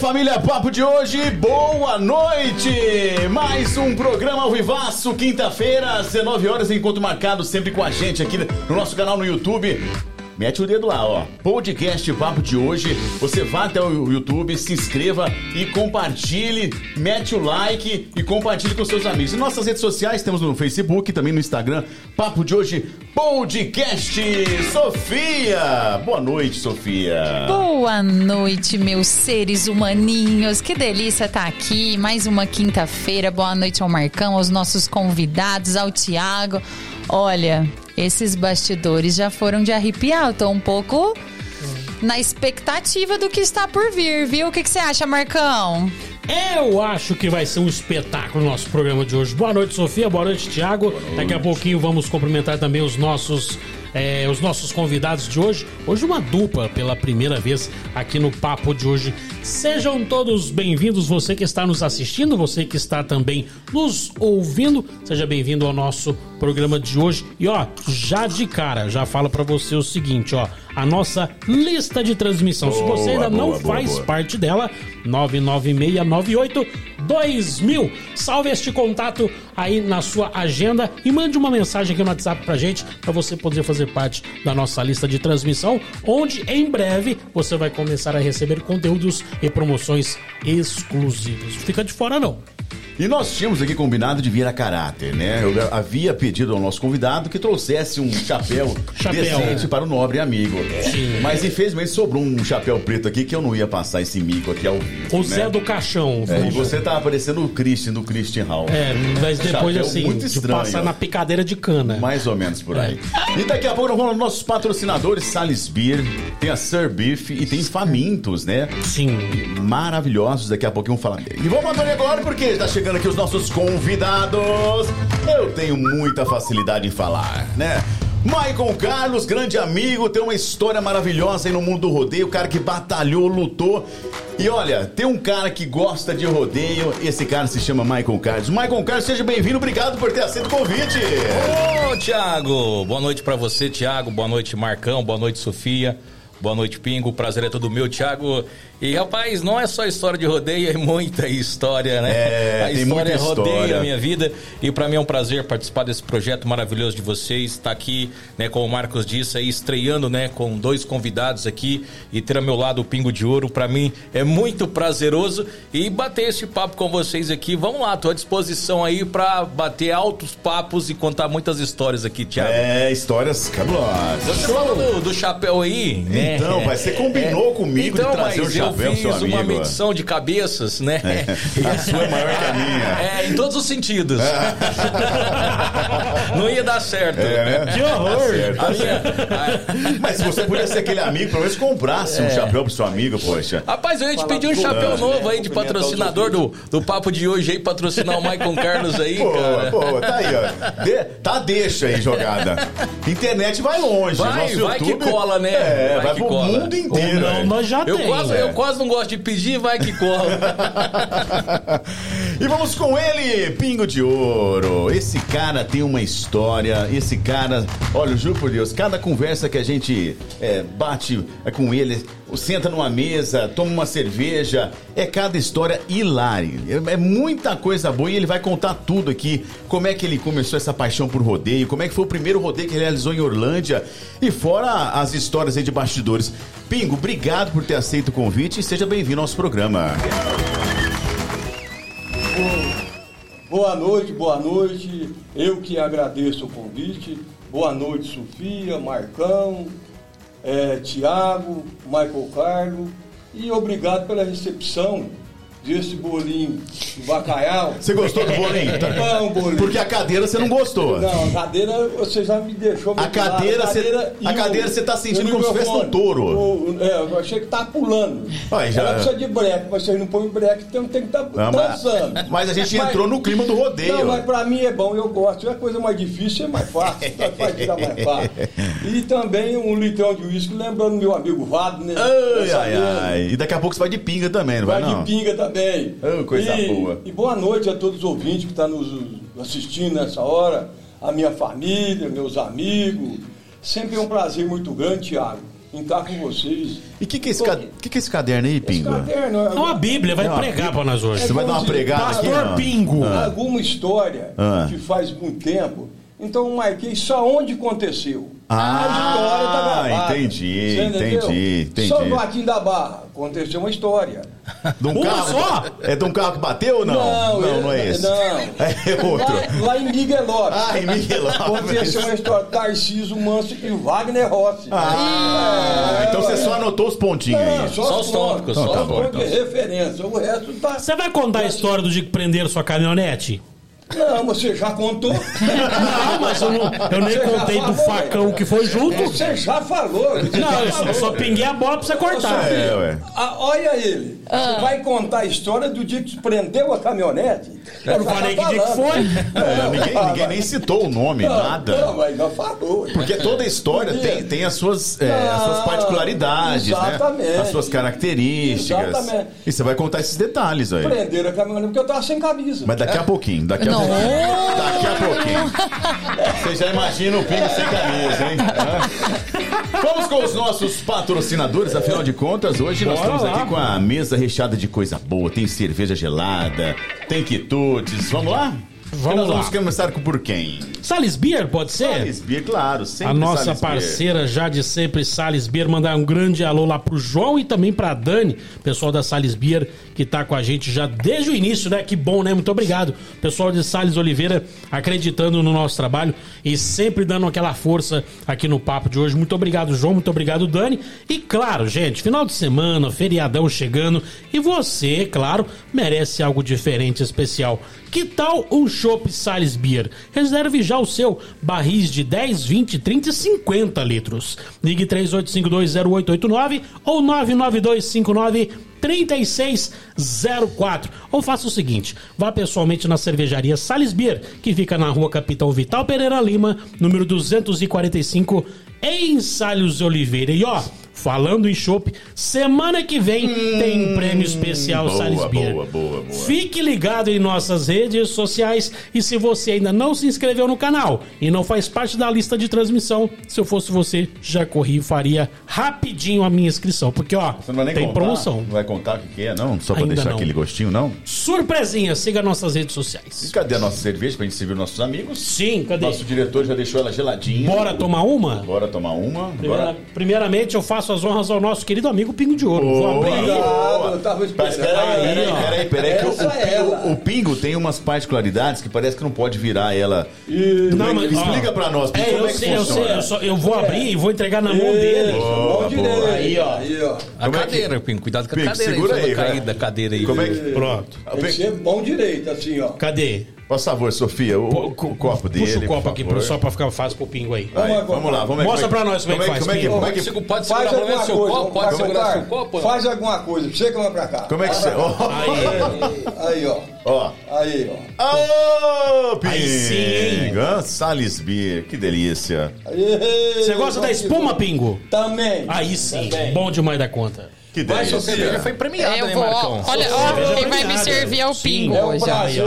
família Papo de hoje, boa noite! Mais um programa ao vivaço, quinta-feira, às 19 horas, encontro marcado sempre com a gente aqui no nosso canal no YouTube. Mete o dedo lá, ó. Podcast Papo de hoje. Você vá até o YouTube, se inscreva e compartilhe. Mete o like e compartilhe com seus amigos. Em nossas redes sociais, temos no Facebook, também no Instagram. Papo de hoje, podcast. Sofia! Boa noite, Sofia. Boa noite, meus seres humaninhos. Que delícia estar aqui. Mais uma quinta-feira. Boa noite ao Marcão, aos nossos convidados, ao Tiago. Olha, esses bastidores já foram de arrepiar. Eu tô um pouco na expectativa do que está por vir, viu? O que, que você acha, Marcão? Eu acho que vai ser um espetáculo o nosso programa de hoje. Boa noite, Sofia. Boa noite, Thiago. Daqui a pouquinho vamos cumprimentar também os nossos. eh, os nossos convidados de hoje. Hoje, uma dupla pela primeira vez aqui no Papo de hoje. Sejam todos bem-vindos, você que está nos assistindo, você que está também nos ouvindo. Seja bem-vindo ao nosso programa de hoje. E ó, já de cara, já falo pra você o seguinte, ó. A nossa lista de transmissão. Se você Boa, ainda não boa, boa, faz boa. parte dela, 99698 2000. Salve este contato aí na sua agenda e mande uma mensagem aqui no WhatsApp pra gente para você poder fazer parte da nossa lista de transmissão, onde em breve você vai começar a receber conteúdos e promoções exclusivos. Fica de fora não. E nós tínhamos aqui combinado de vir a caráter, né? Eu havia pedido ao nosso convidado que trouxesse um chapéu, Chapéu. decente para o nobre amigo. Mas infelizmente sobrou um chapéu preto aqui que eu não ia passar esse mico aqui ao vivo. O né? Zé do Caixão. É, e você tá aparecendo o Christian do Christian Hall. É, mas depois Chapéu assim, muito de estranho. passar na picadeira de cana. Mais ou menos por aí. E daqui a pouco vamos aos nossos patrocinadores, Salis Beer, tem a Sir Beef e tem Famintos, né? Sim. maravilhosos. Daqui a pouquinho vamos falar dele. E vamos mandar agora porque está chegando aqui os nossos convidados. Eu tenho muita facilidade em falar, né? Michael Carlos, grande amigo, tem uma história maravilhosa aí no mundo do rodeio, o cara que batalhou, lutou. E olha, tem um cara que gosta de rodeio, esse cara se chama Michael Carlos. Michael Carlos, seja bem-vindo, obrigado por ter aceito o convite. Ô, Thiago! Boa noite pra você, Thiago. Boa noite, Marcão. Boa noite, Sofia. Boa noite, Pingo. Prazer é todo meu, Thiago. E, rapaz, não é só história de rodeio, é muita história, né? É, a história é rodeio história. a minha vida. E pra mim é um prazer participar desse projeto maravilhoso de vocês. Estar aqui, né, como o Marcos disse, aí, estreando, né, com dois convidados aqui e ter ao meu lado o Pingo de Ouro. Pra mim é muito prazeroso. E bater esse papo com vocês aqui. Vamos lá, tô à disposição aí pra bater altos papos e contar muitas histórias aqui, Thiago. É, histórias cabulosas. Você falou do, do chapéu aí, né? Então, mas você combinou comigo de então, trazer mas o chapéu, eu fiz seu amigo. uma medição de cabeças, né? A sua é maior que a minha. É, em todos os sentidos. Não ia dar certo. É, né? Que horror! Certo. A minha- Mas se você pudesse ser aquele amigo, pelo menos comprasse É. um chapéu pro seu amigo, poxa. Rapaz, eu ia te pedir um chapéu novo aí de patrocinador do, do papo de hoje aí, patrocinar o Maicon Carlos aí, Pô, cara. pô, tá aí, ó. De- tá deixa aí jogada. Internet vai longe. Vai, Nosso vai que YouTube- cola, né? É, vai, Vai que pro cola. mundo inteiro. Ou não, é. nós já Eu tem. quase, é. eu quase não gosto de pedir, vai que cola. E vamos com ele, Pingo de Ouro. Esse cara tem uma história. Esse cara, olha, juro por Deus, cada conversa que a gente é, bate é, com ele, senta numa mesa, toma uma cerveja, é cada história hilária. É, é muita coisa boa e ele vai contar tudo aqui. Como é que ele começou essa paixão por rodeio, como é que foi o primeiro rodeio que ele realizou em Orlândia e fora as histórias aí de bastidores. Pingo, obrigado por ter aceito o convite e seja bem-vindo ao nosso programa. Boa noite, boa noite. Eu que agradeço o convite. Boa noite, Sofia, Marcão, eh, Tiago, Michael Carlos. E obrigado pela recepção desse bolinho de bacalhau. Você gostou do bolinho? Tá. Não, bolinho. Porque a cadeira você não gostou. Não, a cadeira você já me deixou. A muito lá. cadeira você- a o- cadeira você tá sentindo o como se fosse um touro. O- é, eu achei que tá pulando. Aí já- Ela precisa de breque, mas vocês não põem breque, então tem que estar tá mas, dançando. mas a gente entrou no clima do rodeio. Não, mas pra mim é bom, eu gosto. É coisa mais difícil, é mais fácil. Tá, Faz tirar mais fácil. E também um litrão de uísque, lembrando meu amigo Vado, né? Ai, Tá ai, ai. E daqui a pouco você vai de pinga também, não vai, Vai não? de pinga também. Oh, coisa e, boa. E boa noite a todos os ouvintes que estão nos assistindo nessa hora, a minha família, meus amigos. Sempre é um prazer muito grande, Tiago, em estar com vocês. E o que, que, é esse ca- que, que é esse caderno aí, Esse Pingo? caderno É uma Bíblia, vai É uma pregar pra nós hoje. Você vai dar uma pregada aqui? Pastor? Pingo. Ah. alguma história Ah. que faz muito tempo. Então eu marquei só onde aconteceu. Ah, a história tá gravada. entendi, entendi, entendi. São Joaquim da Barra, aconteceu uma história. De um Uma carro? só? É de um carro que bateu ou não? não, não é esse. Não. É outro. Lá, lá em Miguelópolis. Ah, em Miguelópolis. Aconteceu uma história. Tarcísio Manso e Wagner Rossi. Ah, É, então você é. só anotou os pontinhos Não, aí. Só os tópicos, Só, Então tá os bom, tópicos de referência. O resto tá. Você vai contar a história do dia que prenderam sua caminhonete? Não, você já contou. Não, mas eu, não, eu nem Você contei do facão que foi junto. Você já falou. Você Não, já eu só, falou. só pinguei a bola pra você cortar. É, ué. Ah, olha ele. Você vai contar a história do dia que prendeu a caminhonete? Eu não falei tá que dia que foi. É, ninguém, ninguém nem citou o nome, Não, nada. Não, mas já falou. Porque toda história tem, tem as, suas, é, as suas particularidades, exatamente. né? As suas características. Exatamente. E você vai contar esses detalhes aí. Prenderam a caminhonete porque eu tava sem camisa. Mas daqui a pouquinho, daqui a Não. Daqui a pouquinho. Você já imagina o pingo sem camisa, hein? Vamos com os nossos patrocinadores, afinal de contas, hoje nós Bora estamos lá. aqui com a mesa recheada de coisa boa. Tem cerveja gelada, tem quitutes. Vamos lá? Vamos nós lá. vamos começar com por quem? Salles Beer, pode ser? Sales Beer, claro. Sempre A nossa Sales Beer. parceira já de sempre, Sales Beer, mandar um grande alô lá pro João e também pra Dani, pessoal da Sales Beer, que tá com a gente já desde o início, né? Que bom, né? Muito obrigado. Pessoal de Sales Oliveira acreditando no nosso trabalho e sempre dando aquela força aqui no papo de hoje. Muito obrigado, João. Muito obrigado, Dani. E claro, gente, final de semana, feriadão chegando e você, claro, merece algo diferente, especial. Que tal um Chopp Sales Beer? Reserve já o seu barris de 10, 20, 30 e 50 litros. Ligue 38520889 ou 99259 3604. Ou faça o seguinte: vá pessoalmente na cervejaria Sales Beer, que fica na rua Capitão Vital Pereira Lima, número 245, em Salles Oliveira. E ó, falando em chopp, semana que vem tem prêmio especial boa, Sales Beer. boa, boa, boa. Fique ligado em nossas redes sociais e se você ainda não se inscreveu no canal e não faz parte da lista de transmissão, se eu fosse você, já corri e faria rapidinho a minha inscrição, porque ó, tem contar? promoção. Não vai contar o que é, não? Só pra Ainda deixar não. aquele gostinho, não? Surpresinha, siga nossas redes E sociais. cadê a nossa cerveja pra gente servir nossos amigos? Sim, cadê? Nosso diretor já deixou ela geladinha. Bora tomar uma? Bora tomar uma. Primeira- Bora. primeiramente, eu faço as honras ao nosso querido amigo Pingo de Ouro. Vou abrir aí. Obrigado, eu tava Mas esperando. peraí, Aí, peraí, ó. peraí, peraí, que o, o é pingo, o Pingo tem umas particularidades que parece que não pode virar ela. Não, mas, ó, Explica pra nós, Pingo, É, como eu é que sei, eu funciona. sei. Eu, só- eu vou abrir e vou entregar na mão dele. Boa, boa. Aí, ó. Aí, ó. A Como é que- cadeira, Pinho. Cuidado com a Pinho, cadeira segura aí. aí, cair da cadeira aí. Como é que... Pronto. Tem que ser mão direita, assim, ó. Cadê? Por favor, Sofia, o, o copo dele. Puxa o copo por aqui pro- só pra ficar fácil pro Pingo aí. Aí, Vamos vamos lá, vamos ver. Mostra como é pra nós como é que faz, Como é que, como é que, Você pode Faz segurar pelo alguma menos seu coisa, copo? Pode segurar seu copo? Faz alguma coisa, chega lá pra cá. como é que você... Aí, ó. ó. Aí, ó. Ô, Pingo! Aí sim, hein? Ah, Sales Beer, que delícia. Você gosta da que espuma. Pingo? Também. Aí sim, Também. bom demais da conta. Que Mas sua cerveja delícia. foi premiada, Eu né, vou. Marcão? Olha, ó, quem vai me servir é o Sim. Pingo É um prazer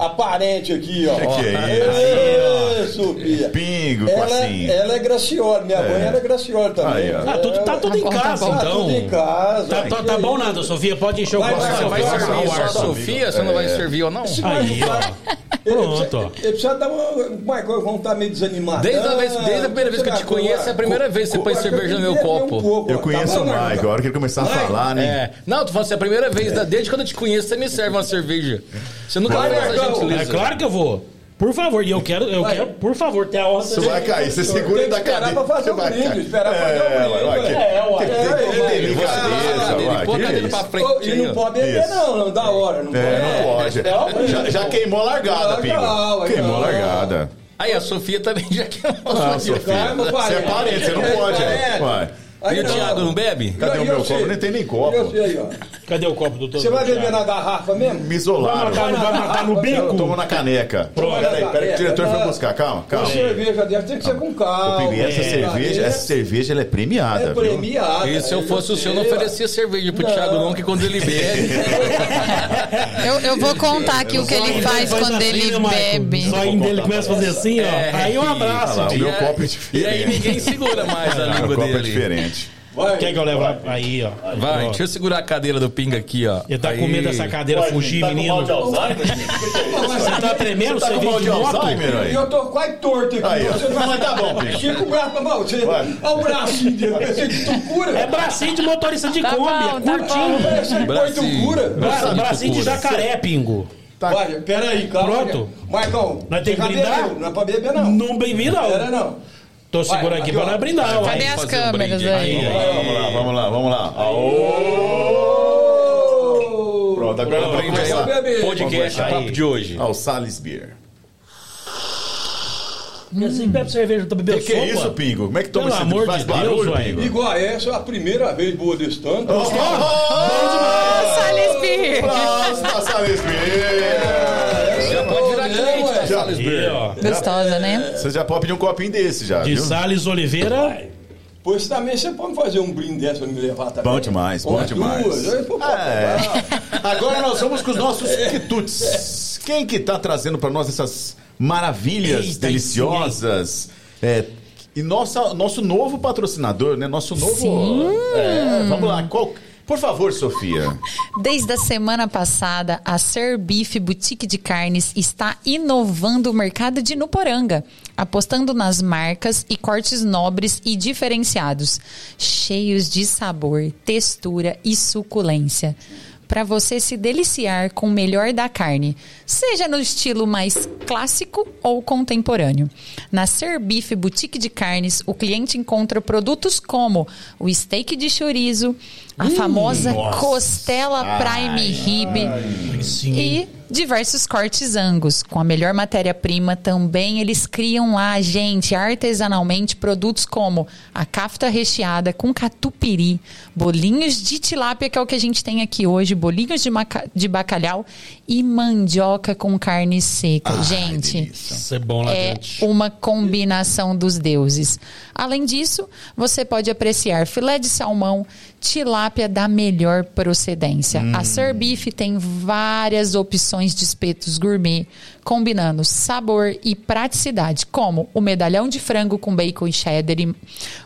aparente aqui, ó. Que é Ê, Sofia. Pingo, Ela, assim. ela é Graciola, minha mãe era Graciola também. Aí. Ah, tudo, tá tudo em Tá tá casa, bom. Tá então. tudo em casa. Tá, tá, tá bom nada, Sofia. Pode encher o copo. Você vai servir só a Sofia? Você não vai servir ou não? Aí, ó. Ele Pronto, ó. Ele precisa dar uma. Marcão, vamos estar meio desanimado. Desde a, vez, desde a primeira vez que eu te conheço, é a primeira vez que você põe cerveja no meu copo. Eu conheço o Mike, a hora que ele começar a falar, né? É. Não, tu fala assim, é a primeira vez, da- desde quando eu te conheço, você me serve uma cerveja. Você nunca Vai, fez essa Marcão. É gentileza. claro que eu vou. Por favor, e eu quero, eu Vai. quero, por favor, ter a hora. Você vai cair, você segura da esperar cadeira. pra fazer Você o vai brinde, cair. esperar pra fazer o É, brinde, ué. que- É, ué. tem É, é, delicadeza, põe a cadeira pra frente. E não pode beber, Isso. não, não dá hora. Não É, não pode. pode. Já, já queimou a largada, Pingo. Queimou a largada. Aí a Sofia também já quer. Não, Sofia. Calma, Você é parente, você não É pode. Vai. Aí E o não. Thiago não bebe? Cadê E o meu copo? Nem tem nem copo. E ó. Cadê o copo do doutor? Você vai beber na garrafa mesmo? Me Vai isolaram. matar, no- vai matar no Eu bico? tomo na caneca. Pronto. Peraí, peraí, que o diretor foi Não. buscar. Calma, calma. cerveja dessa tem que ser com calma. E essa É, cerveja, é, essa cerveja ela é premiada, é viu? premiada. E se eu fosse o senhor, não sei, oferecia cerveja pro Não. Thiago, não, que quando ele bebe. Eu, eu vou contar aqui o que ele faz quando assim, ele né, bebe. Só aí dele começa a fazer assim, ó. É, aí um abraço. O E meu aí- copo é E diferente. aí ninguém segura mais a O língua copo é dele. diferente. Vai. Quer que eu leve lá? Aí, ó. Vai, deixa eu segurar a cadeira do pinga aqui, ó. Ele tá Aí. com medo dessa cadeira fugir, menino. Você tá tremendo? Você tá Você com vem mal de? Alzheimer aí? Eu tô quase torto aqui. Aí, ó. você vai... Mas tá bom, Pingo. Estica o braço pra você. Vai. Olha o bracinho dele. Parece que tu cura. É bracinho de motorista de Tá Kombi, é tá curtinho. Bracinho. cura. Bra Bracinho de bracinho de jacaré, pingo. Vai, peraí, calma. Pronto. Marcão, Nós tem que brindar? Não é pra beber, não. Não bem-vindo, Pera, não. Não. Tô segurando aqui pra não brindar, ó. Cadê as um câmeras aí? Vamos lá, vamos lá, vamos lá. Aô! Pronto, agora Brinde vamos aí, começar. Podcast, Aí. papo de hoje. Ao Sales Beer. E assim bebe cerveja, tá bebendo Que que é sopa? isso, Pingo? Como é que toma Pelo esse amor de barulho, Deus, Pingo? Igual essa, a primeira vez boa desse tanto. Oh, Salles Beer. Aplausos pra Sales Beer! Salisbury. Aí, ó. Gostosa, né? Você já pode pedir um copinho desse já, De viu? Salles Oliveira. Pois também você pode fazer um brinde dessa pra me levar também. Bom demais, bom Uma, demais. Duas, aí, pô, pô, É. Agora nós vamos com os nossos quitutes. Quem que tá trazendo para nós essas maravilhas Eita, deliciosas? É, e nossa, nosso novo patrocinador, né? Nosso novo. Sim. É, vamos lá. Qual- por favor, Sofia. Desde a semana passada, a Ser Beef Boutique de Carnes está inovando o mercado de Nuporanga, apostando nas marcas e cortes nobres e diferenciados, cheios de sabor, textura e suculência. Para você se deliciar com o melhor da carne, seja no estilo mais clássico ou contemporâneo. Na Ser Beef Boutique de Carnes, o cliente encontra produtos como o steak de chorizo, a famosa costela Prime Rib Sim. e diversos cortes angus. Com a melhor matéria-prima, também eles criam lá, gente, artesanalmente, produtos como a cafta recheada com catupiry, bolinhos de tilápia, que é o que a gente tem aqui hoje, bolinhos de, de bacalhau e mandioca com carne seca. gente, delícia. Isso é bom lá é dentro. uma combinação dos deuses. Além disso, você pode apreciar filé de salmão, tilápia da melhor procedência. A Sir Beef tem várias opções de espetos gourmet, combinando sabor e praticidade, como o medalhão de frango com bacon e cheddar, e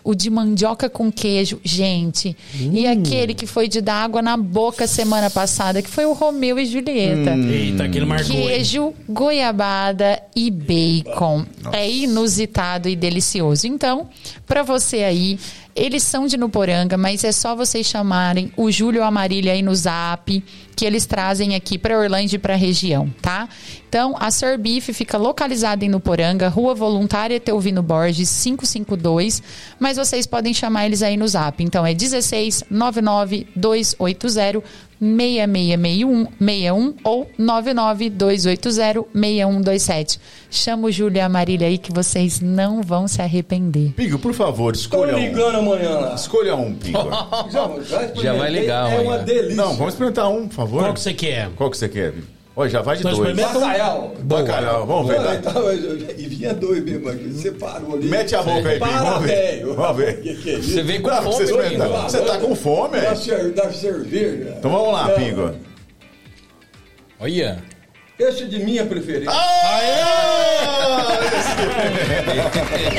o de mandioca com queijo, gente, e aquele que foi de dar água na boca semana passada, que foi o Romeu e Julieta Eita, aquele marcou. hein? queijo, goiabada e bacon. É inusitado e delicioso. Então, para você aí, eles são de Nuporanga, mas é só vocês chamarem o Júlio Amarília aí no Zap, que eles trazem aqui para Orlândia e para a região, tá? Então, a Beef fica localizada em Nuporanga, Rua Voluntária Teuvino Borges 552, mas vocês podem chamar eles aí no Zap. Então, é 16 99 280 6661 61 ou 992806127. Chama o Júlio e a Marília aí que vocês não vão se arrepender. Pingo, por favor, Tô escolha um. ligando amanhã lá. Escolha um, Pingo. Já vai ligar É amanhã. uma delícia. Não, vamos experimentar um, por favor. Qual que você quer? Qual que você quer, Pingo? Olha, já vai de Então dois. Bacalhau. Bacalhau, vamos ver. Tá? então, e vinha dois mesmo aqui. Você parou ali. Mete a boca aí. Para, Vamos ver. velho. Vamos ver. Que que é? Você vem com Não, fome, você. Pingo. Você tá com fome, Dá é? Dá cerveja. Então vamos lá, Não, Pingo. Olha. Esse de minha preferência.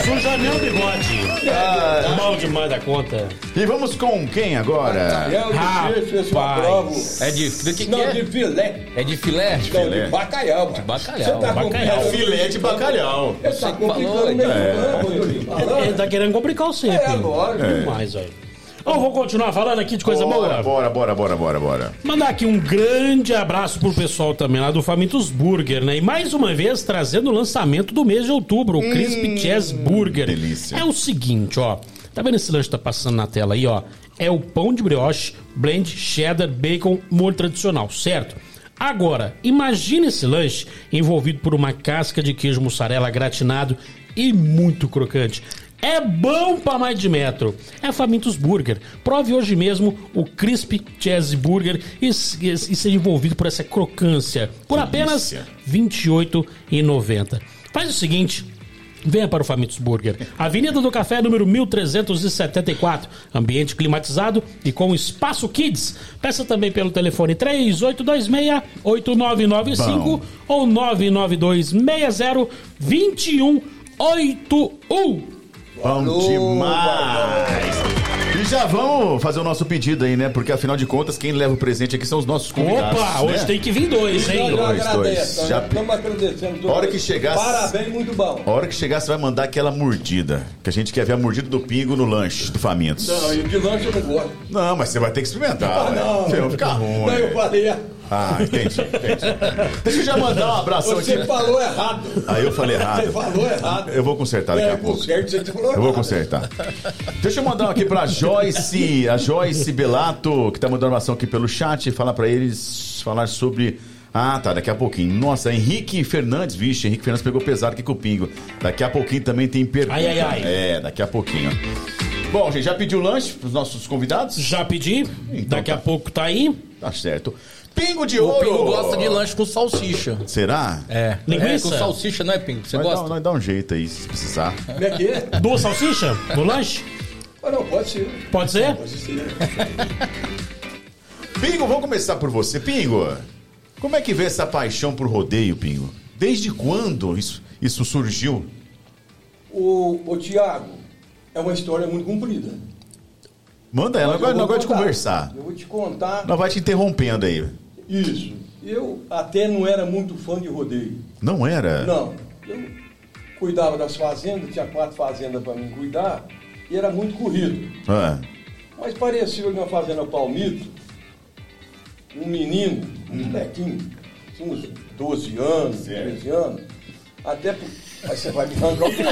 Suja meu bigode. Ah. Mal demais da conta. E vamos com quem agora? É o de peixe, esse eu Rapaz. aprovo. É de. Que, que Não, é? de filé. É de filé? Não, filé. de bacalhau. De bacalhau. Você tá Bacalhau. complicando- Filé de bacalhau. Você tá complicando mesmo. é. Ele tá querendo complicar o É, sempre. lógico. Demais, velho. Bom, vou continuar falando aqui de coisa bora, boa. bora, bora, bora, bora, bora. Mandar aqui um grande abraço pro pessoal também lá do Famintos Burger, né? E mais uma vez trazendo o lançamento do mês de outubro, o Crispy Cheese Burger. delícia. É o seguinte, ó. Tá vendo esse lanche que tá passando na tela aí, ó? É o pão de brioche, blend, cheddar, bacon, molho tradicional, certo? Agora, imagine esse lanche envolvido por uma casca de queijo mussarela gratinado e muito crocante. É bom pra mais de metro. É Famintos Burger. Prove hoje mesmo o Crispy Cheese Burger e, e, e seja envolvido por essa crocância. Por apenas. R$ 28,90. Faz o seguinte. Venha para o Famintos Burger. Avenida do Café, número 1374. Ambiente climatizado e com espaço kids. Peça também pelo telefone 3826-8995 Bom. ou 99260-2181. Bom Alô, demais! E já vamos fazer o nosso pedido aí, né? Porque afinal de contas, quem leva o presente aqui são os nossos convidados. Opa, hoje né? tem que vir dois, hein? Eu Dois, agradeço, dois. nós Já- estamos agradecendo. hora que chegar- Parabéns, muito bom. A hora que chegar, você vai mandar aquela mordida. Que a gente quer ver a mordida do pingo no lanche do Famintos. Não, e de lanche eu não gosto. Não, mas você vai ter que experimentar. né? Você vai ficar ruim. Não, eu falei, Ah, entendi, entendi. Deixa eu já mandar um abração você aqui. falou errado. Aí eu falei Você errado. falou errado. Eu vou consertar daqui É, a pouco. conserto, você falou Eu vou consertar. Deixa eu mandar um aqui pra Joyce, a Joyce Belato, que tá mandando uma ação aqui pelo chat, falar pra eles falar sobre. Ah, tá, daqui a pouquinho. Nossa, Henrique Fernandes, vixe, Henrique Fernandes pegou pesado aqui com o Pingo. Daqui a pouquinho também tem pergunta. Ai, ai, ai. É, daqui a pouquinho. Bom, gente, já pediu lanche pros nossos convidados? Já pedi, daqui a tá. pouco tá aí. Tá certo. Pingo de O ouro! Pingo gosta de lanche com salsicha. Será? É. Linguiça? É, com salsicha, não é, Pingo? Você dar, gosta? vai dar um jeito aí, se precisar. Como é que é? Duas salsichas no lanche? Ah, não, pode ser. Pode ser? Pode ser. Pingo, vamos começar por você. Pingo, como é que vê essa paixão por rodeio, Pingo? Desde quando isso, isso surgiu? O, o Tiago, é uma história muito comprida. Manda ela, Mas agora não gosta de conversar. Eu vou te contar Não vai te interrompendo aí. Isso. Eu até não era muito fã de rodeio. Não era? Não. Eu cuidava das fazendas, tinha quatro fazendas para mim cuidar, e era muito corrido. Ah, Mas pareceu ali na fazenda Palmito, um menino, um Hum. molequinho, tinha uns 12 anos, 13 anos, até. por- Aí você vai me arrancar o dente.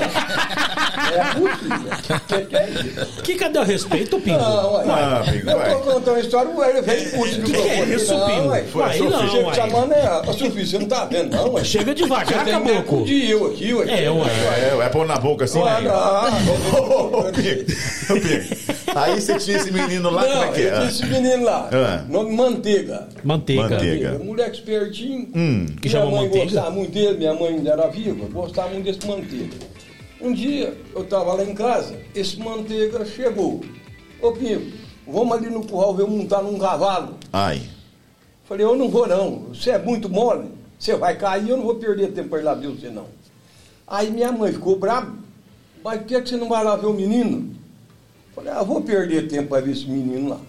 É possível. Que que é isso? Que cadê o respeito, Pingo? Não, ué. Ah, Pingo, eu vai. tô contando uma história, velho vem puxa Que que é isso, não, Pingo? ué. Foi a Aí não, Você ué. chamando é. Ô, Sofia, você não tá vendo, não, ué. Chega devagar, Você tem caboclo. confundir eu aqui, ué. É, ué. é, vai pôr na boca assim, Ah, né? não. Ô, Pingo, ô, Pingo. Aí você tinha esse menino lá, como é Não, que eu é? tinha esse menino lá, Ah. nome Manteiga. Manteiga. Manteiga. Moleque espertinho. Que minha mãe Manteiga? gostava muito dele, minha mãe ainda era viva, gostava muito desse Manteiga. Um dia eu estava lá em casa, esse Manteiga chegou. Ô Pinho, vamos ali no curral ver eu montar num cavalo. Ai. Falei, eu não vou não, você é muito mole, você vai cair, eu não vou perder tempo para ir lá ver você não. Aí minha mãe ficou brava, mas por que, que você não vai lá ver o menino? Falei, ah, vou perder tempo para ver esse menino lá.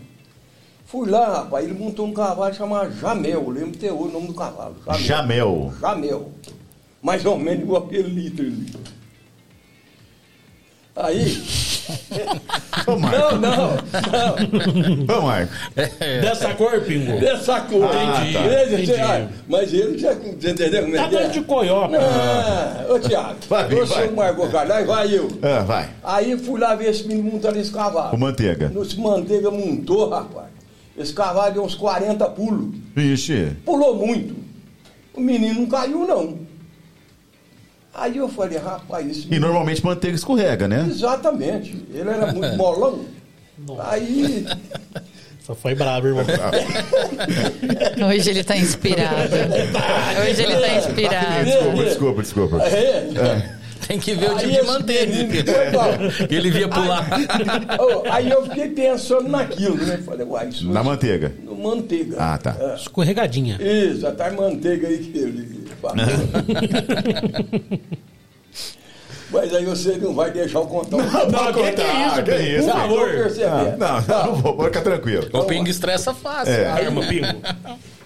Fui lá, rapaz, ele montou um cavalo chamado Jamel, lembro até hoje o nome do cavalo. Jamel. Jamel. Mais ou menos igual aquele litro ali. Aí. Ô, Marco. Não, não, não. Ô, Marco. Dessa cor, Pingo? Dessa cor. Ah, entendi. tá. Entendi. ah, mas ele já. Você entendeu como é Tá que é? de coiote. Ah, ô Tiago, Vai, você vai. marcou caralho, vai eu. Ah, vai. Aí fui lá ver esse menino montando esse cavalo. O Manteiga. Esse manteiga montou, rapaz. Esse cavalo deu uns 40 pulos. Vixe. Pulou muito. O menino não caiu, não. Aí eu falei, rapaz, esse E normalmente manteiga escorrega, né? Exatamente. Ele era muito molão. Aí. Só foi bravo, irmão. Hoje ele tá inspirado. Hoje ele tá inspirado. Desculpa, desculpa, desculpa. É, Tem que ver o Aí tipo de manteiga. que ele via pular. Ô, aí eu fiquei pensando naquilo, né? Falei, uai, isso Na manteiga. no manteiga. Ah, tá. É. Escorregadinha. Isso, até manteiga aí que ele falou. Mas aí você não vai deixar eu contar. Não, pode que que é contar, isso, que é isso. Por favor. Ah, Não, não, não vou, ficar tranquilo. O Pingo estressa fácil. É. Arma, Pingo.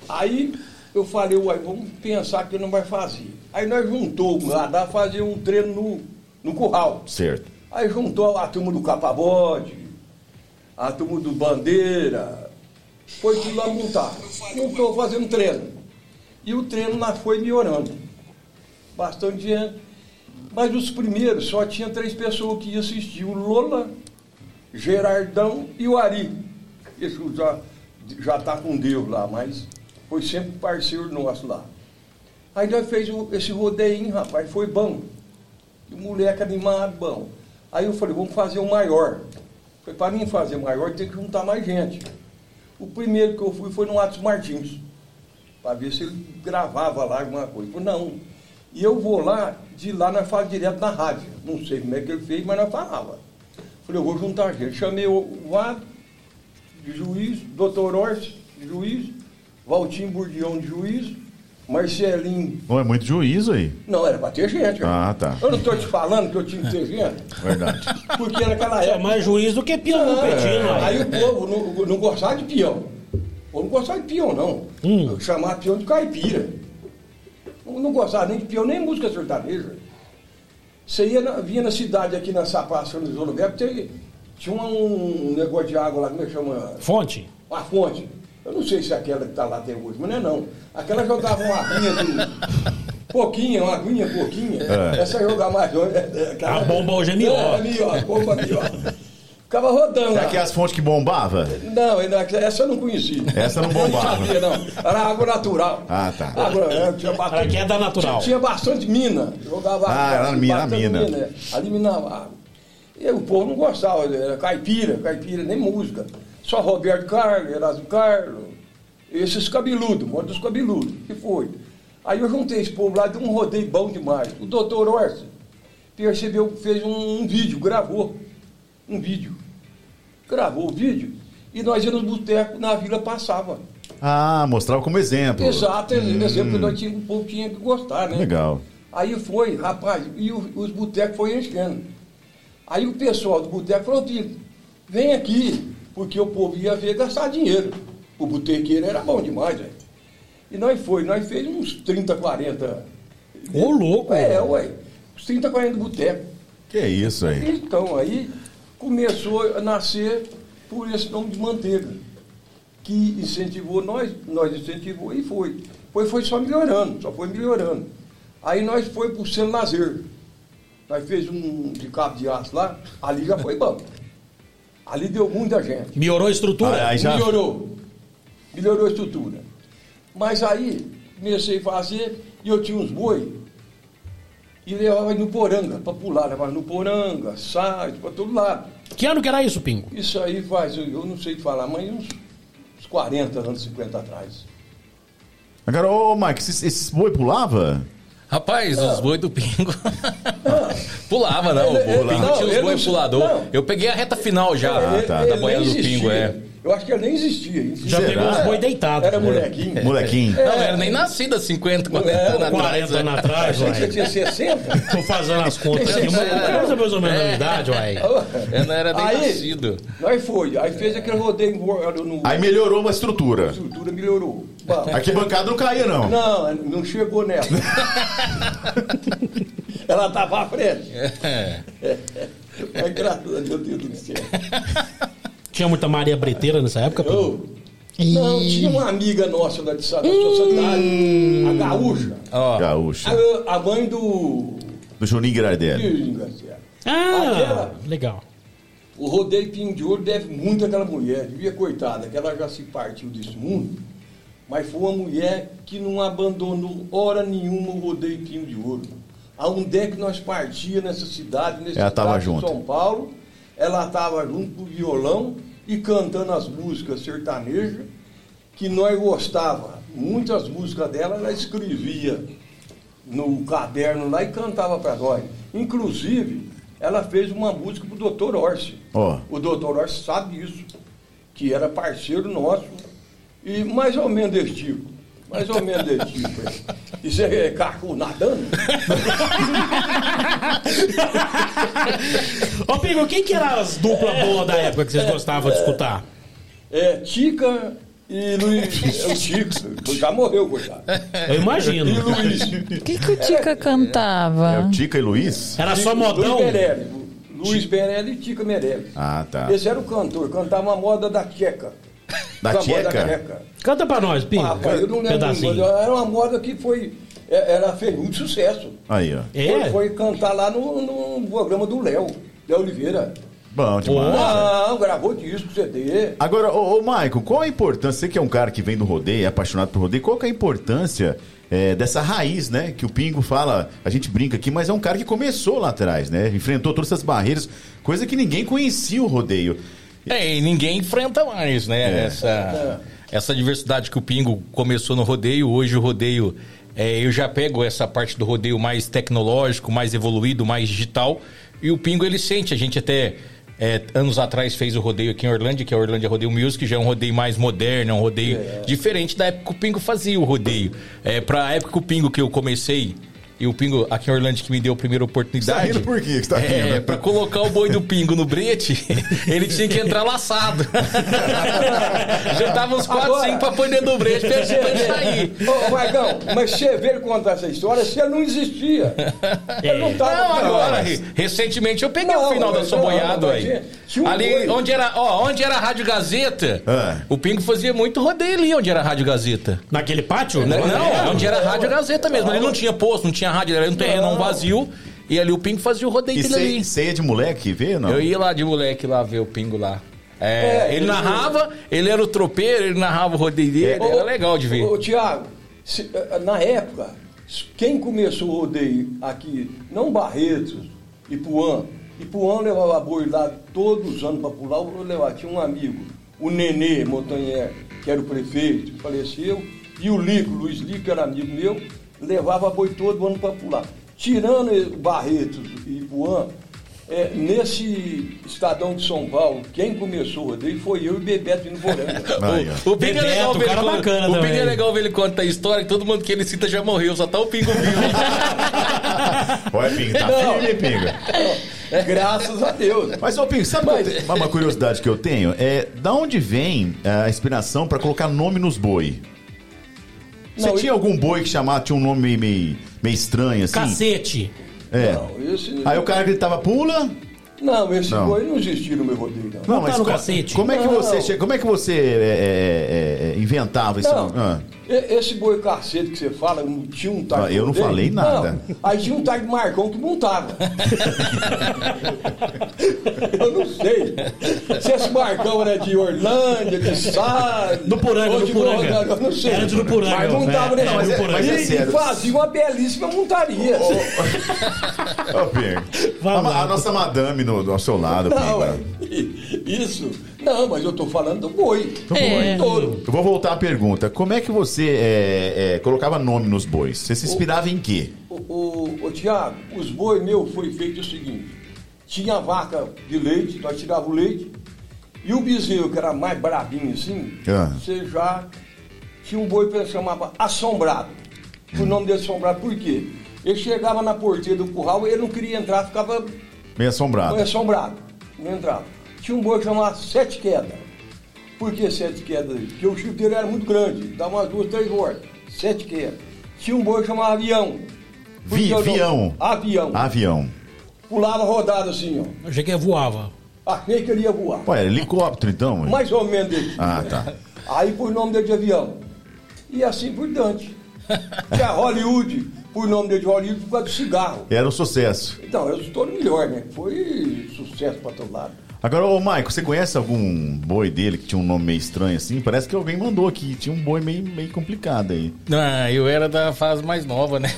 Aí eu falei, uai, vamos pensar que não vai fazer. Aí nós juntou o radar fazer um treino no, no curral. Certo. Aí juntou a turma do Capabode, a turma do Bandeira, foi tudo lá montar. Montou fazendo treino. E o treino lá foi melhorando. Bastante gente. Mas os primeiros só tinha três pessoas que iam assistir: o Lola, Gerardão e o Ari. Esse já já está com Deus lá, mas foi sempre parceiro nosso lá. Aí nós fez esse rodeio, rapaz, foi bom. Moleque animado, bom. Aí eu falei, vamos fazer o maior. Falei, para mim fazer o maior tem que juntar mais gente. O primeiro que eu fui foi no Atos Martins, para ver se ele gravava lá alguma coisa. Falou, não. E eu vou lá, de lá nós falamos direto na rádio. Não sei como é que ele fez, mas nós falava. Falei, eu vou juntar gente. Chamei o Vado, de juiz, doutor Orsi, de juiz, Valtinho Burdião, de juiz, Marcelinho. Não é muito juízo aí. Não, era para ter gente. Ah, tá. Eu não estou te falando que eu tinha que ter gente, Verdade. porque naquela É época. mais juiz do que peão Ah, competindo. Aí aí. o povo não, não gostava de peão. O povo não gostava de peão, não. Hum. Chamava peão de caipira. Não, não gostava nem de peão, nem música sertaneja. Você ia na, vinha na cidade aqui na Sapaça, Luís Oliveira, tinha, tinha um, negócio de água lá, como é que chama? Fonte? Uma fonte. Eu não sei se é aquela que está lá até hoje, mas não é não. Aquela jogava uma aguinha de. Pouquinha, uma aguinha pouquinha. Essa jogava mais. é, aquela- A bomba hoje é mió. É, mió, bomba mió. Ficava rodando lá. É que as fontes que bombava? Não, essa eu não conhecia. Essa não bombava. Não sabia, não. Era água natural. Ah, tá. Água, é, tinha bastante, Era queda natural. Tinha, tinha bastante mina. Jogava Ah, era mina, mina. é. Ali minava água. E o povo não gostava, era caipira, caipira, nem música. Só Roberto Carlos, Erasmo Carlos, esses cabeludos, um dos cabeludos, que foi. Aí eu juntei esse povo lá, deu um rodeio bom demais. O doutor Orsi percebeu, fez um, um vídeo, gravou um vídeo. Gravou o vídeo e nós íamos no boteco, na vila passava. Ah, mostrava como exemplo. Exato, exemplo que nós tinha, o povo tinha que gostar, né? Legal. Aí foi, rapaz, e o- os botecos foi enchendo. Aí o pessoal do boteco falou, Tito, vem aqui, porque o povo ia ver gastar dinheiro. O botequeiro era bom demais, velho. E nós foi, nós fez uns 30, 40. Ô, louco. É, ué, uns 30, 40 botecos. Que isso aí? Então, aí começou a nascer por esse nome de manteiga, que incentivou nós, nós incentivou e foi. Foi, foi só melhorando, só foi melhorando. Aí nós foi para o Lazer. Nós fez um de cabo de aço lá, ali já foi bom. Ali deu muita gente. Melhorou a estrutura? Ah, aí já- Melhorou. Melhorou a estrutura. Mas aí comecei a fazer e eu tinha uns boi e levava no poranga para pular, levava no poranga, sai, para todo lado. Que ano que era isso, Pingo? Isso aí faz, eu eu não sei falar, mas uns, uns 40 anos, 50 atrás. Agora, ô, Mike, esses, esses boi pulava? Rapaz, os boi do Pingo. Pulava, não. Ele- o Pingo não, tinha os boi não- pulador. não. Eu peguei a reta final já Ele- tá. da boiada do Pingo, é. Eu acho que ele nem existia. existia. Já Será? pegou os boi deitados. Era né? molequinho. Molequinho. Não, era nem nascido há 50, 40 É, anos atrás. 40 anos atrás, que você uai. tinha 60. Tô fazendo as contas aqui, mas coisa mais ou menos a minha idade, uai. Eu não era nem Aí, nascido. Nós foi, aí fez aquele rodeio no, no Aí melhorou uma estrutura. a estrutura melhorou. Bom, Aqui bancada não caía, não. Não, não chegou nessa. Ela estava à frente. É. Mas graças a Deus deu tudo certo. Tinha muita Maria Breteira nessa época? Eu, não, tinha uma amiga nossa da, da sociedade, a Gaúcha. Ó, Gaúcha. A, a mãe do. Do Juninho Girardelli. Ah, Aquela- legal. O rodeio Pinho de Ouro deve muito àquela mulher. Devia, coitada, que ela já se partiu desse mundo. Mas foi uma mulher que não abandonou hora nenhuma o rodeio Pinho de Ouro. Aonde é que nós partia nessa cidade, nesse Ela tava estado de junto. São Paulo, ela estava junto com o violão e cantando as músicas sertanejas que nós gostava. Muitas músicas dela ela escrevia no caderno lá e cantava para nós. Inclusive, ela fez uma música pro Dr. Orsi. Ó. O Dr. Orsi sabe isso, que era parceiro nosso e mais ou menos desse tipo. Mais ou menos desse tipo. é. Isso é carro nadando? Ô, Pingo, quem que eram as duplas boas da época que vocês gostavam de escutar? É, Tica e Luiz. É o Tico, já morreu, coitado. Eu imagino. E Luiz. O que, que o Tica É cantava? o Tica e Luiz? Era só Luiz modão? Berelli. Luiz e Tica Meirelles. Ah, tá. Esse era o cantor, cantava uma moda da Tcheca. Da Tcheca? Canta pra nós, Pingo. Ah, rapaz, eu não lembro, pedacinho. mas era uma moda que foi. é- Ela fez muito sucesso. Aí, ó. É? Foi, foi cantar lá no, no programa do Léo, Léo Oliveira. Bom demais. Não, gravou disco, CD. Agora, ô, ô Maicon, qual a importância? Você que é um cara que vem do rodeio, é apaixonado por rodeio, qual que é a importância é, dessa raiz, né? Que o Pingo fala, a gente brinca aqui, mas é um cara que começou lá atrás, né? Enfrentou todas essas barreiras, coisa que ninguém conhecia o rodeio. É, e ninguém enfrenta mais, né? É. Essa, essa diversidade que o Pingo começou no rodeio, hoje o rodeio. é, eu já pego essa parte do rodeio mais tecnológico, mais evoluído, mais digital. E o Pingo ele sente. A gente até é, anos atrás fez o rodeio aqui em Orlândia, que é o Orlândia Rodeio Music, já é um rodeio mais moderno, é um rodeio diferente da época que o Pingo fazia o rodeio. É, pra época que o Pingo que eu comecei. E o Pingo aqui em Orlândia que me deu a primeira oportunidade. Tá rindo por quê que você tá É, rindo? pra colocar o boi do pingo no brete, ele tinha que entrar laçado. Juntava uns 4, Agora- 5 pra pôr dentro do brete pra ele sair. Ô, Marcão, mas você ver contar essa história, você não existia. Ele não tava Não, agora, recentemente eu peguei Não, o final da sua não, boiada aí. Ali, boi. onde era, ó, onde era a Rádio Gazeta, É. o Pingo fazia muito rodeio ali, onde era a Rádio Gazeta. Naquele pátio? Não, É. não, onde era a Rádio Gazeta mesmo. Ali não tinha posto, não tinha rádio, era um terreno vazio. E ali o Pingo fazia o rodeio dele ali. você você ia de moleque ver, não? Eu ia lá de moleque lá ver o Pingo lá. É, É, ele ele- narrava, ele era o tropeiro, ele narrava o rodeio dele, era Ô, legal de ver. Ô, Tiago, se- eh, na época, quem começou o rodeio aqui, não Barretos, Ipuã, Ipuã levava boi lá todos os anos para pular, eu levava, tinha um amigo, o Nenê Montanher, que era o prefeito, faleceu, e o Lico, Luiz Lico, que era amigo meu, levava boi todo ano para pular. Tirando Barretos e Ipuã, eh, nesse Estadão de São Paulo, quem começou o rodeio foi eu e Bebeto Voranga. Aí, ó. O Pingo é Bebeto, legal ver ele cara conta- bacana O Pingo é legal ver ele contar a história que todo mundo que ele cita já morreu, só tá o Pingo vivo. Olha, Pingo, tá Não. firme, Pingo. Graças a Deus. Mas, ô Pingo, sabe Mas- tenho- uma curiosidade que eu tenho? É, da onde vem a inspiração pra colocar nome nos boi? Você Não, tinha eu- algum boi que chamava, tinha um nome meio, meio, meio estranho, assim? Cacete. É. Não, esse, Aí o cara gritava, pula. não, esse Não. boi não existia no meu rodeio, não. Não, tá mas no co- cacete. como é que Não. você, che- como é que você é, é, é, é, inventava esse Não, nome? Ah. Esse boi cacete que você fala, não tinha um tal Ah, eu não rodeio? falei nada. Não, aí tinha um de Marcão que montava. eu não sei se esse Marcão era de Orlândia, de Sá... Do Poranga, do Poranga. Eu não sei. Era de do Poranga, Mas montava, é, né? é, mas é- e, mas é e fazia uma belíssima montaria. Ô, Pingo. Vamos a, ma- lá. a nossa madame no, ao seu lado, Não, é. Isso. Não, mas eu tô falando do boi. Do boi. Touro. Eu vou voltar à pergunta. Como é que você é, é, colocava nome nos bois? Você se inspirava em quê? O, o, o Tiago, os boi meu foi feito o seguinte: tinha a vaca de leite, nós tirava o leite, e o bezerro, que era mais brabinho assim, Ah. você já tinha um boi que chamava Assombrado. O nome dele Assombrado, por quê? Ele chegava na porteira do curral, ele não queria entrar, ficava Meio assombrado. assombrado, não entrava. Tinha um boi que chamava Sete Quedas. Por que Sete Quedas? Porque o chifre dele era muito grande, dava umas duas, três voltas. Sete Quedas. Tinha um boi que chamava Avião. Por Vi- que o nome? vião. Avião. Avião. Pulava rodada assim, ó. Eu achei que voava. Achei que ele ia voar. Ué, era helicóptero então? Mais ou menos dele. Ah, tá. Aí pôs o nome dele de avião. E assim por diante. Tinha Hollywood, por nome dele de Hollywood por causa do cigarro. Era um sucesso. Então, eu estou melhor, né? Foi sucesso para todo lado. Agora, ô Maico, você conhece algum boi dele que tinha um nome meio estranho assim? Parece que alguém mandou aqui. Tinha um boi meio, meio complicado aí. Não, eu era da fase mais nova, né?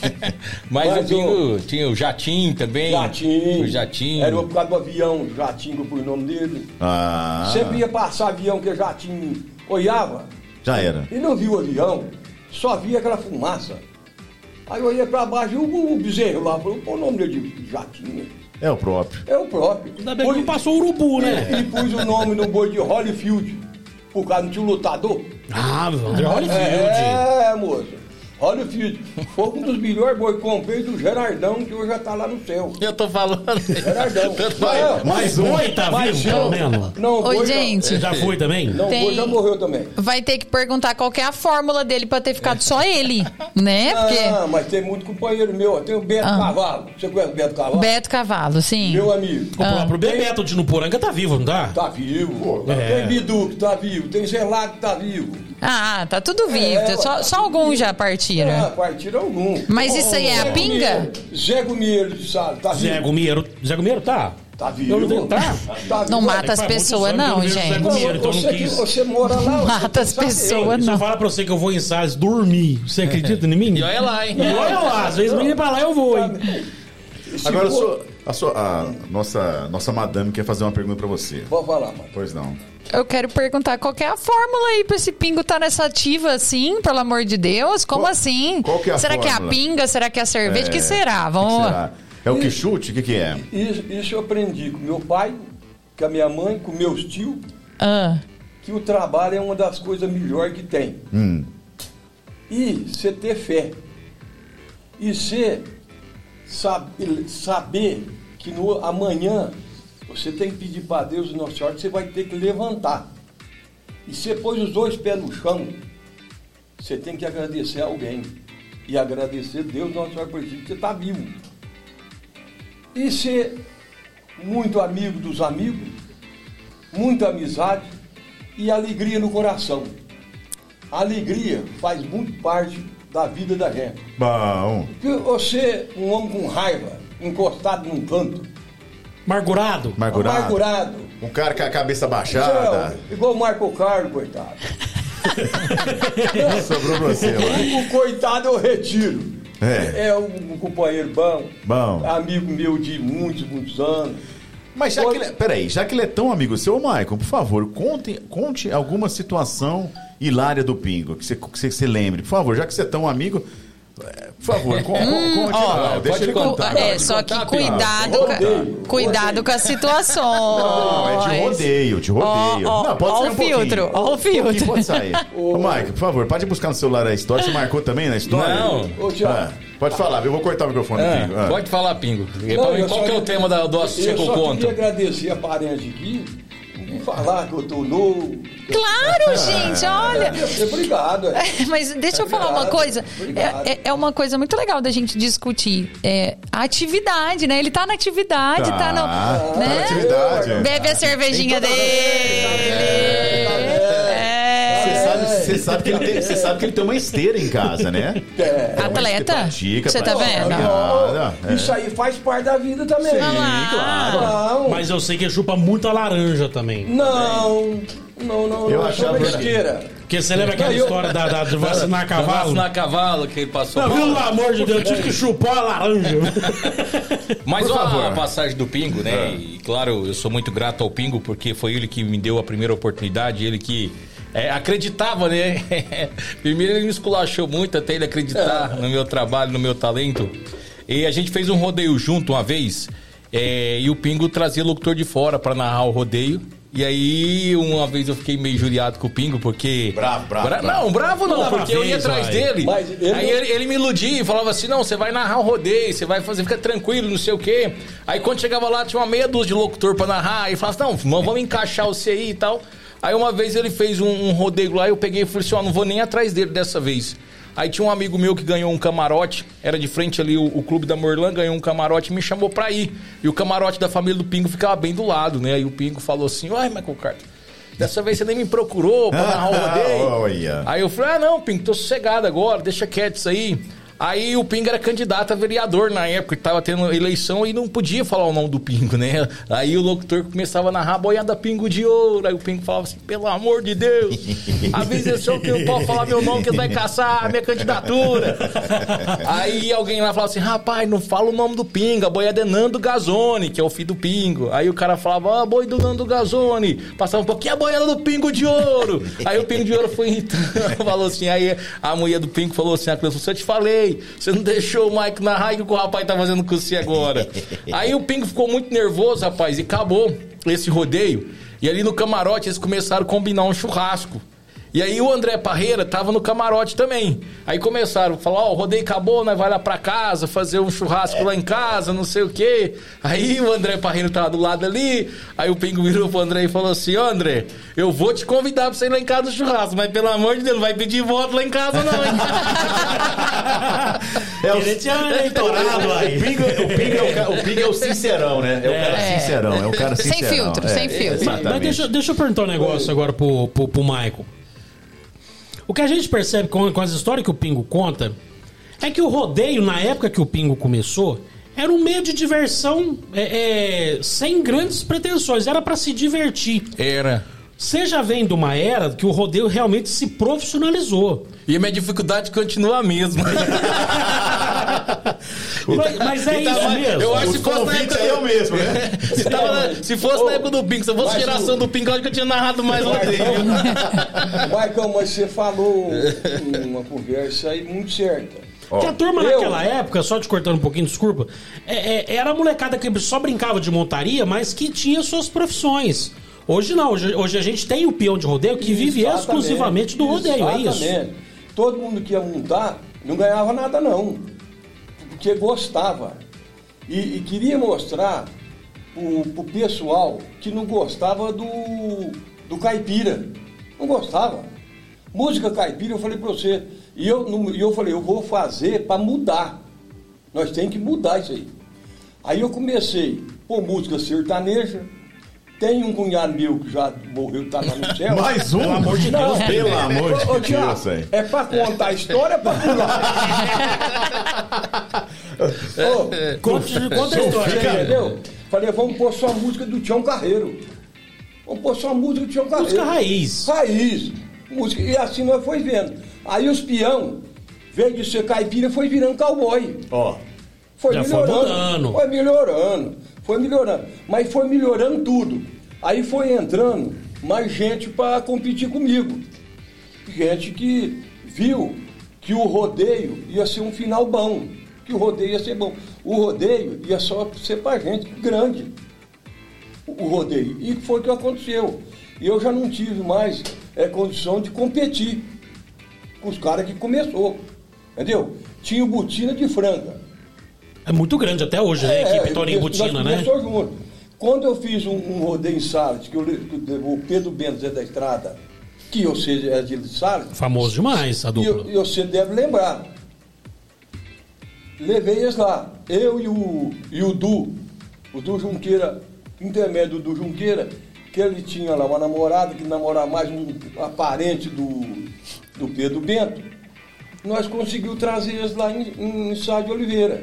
Mas, Mas o Pingo tinha o Jatim também. Jatinho. O Jatim. Era por causa do avião, Jatinho por nome dele. Ah, Sempre ia passar avião que Jatinho olhava já era. e não via o avião, só via aquela fumaça. Aí eu ia pra baixo e o, o bezerro lá falou, pô, o nome dele de Jatinho. É o próprio. É o próprio. Ainda bem que não passou urubu, né? E pus o nome no boi de Holyfield, por causa um lutador. Ah, meu André Holyfield. É, moço. Olha, filho, foi um dos melhores boi que comprei do Gerardão, que hoje já tá lá no céu. Eu tô falando. Gerardão. Vai, mais um. Oi, tá Mas vivo, pelo menos. Não, Oi, boi já- gente. Já foi também? Não, o Tem- já morreu também. Vai ter que perguntar qual que é a fórmula dele pra ter ficado só ele, né? Porque Ah, mas tem muito companheiro meu. Tem o Beto Ah. Cavalo. Você conhece o Beto Cavalo? Beto Cavalo, sim. Meu amigo. O próprio Bebeto de Nuporanga tá vivo, não tá? Tá vivo. É. Tem Bidu que tá vivo. Tem Gelado que tá vivo. Ah, tá tudo vivo. É, só, só alguns já Ah, partiram. partiram algum. Mas isso aí é a Zé pinga? Zé Gumieiro de Salo, tá Zé vivo. Zé Gumieiro tá? Tá vivo. Eu não tá? Tá vivo. Não mata as muitos pessoas, eu não, não Zé gente. Então eu não você, que- quis. você mora lá. você Mata as sabe. pessoas, Se eu não. falar pra você que eu vou em Salles dormir, você acredita em mim? E olha lá, hein? E olha lá, às vezes me pra lá eu vou, hein? Agora, for- sua, a sua- a nossa, nossa madame quer fazer uma pergunta pra você. Vou falar, mano. Pois não. Eu quero perguntar qual que é a fórmula aí pra esse pingo estar nessa ativa assim, pelo amor de Deus? Como Qual- assim? qual que é a será que é a fórmula? pinga? Será que é a cerveja? É, que será? que Vamos será? É o que chute? O que, que é? Isso, isso eu aprendi com meu pai, com a minha mãe, com meus tios, Ah, que o trabalho é uma das coisas melhores que tem. Hum. E você ter fé. E você saber, saber que no amanhã você tem que pedir para Deus e Nossa Senhora que você vai ter que levantar. E você pôs os dois pés no chão, você tem que agradecer a alguém. E agradecer Deus Nossa Senhora por que você está vivo. E ser muito amigo dos amigos, muita amizade e alegria no coração. A alegria faz muito parte da vida da gente. Bom. Porque você, um homem com raiva, encostado num canto, Margurado. Amargurado. amargurado, Um cara com a cabeça baixada. igual o Marco Carlos, coitado. Sobrou pra você, lá. O coitado eu retiro. É. É um, um companheiro bom, Bom. amigo meu de muitos, muitos anos. Mas já que ele, peraí, já que ele é tão amigo seu, Maicon, por favor, conte, conte alguma situação hilária do Pingo, que você, que você se lembre. Por favor, já que você é tão amigo, é, por favor, con, con, conte ó, lá, deixa pode ele contar. é, pode só que contar, cuidado, cuidado com as situações. Não, é de rodeio, de rodeio. Ó, ó, não, pode ó sair o um pouquinho. filtro, ó o Um filtro. Pode sair. Ô, Mike, por favor, pode buscar no celular a história. Você marcou também na história? Não. Ô. Ah, pode falar, eu vou cortar o microfone Ah, Pingo. Ah. Pode falar, Pingo. E Não, eu qual que é o tema da, do Eu Associo só Conto? queria agradecer a parente aqui falar que eu tô novo. Claro, gente, olha. Obrigado. é. Mas deixa eu falar uma coisa. É, é- é uma coisa muito legal da gente discutir. É, a atividade, né? Ele tá na atividade, tá, Tá, no. tá né? na atividade. Bebe a cervejinha dele. Você sabe, que ele tem, você sabe que ele tem uma esteira em casa, né? É. Atleta? Você tá vendo? Ah, é. Isso aí faz parte da vida também. Sim, Ah. claro. Não, Mas eu sei que ele chupa muita laranja também. não, não, não. Eu não, achava- é besteira. Porque você lembra aquela eu- história da, da- de vacinar cavalo? Na cavalo que ele passou. Não, pelo amor de Deus, eu tive que chupar a laranja. Mas Por ó, a passagem do Pingo, né? É. E claro, eu sou muito grato ao Pingo porque foi ele que me deu a primeira oportunidade, ele que é, acreditava, né? Primeiro ele me esculachou muito até ele acreditar no meu trabalho, no meu talento. E a gente fez um rodeio junto uma vez. é, e o Pingo trazia locutor de fora pra narrar o rodeio. E aí, uma vez eu fiquei meio juriado com o Pingo, porque. Bravo, bravo, Bra- bravo. Não, bravo não, Toda porque eu ia atrás vai. dele. Mas ele aí não- ele, ele me iludia e falava assim: não, você vai narrar o rodeio, você vai fazer, fica tranquilo, não sei o quê. Aí quando chegava lá, tinha uma meia dúzia de locutor pra narrar. Aí falava assim: não, vamos encaixar você aí e tal. Aí uma vez ele fez um, um rodeio lá, eu peguei e falei assim: ó, não vou nem atrás dele dessa vez. Aí tinha um amigo meu que ganhou um camarote, era de frente ali, o, o clube da Morlan ganhou um camarote e me chamou pra ir. E o camarote da família do Pingo ficava bem do lado, né? Aí o Pingo falou assim: Uai, Michael Carter, dessa vez você nem me procurou pra narrar o rodeio. Aí eu falei, ah não, Pingo, tô sossegado agora, deixa quieto isso aí. Aí o Pingo era candidato a vereador na época, que tava tendo eleição e não podia falar o nome do Pingo, né? Aí o locutor começava a narrar boiada Pingo de ouro. Aí o Pingo falava assim, pelo amor de Deus, avisa esse senhor que não pode falar meu nome, que ele vai caçar a minha candidatura. Aí alguém lá falava assim, rapaz, não fala o nome do Pingo, a boiada é Nando Gazone, que é o filho do Pingo. Aí o cara falava, ah, boi do Nando Gazone. Passava um pouquinho, a boiada do Pingo de ouro. Aí o Pingo de ouro foi irritando, falou assim, aí a mulher do Pingo falou assim, a criança, você te falei, você não deixou o Mike narrar e o que o rapaz tá fazendo com você agora. Aí o Pingo ficou muito nervoso, rapaz, e acabou esse rodeio. E ali no camarote eles começaram a combinar um churrasco. E aí o André Parreira tava no camarote também. Aí começaram a falar, ó, o rodeio acabou, nós vai lá pra casa, fazer um churrasco lá em casa, não sei o quê. Aí o André Parreira tava do lado ali, aí o Pingo virou pro André e falou assim, ó André, eu vou te convidar pra você ir lá em casa no churrasco, mas pelo amor de Deus, não vai pedir voto lá em casa não, hein? É o, Ele tinha eleitorado aí. o Pingo, o, Pingo é o, ca- o Pingo é o sincerão, né? É o cara É. sincerão, é o cara Sem sincerão. filtro, é, sem filtro. Mas, Exatamente. mas deixa, deixa eu perguntar um negócio agora pro, pro, pro Michael. O que a gente percebe com, com as histórias que o Pingo conta é que o rodeio, na época que o Pingo começou, era um meio de diversão é, é, sem grandes pretensões, era pra se divertir. Era. Você já vem de uma era que o rodeio realmente se profissionalizou. E a minha dificuldade continua a mesma. Mas, mas é Então, isso mesmo. Eu acho que fosse na época é o mesmo, né? Se, tava se fosse na época do Pingo, se eu fosse geração o- do Pingo, eu acho que eu tinha narrado mais rodeio. Maicon, mas você falou uma conversa aí muito certa. Ó, Que a turma eu- naquela época, só te cortando um pouquinho, desculpa, é- é- era a molecada que só brincava de montaria, mas que tinha suas profissões. Hoje não, hoje, hoje a gente tem o peão de rodeio que vive Exatamente, exclusivamente do rodeio, é isso? exatamente. Todo mundo que ia montar não ganhava nada não, porque gostava. E, e queria mostrar pro, pro pessoal que não gostava do, do caipira. Não gostava. Música caipira, eu falei para você. E eu, e eu falei, eu vou fazer para mudar. Nós temos que mudar isso aí. Aí eu comecei por música sertaneja. Tem um cunhado meu que já morreu, tá lá no céu. Mais um? Pelo amor de Deus, Pelo amor de Ô, ô, Deus, velho. É pra contar a história, é pra pular. Ô, Conta, conta a história, cara. entendeu? Falei, vamos pôr só a música do Tião Carreiro. Vamos pôr só a música do Tião Carreiro. Música raiz. Raiz. Música. E assim nós foi vendo. Aí os peão, veio de ser caipira, foi virando cowboy. Ó, Foi Já foi melhorando. mudando. Foi melhorando. Foi melhorando. Mas foi melhorando tudo. Aí foi entrando mais gente para competir comigo. Gente que viu que o rodeio ia ser um final bom. Que o rodeio ia ser bom. O rodeio ia só ser para gente grande. O rodeio. E foi o que aconteceu. E eu já não tive mais é, condição de competir com os caras que começou. Entendeu? Tinha o Botina de Franga. É muito grande até hoje, né? É, Equipe Torinho nós Butina, né? começou junto. Quando eu fiz um, um rodeio em Salles, que, eu, que o Pedro Bento é da Estrada, que eu sei é de Salles, Famoso demais a e dupla. e você deve lembrar. Levei eles lá, eu e o, e o Du, o Du Junqueira, intermédio do Du Junqueira, que ele tinha lá uma namorada que namorava mais um parente do, do Pedro Bento. Nós conseguimos trazer eles lá em, em Sá de Oliveira.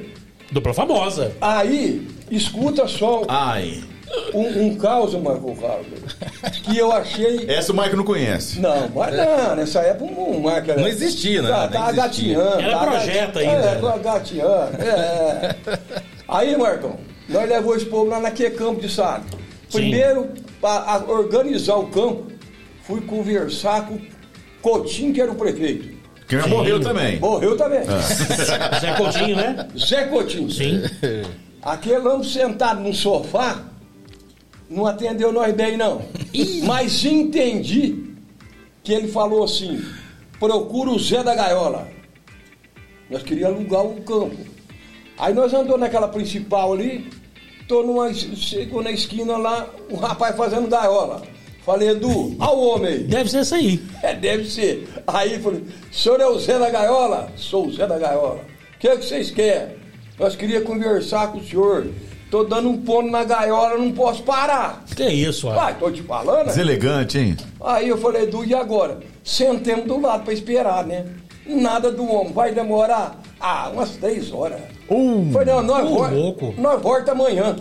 Dupla famosa. Aí, escuta só ai. um, um caos, Marco Carlos, que eu achei. Essa o Mike não conhece. Não, mas não, nessa época o Marco era. Não existia, né? Tá, tá existia. gatinhando. Era tá projeto gati- ainda. É, tá gatinhando. É. Aí, Marcão, nós levamos esse povo lá naquele campo de sala. Primeiro, para organizar o campo, fui conversar com o Coutinho, que era o prefeito. Que já morreu também. Morreu também. Zé Coutinho, né? Zé Coutinho. Sim. Aquele homem sentado no sofá não atendeu nós bem, não. Mas entendi que ele falou assim: procura o Zé da Gaiola. Nós queríamos alugar um campo. Aí nós andamos naquela principal ali, tô numa, chegou na esquina lá, um rapaz fazendo gaiola. Falei, Edu, olha o homem. Deve ser essa aí. É, deve ser. Aí falei, o senhor é o Zé da Gaiola? Sou o Zé da Gaiola. O que é que vocês querem? Nós queríamos conversar com o senhor. Tô dando um ponto na gaiola, não posso parar. Que isso, ó. Vai, tô te falando. Deselegante, hein? Aí eu falei, Edu, e agora? Sentemos do lado para esperar, né? Nada do homem, vai demorar? Ah, umas três horas. Uh, Falei, não, nós, Ô, vol- louco. nós volta amanhã.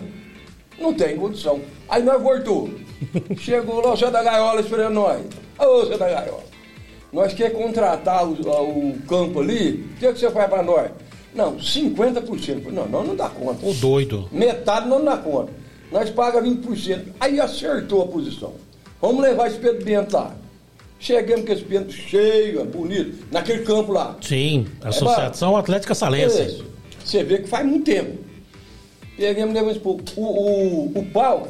Não tem condição. Aí nós voltou. Chegou lá o Zé da Gaiola esperando nós. Ô, Zé da Gaiola, nós quer contratar o, o campo ali, o que, que você faz para nós? Não, 50%. Não, não, não dá conta. Ô doido. Metade não dá conta. Nós paga 20%. Aí acertou a posição. Vamos levar esse Pedro Bento lá. Chegamos com esse Bento cheio, bonito, naquele campo lá. Sim, É Associação Atlética Salense. Você vê que faz muito tempo. Pegamos, levamos. O, o, o pau,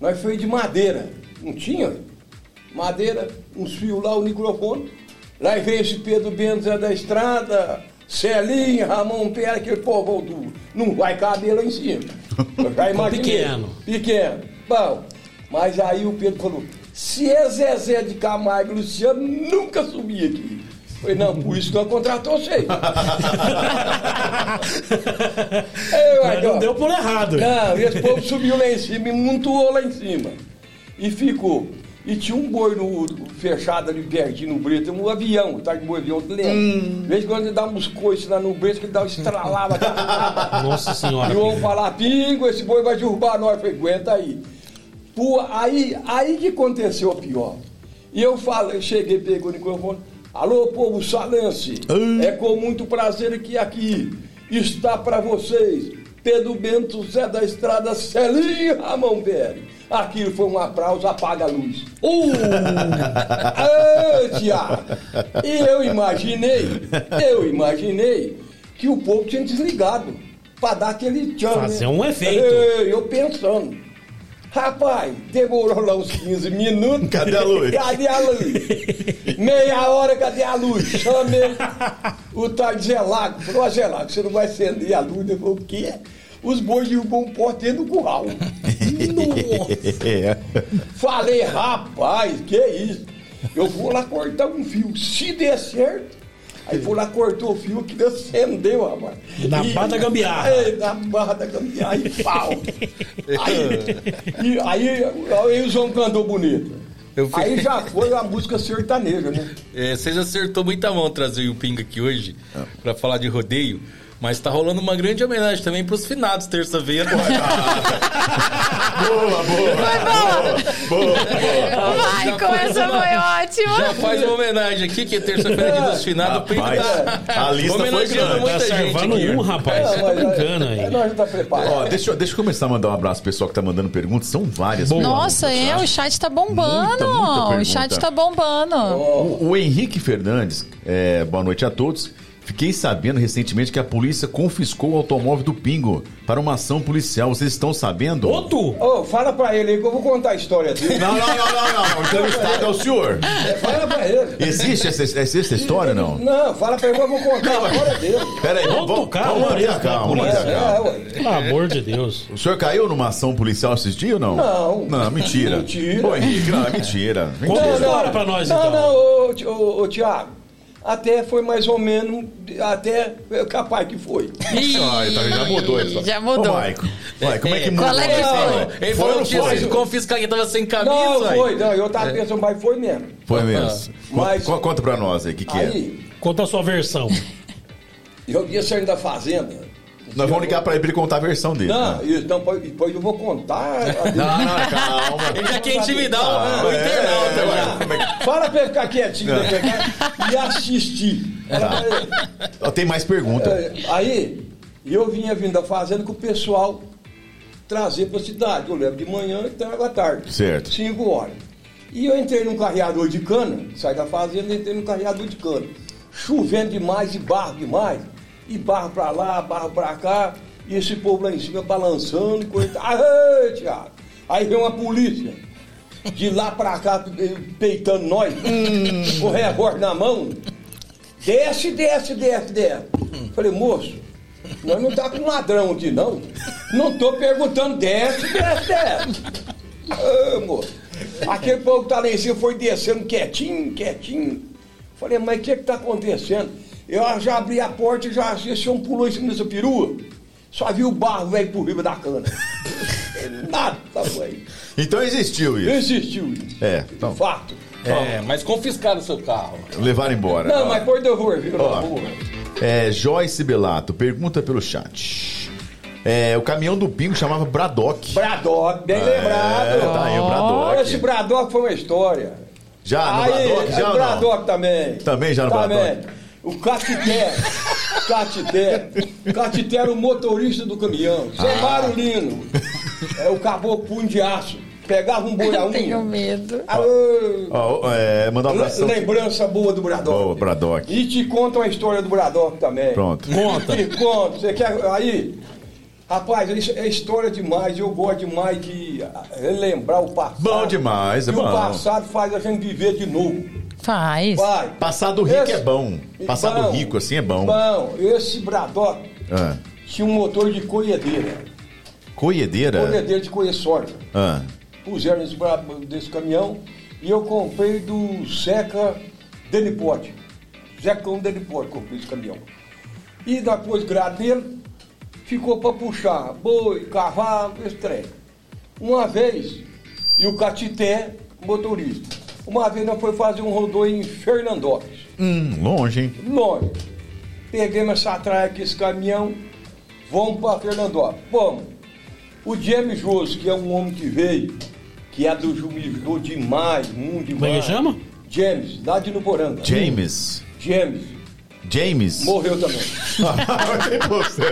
nós foi de madeira. Não tinha? madeira, uns fios lá, o microfone. Lá vem esse Pedro Bento Zé da Estrada, Celinha, Ramon Pera, aquele povo do. Não vai caber lá em cima. Eu já imaginei. pequeno. Pequeno. Bom, mas aí o Pedro falou: se é Zezé de Camargo Luciano, nunca subi aqui. Falei, não, por isso que eu contratou vocês. Eu, Mas aí, não ó, deu por errado. não, esse povo subiu lá em cima e montuou lá em cima. E ficou. E tinha um boi no, fechado ali pertinho no breto, um avião, tá de boi avião, tu lembra? De vez quando ele dá uns coices lá no breto, que ele dá um estralava. Nossa senhora. E vão falar, pingo, esse boi vai derrubar nós. Eu falei, aguenta aí. Pô, aí, aí que aconteceu o pior. E eu falei, eu cheguei, peguei o microfone. Alô, povo salense, é com muito prazer que aqui está para vocês Pedro Bento, Zé da Estrada, Celinho Ramon Pérez. Aquilo foi um aplauso, apaga a luz. Uh! Tiago! E eu imaginei, eu imaginei que o povo tinha desligado para dar aquele tchan. Fazer né? um efeito. Eu pensando. Rapaz, demorou lá uns 15 minutos. Cadê a luz? Cadê a luz? Meia hora, cadê a luz? Chamei o tal de Zelago. Falou, ó, Zelago, você não vai acender a luz? Eu falei, o quê? Os bois derrubou um pote dentro do curral. Nossa. Falei, rapaz, que isso? Eu vou lá cortar um fio. Se der certo, aí foi lá, cortou o fio que acendeu, rapaz. Na E- barra da gambiarra. É, na barra da gambiarra e pau. Aí, e, aí, aí o João cantou bonito. Eu fui- Aí já foi a música sertaneja, né? É, você já acertou muita mão trazer o Pinga aqui hoje pra falar de rodeio. Mas tá rolando uma grande homenagem também pros finados terça-feira. Boa, boa. Boa, boa, boa. Vai, com essa uma- foi ótima. Já faz uma homenagem aqui, que é terça-feira aqui dos finados. Rapaz, tá a lista foi grande. muita Tá gente servando um, rapaz. Você tá mas, brincando é, aí. Nós já tá preparado. Ó, deixa, eu- deixa eu começar a mandar um abraço pro pessoal que tá mandando perguntas. São várias. Boa. Nossa, perguntas, é, tá? o chat tá bombando. Muita, muita o chat tá bombando. O, o Henrique Fernandes, é, boa noite a todos. Fiquei sabendo recentemente que a polícia confiscou o automóvel do Pingo para uma ação policial. Vocês estão sabendo? Outro? Ô, fala pra ele aí que eu vou contar a história dele. Não, não, não, não, não. O entrevistado é o senhor. Fala pra ele. Existe essa, existe essa história, não? Não, fala pra ele que eu vou contar a história dele. Pera aí, Outro vamos, carro vamos pela calma, vamos É, calma. é. Pelo amor de Deus. O senhor caiu numa ação policial esses dias ou não? Não. Não, mentira. Mentira. Ô, Henrique, não, é mentira. Conta a história pra nós, não, então. Não, ô, Ti- ô, ô, Tiago. Até foi mais ou menos, até é capaz que foi. Ah, então já mudou isso. Já mudou. Ô, Maico, Vai, como é que mudou? Qual é que foi? Ele Foi falou que foi? sido confiscado que tava sem camisa. Não, foi, não, eu tava pensando, mas foi mesmo. Foi mesmo. Mas- Conta, conta pra nós aí, o que, que é? Aí, Conta a sua versão. eu ia saindo da fazenda. Nós vamos ligar pra ele pra ele contar a versão dele. Não, né? isso, não, depois- depois eu vou contar. Não, não, calma. Ele já quer intimidar o, Ah, o é, internauta. é, agora. Como é que- Fala pra ele ficar quietinho né, e assistir. Ó, Tem mais pergunta. É, Aí, eu vinha vindo da fazenda com o pessoal trazer pra cidade. Eu levo de manhã e trago à tarde. Certo. Cinco horas. E eu entrei num carreador de cana, saí da fazenda e entrei num carreador de cana. Chovendo demais e barro demais. E barro pra lá, barro pra cá. E esse povo lá em cima balançando coisa. Aê, Tiago! Aí vem uma polícia. De lá pra cá, peitando nós. Hum. O revólver na mão. Desce, desce, desce, desce. Falei, moço, nós não tá com ladrão aqui, não. Não tô perguntando, desce, desce, desce. Ô, moço, aquele povo que tá lá em cima foi descendo quietinho, quietinho. Falei, mas o que que tá acontecendo? Eu já abri a porta e já esse homem pulou em cima dessa perua. Só vi o barro velho por riba da cana. Nada, tá aí. Então existiu isso. existiu isso. É, então. Fato. É, mas confiscaram o seu carro. Levaram embora. Não, Ó, mas na Ó. rua. É, Joyce Belato, pergunta pelo chat. É, o caminhão do Pingo chamava Bradock. Bradock, bem É, esse tá aí o Bradock. Esse Bradock foi uma história. Já no Aí, Bradock, já? Bradock também. Também já no Também. Bradock. O Catité, Catité, Catité era o motorista do caminhão. Zé Ah. Barulino, é o caboclo punho de aço. Pegava um boi a Eu tenho medo. Alô, Ó, é, mandar um abração. Lembrança boa do Bradock. Boa, Bradock. E te conta uma história do Bradock também. Pronto. Conta. Te conto. Você quer. Aí. Rapaz, isso é história demais. Eu gosto demais de ah, relembrar o passado. Bom demais, é e bom. o passado faz a gente viver de novo. Faz. Vai. Passado rico Esse- é bom. Passado Bom. rico assim é bom. Bom, esse Bradock Ah. tinha um motor de colhedeira. Coiedeira? Colhedeira de colher soja. Ah. Puseram nesse, bra- desse caminhão e eu comprei do Zeca Delipote. Zecão Delipote, comprei esse caminhão. E depois gradeiro, ficou para puxar boi, cavalo, esse trem. Uma vez, e o Catité, motorista. Uma vez nós foi fazer um rodeio em Fernandópolis. Hum, longe, hein? Nós pegamos essa traia aqui, esse caminhão, vamos para Fernandópolis. Vamos. O James Josso, que é um homem que veio, que é do Jumijô demais, muito demais. Como é que chama? James, lá de Nuporanga. James. James. James. Morreu também. Você.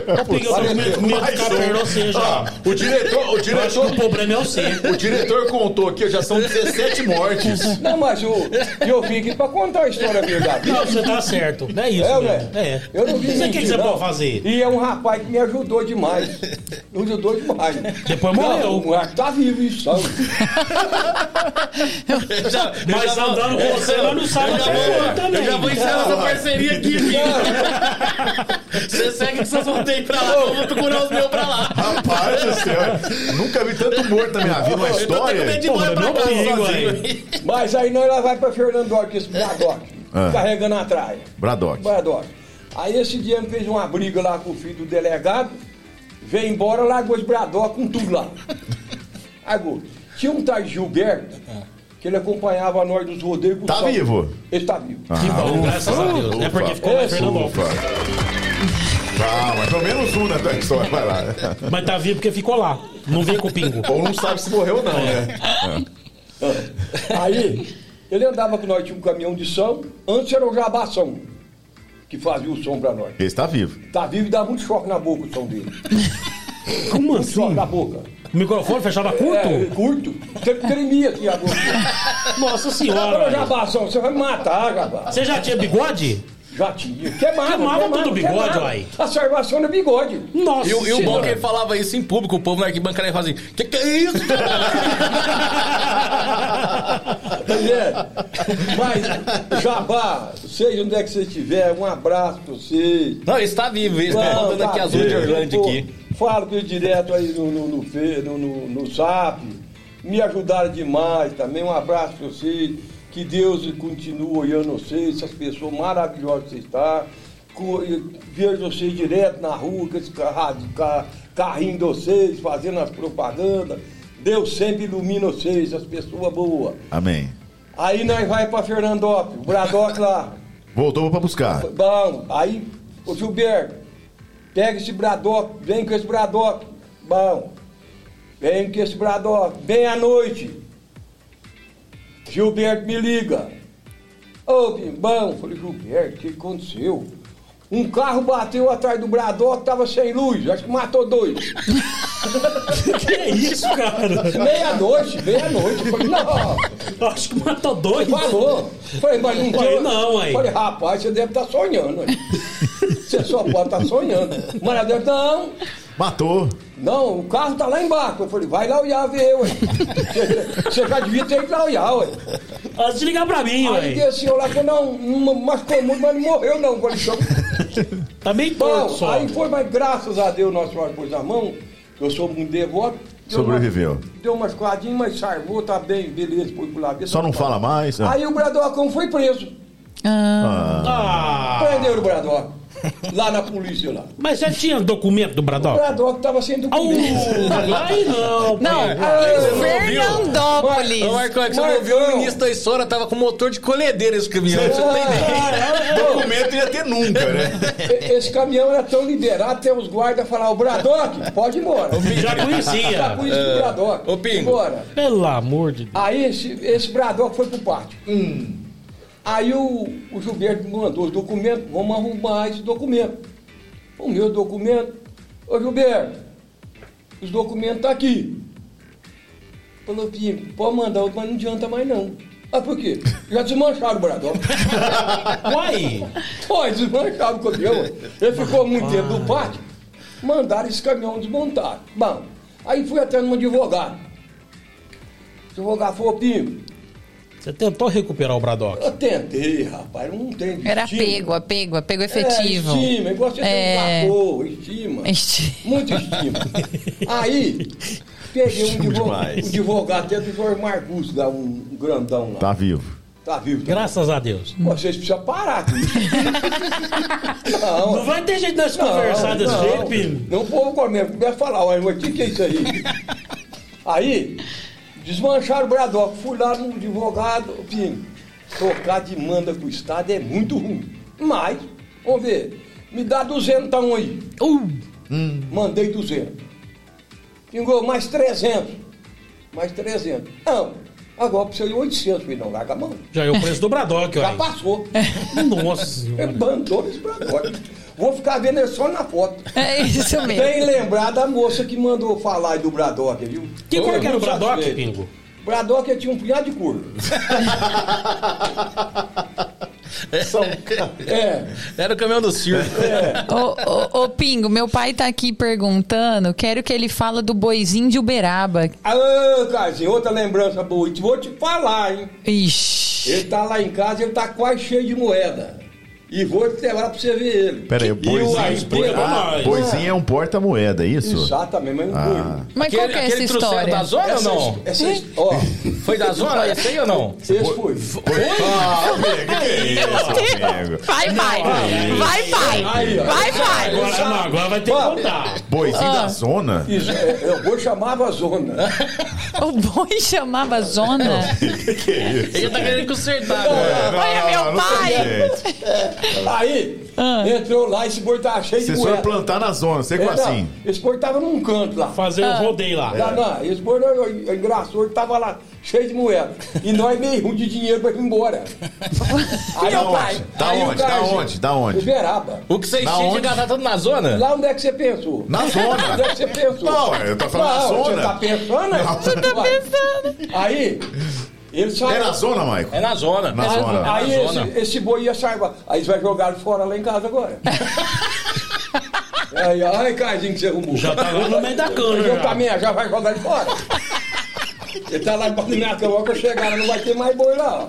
O diretor, o diretor, o problema é o o diretor contou aqui, já são 17 mortes. Não, mas eu, eu vim aqui para contar a história verdadeira. Não, você tá certo. Não é isso, É, né? É. Eu não vi Isso aqui que você pode fazer. E é um rapaz que me ajudou demais. Me ajudou demais. Depois morreu. Não, o moleque tá vivo, isso. sabe? Mas andando com você, vou- quando também. Eu já vou encerrar essa parceria aqui, Você segue que vocês vão ter pra lá, eu vou procurar os meus pra lá. Rapaz do céu. Nunca vi tanto morto na minha vida, uma Eu tô até com medo história. de pra casa aí. Mas aí nós lá vai pra Fernandópolis, esse Bradock, Ah. carregando a traia. Bradock. Bradock. Aí esse dia ele fez uma briga lá com o filho do delegado, veio embora, largou os Bradock com tudo lá. Agora, tinha um tal Gilberto, que ele acompanhava nós dos rodeios. com Tá São- vivo? Ele tá vivo. Que bom, graças a Deus. É porque ficou Fernandópolis. Ah, mas pelo menos um na tua história, vai lá. Mas tá vivo porque ficou lá. Não veio com o pingo. Ou não sabe se morreu ou não, né? Aí, ele andava com nós, tinha um caminhão de som, antes era o Jabação, que fazia o som pra nós. Esse tá vivo. Tá vivo e dá muito choque na boca o som dele. Como assim? na boca. O microfone fechava curto? É, curto. Tre- Tremia aqui a boca. Nossa senhora. Jabação, você vai me matar, Jabá. Você já tinha bigode? Já tinha. Queimava, Queimava tudo o bigode, queimava. uai. A salvação no bigode. Nossa E, o- e o bom é que ele falava isso em público, o povo na arquibancada ia fazer: Que que é isso? Entendeu? Mas, Jabá, seja onde é que você estiver, um abraço pra vocês. Não, ele está vivo, ele está Não, rodando tá aqui azul de Pô, aqui. Falo com ele direto aí no, no, no, no, no, Zap. Me ajudaram demais também. Um abraço pra vocês. Que Deus continue olhando vocês, essas pessoas maravilhosas que vocês estão. Vejo vocês direto na rua, com esse carrinho de vocês, fazendo as propagandas. Deus sempre ilumina vocês, as pessoas boas. Amém. Aí nós vai pra Fernandópolis, o Bradock lá. Voltou pra buscar. Bom, aí, ô Gilberto, pega esse Bradock, vem com esse Bradock. Bom, vem com esse Bradock, vem à noite. Gilberto me liga. Ô, Bim, bom, falei, Gilberto, o que aconteceu? Um carro bateu atrás do Bradock, tava sem luz, acho que matou dois. Que é isso, cara? Meia-noite, meia-noite. Falei, não, Acho que matou dois. Falou. Falei, mas não Falei, não, aí. Falei, rapaz, você deve estar sonhando. aí. Você só pode estar sonhando. Mas não, Matou. não, o carro tá lá embaixo. Eu falei, vai lá olhar ver, ué. Você, já devia ter ido lá olhar, ué. Antes de ligar pra mim, Aí ué. desceu lá, falou, não, não machucou muito, mas não morreu não. Eu Falei, então, Tá meio torto só. aí foi, mas graças a Deus Nossa Senhora pôs a mão, eu sou muito devoto. deu uma- Sobreviveu. Deu uma esquadinha, mas sarvou, tá bem, beleza, foi pro lado. Só não fala mais. Ah. Aí o Bradocão foi preso. Ah, Prenderam o Bradock. Lá na polícia lá. mas já tinha documento do O Bradock? Bradock tava sem Au, documento. aí não. Não, pai. Fernandópolis. Ô, Marcão, é que você não ouviu o início da história, tava com motor de colhedeira esse caminhão. Você não tem ideia. Documento ia ter nunca, né? Esse caminhão era tão liberado, até os guardas falaram, o Bradock, pode ir embora. Já Já conhecia. conheci o Bradock. Ô, Pingo. Embora. Pelo amor de Deus. Aí esse, esse Bradock foi pro pátio. Aí o, o Gilberto me mandou os documentos, vamos arrumar esse documento. O meu documento. Ô Gilberto, os documentos tá aqui. Falou, Pinho, pode mandar outro, mas não adianta mais não. Ah, por quê? Já desmancharam o Bradock. Uai! Pô, desmancharam o caminhão. Ele ficou muito tempo no pátio. Mandaram esse caminhão desmontar. Bom, aí fui até num advogado. O advogado falou, Pinho, Você tentou recuperar o Bradock. eu tentei, rapaz, não tem. Era apego, apego, apego efetivo. É, estima, igual você É. tem um cachorro, estima. Esti- Muito estima. Aí, peguei um Estima advogado, demais. um advogado até do Jorge Marcus, lá, um grandão lá. Tá vivo. Tá vivo. tá? Graças a Deus. Vocês precisam parar com isso. não, Não vai ter jeito de nós conversar desse não. jeito, Pino. Não, o povo começa, começa a falar, mas o que, que é isso aí? aí, desmancharam o Bradock, fui lá no advogado, Pino, trocar de manda com o Estado é muito ruim. Mas, vamos ver, me dá 200 então aí. Uh, Mandei 200. Pingou mais 300. Mais 300. Não, agora precisa de 800, filho, não, larga a mão. já é o preço do Bradock, Já olha. passou. Nossa É senhora. bandou esse Bradock. Vou ficar vendo ele só na foto. É isso mesmo. Bem lembrar da moça que mandou falar aí do Bradock, viu? Que cor que era o Bradock. Pingo? Bradock tinha um punhado de cor. São... É, Era o caminhão do circo. Ô, ô, ô, Pingo, meu pai tá aqui perguntando, quero que ele fala do boizinho de Uberaba. Ah, Carzinho, outra lembrança boa. Vou te falar, hein? Ixi. Ele tá lá em casa, ele tá quase cheio de moeda. E vou te levar pra você ver ele. Pera aí, o o boizinho, ah, boizinho é um porta-moeda, é isso? Exatamente, mas não Ah. foi. Mas qual que é essa aquele história? da zona ou Essa, não? essa, ó, Foi da zona esse aí ou não? esse foi. Ah, amigo, que é isso, amigo? Vai, pai. Vai, pai. Vai, pai. Agora, não, agora vai ter que contar. Boizinho Ah. da zona? Isso, é, eu vou chamava a zona. O boi chamava Zona. que que é isso? Ele tá querendo consertar. né? Olha, meu não tem pai. Aí, Ah. entrou lá, esse boi tava cheio Se de moeda. plantar na zona, você É, como não, assim? Esse boi tava num canto lá. Fazer um rodeio lá. Não, não, esse boi não, é engraçou, ele tava lá cheio de moeda. E nós meio ruim de dinheiro pra ir embora. Aí, Da o pai- onde? Da aí onde? Da Carzinho, onde? Da onde? Uberaba. O que vocês tinham de gastar tudo na zona? Lá onde é que você pensou? Na zona. Onde é que você pensou? Não, eu tô falando na Não, zona. Você tá pensando? né? Você tá pensando. Aí, ele saiu. É na zona, Maico? É na zona. Na Aí, zona. aí É na zona. esse, esse boi ia sair. Aí você vai jogar ele fora lá em casa agora. aí, ai, Carzinho, que você arrumou. Já tá lá no meio da cana, Eu já. também já vai jogar ele fora. Ele tá lá embaixo da minha cama, quando eu chegar, não vai ter mais boi lá. ó.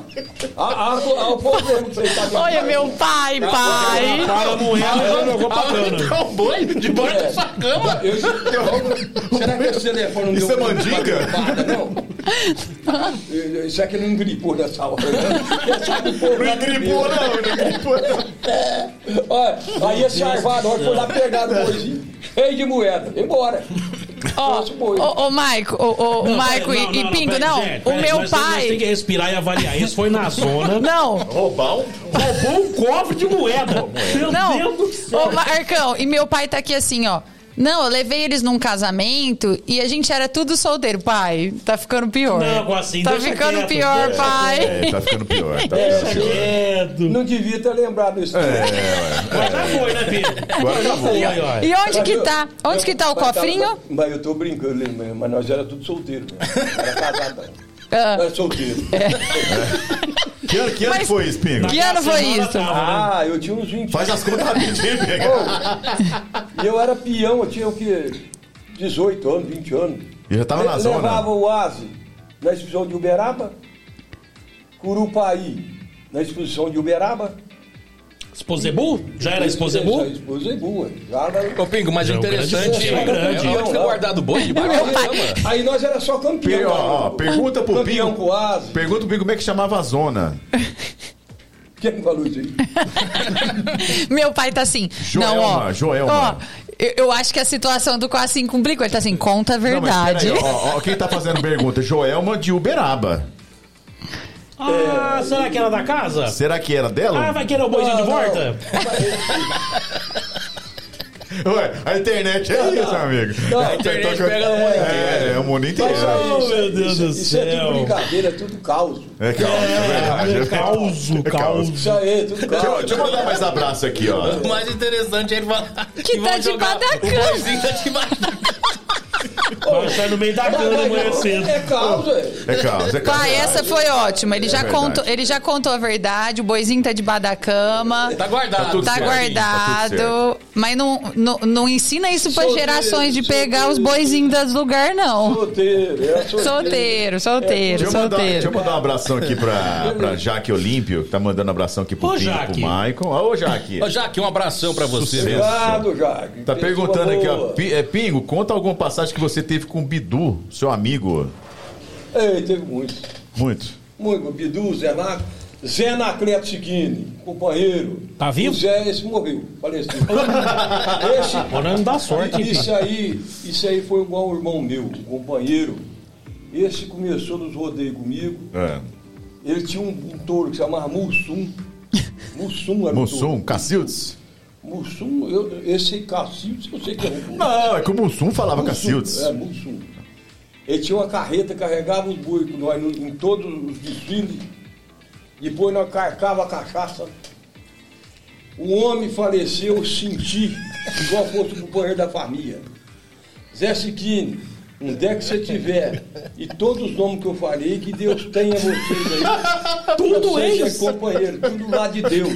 Ah, ah, ah, o problema que você tá. Olha, meu pai, pai. Para a moeda e jogou pra cana. É um boi debaixo da sua cama. Eu- eu- será que esse telefone não Isso deu é mandinga? não? Isso aqui não gripou nessa hora, né? Lá Não gripou, não, não gripou, não. Olha, aí esse arvador foi lá pegar o boizinho, cheio de moeda, embora. Ó, ô, ô, Maico, ô, ô, Não, Maico e, e Pingo, pera, não. gente, o pera, meu nós temos- Nós pai. temos que respirar e avaliar. Esse foi na zona. Não, Roubar um... Roubou um cofre de moeda. Meu não. Deus do céu. Ô, Marcão, e meu pai tá aqui assim, ó. Não, eu levei eles num casamento e a gente era tudo solteiro, pai. Tá ficando pior. Não, assim, Tá deixa ficando quieto, pior, deixa pai. É, tá ficando pior. Tá Deixa ficando pior. quieto. Não devia ter lembrado isso. É, Agora já foi, né, Pedro? Agora já foi, olha. E onde que tá? Onde que tá o cofrinho? Mas, eu tô brincando, né, mas nós era tudo solteiro. Né? Era casado. Ah, Era solteiro. Que ano, que ano Mas- foi isso, Pingo? Que ano foi isso? né? Ah, eu tinha uns 20 Faz as contas rapidinho, pega. E eu era peão, eu tinha o quê? 18 anos, 20 anos. E já tava na Le- zona. Levava o Asi na exposição de Uberaba, Curupaí na exposição de Uberaba. Esposebu? Já era Esposebu? Esposebu, é. já era... Ô, Pingo, mas o é interessante grande- grande. é onde foi guardado o boi pai. cama. Aí nós era só campeão. Ó, ó, pergunta pro Campeão Pingo. Pergunta pro Pingo como é que chamava a zona. Quem falou isso aí? Meu pai tá assim. Joelma, não, ó. Joelma. Ó, eu, eu acho que a situação do quase complicou. Ele tá assim, conta a Não, mas verdade. peraí, ó, ó, quem tá fazendo pergunta? Joelma de Uberaba. Ah, será que era da casa? Será que era dela? Ah, vai querer o boizinho de Não, volta? Ué, a internet é isso, meu amigo. Não, A internet pega no mundo É, é o mundo inteiro. Mas Oh, isso- meu Deus isso- do Isso é céu. tudo brincadeira, é tudo caos. É caos, é verdade. É, causo, É causo. Isso aí, é tudo Deixa, eu- caos. deixa eu mandar mais abraço aqui, ó. O mais interessante é ele falar Que vão tá debaixo da O cama. boizinho tá debaixo da cama. Vai no meio da cana amanhã cedo. É causa. É caos, é caos. Pai, essa foi ótima. Ele já, É verdade. contou, ele já contou a verdade. O boizinho tá debaixo da cama. Tá guardado. Tá tudo Tá certo. guardado. Tá mas não, não, não ensina isso pra Solteiro, gerações de pegar os solteiro. boizinhos dos lugares, não. Solteiro, é solteiro. Solteiro, solteiro, Deixa eu, mandar, deixa eu solteiro. mandar um abração aqui pra, pra Jaque Olímpio, que tá mandando um abração aqui pro Ô, Pinho, pro Maicon. Ô, Jaque. Ô, Jaque, um abração pra você. Obrigado, Jaque. Tá perguntando aqui, ó. é, Pingo, conta alguma passagem que você teve com o Bidu, seu amigo. Ei, teve muito. Muito. Muito. Bidu, Zé Naco. Zé Nacleto Siquini, companheiro. Tá vivo? O Zé, esse morreu, faleceu. esse, Agora não dá sorte, isso aí, isso aí foi igual o irmão meu, um companheiro. Esse começou nos rodeios comigo. É. Ele tinha um, um touro que se chamava Mussum. Mussum era o Mussum. Cacildes. Mussum, eu, esse Cacildes, eu sei que é um Não, é que o Mussum falava Mussum, Cacildes. É, Mussum. Ele tinha uma carreta, carregava os boi com nós em todos os desfiles. Depois nós carcava a cachaça. O homem faleceu, eu senti, igual fosse o companheiro da família. Zé Siquini, onde é que você estiver, e todos os nomes que eu falei, que Deus tenha vocês aí. Tudo vocês eles. é companheiro, tudo lá de Deus.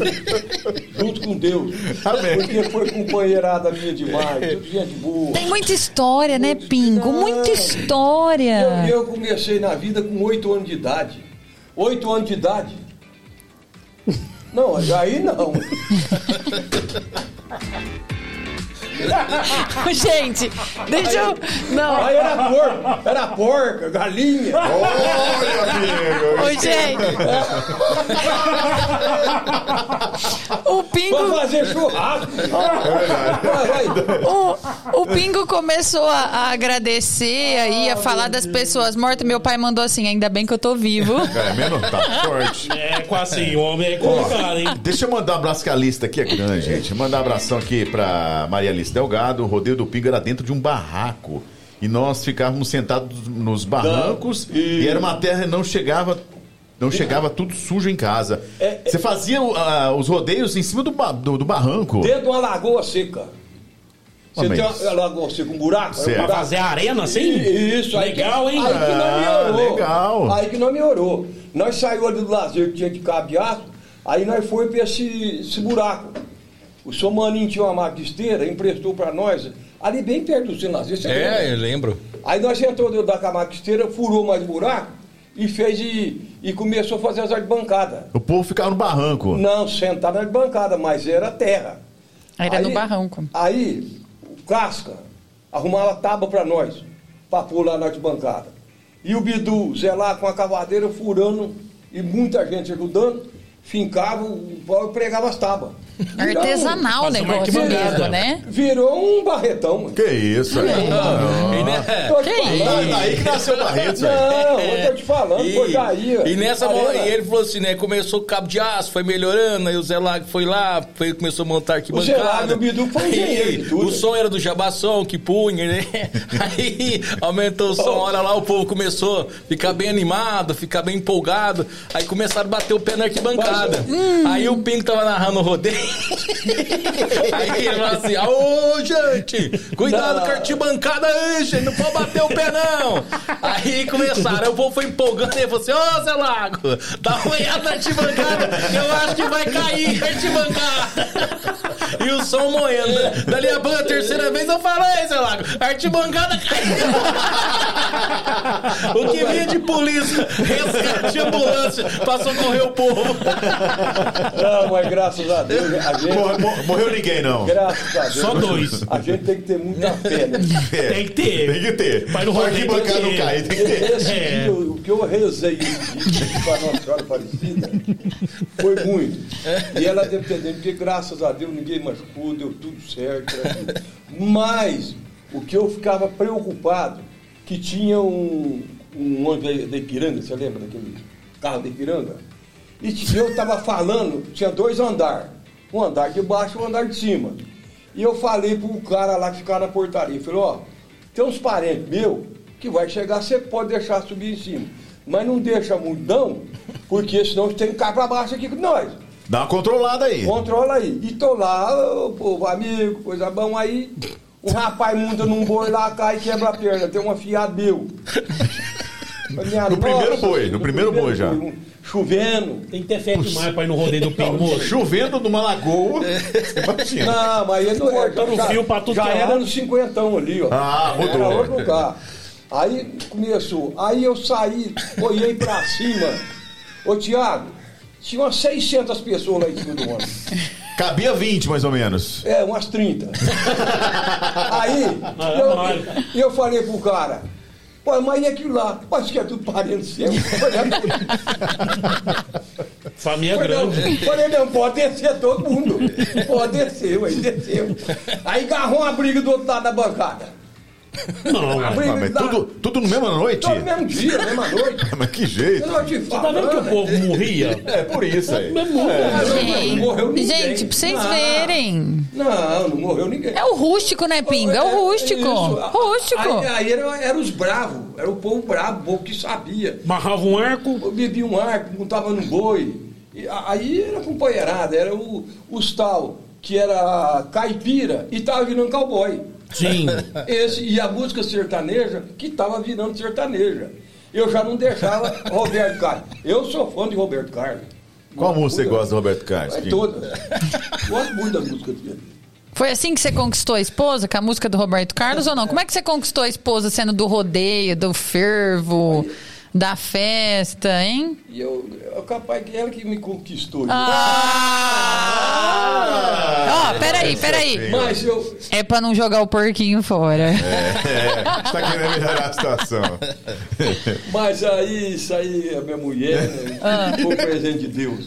Junto com Deus. Amém. Porque foi companheirada minha demais, tudo gente boa. Tem muita história, né, Pingo? Muita história. Eu, eu comecei na vida com oito anos de idade. Oito anos de idade. Não, aí não. Gente, deixa eu. Não. Aí era porco, era porca, galinha. Olha, amigo. Ô, gente. O Pingo, fazer churrasco. Vai, vai. o, o Pingo começou a, a agradecer aí, a falar das pessoas mortas. Meu pai mandou assim: ainda bem que eu tô vivo. É, menos tá forte. É, quase assim, o homem é complicado, hein? Deixa eu mandar um abraço que a lista aqui é grande, gente. Mandar um abração aqui pra Maria Alice Delgado. O rodeio do Pingo era dentro de um barraco. E nós ficávamos sentados nos barrancos Não. e... E- era uma terra e não chegava. Não chegava tudo sujo em casa. É, é- Você fazia ah, os rodeios em cima do, ba- do, do barranco. Dentro de uma lagoa seca. Você Amém. tem uma lagoa seca, um buraco? Certo. É um buraco. fazer arena assim? Isso, aí Legal, que, hein? Aí que não Ah, melhorou. legal. Aí que não melhorou. Nós saímos ali do lazer que tinha de cabo de aço, aí nós fomos para esse, esse buraco. O seu maninho tinha uma máquina de esteira, emprestou para nós, ali bem perto do lembra? É, eu lembro. Aí nós entrou dentro da máquina de esteira, furou mais buraco e fez e, e começou a fazer as arquibancadas. O povo ficava no barranco. Não, sentado na arquibancada, mas era terra. Era no Aí- barranco. Aí, o Casca arrumava tábua para nós, para pôr lá na arquibancada. E o Bidu, Zé lá com a cavadeira furando e muita gente ajudando, fincava o pau e pregava as tábuas. Virou Artesanal o negócio mesmo, né? Virou um barretão. Que isso, aí. E, né, Tô te Que falando. É daí que nasceu o Barreto. Não, eu tô te falando, E, foi daí. ó. e nessa e ele falou assim, né? Começou o cabo de aço, foi melhorando, aí o Zé Lag foi lá, foi, começou a montar arquibancada. O Zé Lag e o Bidu foi engenheiro tudo. O som era do Jabação que punha, né? Aí aumentou o som, Oh. hora lá o povo começou a ficar bem animado, ficar bem empolgado. Aí começaram a bater o pé na arquibancada. Aí o Pinto tava narrando o rodeio. Aí ele falou assim: Ô, gente, cuidado Não. com a arquibancada aí, gente, não pode bater o pé, não. Aí começaram, o povo foi empolgando e falou assim: Ô, Zé Lago, dá uma olhada na arquibancada, eu acho que vai cair a arquibancada. E o som moendo. Dali a pouco, a terceira vez eu falei, Zé Lago, a arquibancada caiu. O que vinha de polícia, resgate de ambulância pra socorrer o povo. Não, mas graças a Deus, gente. Mor- mor- Morreu ninguém, não. Graças a Deus. Só dois. A gente tem que ter muita fé, né? É, Tem que ter. Tem que ter. No Pra rodeio, tem que não ter. cair, tem que ter. Esse É. dia, o que eu rezei para Nossa Senhora Aparecida foi muito. E ela dito, porque graças a Deus ninguém machucou, deu tudo certo. né? Mas o que eu ficava preocupado, que tinha um, um ônibus da Ipiranga, você lembra daquele carro da Ipiranga? E eu estava falando, tinha dois andares, um andar de baixo e um andar de cima. E eu falei pro cara lá que ficava na portaria, falei, ó, tem uns parentes meus que vai chegar, você pode deixar subir em cima. Mas não deixa muito não, porque senão você tem que cair para baixo aqui com nós. Dá uma controlada aí. Controla aí. E tô lá, o povo amigo, coisa bom, aí Um rapaz monta num boi lá, cai e quebra a perna. Tem uma fiada deu. Minha No primeiro boi, no primeiro boi já. um Chovendo. Tem que ter fé demais pra ir no rodeio do pingo. Chovendo numa lagoa. Imagina. Não, mas ele não Cortando já, fio pra tudo Já é era no cinquentão ali, ó. Ah, rodou. Era outro lugar. Aí começou. Aí eu saí, olhei pra cima. Ô, Tiago, tinha umas 600 pessoas lá em cima do ônibus. Cabia 20, mais ou menos. É, umas 30. Aí, eu, eu falei pro cara, pô, mas e aquilo lá? Acho que é tudo parente seu. Família Falei, não, grande. falei, não, pode descer todo mundo. Pode descer, aí desceu. Aí agarrou uma briga do outro lado da bancada. Não, Ah, mas da- tudo, tudo no mesma noite? Todo mesmo dia, mesma noite. Mas que jeito. Você tá vendo que o povo morria? É por isso aí. Mesmo mundo. Não morreu ninguém. Gente, pra vocês Não. verem. Não, não morreu ninguém. É o rústico, né, Pingo? É o rústico. Isso. Rústico. Aí, aí era, era os bravos, era o povo bravo, o povo que sabia. Amarrava um arco. Eu bebia um arco, montava num boi. E aí era companheirada, era o, os tal, que era caipira e tava virando cowboy. Sim. Esse, e a música sertaneja, que tava virando sertaneja. Eu já não deixava Roberto Carlos. Eu sou fã de Roberto Carlos. Qual música você gosta do Roberto Carlos? É todas. Gosto muito da música dele. Foi assim que você conquistou a esposa, com a música do Roberto Carlos ou não? Como é que você conquistou a esposa sendo do rodeio, do fervo, da festa, hein? E eu, eu capaz que ela que me conquistou. Ah! Ó, peraí, peraí. Mas eu, É pra não jogar o porquinho fora. É, está querendo melhorar a situação. Mas aí, isso aí, a minha mulher, né, foi um presente de Deus.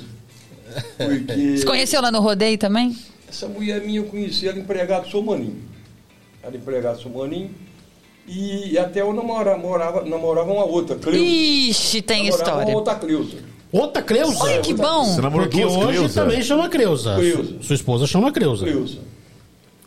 Porque Você conheceu lá no rodeio também? essa mulher minha, eu conheci ela empregada do Somaninho. Era empregada do Somaninho. E até eu namorava, morava, namorava uma outra, Cleusa. Ixi, tem Namorava história. uma outra Cleusa. Outra Creuza. Olha que bom. Você namorou Porque duas hoje Cleusa? também chama Creuza. Creuza. Sua esposa chama Creuza. Cleusa.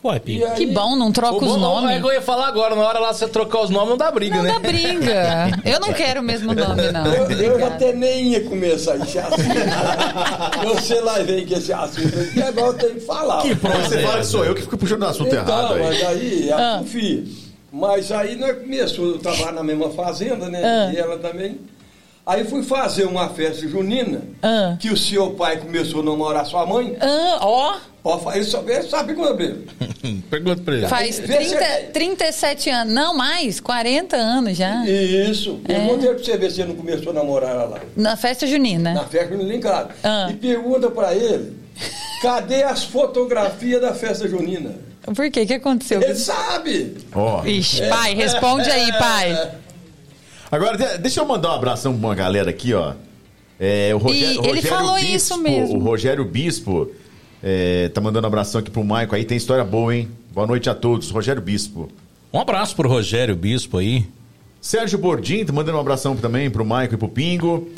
Ué, E aí, Que bom, não troca os É nomes. que eu ia falar agora, na hora lá você trocar os nomes, não dá briga, Não né? dá briga. Eu não quero o mesmo nome, não. Eu, eu até nem ia começar esse assunto. sei lá vem que esse assunto aqui, agora eu tenho que falar. Que prosa você é fala que sou eu que fico puxando o assunto Então, errado aí. mas aí, Ah. a confia. Mas aí nós começou, eu trabalhava na mesma fazenda, né? Ah. E ela também. Aí fui fazer uma festa junina, Ah. que o seu pai começou a namorar sua mãe. Ah, ó, Ó, fa- ele só- ele sabe quando abriu. Pergunta pra ele. faz Vê se 30, é- 37 anos. Não, mais, 40 anos já. Isso. É. Pergunta pra você ver se ele não começou a namorar ela lá. Na festa junina. Na festa junina em casa. Ah. E pergunta pra ele, cadê as fotografias da festa junina? Por quê? O que aconteceu? Ele sabe. Ó. Ixi, pai, responde aí, pai. É. Agora, de- deixa eu mandar um abração pra uma galera aqui, ó. É, o Rogério, E ele Rogério falou Bispo, isso mesmo. O Rogério Bispo é, tá mandando um abração aqui pro Maico aí. Tem história boa, hein? Boa noite a todos. Rogério Bispo. Um abraço pro Rogério Bispo aí. Sérgio Bordim, tá mandando um abração também pro Maico e pro Pingo.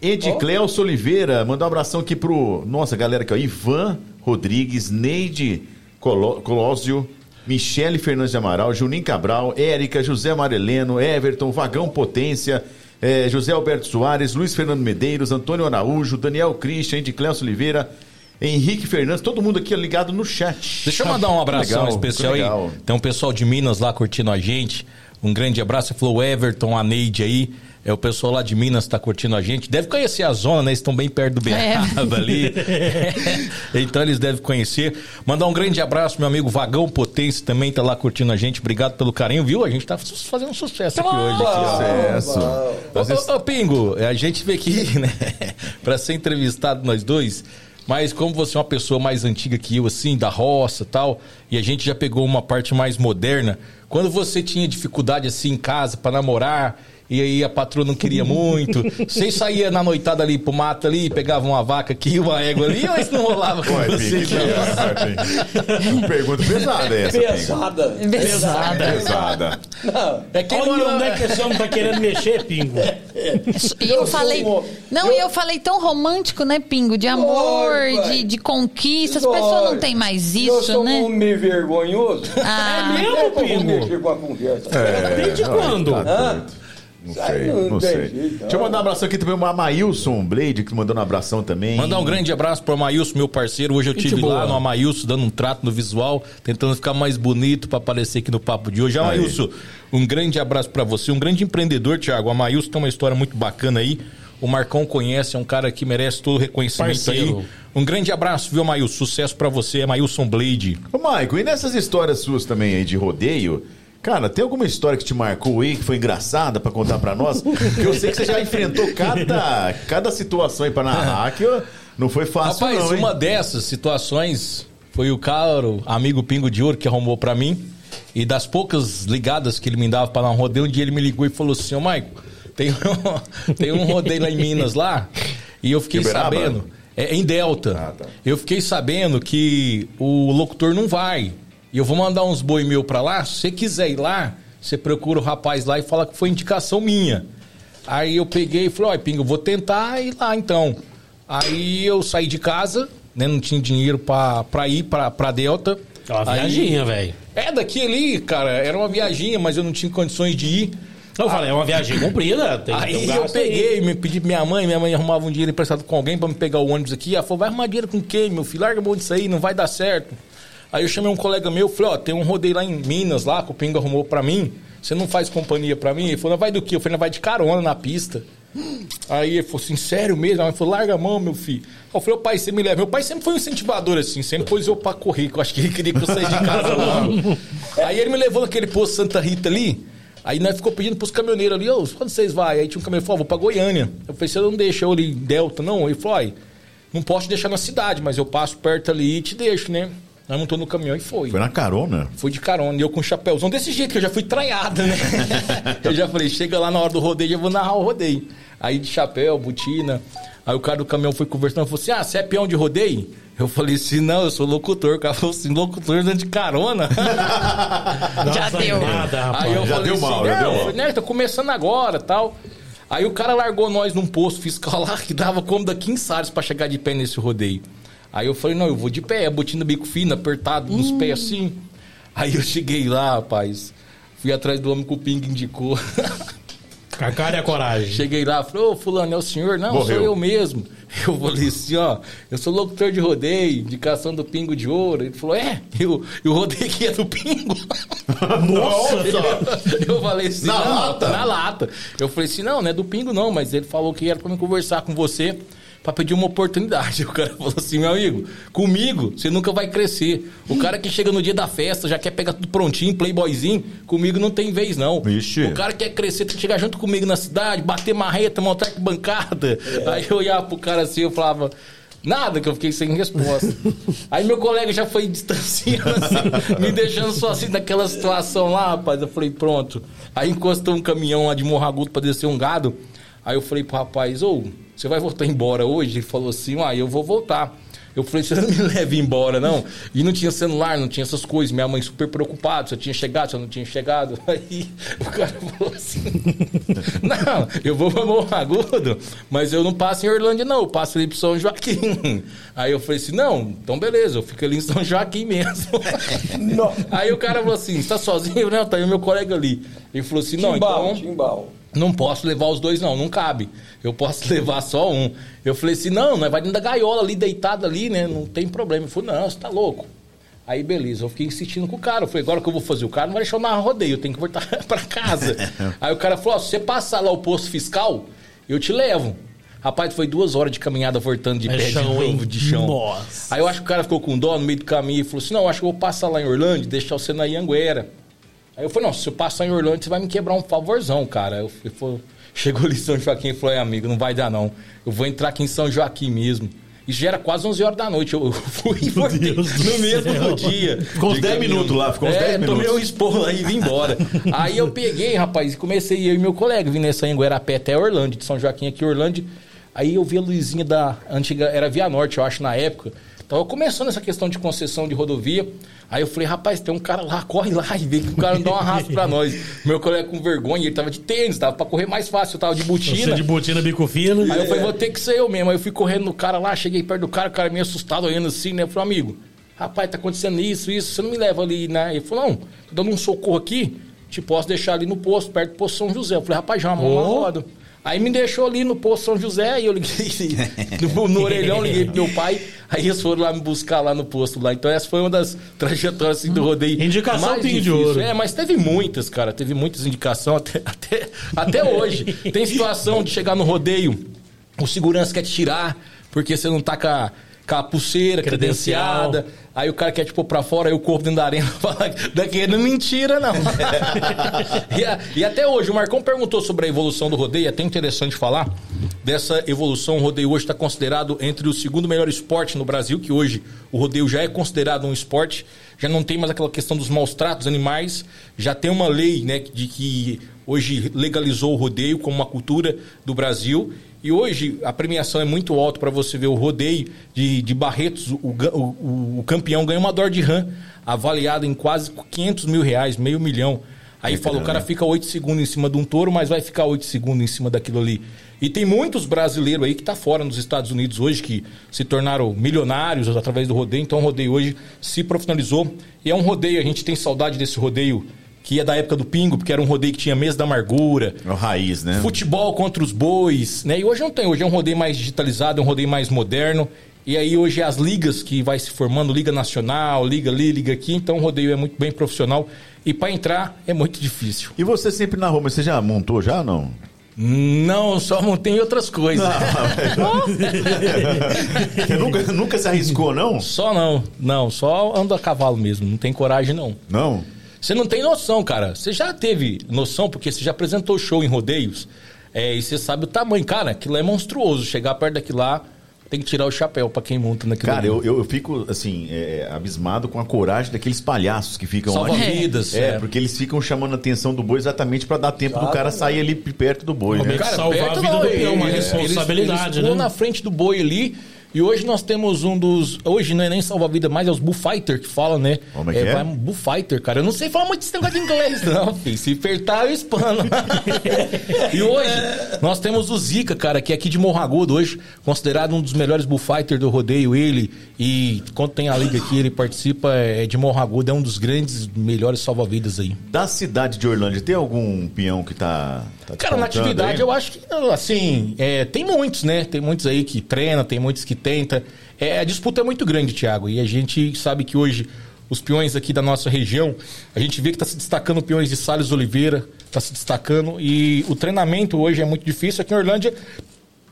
Edicleuso Oliveira, mandou um abração aqui pro. Nossa, galera aqui, ó. Ivan Rodrigues, Neide Colo- Colósio, Michele Fernandes de Amaral, Juninho Cabral, Érica, José Mareleno, Everton, Vagão Potência, eh, José Alberto Soares, Luiz Fernando Medeiros, Antônio Araújo, Daniel Christian, Edicleuso Oliveira, Henrique Fernandes, todo mundo aqui ligado no chat. Deixa eu mandar um abração Legal, especial aí. Tem um pessoal de Minas lá curtindo a gente. Um grande abraço. Você falou Everton, a Neide aí. É o pessoal lá de Minas que tá curtindo a gente. Deve conhecer a zona, né? Eles estão bem perto do Beaba ali. então eles devem conhecer. Mandar um grande abraço, meu amigo Vagão Potência também tá lá curtindo a gente. Obrigado pelo carinho, viu? A gente tá fazendo um sucesso aqui hoje. Aqui. Sucesso. Vezes- Ô, ô, Pingo, a gente veio aqui, né, pra ser entrevistado nós dois, mas como você é uma pessoa mais antiga que eu, assim, da roça e tal, e a gente já pegou uma parte mais moderna, quando você tinha dificuldade, assim, em casa pra namorar, e aí a patroa não queria muito, você saía na noitada ali pro mato ali, pegava uma vaca aqui, uma égua ali, ou isso não rolava com Ué, você? Pingo, que não, Pergunta pesada essa, Pingo. Pesada. Pesada. Pesada. Não. É quem Olha mora onde é que esse homem tá querendo mexer, Pingo. E eu Eu falei. sou um- Não, eu- e eu falei tão romântico, né, Pingo? De amor, Lógico, de, de conquista. As pessoas não têm mais eu isso, sou né? um homem vergonhoso. Ah, É mesmo, Eu vou Pingo? mexer com a conversa. É, Desde não, quando? tá? Não sei, não não sei. jeito, Deixa eu mandar um abração aqui também, o Amailson Blade, que mandou um abração também. Mandar um grande abraço pro Amailson, meu parceiro. Hoje eu Gente estive boa. lá no Amailson, dando um trato no visual, tentando ficar mais bonito pra aparecer aqui no papo de hoje. Amailson, um grande abraço pra você. Um grande empreendedor, Thiago. Amailson tem uma história muito bacana aí. O Marcão conhece, é um cara que merece todo o reconhecimento Parceiro. aí. Um grande abraço, viu, Amailson? Sucesso pra você, Amailson Blade. Ô, Maico, e nessas histórias suas também aí de rodeio, cara, tem alguma história que te marcou aí, que foi engraçada pra contar pra nós? Porque eu sei que você já enfrentou cada, cada situação aí pra narrar, que não foi fácil Rapaz, não, uma dessas situações foi o caro amigo Pingo de Ouro que arrumou pra mim. E das poucas ligadas que ele me dava pra dar um rodeio, um dia ele me ligou e falou assim: Ô Maico, tem, um- tem um rodeio lá em Minas lá. E eu fiquei Uberaba? sabendo. É em Delta. Ah, tá. Eu fiquei sabendo que o locutor não vai. E eu vou mandar uns boi meu pra lá. Se você quiser ir lá, você procura o rapaz lá e fala que foi indicação minha. Aí eu peguei e falei, ó, Pingo, eu vou tentar ir lá então. Aí eu saí de casa, né? Não tinha dinheiro pra, pra ir pra, pra Delta. É uma Aí- viaginha, velho. É, daqui ali, cara, era uma viaginha, mas eu não tinha condições de ir. Eu falei, é uma viagem comprida. Tem, Aí um eu peguei, me pedi pra minha mãe, minha mãe arrumava um dinheiro emprestado com alguém pra me pegar o ônibus aqui. Ela falou, vai arrumar dinheiro com quem, meu filho? Larga a mão disso aí, não vai dar certo. Aí eu chamei um colega meu, falei, ó, tem um rodeio lá em Minas, lá, que o Pingo arrumou pra mim. Você não faz companhia pra mim? Ele falou, não vai do quê? Eu falei, não vai de carona na pista. Aí ele falou assim, sério mesmo? Ela falou, larga a mão, meu filho. Eu falei, ô pai, você me leva. Meu pai sempre foi um incentivador, assim, sempre pôs eu pra correr, que eu acho que ele queria que eu saísse de casa logo. Aí ele me levou naquele posto Santa Rita ali, aí nós ficou pedindo pros caminhoneiros ali, ô, quando vocês vão? Aí tinha um caminhoneiro, falou, vou pra Goiânia. Eu falei, você não deixa eu ali em Delta, não? Ele falou, não posso te deixar na cidade, mas eu passo perto ali e te deixo, né? Aí montou no caminhão e foi. Foi na carona? Fui de carona, e eu com um chapéuzão desse jeito, que eu já fui traiada, né? eu já falei, chega lá na hora do rodeio, eu vou narrar o rodeio. Aí de chapéu, botina. Aí o cara do caminhão foi conversando, falou assim, ah, você é peão de rodeio? Eu falei assim, não, eu sou locutor. O cara falou assim, locutor dando de carona? Já deu. Nada, rapaz. Aí eu Já falei deu mal, assim, já não, deu eu mal. falei, né, tô começando agora tal. Aí o cara largou nós num posto fiscal lá que dava como daqui em Salles pra chegar de pé nesse rodeio. Aí eu falei, não, eu vou de pé, botina bico fino, apertado nos Hum. pés assim. Aí eu cheguei lá, rapaz. Fui atrás do homem que o Ping indicou. Com a cara e a coragem. Cheguei lá, falei, ô fulano, é o senhor? Não, Morreu. sou eu mesmo. Eu falei assim, ó, eu sou locutor de rodeio, indicação do Pingo de Ouro. Ele falou, é, eu, e o rodeio aqui é do Pingo. Nossa! Eu falei assim, Na não, lata? Na lata. Eu falei assim, não, não é do Pingo não, mas ele falou que era pra me conversar com você pra pedir uma oportunidade. O cara falou assim, meu amigo, comigo você nunca vai crescer. O cara que chega no dia da festa já quer pegar tudo prontinho, playboyzinho, comigo não tem vez não. Vixe. O cara quer crescer, tem que chegar junto comigo na cidade, bater marreta, montar bancada. Aí eu olhava pro cara assim, eu falava... Nada, que eu fiquei sem resposta. Aí meu colega já foi distanciando assim, me deixando só assim naquela situação lá, rapaz. Eu falei, pronto. Aí encostou um caminhão lá de Morragudo pra descer um gado. Aí eu falei pro rapaz, ô, você vai voltar embora hoje? Ele falou assim, ah, eu vou voltar. Eu falei, você não me leva embora, não? E não tinha celular, não tinha essas coisas. Minha mãe super preocupada, se eu tinha chegado, se eu não tinha chegado. Aí o cara falou assim, não, eu vou pra Morro Agudo, mas eu não passo em Orlândia, não. Eu passo ali pro São Joaquim. Aí eu falei assim, não, então beleza, eu fico ali em São Joaquim mesmo. Não. Aí o cara falou assim, você tá sozinho? Não, tá aí o meu colega ali. Ele falou assim, não, Timbal, então... timbal. Não posso levar os dois, não, não cabe. Eu posso levar só um. Eu falei assim, não, nós vai dentro da gaiola ali, deitado ali, né? Não tem problema. Ele falou, não, você tá louco. Aí, beleza, eu fiquei insistindo com o cara. Eu falei, agora que eu vou fazer o cara, não vai deixar eu na rodeio, eu tenho que voltar pra casa. Aí o cara falou, ó, se você passar lá o posto fiscal, eu te levo. Rapaz, foi duas horas de caminhada voltando de É pé chão, de novo, de chão. Nossa. Aí eu acho que o cara ficou com dó no meio do caminho e falou assim, não, eu acho que eu vou passar lá em Orlândia e deixar você na Ianguera. Aí eu falei, não, se eu passar em Orlando, você vai me quebrar um favorzão, cara. Eu chegou ali em São Joaquim e falou, é, amigo, não vai dar não. Eu vou entrar aqui em São Joaquim mesmo. Isso já era quase 11 horas da noite. Eu fui e voltei no mesmo céu. dia. Ficou uns De 10 caminhão. minutos lá, ficou uns é, 10 minutos. tomei um esporro aí e vim embora. aí eu peguei, rapaz, e comecei eu e meu colega, vim nessa Anguera a pé até Orlando, de São Joaquim aqui, Orlando. Aí eu vi a luzinha da antiga, era Via Norte, eu acho, na época. Tava começando essa questão de concessão de rodovia. Aí eu falei, rapaz, tem um cara lá, corre lá e vê que o cara não dá um arrasto pra nós. Meu colega com vergonha, ele tava de tênis, tava pra correr mais fácil, eu tava de Você botina. de botina, bico fino. Aí eu falei, vou ter que ser eu mesmo. Aí eu fui correndo no cara lá, cheguei perto do cara, o cara meio assustado, olhando assim, né? Eu falei, amigo, rapaz, tá acontecendo isso, isso, você não me leva ali, né? Ele falou, não, tô dando um socorro aqui, te posso deixar ali no posto, perto do posto São José. Eu falei, rapaz, já uma Ô. roda. Aí me deixou ali no posto São José, e eu liguei no, no orelhão, liguei pro meu pai, aí eles foram lá me buscar lá no posto lá. Então essa foi uma das trajetórias assim, do rodeio. Indicação mais Pingo de. Ouro. É, mas teve muitas, cara. Teve muitas indicações até, até, até hoje. Tem situação de chegar no rodeio, o segurança quer te tirar, porque você não tá com a, com a pulseira Credencial. credenciada. Aí o cara quer te pôr pra fora, aí o corpo dentro da arena fala daqui não é mentira, não. e, e até hoje, o Marcão perguntou sobre a evolução do rodeio, é até interessante falar dessa evolução. O rodeio hoje está considerado entre o segundo melhor esporte no Brasil, que hoje o rodeio já é considerado um esporte, já não tem mais aquela questão dos maus tratos animais, já tem uma lei né, de que hoje legalizou o rodeio como uma cultura do Brasil. E hoje a premiação é muito alta para você ver o rodeio de, de Barretos. O, o- o- o campeão ganha uma Dor de Ram avaliada em quase 500 mil reais, meio milhão. Aí Muito falou, o cara grana. fica 8 segundos em cima de um touro, mas vai ficar 8 segundos em cima daquilo ali. E tem muitos brasileiros aí que tá fora nos Estados Unidos hoje, que se tornaram milionários através do rodeio. Então o rodeio hoje se profissionalizou. E é um rodeio, a gente tem saudade desse rodeio que é da época do Pingo, porque era um rodeio que tinha mesa da amargura. É o raiz, né? Futebol contra os bois, né? E hoje não tem, hoje é um rodeio mais digitalizado, é um rodeio mais moderno. E aí hoje é as ligas que vai se formando, Liga Nacional, Liga ali, Liga aqui, então o rodeio é muito bem profissional. E para entrar é muito difícil. E você sempre na Roma, você já montou já não? Não, só montei outras coisas. Você nunca, nunca se arriscou, não? Só não, não, só ando a cavalo mesmo, não tem coragem não. Não? Você não tem noção, cara. Você já teve noção, porque você já apresentou show em rodeios, é, e você sabe o tamanho. Cara, aquilo é monstruoso. Chegar perto daquilo lá, tem que tirar o chapéu pra quem monta naquilo Cara, ali. eu, eu, eu fico, assim, é, abismado com a coragem daqueles palhaços que ficam lá. Salva-vidas, É, é. porque eles ficam chamando a atenção do boi exatamente pra dar tempo do cara sair ali perto do boi, né? Realmente. salvar a vida do peão, uma responsabilidade, eles, eles né? na frente do boi ali. E hoje nós temos um dos. Hoje não é nem salva-vida mais, é os Bullfighter que fala, né? Como é que é? vai- Bullfighter, cara. Eu não sei falar muito esse negócio de inglês, não, filho. Se apertar, eu espano. e hoje nós temos o Zika, cara, que é aqui de Morro Agudo, hoje considerado um dos melhores Bullfighter do rodeio. Ele, e quando tem a liga aqui, ele participa é de Morro Agudo, é um dos grandes, melhores salva-vidas aí. Da cidade de Orlândia, tem algum peão que tá. tá Cara, na atividade aí? eu acho que, assim, é, tem muitos, né? Tem muitos aí que treina, tem muitos que tenta. É, a disputa é muito grande, Thiago, e a gente sabe que hoje os peões aqui da nossa região, a gente vê que está se destacando peões de Salles Oliveira, está se destacando, e o treinamento hoje é muito difícil. Aqui em Orlândia,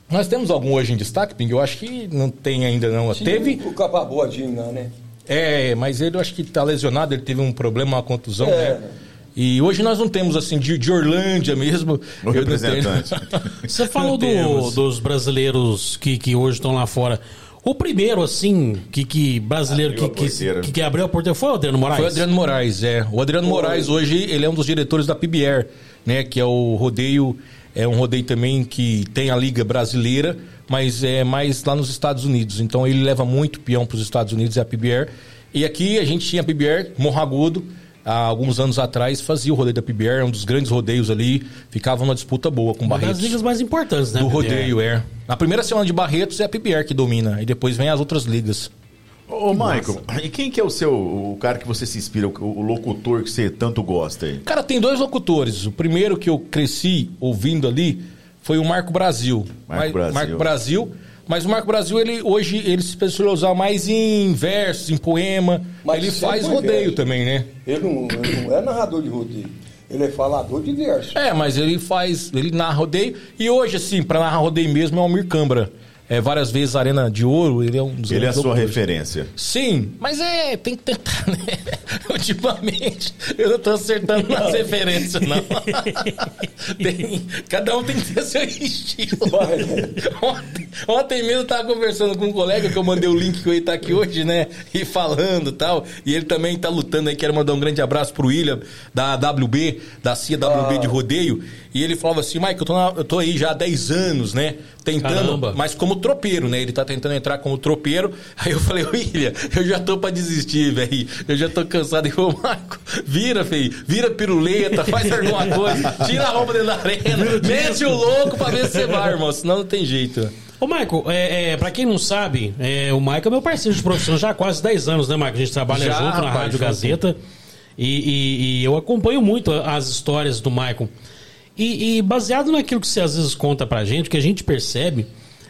nós temos algum hoje em destaque, Ping? Eu acho que não tem ainda, não. Teve, O capabodinho né? é, mas ele eu acho que tá lesionado, ele teve um problema, uma contusão, É. né? E hoje nós não temos, assim, de, de Orlândia mesmo. O representante. Você falou do- dos brasileiros que, que hoje estão lá fora. O primeiro, assim, que, que brasileiro Abriu que, que, que, que abriu a porteira foi o Adriano Moraes? Foi o Adriano Moraes, é. O Adriano Moraes hoje, ele é um dos diretores da PBR, né? Que é o rodeio, é um rodeio também que tem a Liga Brasileira, mas é mais lá nos Estados Unidos. Então ele leva muito peão para os Estados Unidos, é a PBR. E aqui a gente tinha a PBR, Morro Agudo, há alguns anos atrás, fazia o rodeio da PBR, é um dos grandes rodeios ali, ficava numa disputa boa com Uma das Barretos. ligas mais importantes, né? Do PBR? rodeio, é. Na primeira semana de Barretos é a PBR que domina, e depois vem as outras ligas. Ô, Michael, e quem que é o seu, o cara que você se inspira, o, o locutor que você tanto gosta aí? Cara, tem dois locutores. O primeiro que eu cresci ouvindo ali foi o Marco Brasil. Marco Brasil. Marco Brasil. Mas o Marco Brasil, ele hoje, ele se especializou mais em versos, em poema. Mas ele sempre faz rodeio verso. também, né? Ele não, ele não é narrador de rodeio. Ele é falador de verso. É, mas ele faz, ele narra rodeio. E hoje, assim, pra narrar rodeio mesmo é o Almir Câmara. É, várias vezes Arena de Ouro, ele é um dos Ele é a sua referência. Sim, mas é, tem que tentar, né? Ultimamente, eu não tô acertando nas referências, não. Tem- cada um tem que ter seu estilo. Ontem, ontem mesmo eu tava conversando com um colega que eu mandei o link que eu ia estar aqui hoje, né? E falando e tal. E ele também tá lutando aí. Quero mandar um grande abraço pro William, da WB, da CIA WB de rodeio. E ele falava assim, Mike, eu tô, na- eu tô aí já há 10 anos, né? Tentando, Caramba. mas como tropeiro, né? Ele tá tentando entrar como tropeiro. Aí eu falei, William, eu já tô pra desistir, velho. Eu já tô cansado. Ele falou, Marco, vira, feio. Vira piruleta, faz alguma coisa. Tira a roupa dentro da arena. Mete o louco pra ver se você vai, irmão. Senão não tem jeito. Ô, Michael, é, é, pra quem não sabe, é, o Michael é meu parceiro de profissão já há quase 10 anos, né, Michael? A gente trabalha Já, junto na rapaz, Rádio. Gazeta. E, e- e eu acompanho muito as histórias do Michael. E, e baseado naquilo que você às vezes conta pra gente, o que a gente percebe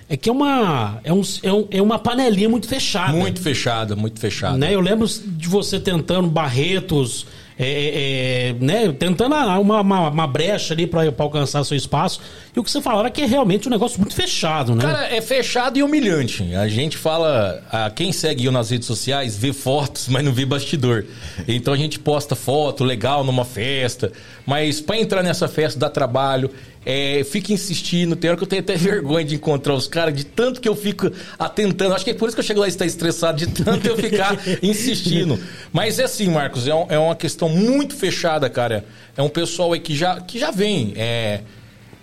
é que é uma, é um, é um- é uma panelinha muito fechada. Muito fechada, muito fechada. Né? Eu lembro de você tentando Barretos, é, é, é, né? tentando uma, uma, uma brecha ali para alcançar seu espaço. E o que você falava é que é realmente um negócio muito fechado, né? Cara, é fechado e humilhante. A gente fala, a quem segue eu nas redes sociais vê fotos, mas não vê bastidor. Então a gente posta foto legal numa festa, mas pra entrar nessa festa dá trabalho. É, fica insistindo, tem hora que eu tenho até vergonha de encontrar os caras, de tanto que eu fico atentando. Acho que é por isso que eu chego lá e está estressado, de tanto eu ficar insistindo. Mas é assim, Marcos, é, um- é uma questão muito fechada, cara. É um pessoal aí que já, que já vem. É,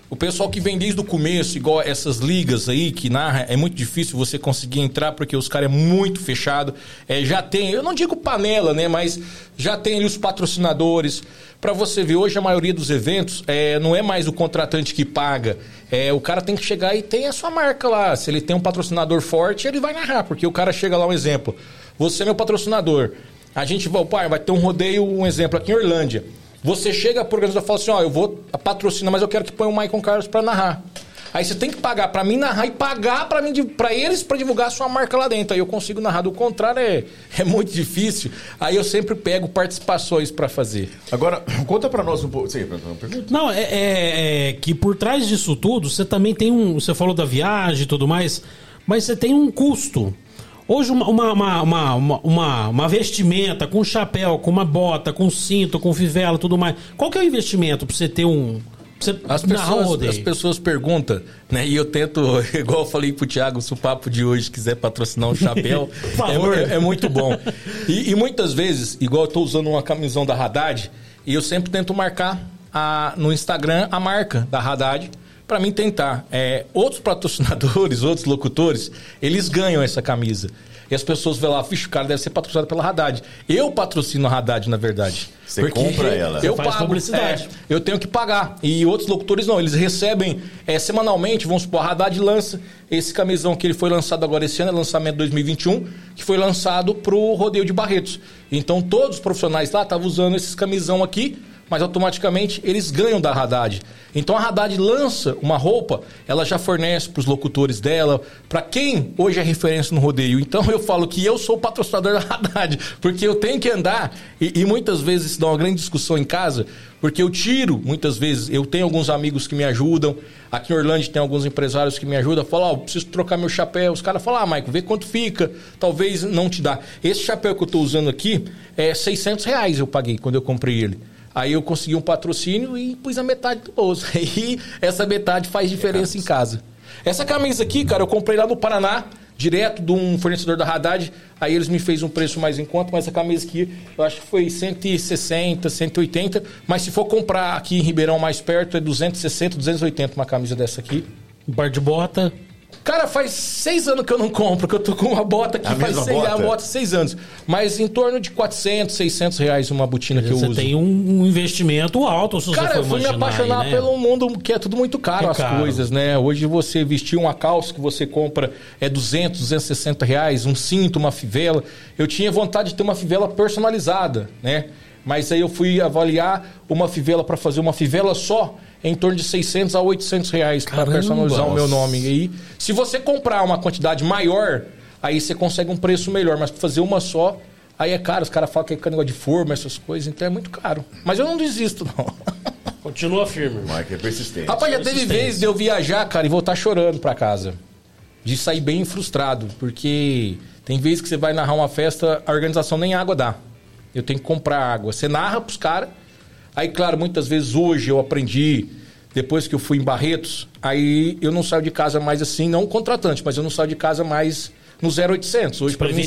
o pessoal que vem desde o começo, igual essas ligas aí que narra, é muito difícil você conseguir entrar porque os caras é muito fechado. É, já tem, eu não digo panela, né, mas já tem ali os patrocinadores. Pra você ver, hoje a maioria dos eventos é, não é mais o contratante que paga. É, o cara tem que chegar e tem a sua marca lá. Se ele tem um patrocinador forte, ele vai narrar, porque o cara chega lá, um exemplo. Você é meu patrocinador. A gente vai, pai, vai ter um rodeio, um exemplo, aqui em Orlândia. Você chega pro organizador e fala assim, ó, eu vou patrocinar, mas eu quero que ponha o Michael Carlos pra narrar. Aí você tem que pagar pra mim narrar e pagar pra mim para eles pra divulgar a sua marca lá dentro. Aí eu consigo narrar. Do contrário, é, é muito difícil. Aí eu sempre pego participações pra fazer. Agora, conta pra nós um pouco. Pergunta. Não, é, é- é que por trás disso tudo, você também tem um. Você falou da viagem e tudo mais, mas você tem um custo. Hoje, uma, uma, uma, uma, uma- uma, uma vestimenta com chapéu, com uma bota, com cinto, com fivela tudo mais. Qual que é o investimento pra você ter um. Você As pessoas, as pessoas perguntam, né? E eu tento, igual eu falei pro Thiago, se o papo de hoje quiser patrocinar um chapéu, favor. é, é muito bom. E, e muitas vezes, igual eu tô usando uma camisão da Haddad, e eu sempre tento marcar a- no Instagram a marca da Haddad para mim tentar. É, outros patrocinadores, outros locutores, eles ganham essa camisa. E as pessoas vão lá, vixe, o cara deve ser patrocinado pela Haddad. Eu patrocino a Haddad, na verdade. Você compra ela. Eu Você faz pago, publicidade. é, eu tenho que pagar. E outros locutores não, eles recebem é, semanalmente, vamos supor, a Haddad lança esse camisão que ele foi lançado agora esse ano, é lançamento 2021, que foi lançado pro Rodeio de Barretos. Então todos os profissionais lá estavam usando esses camisão aqui, mas automaticamente eles ganham da Haddad. Então a Haddad lança uma roupa, ela já fornece para os locutores dela, para quem hoje é referência no rodeio. Então eu falo que eu sou o patrocinador da Haddad, porque eu tenho que andar, e, e muitas vezes isso dá uma grande discussão em casa, porque eu tiro, muitas vezes, eu tenho alguns amigos que me ajudam, aqui em Orlândia tem alguns empresários que me ajudam, falam, ó, preciso trocar meu chapéu. Os caras falam, ah, Maico, vê quanto fica, talvez não te dá. Esse chapéu que eu estou usando aqui é 600 reais eu paguei quando eu comprei ele. Aí eu consegui um patrocínio e pus a metade do bolso. Aí essa metade faz diferença em casa. Essa camisa aqui, cara, eu comprei lá no Paraná, direto de um fornecedor da Haddad. Aí eles me fez um preço mais em conta, mas essa camisa aqui eu acho que foi 160, 180. Mas se for comprar aqui em Ribeirão mais perto, é 260, 280 uma camisa dessa aqui. Par de bota. Cara, faz seis anos que eu não compro, que eu tô com uma bota que A faz seis, bota? a bota seis anos. Mas em torno de 400, 600 reais uma botina que eu você uso. tem um, um investimento alto, se Cara, você eu fui me apaixonar aí, né? pelo mundo que é tudo muito caro É as caro. coisas, né? Hoje você vestir uma calça que você compra é 200, 260 reais, um cinto, uma fivela. Eu tinha vontade de ter uma fivela personalizada, né? Mas aí eu fui avaliar uma fivela para fazer uma fivela só em torno de 600 a 800 reais para personalizar o meu nome. E aí, se você comprar uma quantidade maior, aí você consegue um preço melhor. Mas pra fazer uma só, aí é caro. Os caras falam que é negócio de forma, essas coisas, então é muito caro. Mas eu não desisto, não. Continua firme. irmão. Mike é persistente. Rapaz, já teve Persistência. vez de eu viajar, cara, e voltar chorando pra casa. De sair bem frustrado. Porque tem vezes que você vai narrar uma festa, a organização nem água dá. Eu tenho que comprar água. Você narra pros caras. Aí, claro, muitas vezes hoje eu aprendi, depois que eu fui em Barretos, aí eu não saio de casa mais assim, não contratante, mas eu não saio de casa mais no 0800. Hoje, pra mim,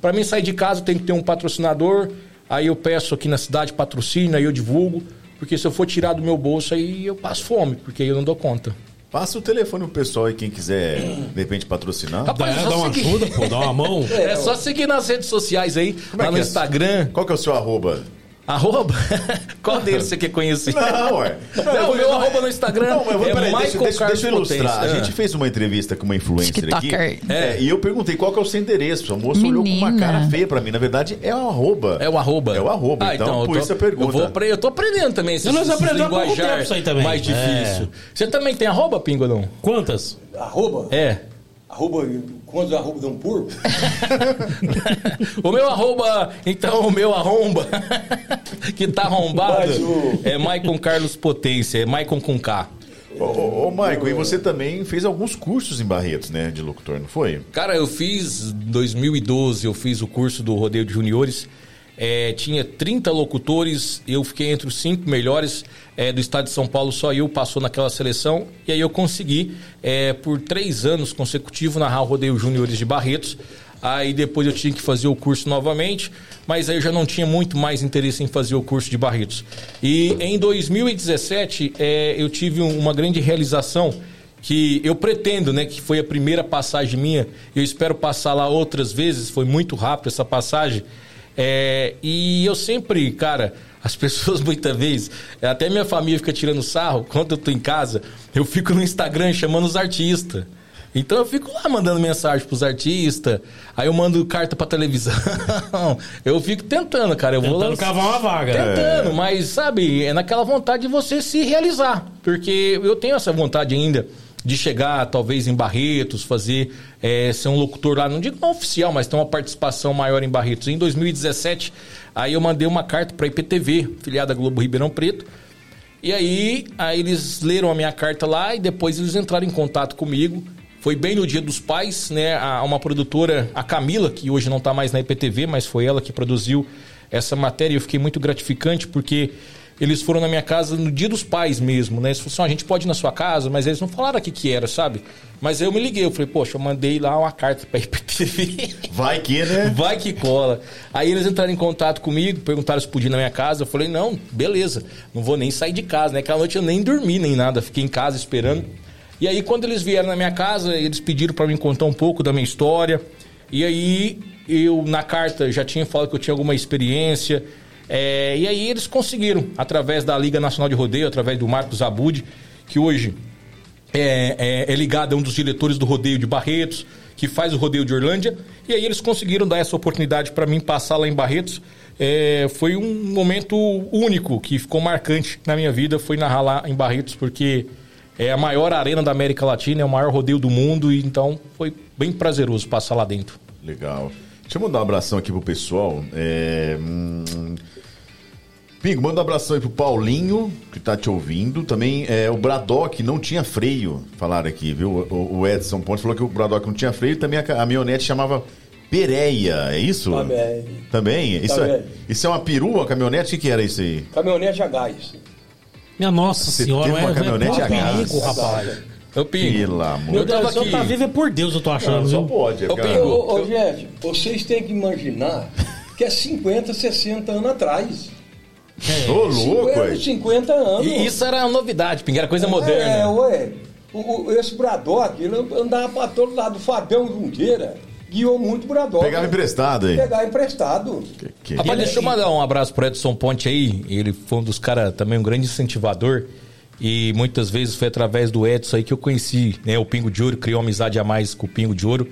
pra mim sair de casa, tem que ter um patrocinador. Aí eu peço aqui na cidade patrocínio, aí eu divulgo. Porque se eu for tirar do meu bolso, aí eu passo fome, porque aí eu não dou conta. Passa o telefone pro pessoal aí, quem quiser, de repente, patrocinar. Rapaz, Dá, é dá uma seguir. ajuda, pô, dá uma mão. É só seguir nas redes sociais aí, é lá no é? Instagram. Qual que é o seu arroba? Arroba? Qual deles você quer conhecer? Não, ué. Não, o meu arroba no Instagram Não, mas eu vou- é peraí, Michael deixa, deixa, Carlos deixa eu ilustrar. Potência. A gente fez uma entrevista com uma influencer aqui. TikToker. É, e eu perguntei qual que é o seu endereço. A moça olhou com uma Menina. cara feia pra mim. Na verdade, é o arroba. É o arroba. É o arroba, Ah, então, eu por tô- isso a pergunta. Eu, vou apre- eu tô aprendendo também esses, Não, esses aprendemos há pouco linguajar tempo isso aí também. mais difícil. Você também tem arroba, Pingo, ou não? Quantas? Arroba? É. Arroba, quantos arroba de um porco? o meu arroba, então o meu arromba, que tá arrombado, Mas o- é Maicon Carlos Potência, é Maicon com K. Ô, ô, ô Maicon, e você também fez alguns cursos em Barretos, né, de locutor, não foi? Cara, eu fiz, em 2012, eu fiz o curso do Rodeio de Juniores. É, tinha 30 locutores, eu fiquei entre os cinco melhores é, do estado de São Paulo, só eu passou naquela seleção. E aí eu consegui, é, por três anos consecutivos, narrar o Rodeio Juniores de Barretos. Aí depois eu tinha que fazer o curso novamente, mas aí eu já não tinha muito mais interesse em fazer o curso de Barretos. E em 2017 é, eu tive um- uma grande realização que eu pretendo, né, que foi a primeira passagem minha. Eu espero passar lá outras vezes, foi muito rápido essa passagem. É, e eu sempre, cara, as pessoas muitas vezes, até minha família fica tirando sarro, quando eu tô em casa, eu fico no Instagram chamando os artistas. Então eu fico lá mandando mensagem pros artistas, aí eu mando carta pra televisão. eu fico tentando, cara. Eu vou Tentando lançar- cavar uma vaga. Tentando, mas sabe, é naquela vontade de você se realizar. Porque eu tenho essa vontade ainda de chegar, talvez, em Barretos, fazer, é, ser um locutor lá, não digo não oficial, mas ter uma participação maior em Barretos. Em 2017, aí eu mandei uma carta pra IPTV, filiada Globo Ribeirão Preto. E aí, aí eles leram a minha carta lá e depois eles entraram em contato comigo. Foi bem no dia dos pais, né? A, uma produtora, a Camila, que hoje não está mais na IPTV, mas foi ela que produziu essa matéria. E eu fiquei muito gratificante porque eles foram na minha casa no dia dos pais mesmo, né? Eles falaram assim, "Ó, a gente pode ir na sua casa, mas eles não falaram o que era, sabe? Mas eu me liguei, eu falei, poxa, eu mandei lá uma carta pra IPTV. Vai que, né? Vai que cola. Aí eles entraram em contato comigo, perguntaram se podia ir na minha casa. Eu falei, não, beleza, não vou nem sair de casa, né? Aquela noite eu nem dormi nem nada, fiquei em casa esperando. E aí, quando eles vieram na minha casa, eles pediram para mim contar um pouco da minha história. E aí, eu, na carta, já tinha falado que eu tinha alguma experiência. É, e aí, eles conseguiram, através da Liga Nacional de Rodeio, através do Marcos Abud, que hoje é, é, é ligado a um dos diretores do rodeio de Barretos, que faz o rodeio de Orlândia. E aí eles conseguiram dar essa oportunidade para mim passar lá em Barretos. É, foi um momento único que ficou marcante na minha vida, foi narrar lá em Barretos, porque é a maior arena da América Latina, é o maior rodeio do mundo, e então foi bem prazeroso passar lá dentro. Legal. Deixa eu mandar um abração aqui pro pessoal. É, hum, Pingo, manda um abração aí pro Paulinho, que tá te ouvindo. Também é, o Bradock não tinha freio, falaram aqui, viu? O, o Edson Ponte falou que o Bradock não tinha freio. Também a, a caminhonete chamava Pereia, é isso? Também. Também? Isso, É, Também. isso é uma perua, caminhonete? O que, que era isso aí? Caminhonete a gás. Minha nossa Você senhora, teve uma é, caminhonete é a gás? perigo, rapaz. Eu pingo. Pelo amor Eu Meu tava Deus, aqui. tá vivo é por Deus, eu tô achando, Não, só pode. É Pingo. Ô, ô, gente, vocês têm que imaginar que é 50, 60 anos atrás. Ô, louco, 50, ué. 50 anos. E isso era novidade, Pingo, era coisa moderna. É, ué. O, o- esse Bradock, ele andava pra todo lado. O Fabião Junqueira guiou muito Bradock. Pegava emprestado aí. Pegar emprestado. Que- que- Rapaz, deixa eu mandar um abraço pro Edson Ponte aí. Ele foi um dos caras também, um grande incentivador. E muitas vezes foi através do Edson aí que eu conheci, né? O Pingo de Ouro, criou amizade a mais com o Pingo de Ouro.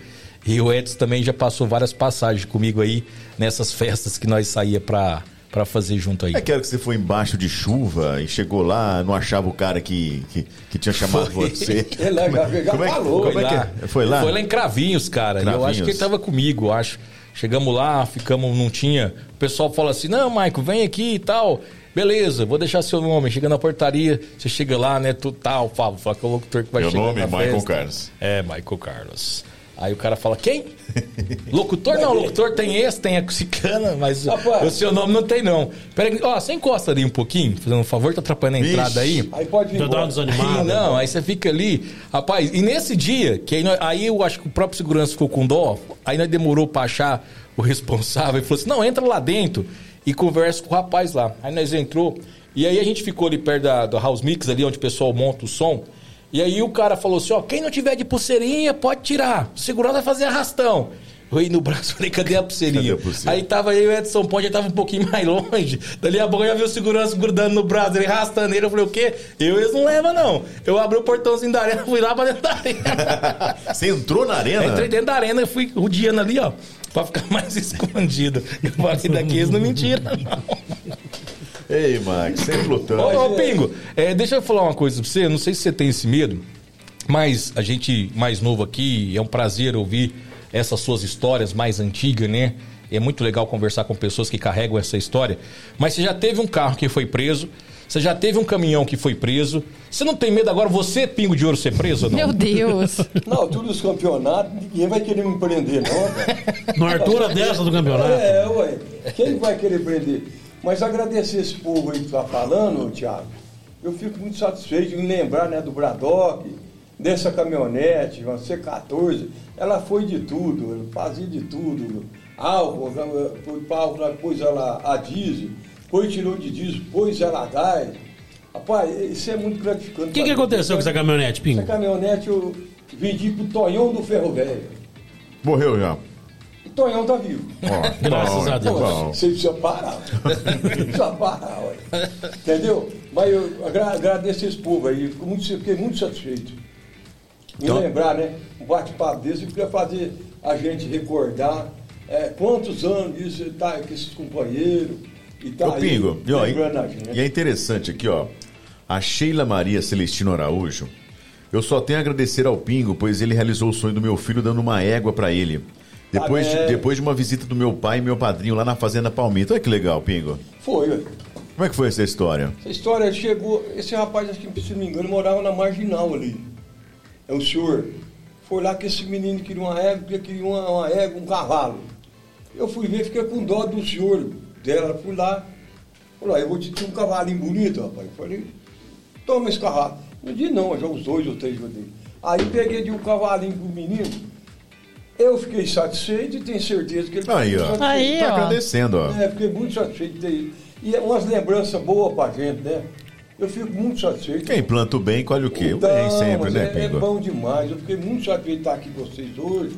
E o Edson também já passou várias passagens comigo aí nessas festas que nós saía pra, pra fazer junto aí. É que era que você foi embaixo de chuva e chegou lá, não achava o cara que, que, que tinha chamado Foi. você. Ele já- já como é, que- falou. como é que lá. é? Foi lá? Foi lá em Cravinhos, cara. E Eu Cravinhos. acho que ele tava comigo, eu acho. Chegamos lá, ficamos, não tinha. O pessoal fala assim: não, Maico, vem aqui e tal. Beleza, vou deixar seu nome. Chega na portaria, você chega lá, né? Tu tal, fala, fala que é o locutor que vai Meu chegar. nome na é Michael festa. Carlos. É, Michael Carlos. Aí o cara fala, quem? Locutor não, locutor tem esse, tem a cicana, mas Rapaz. o seu nome não tem não. Pera aí, ó, você encosta ali um pouquinho, fazendo um favor, tá atrapalhando a Vixe. entrada aí. Aí pode vir embora. desanimada. Não, aí você fica ali. Rapaz, e nesse dia, que aí, nós- aí eu acho que o próprio segurança ficou com dó, aí nós demorou pra achar o responsável e falou assim: não, entra lá dentro e conversa com o rapaz lá. Aí nós entrou, e aí a gente ficou ali perto da, do House Mix, ali onde o pessoal monta o som. E aí o cara falou assim: ó, quem não tiver de pulseirinha, pode tirar. O segurança vai fazer arrastão. Eu ia no braço, falei, cadê a pulseirinha? Cadê a pulseira? Aí tava eu e o Edson Ponte, já tava um pouquinho mais longe. Dali a pouco eu já vi o segurança grudando no braço, ele arrastando ele. Eu falei, o quê? Eu eles não levam, não. Eu abri o portãozinho da arena, fui lá pra dentro da arena. Você entrou na arena? Entrei dentro da arena e fui rodeando ali, ó. Pra ficar mais escondido. Eu falei, daqui eles não mentiram, não. Ei, Max, sempre lutando. Ô, ô, Pingo, é, deixa eu falar uma coisa pra você. Não sei se você tem esse medo, mas a gente mais novo aqui, é um prazer ouvir essas suas histórias mais antigas, né? É muito legal conversar com pessoas que carregam essa história. Mas você já teve um carro que foi preso, você já teve um caminhão que foi preso. Você não tem medo agora, você, Pingo de Ouro, ser preso ou não? Meu Deus. Na altura dos campeonatos, ninguém vai querer me prender, não, cara. Na altura dessa do campeonato. É, ué. Quem vai querer prender? Mas agradecer esse povo aí que tá falando, Thiago. Eu fico muito satisfeito em lembrar né, do Bradock, dessa caminhonete, uma C14. Ela foi de tudo, fazia de tudo. Álcool, foi para álcool, pôs ela a diesel, a gás. Rapaz, isso é muito gratificante. O que, que aconteceu com essa caminhonete, Essa Pingo? caminhonete eu vendi pro Tonhão do Ferro Velho. Morreu já. O Tonhão tá vivo. Ó, Graças a Deus. Pô. Você precisa parar. Você precisa parar, ué. Entendeu? Mas eu agra- agradeço esse povo aí. Fico muito, fiquei muito satisfeito. Me Então- lembrar, né? Um bate-papo desse para fazer a gente recordar é, quantos anos isso tá com esses companheiros. E tá aí Pingo, e, ó, e, a gente. e é interessante aqui, ó. A Sheila Maria Celestino Araújo. Eu só tenho a agradecer ao Pingo, pois ele realizou o sonho do meu filho dando uma égua pra ele. Depois, Ah, de, é. depois de uma visita do meu pai e meu padrinho lá na Fazenda Palmito. Olha que legal, Pingo. Foi. Como é que foi essa história? Essa história chegou. Esse rapaz, acho que se não me engano, morava na marginal ali. É o senhor. Foi lá que esse menino queria uma égua, queria uma, uma égua, um cavalo. Eu fui ver, fiquei com dó do senhor dela. Fui lá. Falei, "Ó, eu vou te ter um cavalinho bonito, rapaz. Eu falei, toma esse cavalo. Não disse não, já os dois ou três eu dei. Aí peguei de um cavalinho pro menino. Eu fiquei satisfeito e tenho certeza que ele Aí, ó. Aí, Tá ó. agradecendo, ó. É, fiquei muito satisfeito de ter ido. E é umas lembranças boas pra gente, né? Eu fico muito satisfeito. Quem planta o bem, colhe o quê? O Então, bem sempre, mas né, é, é bom demais. Eu fiquei muito satisfeito de estar aqui com vocês hoje,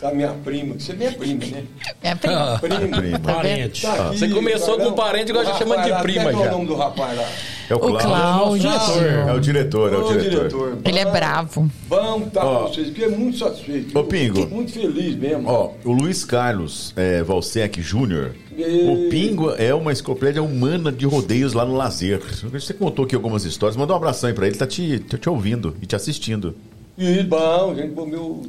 com a minha prima, que você é minha prima, né? É a prima. Prima. Prima. Parente. Tá aqui, Você começou tá com parente, agora O já chama de prima é que é já. o nome do rapaz lá? É o O Cláudio. Cláudio. É o diretor, é o Ô, diretor. Ele é bravo. Bom estar Ó. com vocês, fiquei muito satisfeito. Ô, Pingo. Fiquei muito feliz mesmo. Ó, o Luiz Carlos é, Valsec Júnior. E- O Pingo é uma enciclopédia humana de rodeios lá no lazer. Você contou aqui algumas histórias. Manda um abração aí pra ele, tá te, tá te ouvindo e te assistindo. E bom, gente, bom, meu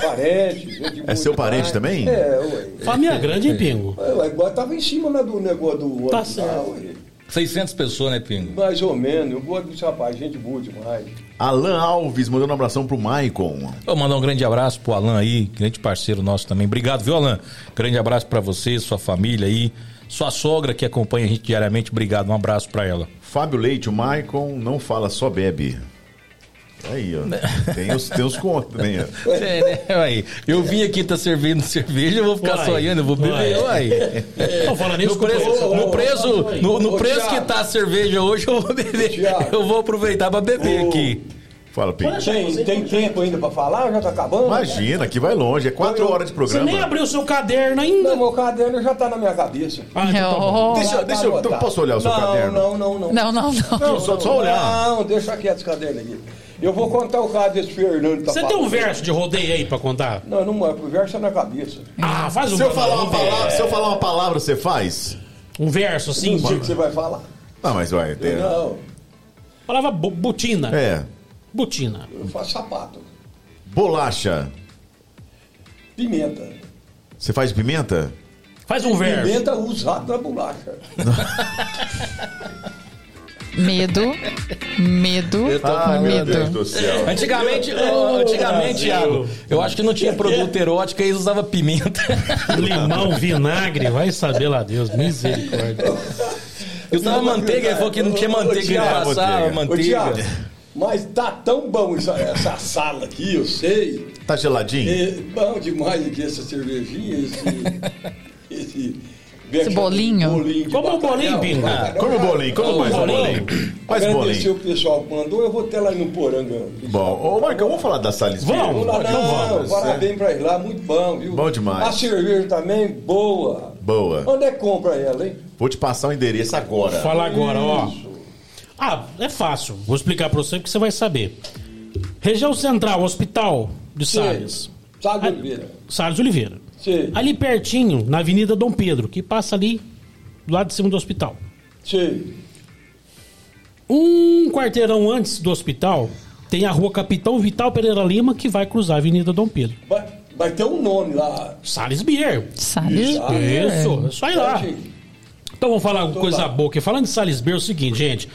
parente. Gente boa seu parente também? É, ué. Família grande, hein, Pingo? Ué, Agora tava em cima né, do negócio do Tá hospital, certo. ué. 600 pessoas, né, Pingo? Mais ou menos. Eu gosto desse rapaz, gente boa demais. Alan Alves mandando um abração pro Maicon. Vou mandar um grande abraço pro Alan aí, grande parceiro nosso também. Obrigado, viu, Alan? Grande abraço pra você, sua família aí. Sua sogra que acompanha a gente diariamente, obrigado. Um abraço pra ela. Fábio Leite, o Maicon não fala, só bebe. Aí, ó. Tem os, tem os contos também, ó. É, né? Aí, eu vim aqui tá servindo cerveja, eu vou ficar Uai, sonhando, eu vou beber, uai. uai. Tô falando nisso, No preço, ô, no preço, ô, no, no ô, preço que tá a cerveja hoje, eu vou beber. Eu vou aproveitar pra beber Ô. aqui. Fala, Pingo. Tem, tem tempo ainda pra falar? Já tá acabando? Imagina, que vai longe. É quatro horas de Você programa. nem abriu seu caderno ainda. Não, meu caderno já tá na minha cabeça. Ah, então tá bom. Deixa, Tá deixa eu. Então, posso olhar o seu não, caderno? Não, não, não. Não, não, não. Não, só, só olhar. Não, deixa quieto esse caderno aqui. Eu vou contar o caso desse Fernando tá Você tem um verso de rodeio aí pra contar? Não, não é, o verso é na cabeça. Ah, faz um Se eu falar uma um verso. palavra, se eu falar uma palavra, você faz? Um verso assim. Não sei o que você vai falar. Ah, mas vai. Tem... Não, Palavra butina. É. Butina. eu faço sapato. Bolacha. Pimenta. Você faz pimenta? Faz um verso. Pimenta usada na bolacha. Medo. Medo. Meu medo. Deus do céu. Antigamente, ô, antigamente, eu acho que não tinha produto erótico, eles usavam pimenta. Limão, vinagre, vai saber lá Deus. Misericórdia. Eu usava manteiga, ele falou que não tinha manteiga, ele passava manteiga. Mas tá tão bom essa, essa sala aqui, eu sei. Tá geladinho? É bom demais aqui essa cervejinha, esse, esse Esse bolinho? bolinho Como o bolinho, Pingo? Ah, Come o bolinho, come mais um bolinho. Faz Agradecer bolinho. o pessoal que mandou, eu vou até lá no Poranga. Bom, ô Marcão, vamos falar da Salles Vamos. Vamos lá, não, vamos. parabéns pra ele lá, muito bom, viu? Bom demais. A cerveja também, boa. Boa. Onde é que compra ela, hein? Vou te passar o endereço agora. Fala agora, ó. Ah, é fácil. Vou explicar pra você que você vai saber. Região Central, Hospital de Salles. Sabe, Ah, Oliveira? Salles Oliveira. Sim, Ali pertinho, na Avenida Dom Pedro, que passa ali do lado de cima do hospital. sim. Um quarteirão antes do hospital, tem a rua Capitão Vital Pereira Lima, que vai cruzar a Avenida Dom Pedro. Vai, vai ter um nome lá. Salles Beer. Sabe? Isso. Isso, é só ir lá. Então vamos falar uma Tô coisa lá. boa aqui. Falando de Salisbury, é o seguinte, gente.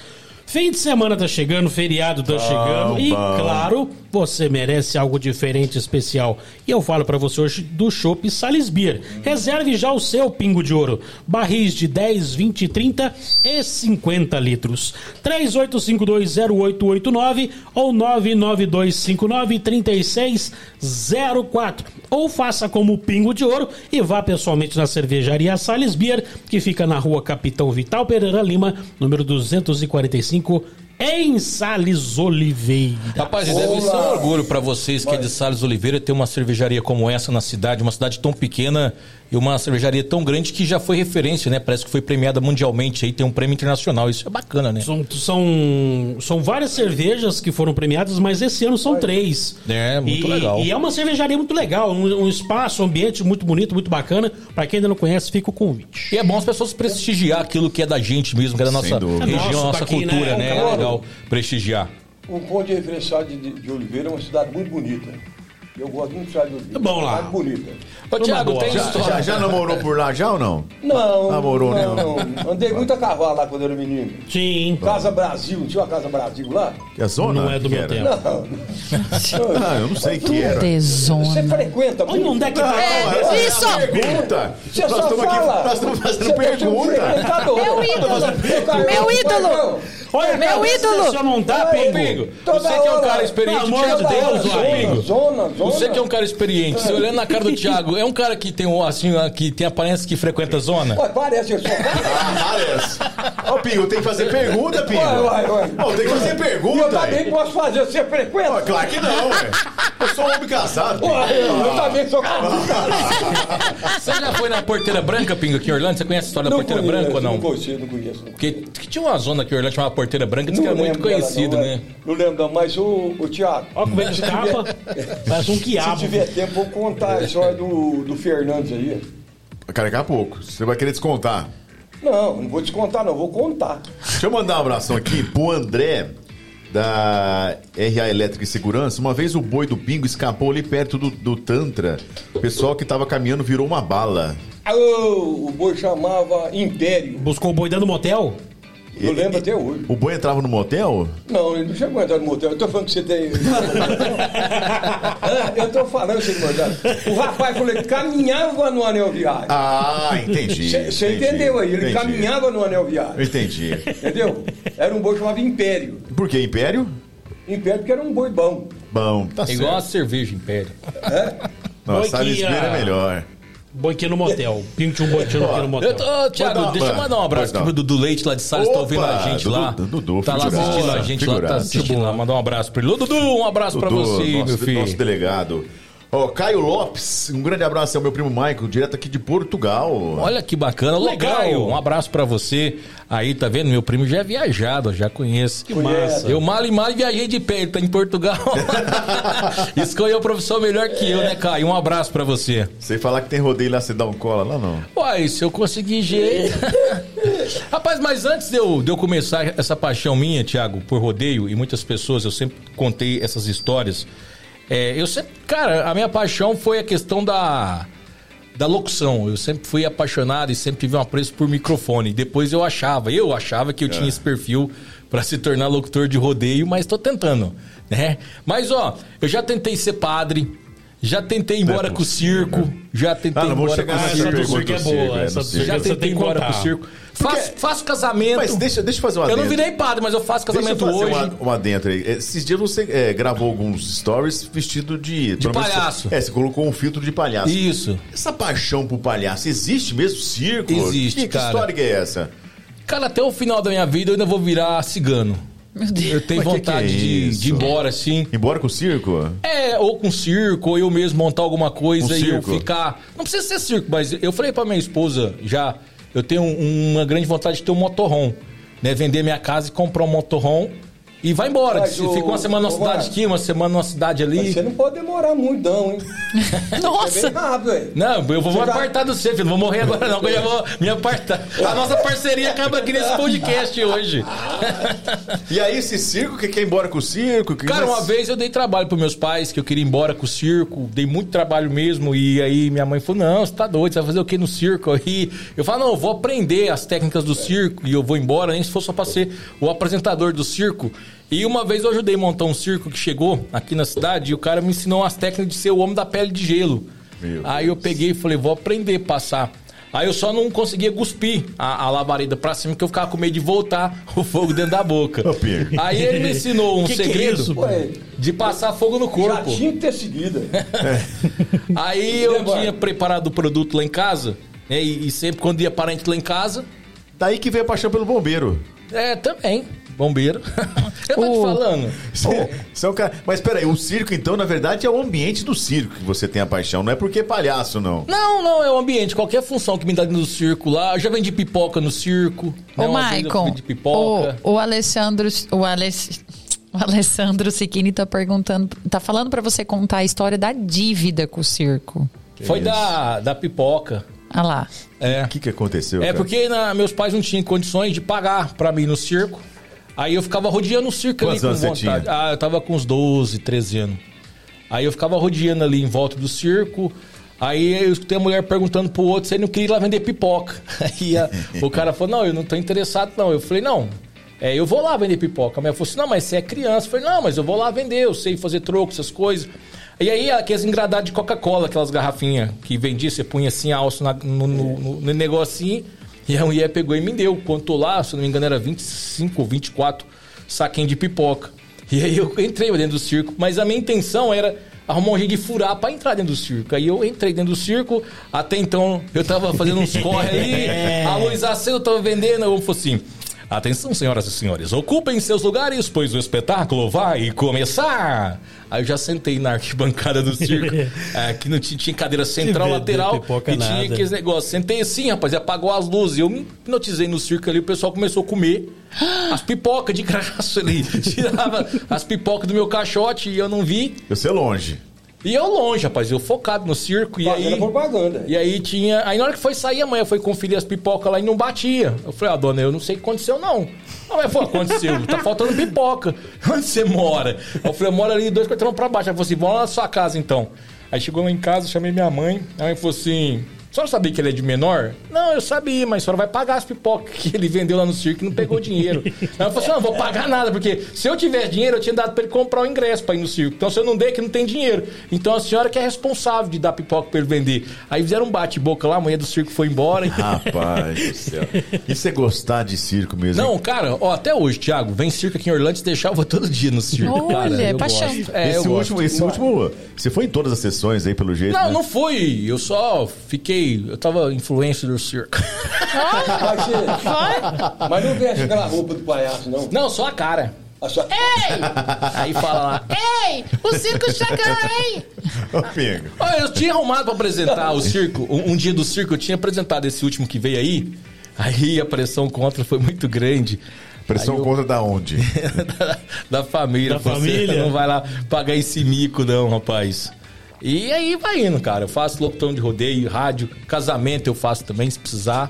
Fim de semana tá chegando, feriado tá chegando e, bom. claro, você merece algo diferente, especial. E eu falo pra você hoje do Chopp Salisbury. Reserve já o seu pingo de ouro. Barris de 10, 20, 30 e 50 litros. 38520889 ou 992593604. Ou faça como Pingo de Ouro e vá pessoalmente na cervejaria Salisbury, que fica na rua Capitão Vital Pereira Lima, número 245, 35 em Sales Oliveira. Rapaz, e deve ser um Olá. orgulho pra vocês que é de Salles Oliveira ter uma cervejaria como essa na cidade, uma cidade tão pequena e uma cervejaria tão grande que já foi referência, né? Parece que foi premiada mundialmente aí, tem um prêmio internacional. Isso é bacana, né? São, são, são várias cervejas que foram premiadas, mas esse ano são três. É, muito e, legal. E é uma cervejaria muito legal, um, um espaço, um ambiente muito bonito, muito bacana. Pra quem ainda não conhece, fica o convite. E é bom as pessoas prestigiar aquilo que é da gente mesmo, que é da nossa região, É nosso nossa daqui, cultura, né? né? É Claro. Legal prestigiar. Um ponto de referencial de, de, de Oliveira é uma cidade muito bonita. Eu gosto muito de cidade de Oliveira. É bom lá. Cidade bonita. Ô, Tiago, tem Já, história. já, já namorou por lá já ou não? Não, Namorou, né? não, não. Andei muito a cavalo lá quando eu era menino. Sim. Casa Brasil, não tinha uma Casa Brasil lá? Que a zona? Não é do meu era? tempo. Não. Ah, eu não sei que era. Você Desona. frequenta Olha onde é que tá. essa é isso! pergunta. Você nós só estamos aqui, fala. nós estamos fazendo Você tá pergunta. Meu ídolo! Meu ídolo! Olha, Meu ídolo! Você não dá, Ai, Pingo? Você que é um cara experiente, Pelo amor de Deus. Pingo. Zona, zona. Você que é um cara experiente, você olhando na cara do Thiago, é um cara que tem um assim, que tem aparência que frequenta a zona? Ué, parece, eu sou Ah, parece. Ó, Pingo, tem que fazer pergunta, Pingo. Ué, ué, ué. Ó, tem que fazer E eu pergunta. também posso fazer, você frequenta? claro que não, ué. Eu sou um homem casado. Pingo. Ué, eu, eu também sou casado. Você já foi na Porteira Branca, Pingo, aqui em Orlando? Você conhece a história da Porteira conheço, Branca ou não? Não conheço, não conheço. Porque que tinha uma zona aqui em Orlando chamada Porteira Branca, diz Não que era muito dela, conhecido, não, né? Não lembro, não, mas o, o Tiago. Olha como é que escapa. Parece um Se quiabo. tiver tempo, vou contar a história do, do Fernandes aí. Cara, daqui a pouco. Você vai querer descontar. Não, não vou descontar, não, vou contar. Deixa eu mandar um abração aqui pro André, da RA Elétrica e Segurança. Uma vez o boi do Pingo escapou ali perto do, do Tantra. O pessoal que tava caminhando virou uma bala. Ah, o boi chamava Império. Buscou o boi dando motel? Eu lembro até hoje. O boi entrava no motel? Não, ele não chegou a entrar no motel. Eu tô falando que você tem. Ah, eu tô falando, seu Morgado. O rapaz falou que caminhava no anel viário. Ah, entendi. Você entendeu aí? Ele entendi. caminhava no anel viário. Entendi. Entendeu? Era um boi chamado Império. Por que Império? Império porque era um boi bom. Bom, tá É igual a certo. cerveja Império. Nossa, que Salisbury ia- é melhor. Ia no motel. Tinha um ia no- que ia no motel. Eu Thiago, Manda- deixa eu mandar um abraço pro Dudu Leite lá de Salles, tá ouvindo a gente lá. Dudu, tá lá assistindo a gente lá, tá assistindo lá. Mandar um abraço pra ele. Ô, Dudu, um abraço pra você, nosso, meu filho. nosso delegado. Ó, Caio Lopes, um grande abraço ao meu primo Michael, direto aqui de Portugal. Olha que bacana. Legal. Caio, um abraço pra você. Aí, tá vendo? Meu primo já é viajado, já conheço. Que massa. Eu mal e mal viajei de perto, tá em Portugal. Escolheu a profissão melhor que eu, né, Caio? Um abraço pra você. Você falar que tem rodeio lá, você dá um cola lá, não? Uai, se eu conseguir jeito. Rapaz, mas antes de eu, de eu começar essa paixão minha, Thiago, por rodeio, e muitas pessoas, eu sempre contei essas histórias. É, eu sempre, cara, a minha paixão foi a questão da, da locução. Eu sempre fui apaixonado e sempre tive um apreço por microfone. Depois eu achava, eu achava que eu tinha esse perfil pra se tornar locutor de rodeio, mas tô tentando, né? Mas ó, eu já tentei ser padre. Já tentei ir embora com o circo. Já tentei Ah, ir não vou embora chegar com o nessa essa do circo. circo é boa. circo, Essa é, circo Já tentei tem ir que embora com o circo. Faço, faço casamento. Mas deixa, deixa eu fazer uma Eu não virei padre, mas eu faço Deixa eu casamento fazer hoje. uma, uma dentro aí. Esses dias você é, gravou alguns stories vestido de... De palhaço. Você, é, você colocou um filtro de palhaço. Isso. Essa paixão por palhaço, existe mesmo circo? Existe, que, que cara. história que é essa? Cara, até o final da minha vida eu ainda vou virar cigano. Meu Deus. Eu tenho Mas que que vontade é de, de ir embora, assim. Embora com o circo? É, ou com circo, ou eu mesmo montar alguma coisa Um e eu circo? ficar. Não precisa ser circo, mas eu falei pra minha esposa já, eu tenho um- uma grande vontade de ter um motorhome. Né? Vender minha casa e comprar um motorhome e vai embora. Mas Fica o- uma semana numa cidade aqui, uma semana numa cidade Mas ali. você não pode demorar muito, não, hein? É Nossa! bem rápido? Não, eu vou me já- apartar do você, filho. Não vou morrer agora, não, que eu já vou me apartar. A nossa parceria acaba aqui nesse podcast hoje. E aí, esse circo, que quer ir embora com o circo? Que Cara, mas- uma vez eu dei trabalho pros meus pais, que eu queria ir embora com o circo, dei muito trabalho mesmo, e aí minha mãe falou, não, você tá doido, você vai fazer o que no circo? Aí eu falo, não, eu vou aprender as técnicas do circo, e eu vou embora, nem se for só pra ser o apresentador do circo. E uma vez eu ajudei a montar um circo que chegou aqui na cidade, e o cara me ensinou as técnicas de ser o homem da pele de gelo. Meu aí eu peguei e falei, vou aprender a passar. Aí eu só não conseguia cuspir a, a labareda pra cima, porque eu ficava com medo de voltar o fogo dentro da boca. Aí ele me ensinou um Que que é segredo isso, Ué, de passar fogo no já corpo. tinha que ter seguido. Aí eu tinha preparado o produto lá em casa, né? E, e sempre quando ia parente lá em casa, Daí que veio a paixão pelo bombeiro. é, também, bombeiro. eu tô te O- falando. É um cara- Mas peraí, o circo, então, na verdade, é o ambiente do circo que você tem a paixão. Não é porque é palhaço, não. Não, não, é o ambiente. Qualquer função que me dá dentro do circo lá. Eu já vendi pipoca no circo. né? Ô, eu Maicon, o, o Alessandro, o, Aless, o Alessandro Siquini tá perguntando, tá falando pra você contar a história da dívida com o circo. Foi isso? da, da pipoca. Ah lá. É. O que, que aconteceu? É cara? porque na- meus pais não tinham condições de pagar pra mim no circo. Aí eu ficava rodeando o circo ali Quantos com anos você vontade. tinha? Ah, eu tava com uns 12, 13 anos. Aí eu ficava rodeando ali em volta do circo. Aí eu escutei a mulher perguntando pro outro se ele não queria ir lá vender pipoca. Aí a- o cara falou: Não, eu não tô interessado, não. Eu falei: Não, é, eu vou lá vender pipoca. A mulher falou assim: Não, mas você é criança. Eu falei: Não, mas eu vou lá vender, eu sei fazer troco, essas coisas. E aí, aqueles engradados de Coca-Cola, aquelas garrafinhas que vendia, você punha assim, alço na- no, no, no- no negocinho. E a mulher pegou e me deu. Quanto lá, se não me engano, era 25 ou 24 saquinhos de pipoca. E aí eu entrei dentro do circo, mas a minha intenção era arrumar um jeito de furar pra entrar dentro do circo. Aí eu entrei dentro do circo, até então eu tava fazendo uns corre ali, a luz acesa, eu tava vendendo, eu falei assim... Atenção, senhoras e senhores, ocupem seus lugares, pois o espetáculo vai começar! Aí eu já sentei na arquibancada do circo, é, que não tinha, tinha cadeira central, lateral, e tinha nada. aqueles negócios. Sentei assim, rapaz, e apagou as luzes. Eu me hipnotizei no circo ali, o pessoal começou a comer as pipocas de graça ali. Tirava as pipocas do meu caixote e eu não vi. Você é longe. E eu longe, rapaz, eu focado no circo. E Fazendo aí, propaganda. e aí tinha. Aí na hora que foi sair, a mãe foi conferir as pipocas lá e não batia. Eu falei, ah, dona, eu não sei o que aconteceu, não. A mãe falou, aconteceu, tá faltando pipoca. Onde você mora? Eu falei, eu moro ali dois quarteirão pra baixo. Ela falou assim, vamos lá na sua casa então. Aí chegou lá em casa, chamei minha mãe. A mãe falou assim. A senhora sabia que ele é de menor? Não, eu sabia, mas a senhora vai pagar as pipocas que ele vendeu lá no circo e não pegou dinheiro. Aí eu falei assim: não, não vou pagar nada, porque se eu tivesse dinheiro, eu tinha dado pra ele comprar o ingresso pra ir no circo. Então se eu não der, é que não tem dinheiro. Então a senhora que é responsável de dar pipoca pra ele vender. Aí fizeram um bate-boca lá, a mulher do circo foi embora. Rapaz do céu. E você gostar de circo mesmo? Não, cara, ó, até hoje, Thiago, vem circo aqui em Orlando, te eu vou todo dia no circo. Olha, cara, eu paixão. gosto. É, esse eu último, gosto. esse último. Você foi em todas as sessões aí, pelo jeito. Não, né? não fui. Eu só fiquei. Eu tava influência do circo. Mas, não veste aquela roupa do palhaço, não. Não, só a cara. A sua- Aí fala lá. Ei, o circo chegou, hein? Ô, Pingo. Olha, eu tinha arrumado pra apresentar o circo. Um, um dia do circo eu tinha apresentado esse último que veio aí. Aí a pressão contra foi muito grande. Pressão eu- contra da onde? da, da família. Da Você família? não vai lá pagar esse mico, não, rapaz. E aí vai indo, cara. Eu faço locução de rodeio, rádio, casamento eu faço também, se precisar.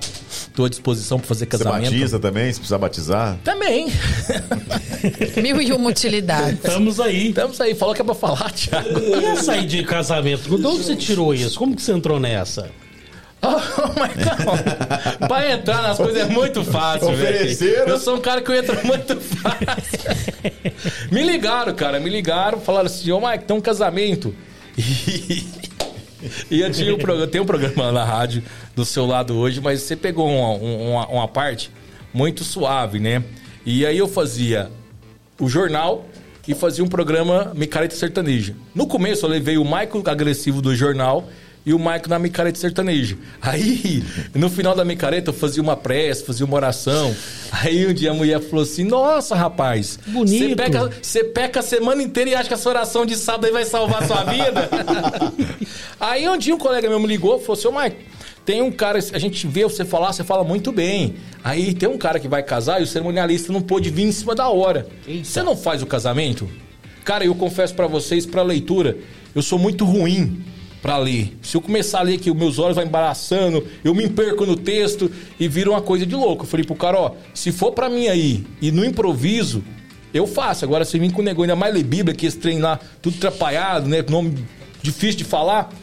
Tô à disposição pra fazer Você casamento. batiza também, se precisar batizar? Também. Mil e uma utilidades. Estamos aí. Estamos aí. Falou que é pra falar, Thiago. E essa aí de casamento? De onde você tirou isso? Como que você entrou nessa? Oh, Marcão, pra entrar nas coisas é muito fácil, velho. Eu sou um cara que eu entro muito fácil. me ligaram, cara, me ligaram, falaram assim, ô Mike, tem um casamento. E, eu tinha um programa, tem um programa na rádio do seu lado hoje, mas você pegou uma, uma, uma parte muito suave, né? E aí eu fazia o jornal e fazia um programa Micareta Sertaneja. No começo eu levei o Maico agressivo do jornal e o Maico na micareta sertaneja. Aí, no final da micareta, eu fazia uma prece, fazia uma oração. Aí um dia a mulher falou assim: Nossa, rapaz, Bonito. Você peca, você peca a semana inteira e acha que essa oração de sábado aí vai salvar a sua vida? aí um dia um colega meu me ligou e falou assim: Ô Maico, tem um cara, a gente vê você falar, você fala muito bem. Aí tem um cara que vai casar e o cerimonialista não pôde vir em cima da hora. Você não faz o casamento? Cara, eu confesso pra vocês, pra leitura, eu sou muito ruim pra ler. Se eu começar a ler que os meus olhos vão embaraçando, eu me perco no texto e vira uma coisa de louco. Eu falei pro cara, ó, se for pra mim aí e no improviso, eu faço. Agora, se vir com o negócio, ainda mais ler Bíblia, que esse trem lá, tudo atrapalhado, né? Nome difícil de falar.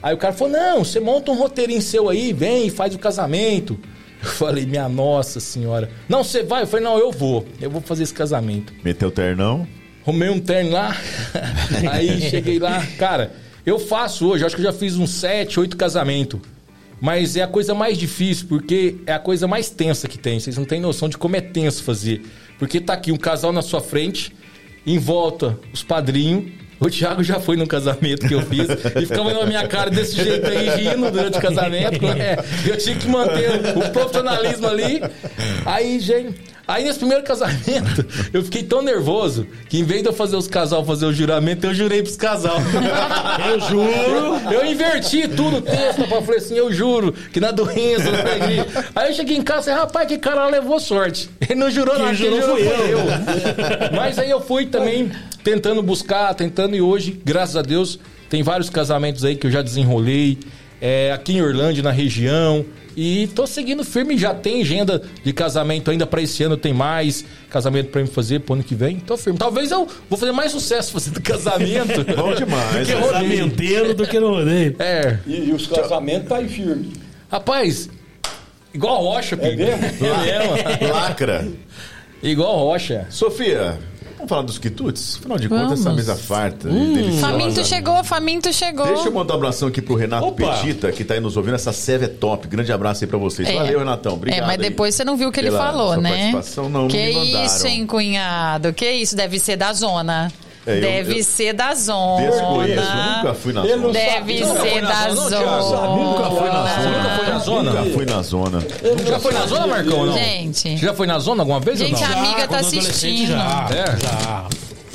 Aí o cara falou: não, você monta um roteirinho seu aí, vem e faz o casamento. Eu falei, minha nossa senhora. Não, você vai? Eu falei, não, eu vou. Eu vou fazer esse casamento. Meteu ternão. Arrumei um terno lá. aí cheguei lá. Cara, eu faço hoje, acho que eu já fiz uns sete, oito casamentos. Mas é a coisa mais difícil, porque é a coisa mais tensa que tem. Vocês não têm noção de como é tenso fazer. Porque tá aqui um casal na sua frente, em volta os padrinhos. O Thiago já foi num casamento que eu fiz e ficava na minha cara desse jeito aí, rindo durante o casamento. Né? Eu tinha que manter o profissionalismo ali. Aí, gente. Aí nesse primeiro casamento, eu fiquei tão nervoso que em vez de eu fazer os casal fazer o juramento, eu jurei pros casal. Eu juro. Eu inverti tudo o texto, rapaz. Falei assim, eu juro que na doença eu perdi. Aí eu cheguei em casa e falei, rapaz, que cara levou sorte. Ele não jurou nada, jurou jurou foi eu. eu. Mas aí eu fui também tentando buscar, tentando, e hoje, graças a Deus, tem vários casamentos aí que eu já desenrolei. É, aqui em Orlândia, na região. E tô seguindo firme, já tem agenda de casamento ainda pra esse ano, tem mais casamento pra me fazer pro ano que vem. Tô firme. Talvez eu vou fazer mais sucesso fazendo casamento. Bom demais. Que né? Casamenteiro do que no rodeio. É, E, e os casamentos tá aí firme. rapaz, igual rocha, É mesmo? É mesmo. Lacra. Igual rocha. Sofia, vamos falar dos quitutes? Afinal de Vamos. contas, essa mesa farta deliciosa. Faminto chegou, faminto chegou. Deixa eu mandar um abração aqui pro Renato Opa. Petita, que tá aí nos ouvindo. Essa serve é top. Grande abraço aí pra vocês. É. Valeu, Renatão. Obrigado. é, mas aí. depois você não viu o que ele falou, né? participação. Não, não que me mandaram. isso, hein, cunhado? Que isso? Deve ser da zona. É, eu- Deve eu ser da zona. Desconheço, eu nunca fui na zona. Deve sabe. Ser na da zona. Nunca fui na zona. nunca foi na zona? Nunca fui na zona. Já foi na zona, Marcão, não? Gente. Você já foi na zona alguma vez Gente, ou não? a amiga tá quando adolescente, assistindo. Já, É? já.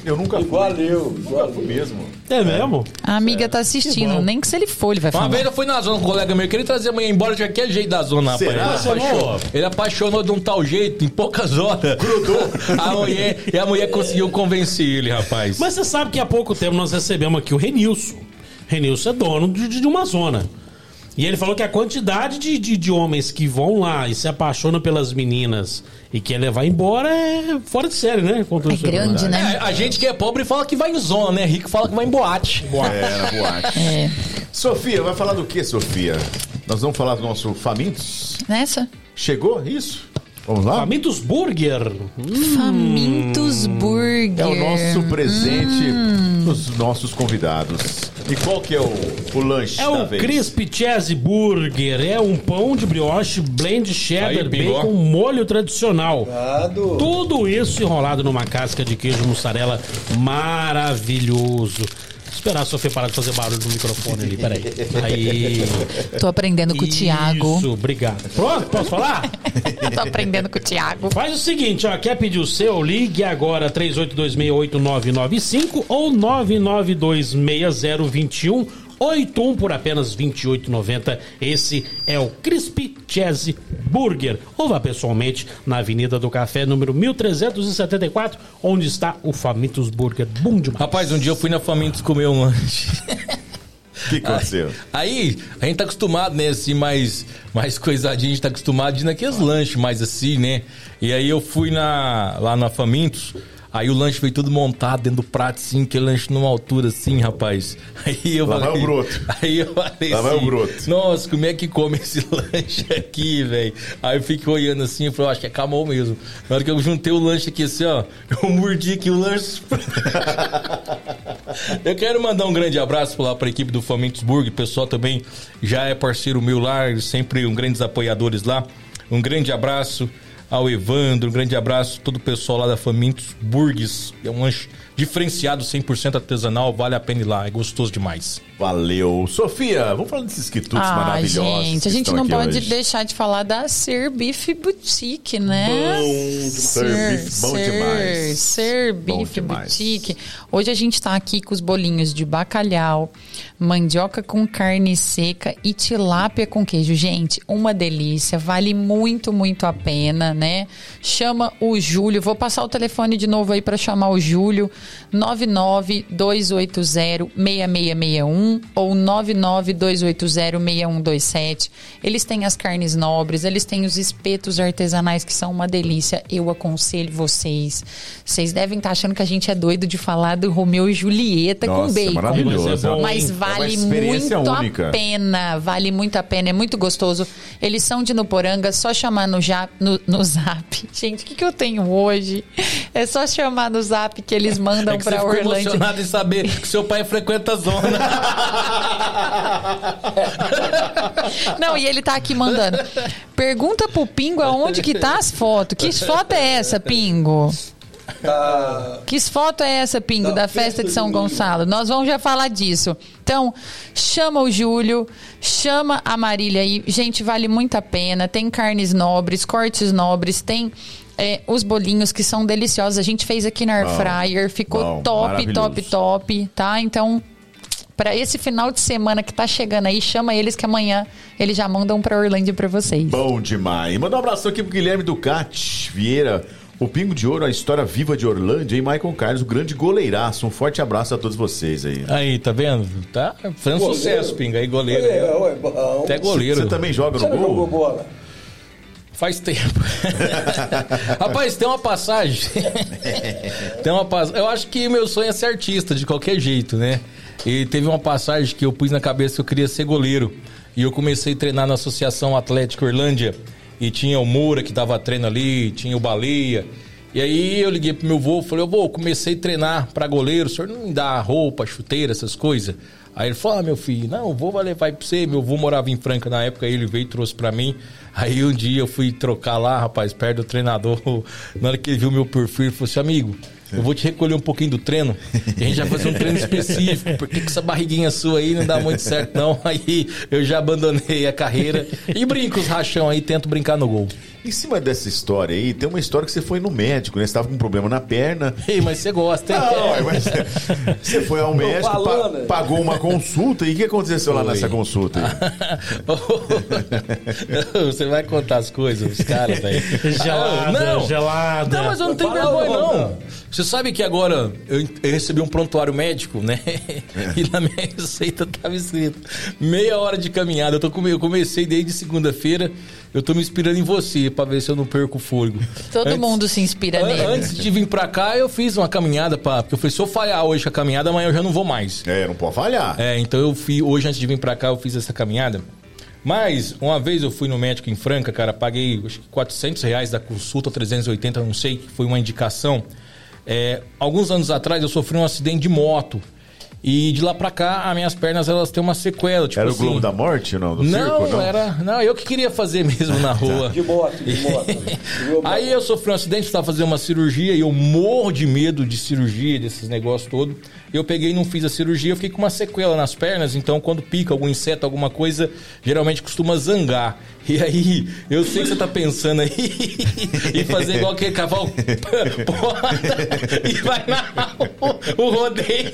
Eu nunca fui. Igual eu. Nunca fui eu. mesmo. É mesmo? A amiga tá assistindo. bom. Nem que se ele for, ele vai Uma falar. vez eu fui na zona com um colega meu, que ele trazia a mulher embora de qualquer jeito da zona, rapaz. Será? Ele apaixonou, ele apaixonou de um tal jeito, em poucas horas. Grudou. A mulher, e a mulher conseguiu convencer ele, rapaz. Mas você sabe que há pouco tempo nós recebemos aqui o Renilson. Renilson é dono de, de uma zona. E ele falou que a quantidade de, de, de homens que vão lá e se apaixonam pelas meninas e quer levar embora é fora de série, né? Todo É grande, né? É, a gente que é pobre fala que vai em zona, né? Rico fala que vai em boate. É, na boate. É. Sofia, vai falar do que, Sofia? Nós vamos falar do nosso Famintos? Nessa? Chegou isso? Vamos lá? Famintos Burger. Famintos Burger. É o nosso presente dos nossos convidados. E qual que é o, o lanche É da o vez? Crispy Cheese Burger. É um pão de brioche, blend cheddar, Aí, bacon, molho tradicional. Cuidado. Tudo isso enrolado numa casca de queijo mussarela maravilhoso. Esperar a Sofia parar de fazer barulho no microfone ali, peraí. Aí. Tô aprendendo com o Thiago. Isso, obrigado. Pronto, posso falar? Tô aprendendo com o Thiago. Faz o seguinte, ó, quer pedir o seu? Ligue agora 38268995 ou 992602181 por apenas R$ 28,90. Esse é o Crispy Cheese Burger. Ou vá pessoalmente na Avenida do Café, número 1374, onde está o Famintos Burger. Bom demais. Rapaz, um dia eu fui na Famintos comer um lanche. O que aconteceu? Aí, a gente tá acostumado, né, assim, mais, mais coisadinho, a gente tá acostumado de ir naqueles lanches mais assim, né? E aí eu fui na, lá na Famintos, Aí o lanche veio tudo montado dentro do prato, assim, aquele lanche numa altura assim, rapaz. Aí eu Lá falei. vai o broto. Aí eu falei Lá vai o assim, broto. Nossa, como é que come esse lanche aqui, velho? Aí eu fiquei olhando assim, eu falei, acho que é camão mesmo. Na hora que eu juntei o lanche aqui assim, ó, eu mordi aqui o lanche. eu quero mandar um grande abraço lá pra equipe do Famintusburg, o pessoal também já é parceiro meu lá, sempre um grandes apoiadores lá. Um grande abraço ao Evandro, um grande abraço a todo o pessoal lá da Famintos Burgues. É um lanche diferenciado, 100% artesanal, vale a pena ir lá, é gostoso demais. Valeu. Sofia, vamos falar desses quitutes Ah, maravilhosos. gente, que a gente não pode hoje. deixar de falar da Ser Beef Boutique, né? Bom, Ser Beef, bom demais. Ser Bom Beef demais. Boutique. Hoje a gente tá aqui com os bolinhos de bacalhau, mandioca com carne seca e tilápia com queijo. Gente, uma delícia, vale muito, muito a pena, né? Chama o Júlio, vou passar o telefone de novo aí para chamar o Júlio, 992806661 ou 992806127. Eles têm as carnes nobres, eles têm os espetos artesanais que são uma delícia. Eu aconselho vocês. Vocês devem estar achando que a gente é doido de falar do Romeu e Julieta com Nossa, bacon. maravilhoso. Mas é hein? vale É muito única. a pena. Vale muito a pena. É muito gostoso. Eles são de Nuporanga. Só chamar no, ja, no, no zap. Gente, o que, que eu tenho hoje? É só chamar no zap que eles mandam É que você pra Orlândia. emocionado em saber que seu pai frequenta a zona. Não, e ele tá aqui mandando. Pergunta pro Pingo aonde que tá as fotos. Que foto é essa, Pingo? Tá, Que foto é essa, Pingo, da, Da festa festa de São. Gonçalo? Nós vamos já falar disso. Então, chama o Júlio, chama a Marília aí. Gente, vale muito a pena. Tem carnes nobres, cortes nobres, tem é, os bolinhos que são deliciosos. A gente fez aqui na Air Fryer, ficou bom, top, top, top, tá? Então, para esse final de semana que tá chegando aí, chama eles que amanhã eles já mandam pra Orlândia pra vocês. Bom demais. Manda um abraço aqui pro Guilherme Ducati Vieira. O Pingo de Ouro, a história viva de Orlândia e Michael Carlos, o grande goleiraço. Um forte abraço a todos vocês aí. Aí, tá vendo? Tá fazendo Goleiro. sucesso, Pinga. Aí, goleiro. É, é bom. Até goleiro. Você também joga Você no jogou gol? bola? Faz tempo. Rapaz, tem uma passagem. tem uma passagem. Eu acho que meu sonho é ser artista, de qualquer jeito, né? E teve uma passagem que eu pus na cabeça que eu queria ser goleiro. E eu comecei a treinar na Associação Atlético Orlândia. E tinha o Moura que dava treino ali, tinha o Baleia. E aí eu liguei pro meu avô, falei, eu vou, comecei a treinar pra goleiro, o senhor não me dá roupa, chuteira, essas coisas? Aí ele falou, ah, meu filho, não, vou vai levar pra você. Meu avô morava em Franca na época, ele veio e trouxe pra mim. Aí um dia eu fui trocar lá, rapaz, perto do treinador. Na hora que ele viu meu perfil, ele falou assim, amigo, eu vou te recolher um pouquinho do treino. A gente vai fazer um treino específico, porque essa barriguinha sua aí não dá muito certo, não. Aí eu já abandonei a carreira e brinco os rachão aí, tento brincar no gol. Em cima dessa história aí, tem uma história que você foi no médico, né? Você tava com um problema na perna. Ei, mas você gosta, hein? Não, mas você foi ao médico, pa- pagou uma consulta e o que aconteceu lá nessa consulta? aí? Você vai contar as coisas, os caras, velho. Gelada, Ah, não. gelada. Não, mas eu não tenho vergonha, não. não. Você sabe que agora eu, eu recebi um prontuário médico, né? E na minha receita tava escrito meia hora de caminhada. Eu, tô eu comecei desde segunda-feira. Eu tô me inspirando em você pra ver se eu não perco o fôlego. Todo Antes- mundo se inspira An- nele. Antes de vir pra cá, eu fiz uma caminhada, pra, porque eu falei, se eu falhar hoje com a caminhada, amanhã eu já não vou mais. É, não pode falhar. É, então eu fui, hoje antes de vir pra cá, eu fiz essa caminhada. Mas, uma vez eu fui no médico em Franca, cara, paguei acho que 400 reais da consulta, ou 380, não sei, que foi uma indicação. É, alguns anos atrás eu sofri um acidente de moto. E de lá pra cá, as minhas pernas, elas têm uma sequela, tipo Era assim... o Globo da Morte ou não? Do não, circo? Não, era... Não, eu que queria fazer mesmo na rua. De moto, de moto. Aí eu sofri um acidente, estava fazendo uma cirurgia e eu morro de medo de cirurgia, desses negócios todos. Eu peguei e não fiz a cirurgia, eu fiquei com uma sequela nas pernas, então quando pica algum inseto, alguma coisa, geralmente costuma zangar. E aí, eu sei que você tá pensando aí em fazer igual aquele cavalo porta e vai narrar o, o rodeio.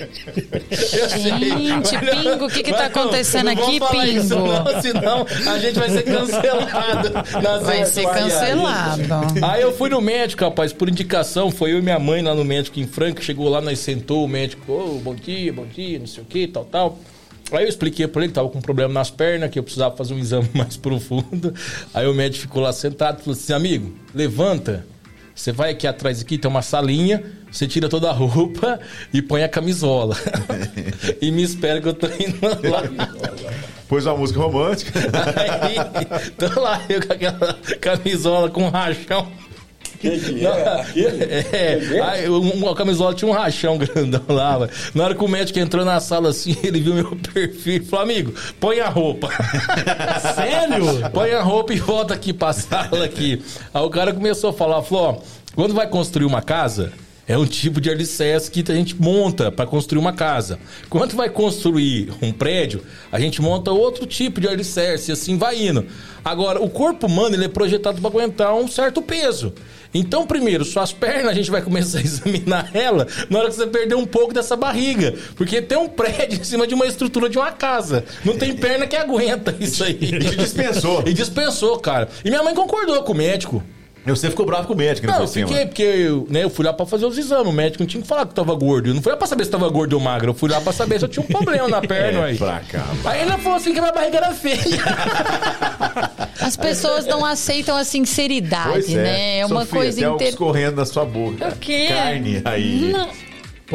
Eu sei. Gente, não- Pingo, o que que tá não- acontecendo não vou aqui, falar isso Pingo? não, senão a gente vai ser cancelado. nas Vai ser cancelado. Aí eu fui no médico, rapaz, por indicação. Foi eu e minha mãe lá no médico em Franca. Chegou lá, nós sentou, o médico, ô, bom dia, bom dia, não sei o que, tal, tal. Aí eu expliquei pra ele que tava com um problema nas pernas, que eu precisava fazer um exame mais profundo. Aí o médico ficou lá sentado e falou assim: amigo, levanta, Você vai aqui atrás aqui, tem uma salinha, você tira toda a roupa e põe a camisola. e me espera que eu tô indo lá. Pôs uma música romântica. Aí, tô lá eu com aquela camisola com um rachão. Que é? Aquele? É, aí, uma camisola tinha um rachão grandão lá. velho. Na hora que o médico entrou na sala assim, ele viu meu perfil e falou: Amigo, põe a roupa. Sério? põe a roupa e volta aqui pra sala aqui. Aí o cara começou a falar: falou, ó, quando vai construir uma casa. É um tipo de alicerce que a gente monta para construir uma casa. Quando vai construir um prédio, a gente monta outro tipo de alicerce, e assim vai indo. Agora, o corpo humano ele é projetado para aguentar um certo peso. Então, primeiro, suas pernas, a gente vai começar a examinar ela na hora que você perder um pouco dessa barriga. Porque tem um prédio em cima de uma estrutura de uma casa. Não tem perna que aguenta isso aí. E dispensou. E dispensou, cara. E minha mãe concordou com o médico. E você ficou bravo com o médico, né? Não, por eu cima. fiquei, porque eu, né, eu fui lá pra fazer os exames. O médico não tinha que falar que eu tava gordo. Eu não fui lá pra saber se tava gordo ou magro. Eu fui lá pra saber se eu tinha um problema na perna. É, aí. pra cá. Aí ele falou assim que minha barriga era feia. As pessoas não aceitam a sinceridade, Pois né? É uma Sofia, coisa inter... escorrendo na sua boca. O quê? Carne aí. Não,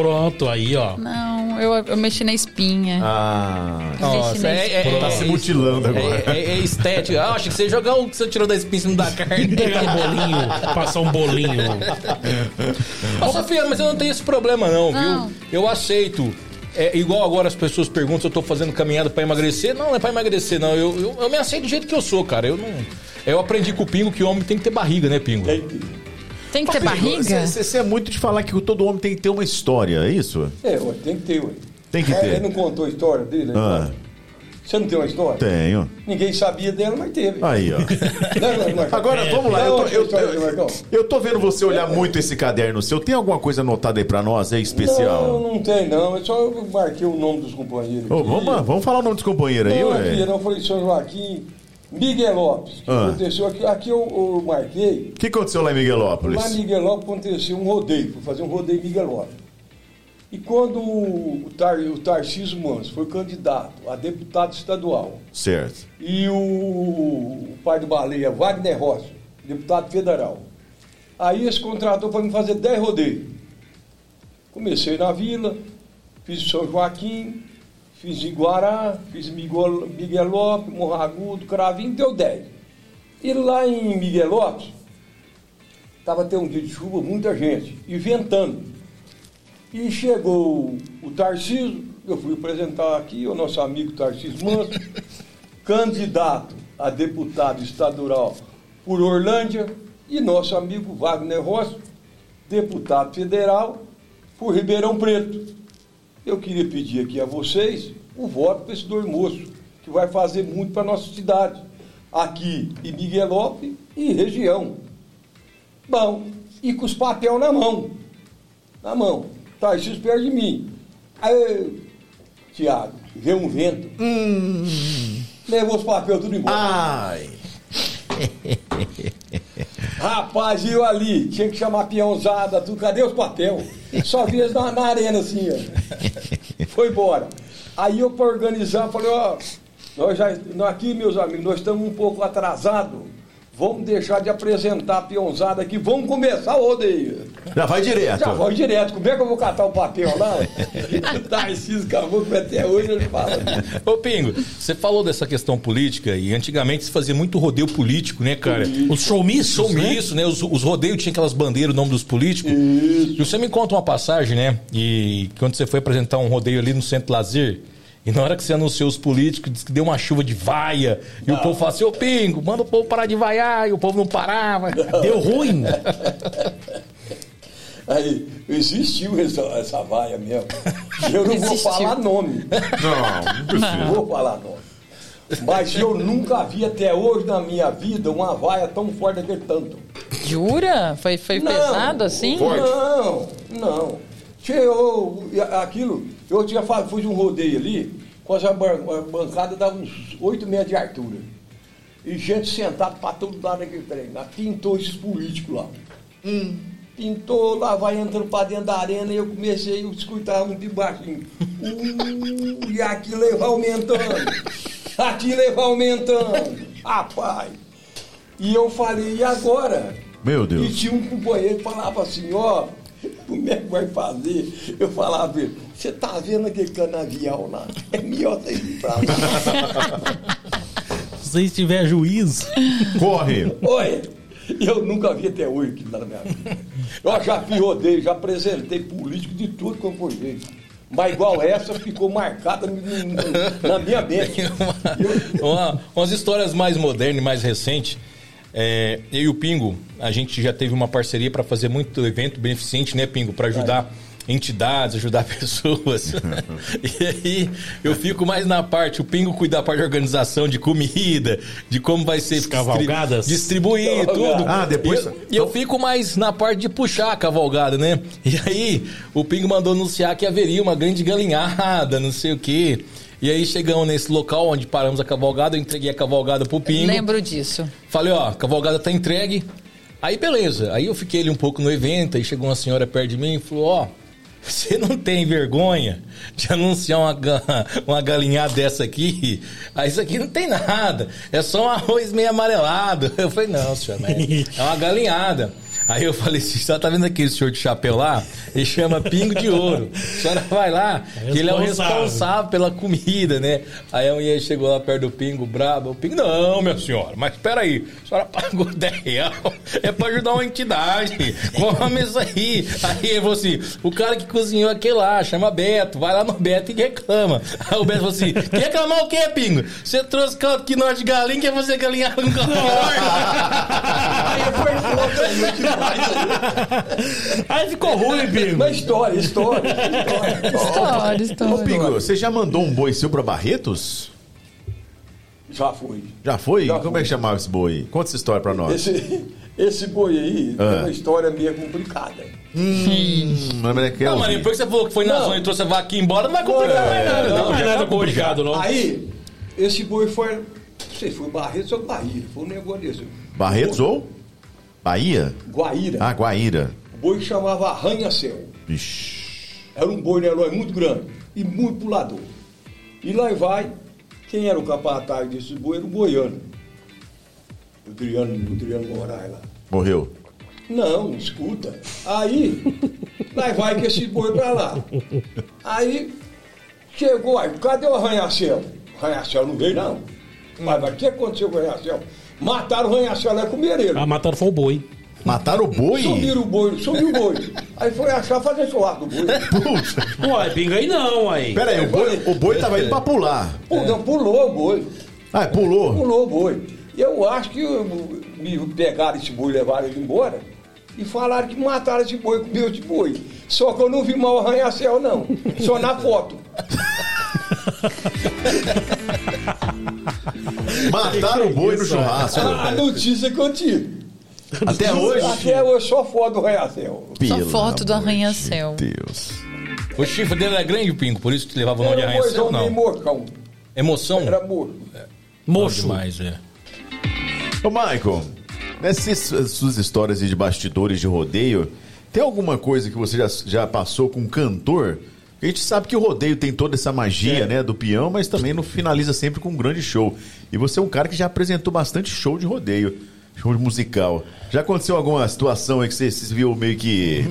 Pronto, aí, ó. não eu, eu mexi na espinha. Ah, Mexi na é, é, tá se mutilando agora. é, é, é estética. Ah, acho que você jogar o que você tirou da espinha em cima da carne. Pegar um bolinho, passar um bolinho. Ô, Sofia, mas eu não tenho esse problema, não, Não. viu? Eu aceito. É igual agora as pessoas perguntam se eu tô fazendo caminhada pra emagrecer. Não, não é pra emagrecer, não. Eu, eu, eu me aceito do jeito que eu sou, cara. Eu não. Eu aprendi com o Pingo que o homem tem que ter barriga, né, Pingo? Tem que- Tem que ter barriga? Você é muito de falar que todo homem tem que ter uma história, é isso? É, ué, tem que ter, ué. Tem que É, ter. Ele não contou a história dele? Ah, Você não tem uma história? tenho. Ninguém sabia dela, mas teve. Aí, ó. Não, não, Marcão. Agora, vamos lá. Eu tô, outra eu, eu, tô vendo você olhar muito esse caderno seu. Tem alguma coisa anotada aí pra nós? É especial? Não, não tem, não. Eu só marquei o nome dos companheiros. Ô, vamos, vamos falar o nome dos companheiros aí, Não, aqui, ué. não, eu falei São Joaquim, Miguel Lopes. Que Ah. aconteceu aqui? Aqui eu, eu marquei. O que aconteceu lá em Miguelópolis? Lá em Miguel Lopes aconteceu um rodeio, fui fazer um rodeio em Miguel Lopes. E quando o, Tar, o Tarcísio Manso foi candidato a deputado estadual, Certo. e o, o pai do Baleia, Wagner Rossi, deputado federal, aí eles contratou para me fazer 10 rodeios. Comecei na vila, fiz São Joaquim, fiz Iguará, fiz Miguel, Lopes, Morragudo, Cravinho, deu 10. E lá em Miguel Lopes, estava tendo um dia de chuva, muita gente, e ventando. E chegou o Tarcísio, eu fui apresentar aqui o nosso amigo Tarcísio Manso, candidato a deputado estadual por Orlândia, e nosso amigo Wagner Rossi, deputado federal por Ribeirão Preto. Eu queria pedir aqui a vocês o voto para esse dois moços, que vai fazer muito para a nossa cidade, aqui em Miguelópolis e região. Bom, e com os papel na mão. Na mão. Tarcísio perto de mim. Aí, Tiago, veio um vento. Levou os papéis tudo embora. Ai. Rapaz, eu ali, tinha que chamar peãozada, tudo, cadê os papel? Só vi eles na, na arena assim, ó. Foi embora. Aí eu para organizar, falei, ó, nós já, nós aqui, meus amigos, nós estamos um pouco atrasados. Vamos deixar de apresentar a peãozada aqui, vamos começar o rodeio. Já vai direto. Já vou direto, como é que eu vou catar o papel lá? Tarcísio Caboclo até hoje ele fala. Ô, Pingo, você falou dessa questão política e antigamente se fazia muito rodeio político, né, cara? Os showmissos, Showmisso, né? Os, os rodeios tinham aquelas bandeiras, o nome dos políticos. E você me conta uma passagem, né? E quando você foi apresentar um rodeio ali no Centro Lazer, e na hora que você anunciou os políticos, disse que deu uma chuva de vaia. E o povo falou assim, ô Pingo, manda o povo parar de vaiar. E o povo não parava. Deu ruim. Aí, existiu essa, essa vaia mesmo. Eu não vou Existiu. falar nome. Não, não Não vou falar nome. Mas eu nunca vi até hoje na minha vida uma vaia tão forte daquele tanto. Jura? Foi, foi Não. pesado assim? Não, não. Tchê, eu, aquilo, eu tinha fui de um rodeio ali, com essa bancada dava uns 8 metros de altura. E gente sentada para todo lado daquele trem. Lá pintou esses políticos lá. Pintou, lá vai entrando para dentro da arena e eu comecei a escutar muito de baixinho. Uh, e aquilo vai aumentando. Aquilo vai aumentando. Rapaz. E eu falei, e agora? Meu E Deus. tinha um companheiro que falava assim, ó, como é que vai fazer? Eu falava você tá vendo aquele canavial lá? É melhor você ir pra lá. Se você tiver juízo. Corre. Olha, eu nunca vi até hoje aquilo lá na minha vida. Eu já fiz rodeio, já apresentei político de tudo como foi jeito. Mas igual essa ficou marcada na minha mente. Eu- Uma- umas histórias mais modernas e mais recentes. É, eu e o Pingo, a gente já teve uma parceria para fazer muito evento beneficente, né, Pingo? Para ajudar entidades, ajudar pessoas. e aí eu fico mais na parte, o Pingo cuida da parte de organização, de comida, de como vai ser cavalgadas. distribuir tudo. Ah, depois- E eu, e eu fico mais na parte de puxar a cavalgada, né? E aí o Pingo mandou anunciar que haveria uma grande galinhada, não sei o quê. E aí chegamos nesse local onde paramos a cavalgada, eu entreguei a cavalgada pro Pingo. Lembro disso. Falei, ó, a cavalgada tá entregue. Aí beleza. Aí eu fiquei ali um pouco no evento, aí chegou uma senhora perto de mim e falou, ó, você não tem vergonha de anunciar uma, uma galinhada dessa aqui? Aí isso aqui não tem nada. É só um arroz meio amarelado. Eu falei, não, senhor, mas é uma galinhada. Aí eu falei assim, você tá vendo aquele senhor de chapéu lá? Ele chama Pingo de Ouro. A senhora vai lá, que ele é o Responsável. pela comida, né? Aí a mulher chegou lá perto do Pingo, brabo. O Pingo, não, minha senhora, mas peraí, a senhora pagou 10 reais, é pra ajudar uma entidade, come isso aí. Aí ele falou assim, o cara que cozinhou aquele lá, chama Beto, vai lá no Beto e reclama. Aí o Beto falou assim, quer reclamar o quê, Pingo? Você trouxe caldo que nós de galinha, quer fazer galinhada com caldo de Aí foi outra aí, ficou ruim, Pingo. Mas história, história, história. História, Ô, história. Pingo, você já mandou um boi seu pra Barretos? Já foi. Já foi? Já Como fui. é que chamava esse boi? Conta essa história pra nós. Esse, esse boi aí Ah. tem uma história meio complicada. Hum, mas é que é Não, mas depois que você falou que foi na Não. zona e trouxe a vaquinha embora, não vai complicar mais nada. não, Não, Não é já nada tá complicado, não. Aí, esse boi foi. Não sei se foi Barretos ou Guaíra. Foi um negócio desse. Barretos ou? Bahia? Guaíra. Ah, Guaíra. O boi chamava Arranha-Céu. Era um boi Nelói muito grande e muito pulador. E lá vai, quem era o capataz desse boi era o goiano. O Adriano, o Adriano Moraes lá. Morreu. Não, escuta. Aí, lá vai que esse boi pra lá. Aí, chegou aí, cadê o arranha-céu? Arranha-céu não veio, não. Mas o que aconteceu com o arranha-céu? Mataram o arranha-céu lá com o Mereiro. Ah, mataram foi o boi. Mataram o boi? Subiram o boi, subiu o boi. Aí foi achar fazer churrasco do boi. Puxa. Ué, pinga aí não, aí. Pera aí, o boi, o boi tava indo pra pular. Pô, não, pulou o boi. Ah, pulou. Pulou o boi. Eu acho que me pegaram esse boi, levaram ele embora e falaram que mataram esse boi, comeu esse boi. Só que eu não vi mal arranha-céu, não. Só na foto. Mataram o boi no churrasco. A notícia que eu tive. Até hoje. Até hoje, só foto do arranha-céu. Só foto do de arranha-céu. Deus. O chifre dele era grande, o Pingo, por isso que levava o nome de Era arranha-céu, não. morcão. Emoção? Era morto. Mocho. demais, é. Ô, Michael, nessas suas histórias de bastidores de rodeio, tem alguma coisa que você já, já passou com um cantor? A gente sabe que o rodeio tem toda essa magia, né, do peão, mas também não finaliza sempre com um grande show. E você é um cara que já apresentou bastante show de rodeio, show de musical. Já aconteceu alguma situação aí que você se viu meio que...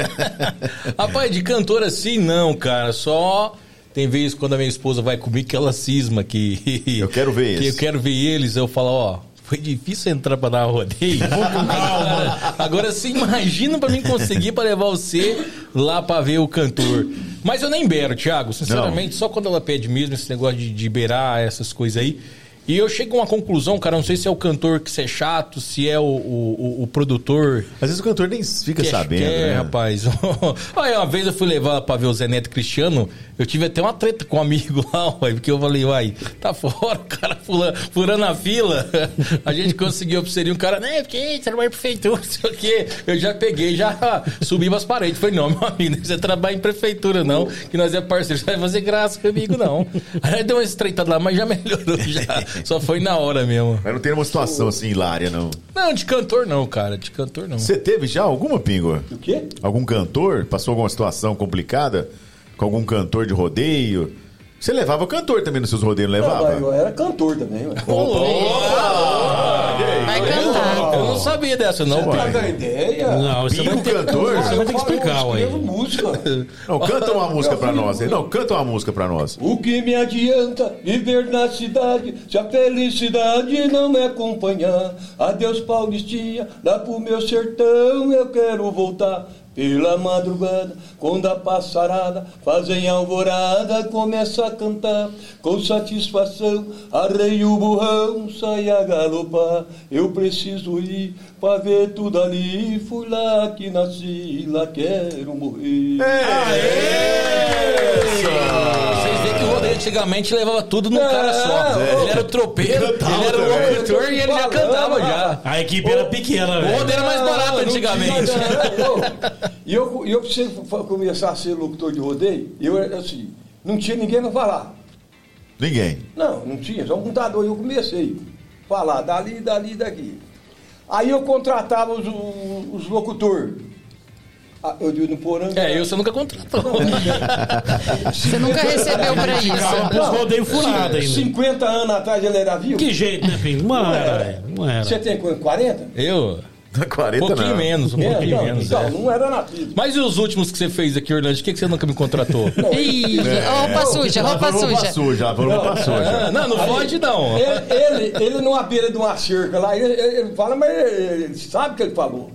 Rapaz, de cantor assim, não, cara. Só tem vezes quando a minha esposa vai comigo que ela cisma que. Eu quero ver Que eu quero ver eles. Eu falo, ó. Foi difícil entrar pra dar uma rodeio. Calma. Agora você imagina pra mim conseguir pra levar você lá pra ver o cantor. Mas eu nem beiro, Thiago. Sinceramente, só quando ela pede mesmo esse negócio de, de beirar essas coisas aí. E eu chego a uma conclusão, cara. Não sei se é o cantor que é chato, se é o, o, o- produtor Às vezes o cantor nem fica que é- sabendo, é, né? rapaz. Aí uma vez eu fui levar pra ver o Zé Neto Cristiano, eu tive até uma treta com um amigo lá, uai, porque eu falei, uai, tá fora, o cara fula- furando a fila. A gente conseguiu observar um cara, né, porque trabalha em prefeitura, não sei o quê. Eu já peguei, já subi pras paredes. Falei, não, meu amigo, você trabalha em prefeitura, não, que nós é parceiro, você vai fazer graça comigo, não. Aí deu uma estreitada lá, mas já melhorou, já. Só foi na hora mesmo. Mas não tem uma situação assim hilária, não. Não, de cantor não, cara, de cantor não. Você teve já alguma, Pingo? O quê? Algum cantor? Passou alguma situação complicada com algum cantor de rodeio? Você levava cantor também nos seus rodeios, não Não, levava? mas eu era cantor também. ué. Ô, louco! vai cantar. Eu não sabia dessa, não, a ideia. Não, você vai, ter, cantor? você vai ter que explicar, ué. música. Não, canta uma música pra nós. hein? Não, canta uma música pra nós. O que me adianta viver na cidade se a felicidade não me acompanhar? Adeus, Paulistinha, lá pro meu sertão eu quero voltar. Pela madrugada, quando a passarada fazem alvorada, começa a cantar com satisfação. Arrei o burrão, sai a galopar. Eu preciso ir pra ver tudo ali. Fui lá que nasci, lá quero morrer. Vocês veem que o rodeio antigamente levava tudo num cara só. É. Ele era o tropeiro, Cantava ele era o também. locutor e ele já cantava já. A equipe era pequena, O velho. era mais barato Não, antigamente. não. E eu, e eu precisei começar a ser locutor de rodeio, eu era assim, não tinha ninguém para falar. Ninguém. Não, não tinha, só um computador. Eu comecei a falar dali, dali, daqui. Aí eu contratava os, os locutores. Ah, Eu digo no Poranga. É, eu você nunca contratou. Você nunca recebeu pra isso. pros rodeios furados ainda. 50 anos atrás ele era vivo. Que jeito, né, Pingo? Não era, não Você era. tem quanto? 40? Eu? 40 Um pouquinho não. menos, um É, pouquinho não, menos. então, é. não era nativo. Mas e os últimos que você fez aqui, Orlando? Por que que você nunca me contratou? Ih, roupa suja, roupa falou roupa suja. suja. Roupa Ah, suja. não, não pode não. Ele, ele, ele numa beira de uma cerca lá, ele, ele- fala, mas ele, sabe o que ele falou.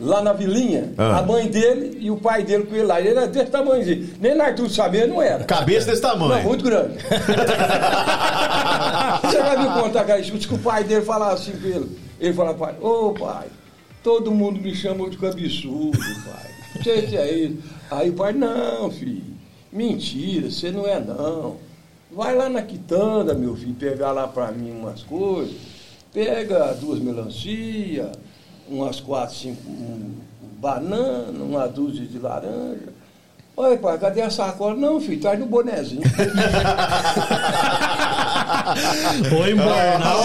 Lá na vilinha, Ah. a mãe dele e o pai dele com ele lá. Ele era desse tamanhozinho. Nem na Arthur sabia, não era. Cabeça desse Não, tamanho. muito grande. Você vai me contar, cara, isso que o pai dele falava assim pra ele. Ele falava, pai, ô pai, todo mundo me chama de cabeçudo, pai. Não se é isso. Aí o pai, não, filho, mentira, você não é não. Vai lá na quitanda, meu filho, pegar lá pra mim umas coisas. Pega duas melancia, umas quatro, cinco um, bananas, uma dúzia de laranja. Oi, pai, cadê a sacola? Não, filho, traz no bonezinho. Foi embornal.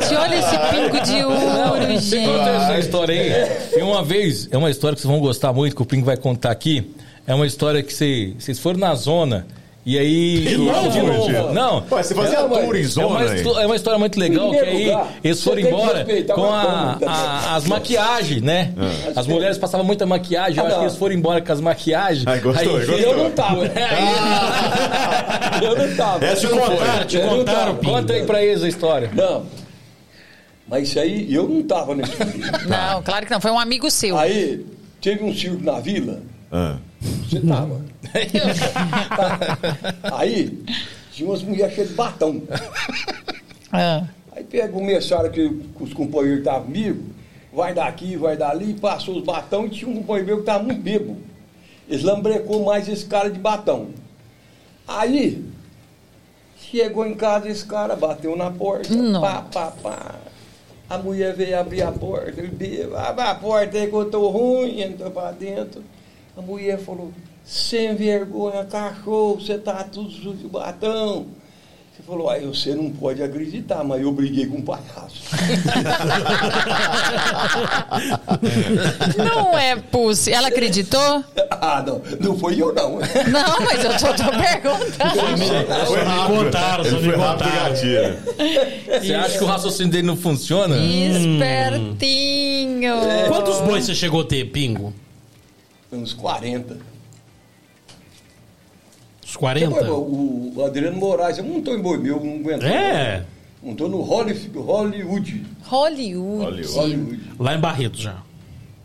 Gente, olha esse pingo de ouro, Conta essa gente. história aí. E uma vez, é uma história que vocês vão gostar muito, que o Pingo vai contar aqui. É uma história que vocês, vocês foram na zona. E aí. De novo, de novo. Não. Ué, você fazia Não, mas tour em É zona uma, aí. histó- é uma história muito legal, que aí lugar, eles foram embora com uma a- a- as maquiagens, né? Ah. As mulheres passavam muita maquiagem, eu Ah, acho que eles foram embora com as maquiagens. Ai, gostou, Aí- gostou. Eu não tava. Eu não tava. Essa Eu não. Te contaram. Pingo. Conta aí pra eles a história. Não. Mas isso aí, eu não tava nesse filme. Não, claro que não. Foi um amigo seu. Aí, teve um circo na vila, Ah. Você tava. Aí, tinha umas mulheres cheias de batão. Ah. Aí pega o mensário que os companheiros estavam comigo, vai daqui, vai dali, passou os batão e tinha um companheiro meu que estava muito bebo. Eles lambrecou mais esse cara de batão. Aí, chegou em casa, esse cara bateu na porta, Não. pá, pá, pá. A mulher veio abrir a porta, ele bebo, abre a porta aí que eu tô ruim, entrou pra dentro. A mulher falou, sem vergonha, cachorro, você tá tudo sujo de batão. Você falou, aí você não pode acreditar, mas eu briguei com um palhaço. Não é Pussy. Ela acreditou? ah, não, não foi eu não. Não, mas eu tô, tô perguntando. Foi rápido. contaram, só me contaram. Você acha que o raciocínio dele não funciona? Espertinho. Quantos bois você chegou a ter, Pingo? Uns 40. Os 40? Depois, o, o Adriano Moraes, eu não estou em boi meu, não aguento. É, Não estou no Holly- Hollywood. Hollywood. Hollywood. lá em Barreto já.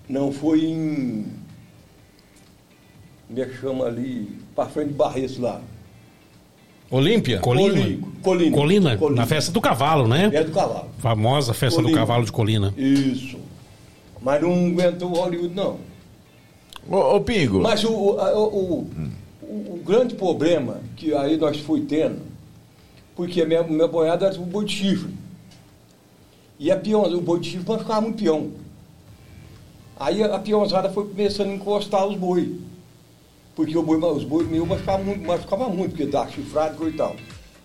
Não foi em. Como é que chama ali? Para frente de Barretos lá. Olímpia? Colina? Colina. Colina? Colina. Na festa do cavalo, né? É do cavalo. Famosa festa do Colina. cavalo de Colina. Isso. Mas não aguentou o Hollywood, não. Ô, ô, Pingo. Mas o, o, a- o, o- o grande problema que aí nós fui tendo, porque a minha, minha boiada era o boi de chifre. E a peão, o boi de chifre nós ficava muito peão. Aí a, peãozada foi começando a encostar os boi. Porque boi, os boi meus machucavam muito, machucava muito, porque estava chifrado e tal.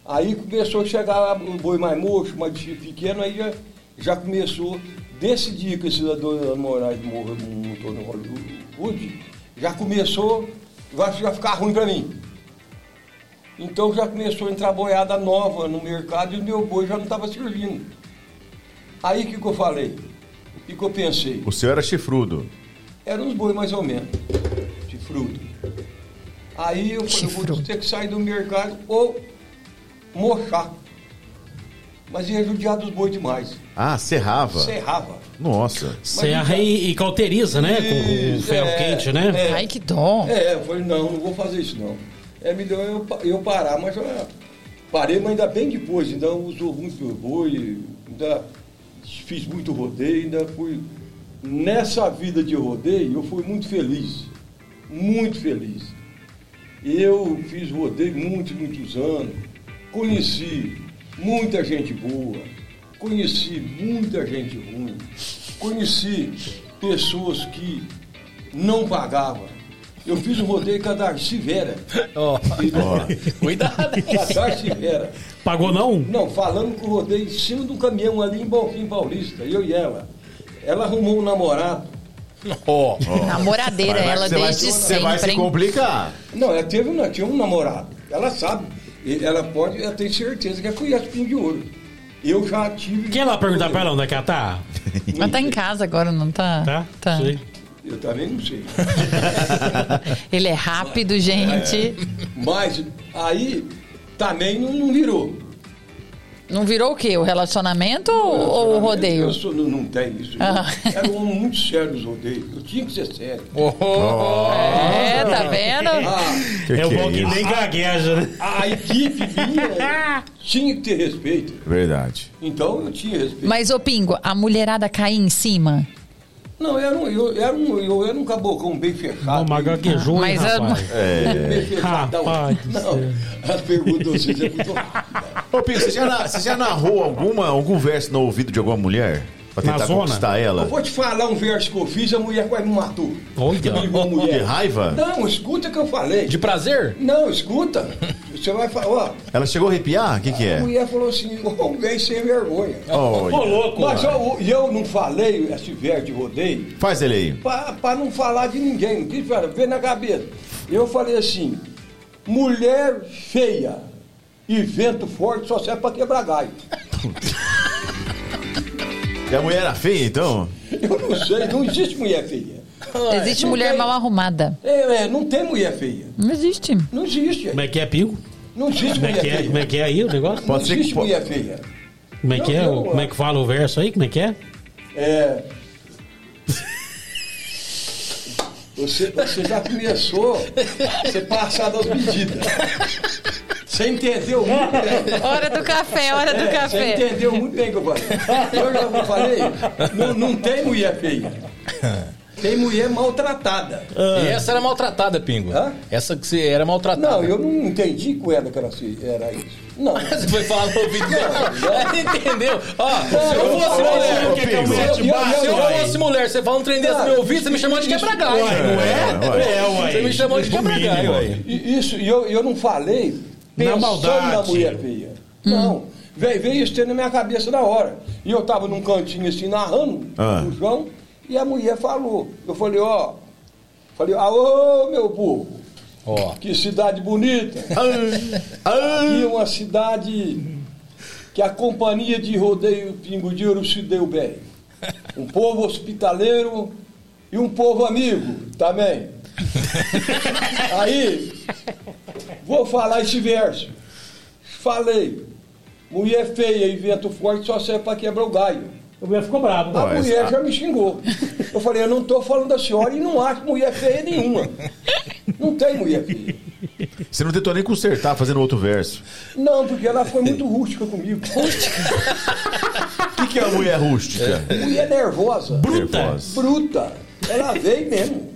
Aí começou a chegar o boi mais mocho, mais pequeno, aí já, já começou, desse dia que esse Dona Moraes morreu montou no Hollywood, já começou, vai já ficar ruim para mim. Então já começou a entrar boiada nova no mercado e o meu boi já não estava servindo. Aí o que, que eu falei? O que, que eu pensei? O senhor era chifrudo. Era uns boi mais ou menos, chifrudo. Aí eu falei, eu vou ter que sair do mercado ou mochar. Mas ia judiar dos boi demais. Ah, serrava. Serrava. Nossa. Serra e, e cauteriza, né? Com, com Isso, ferro é, quente, né? é. Ai, que dó. É, eu falei, não, não vou fazer isso não. É melhor eu, eu parar, mas eu parei, mas ainda bem depois, ainda usou muito boi, ainda fiz muito rodeio, ainda fui. Nessa vida de rodeio, eu fui muito feliz. Muito feliz. Eu fiz rodeio muitos, muitos anos. Conheci muita gente boa. Conheci muita gente ruim. Conheci pessoas que não pagavam. Eu fiz um rodeio com a Darcy Vera. Ó, cuidado, hein? A Darcy Vera. Pagou não? Não, falando com o rodeio em cima um caminhão ali em Bonfim Paulista, eu e ela. Ela arrumou um namorado. Ó, Namoradeira, Vai, vai, ela você vai- desde Você vai se sempre. complicar. Não, ela teve, não, tinha um namorado. Ela sabe. Ela pode, ela tem certeza que ela conhece Pinho de Ouro. Eu já tive. Quem lá perguntar pra ela onde é que ela tá? Mas tá em casa agora, não tá? Tá? Sei. Eu também não sei. Ele é rápido, gente. Mas aí também não, não virou. Não virou o quê? O relacionamento ou o rodeio? Eu sou, não, não tem isso. Ah. Era um homem muito sério nos rodeios. Eu tinha que ser sério. É, tá vendo? Ah, Que é o que bom que isso? nem gagueja, né? a equipe minha tinha que ter respeito. Verdade. Então eu tinha respeito. Mas, ô Pingo, a mulherada caía em cima? Não, eu era um, eu, era um, eu era um cabocão bem fechado. Mas gaguejou, hein, Mas a- rapaz? Bem fechadão. Rapaz Não, céu. as perguntas de vocês é muito rápida. Ô, Pinho, você já, na- você já narrou alguma, algum verso no ouvido de alguma mulher? Pra Na tentar zona? conquistar Eu ela? vou te falar um verso que eu fiz, a mulher quase me matou. Olha. A De mulher. raiva? Não, escuta o que eu falei. de prazer? Não, escuta. Você vai falar, ó. Ela chegou a arrepiar? O que, que A é? mulher falou assim, ô, velho sem vergonha. Ô, louco. Mas eu, e eu não falei esse verso de rodeio Faz ele aí. pra, pra não falar de ninguém, não falar, veio na cabeça. Eu falei assim, mulher feia e vento forte só serve pra quebrar galho. E a mulher era feia, então? Eu não sei, não existe mulher feia. Existe não mulher tem. mal arrumada. É, é, não tem mulher feia. Não existe. Não existe. Como é que é, Pingo? Não existe Como é mulher que é? feia. Como é que é aí o negócio? Pode não ser que existe po- mulher feia. Como é que é? Não, Como é que fala o verso aí? Como é que é? É. Você, você já começou a ser passado as medidas. Você entendeu muito bem. Hora do café, hora do É, Você café. entendeu muito bem o que eu falei. Eu já falei, não, não tem mulher feia. Tem mulher maltratada. E essa era maltratada, Pingo. Hã? Essa que você era maltratada. Não, eu não entendi com ela que era, assim, era isso. Não. Você foi falar no ouvido dela. Não, não. Ela entendeu? Ó, se eu fosse mulher, ô, que é que se eu fosse mulher, você fala um trem desse no meu ouvido, você me chamou de quebra-galho. Não é? É, uai. Você me chamou de quebra-galho. E Isso, e eu, eu não falei Na pensando maldade. na mulher feia. Não. Veio, veio isso na minha cabeça na hora. E eu tava num cantinho assim, narrando Ah. o João, e a mulher falou. Eu falei, ó. Falei, alô, meu povo. Ó. Que cidade bonita. É uma cidade que a companhia de rodeio Pingo de Ouro se deu bem. Um povo hospitaleiro e um povo amigo também. Aí, vou falar esse verso. Falei, mulher feia e vento forte só serve para quebrar o galho. O mulher ficou bravo. A Mas mulher a- já me xingou. Eu falei, eu não estou falando da senhora e não acho mulher feia nenhuma. Não tem mulher feia. Você não tentou nem consertar fazendo outro verso. Não, porque ela foi muito rústica comigo. O que, que é a mulher rústica? Mulher nervosa. Bruta. Nervosa. Bruta. Ela veio mesmo.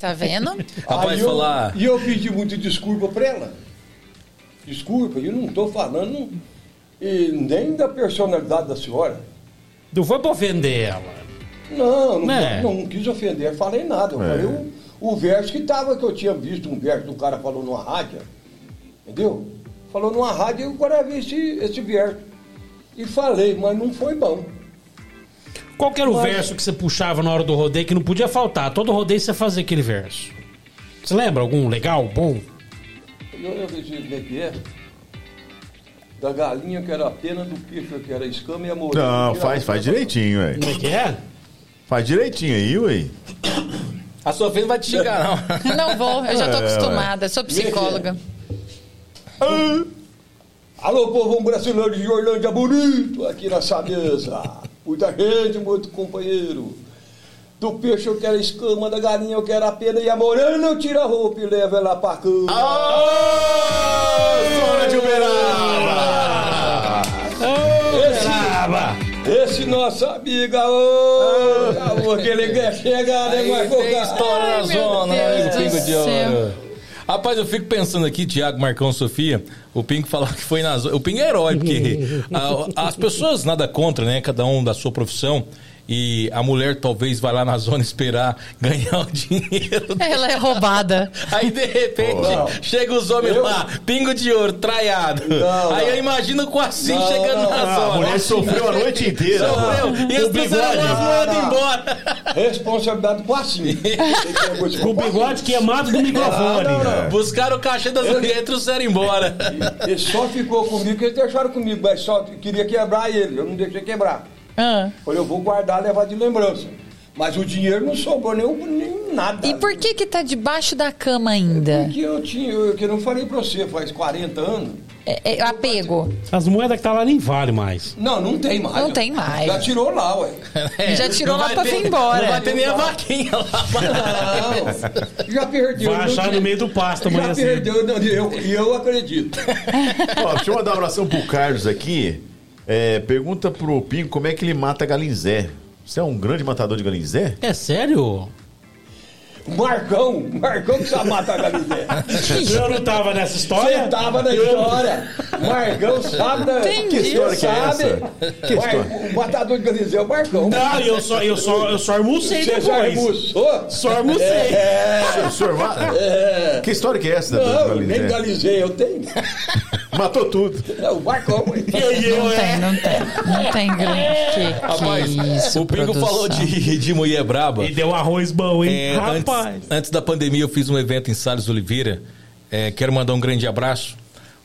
Tá vendo? Rapaz, eu- falar. E eu pedi muita desculpa pra ela. Desculpa, eu não estou falando e nem da personalidade da senhora. Não foi pra ofender ela. Não, não, É. não quis ofender, falei nada. Eu É. falei o, o verso que tava, que eu tinha visto um verso que o cara falou numa rádio. Entendeu? Falou numa rádio e eu gravei esse, esse verso. E falei, mas não foi bom. Qual que era o Mas- verso que você puxava na hora do rodeio que não podia faltar? Todo rodeio você fazia aquele verso. Você lembra algum legal, bom? Eu, eu, eu, é que é? Da galinha que era a pena, do peixe que era a escama e a morena. Não, faz, faz direitinho, ué. Como é que é? Faz direitinho aí, ué. A Sofia não vai te xingar, não. Não vou, eu já tô É, acostumada, sou psicóloga. Alô, povão brasileiro de Orlândia Bonito, aqui nessa mesa. Muita gente, muito companheiro. Do peixe eu quero a escama, da galinha eu quero a pena e a morena eu tiro a roupa e levo ela pra cama. Aô, Brava! Esse nosso amigo, ô, amor, que ele quer chegar, né, mas tem história na zona, Deus né? Pingo de. Ouro. Rapaz, eu fico pensando aqui, Tiago, Marcão, Sofia, o Pingo falou que foi na zona. O Pingo é herói, porque a- as pessoas nada contra, né? Cada um da sua profissão. E a mulher talvez vai lá na zona esperar ganhar o dinheiro. Ela é roubada. Aí de repente Não. chega os homens Eu- lá, pingo de ouro, traiado. Não, Aí não. eu imagino com assim Não, chegando não. na Ah, a zona. mulher sofreu a noite inteira. Sofreu. E as Não, não. embora. Responsabilidade do passinho. Com o bigode queimado do microfone. Não. Buscaram o cachê das mulheres e trouxeram embora. Ele só ficou comigo porque eles deixaram comigo, mas só queria quebrar ele. Eu não deixei quebrar. Ah. Falei, eu vou guardar, levar de lembrança. Mas o dinheiro não sobrou nem, nem nada. E por que que tá debaixo da cama ainda? Porque eu tinha, eu, que eu não falei pra você, faz 40 anos. É, é apego. As moedas que tá lá nem vale mais. Não, não tem mais. Não tem mais. Já tirou lá, ué. Já tirou lá pra ter- vir embora. Não vai ter nem a vaquinha lá. Não, já perdeu. Vai achar no meio do pasto amanhã Já perdeu, não, e eu, eu acredito. Ó, deixa eu mandar um abração pro Carlos aqui. É, pergunta pro Pingo como é que ele mata galinzé. Você é um grande matador de galinzé? É sério? Marcão, Marcão que sabe matar a. Eu não tava nessa história? Você tava na história. Marcão sabe da. Que história que é essa? Que Mar- história? O matador de galinha é o Marcão. Não, eu só, eu só, eu só almocei Você já depois. almoçou? Só almocei. É. O senhor mata? Que história que é essa do Não, nem galinzé? galizei eu tenho. Matou tudo. É o Marcão. E eu, Não é. tem, não tem. Não tem grande. Que, que Rapaz, isso, o Pingo produção. falou de, de mulher braba. E deu arroz bom, hein? É, Rapaz. Antes, antes da pandemia, eu fiz um evento em Salles Oliveira. É, quero mandar um grande abraço.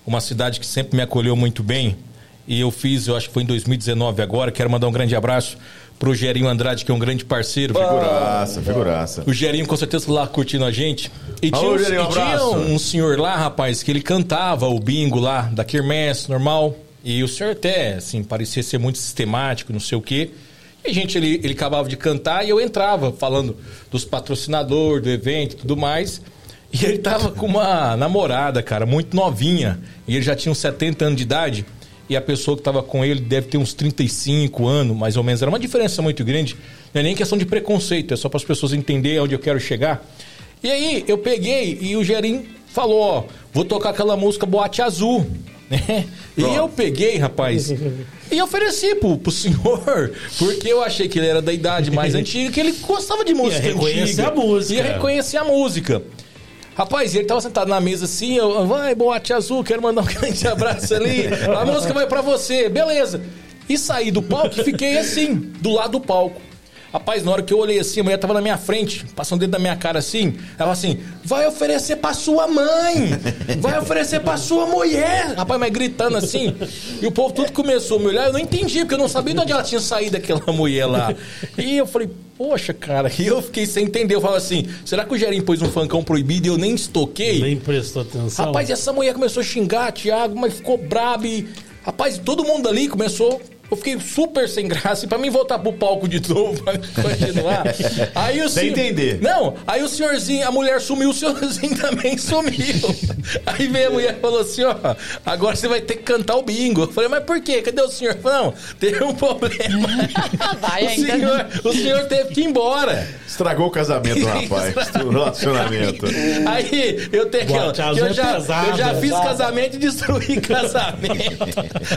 Uma cidade que sempre me acolheu muito bem. E eu fiz, eu acho que foi em 2019 agora. Quero mandar um grande abraço pro Gerinho Andrade, que é um grande parceiro. Figuraça, figuraça. O Gerinho com certeza lá curtindo a gente. E tinha, Alô, um, Gerinho, e tinha um senhor lá, rapaz, que ele cantava o bingo lá da Quermesse, normal. E o senhor até, assim, parecia ser muito sistemático, não sei o quê. E a gente, ele, ele acabava de cantar e eu entrava falando dos patrocinadores, do evento e tudo mais. E ele tava com uma namorada, cara, muito novinha. E ele já tinha uns 70 anos de idade. E a pessoa que tava com ele deve ter uns 35 anos, mais ou menos. Era uma diferença muito grande. Não é nem questão de preconceito, é só para as pessoas entenderem onde eu quero chegar. E aí eu peguei e o Gerim falou, ó, vou tocar aquela música Boate Azul. Né? E eu peguei, rapaz, e ofereci pro, pro senhor, porque eu achei que ele era da idade mais antiga, que ele gostava de música reconhecer antiga. a música. Ia reconhecer a música. Rapaz, ele tava sentado na mesa assim, eu, vai, boate azul, quero mandar um grande abraço ali. A música vai pra você, beleza. E saí do palco e fiquei assim, do lado do palco. Rapaz, na hora que eu olhei assim, a mulher tava na minha frente, passando dentro da minha cara assim. Ela assim, vai oferecer pra sua mãe! Vai oferecer pra sua mulher! Rapaz, mas gritando assim. E o povo tudo começou a me olhar. Eu não entendi, porque eu não sabia de onde ela tinha saído aquela mulher lá. E eu falei, poxa, cara. E eu fiquei sem entender. Eu falo assim, será que o Gerinho pôs um fancão proibido e eu nem estoquei? Nem prestou atenção. Rapaz, essa mulher começou a xingar, Thiago, mas ficou braba e. Rapaz, todo mundo ali começou. Eu fiquei super sem graça. E pra mim voltar pro palco de novo, pra continuar. Aí o Sem senhor- entender. Não, aí o senhorzinho, a mulher sumiu, o senhorzinho também sumiu. Aí veio a mulher e falou assim: ó, agora você vai ter que cantar o bingo. Eu falei, mas por quê? Cadê o senhor? Falei, não, teve um problema. Vai o, ainda. senhor, o senhor teve que ir embora. Estragou o casamento, rapaz. O relacionamento. Aí eu tenho aquela. Que Eu é já, pesado. eu já fiz Pesado. casamento e destruí casamento.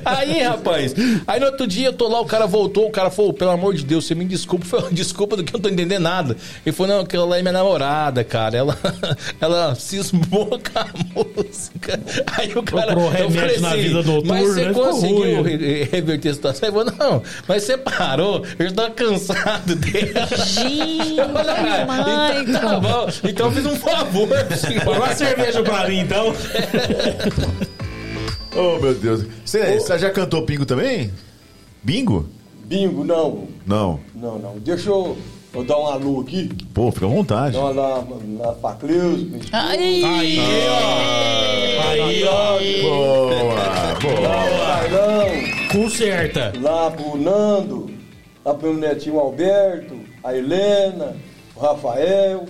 Aí, rapaz, aí no outro dia eu tô lá, o cara voltou, o cara falou, pelo amor de Deus, você me desculpa. Falei, desculpa do que eu não tô entendendo nada. Ele falou, não, aquela lá é minha namorada, cara. Ela, ela cismou com a música. Aí o cara. Procurou eu remédio falei na assim, vida noturna, Mas você ficou conseguiu ruim. re- reverter a situação? Ele falou, não, mas você parou, eu já tava cansado dele. Gente, Eu falei, ah, então, tá Michael. bom. Então eu fiz um favor. Põe uma cerveja pra mim, então. Oh, meu Deus. Você você já cantou bingo também? Bingo? Bingo, não. Não. Não, não. Deixa eu, eu dar um alô aqui. Pô, fica à vontade. Dar uma lá, lá pra Cleusa, esposa. Ai, Aí, ó. Aí, ó. Boa, Lá boa. Conserta. lá pro Nando, lá pro meu netinho Alberto, a Helena, o Rafael,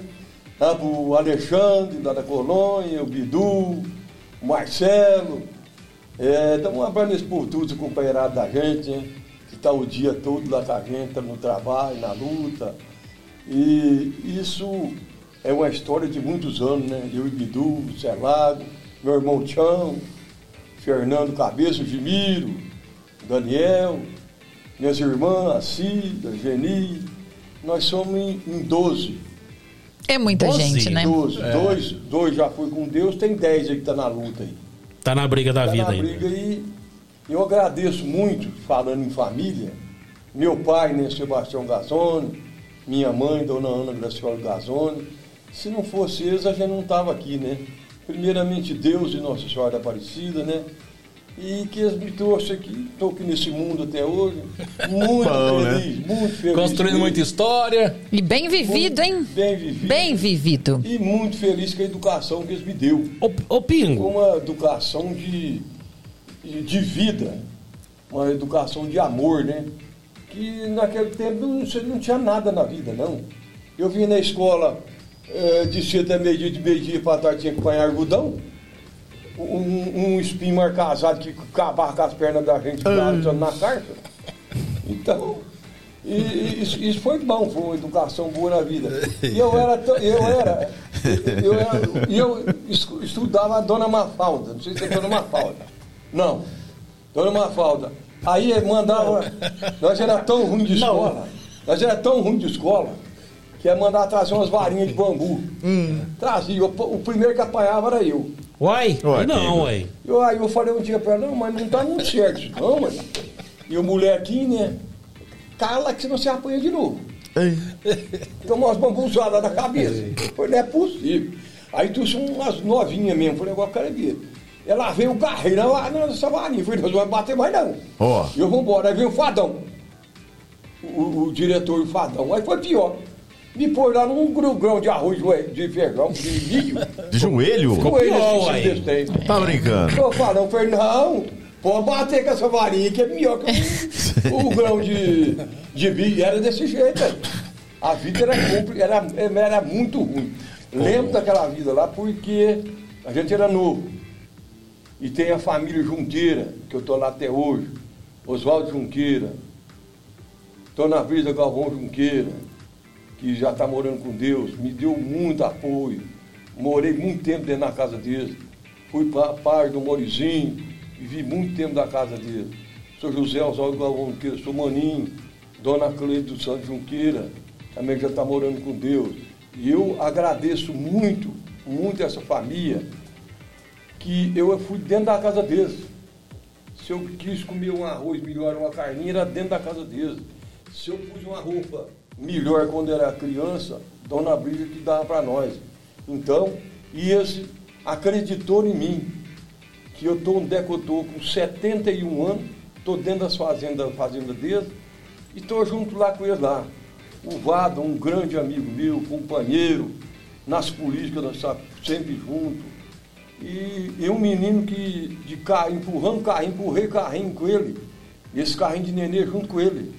lá pro Alexandre, lá da Colônia, o Bidu, o Marcelo. É, dá um abraço nesse por todos, o companheirado da gente, hein? Está o dia todo lá com a gente, tá no trabalho, na luta. E isso é uma história de muitos anos, né? Eu e Bidu, o Celago, meu irmão Tião, Fernando Cabeça, Gimiro, Daniel, minhas irmãs, a Cida, a Geni. Nós somos em, em 12. é muita Doze? gente, né? 12. Dois, dois já foi com Deus, tem 10 aí que tá na luta aí. Tá na briga da Tá vida na ainda. briga e eu agradeço muito, falando em família, meu pai, né, Sebastião Gazzoni, minha mãe, dona Ana Graciola Gazzoni. Se não fosse eles, a gente não estava aqui, né? Primeiramente Deus e Nossa Senhora da Aparecida, né? E que eles me trouxeram aqui, estou aqui nesse mundo até hoje, muito Bom, né? feliz, muito feliz. Construindo muita história. E bem vivido, hein? Bem vivido. Bem vivido. E muito feliz com a educação que eles me deu. Ô, ô Pingo, uma educação de, de, vida, uma educação de amor, né? Que naquele tempo não, você não tinha nada na vida, não. Eu vim na escola eh, de cedo até meio-dia, de meio-dia para tarde tinha que apanhar algodão. Um, um espinho marcasado que acabava com as pernas da gente balançando na carta. Então, e- isso, isso foi bom, foi uma educação boa na vida. E eu era, eu era, eu era, eu estu- estudava a Dona Mafalda, não sei se é Dona Mafalda. Não, Dona Mafalda. Aí mandava, nós era tão ruim de escola, nós era tão ruim de escola, que ia mandar trazer umas varinhas de bambu. Trazia, o, o primeiro que apanhava era eu. uai? Uai, não, uai. Eu, aí eu falei um dia pra ela, não, mas não tá muito certo isso não, mano. E o molequinho, né? Cala que senão você apanha de novo. Tomou umas bambuzadas na cabeça. Falei, não é possível. Aí trouxe umas novinhas mesmo. Falei, agora eu quero ver. Ela veio o carreiro, ela não, essa varinha. Falei, nós não vamos bater mais não. Ó. E eu vou embora. Aí veio o Fadão. O, o diretor e o Fadão. Aí foi pior. Me pôs lá num grão de arroz de de feijão, de milho. De joelho? Com ele pior, tempo. Tá brincando? Eu falo, não, falei, não, pode bater com essa varinha que é melhor que o, o grão de, de milho. Era desse jeito, aí. A vida era, era, era muito ruim. Lembro daquela vida lá porque a gente era novo. E tem a família Junqueira, que eu estou lá até hoje. Oswaldo Junqueira. Dona Brisa Galvão Junqueira, que já está morando com Deus, me deu muito apoio. Morei muito tempo dentro da casa deles. Fui para pai do Morizinho, vivi muito tempo da casa dele. Sou José Oswaldo Galvão Junqueira, sou Maninho, Dona Cleide do Santos Junqueira, também já está morando com Deus. E eu agradeço muito, muito essa família, que eu fui dentro da casa deles. Se eu quis comer um arroz melhor, uma carninha, era dentro da casa deles. Se eu pus uma roupa melhor quando era criança, Dona Brisa que dava para nós. Então, e esse acreditou em mim, que eu estou eu estou com 71 anos, estou dentro das fazendas fazenda deles, e estou junto lá com eles lá. O Vado, um grande amigo meu, companheiro, nas políticas nós estamos sempre juntos. E, e um menino que de carro, empurrando carrinho, empurrei carrinho com ele, esse carrinho de nenê junto com ele.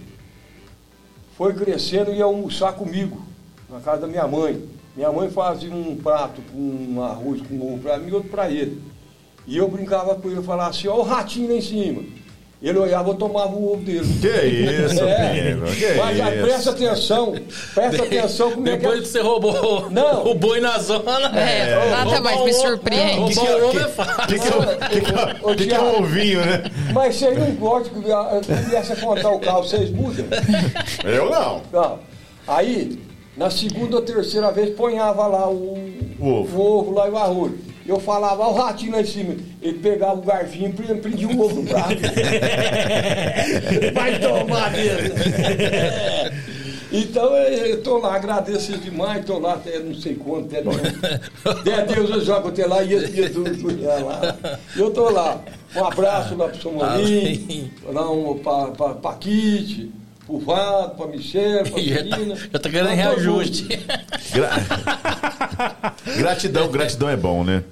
Foi crescendo e ia almoçar comigo, na casa da minha mãe. Minha mãe fazia um prato com um arroz com ovo para mim e outro para ele. E eu brincava com ele, falava assim, ó o ratinho lá em cima. Ele olhava, eu tomava o ovo dele. Que isso, É. Que Mas já isso? presta atenção, presta atenção como é que Depois que você roubou Não. o boi na zona. É, nada roubar mais me surpreende. Roubar o ovo é fácil. é, o- que, que, é, é um ovinho, né? Mas vocês não gostam que começa a contar o carro, vocês mudam? Eu não. Não. Aí, na segunda ou terceira vez, ponhava lá o, O ovo. o ovo lá e o arroz. Eu falava, ó, o ratinho lá em cima. Ele pegava o garfinho e prendia o ovo no prato. Vai tomar mesmo. Então eu estou lá, agradeço demais, estou lá até não sei quanto, até, até Deus eu jogo até lá e esse Jesus lá. Eu estou lá. Um abraço lá para o Somorim, lá um, para Paquite, pro Vado, para Michel, para tá, Menina. já tá querendo reajuste. Gra- gratidão, gratidão é bom, né?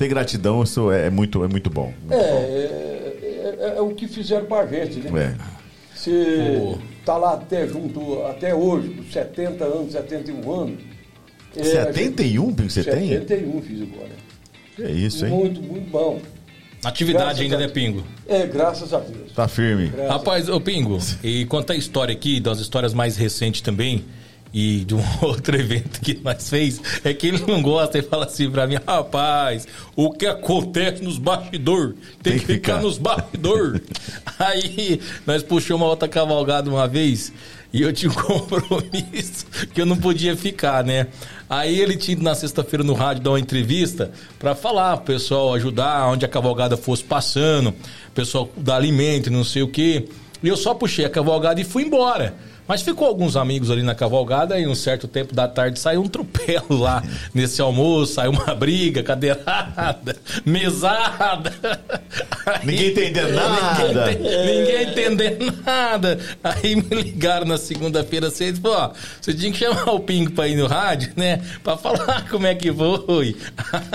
Ter gratidão, isso é, é muito, é muito bom. É, é, é- é o que fizeram para a gente, né? É. Você tá lá até junto, até hoje, com 70 anos, 71 anos. É, a gente- 71 que você tem? 71 fiz agora. É isso, hein? Muito, muito bom. Atividade Graças ainda, a- né, Pingo? É, graças a Deus. Tá firme. Graças Rapaz, ô Pingo, e conta a história aqui, das histórias mais recentes também, e de um outro evento que nós fez, é que ele não gosta e fala assim pra mim, rapaz, o que acontece nos bastidores tem, que ficar, nos bastidores. Aí nós puxamos uma outra cavalgada uma vez e eu tinha um compromisso que eu não podia ficar, né? Aí ele tinha ido na sexta-feira no rádio dar uma entrevista pra falar, pro pessoal ajudar onde a cavalgada fosse passando, o pessoal dar alimento, não sei o quê. E eu só puxei a cavalgada e fui embora. Mas ficou alguns amigos ali na cavalgada e um certo tempo da tarde saiu um tropelo lá nesse almoço, saiu uma briga, cadeirada, mesada. Aí- Ninguém entendendo nada. Ninguém, ente- ninguém entendendo nada. Aí me ligaram na segunda-feira cedo e ó, você tinha que chamar o Pingo pra ir no rádio, né? Pra falar como é que foi.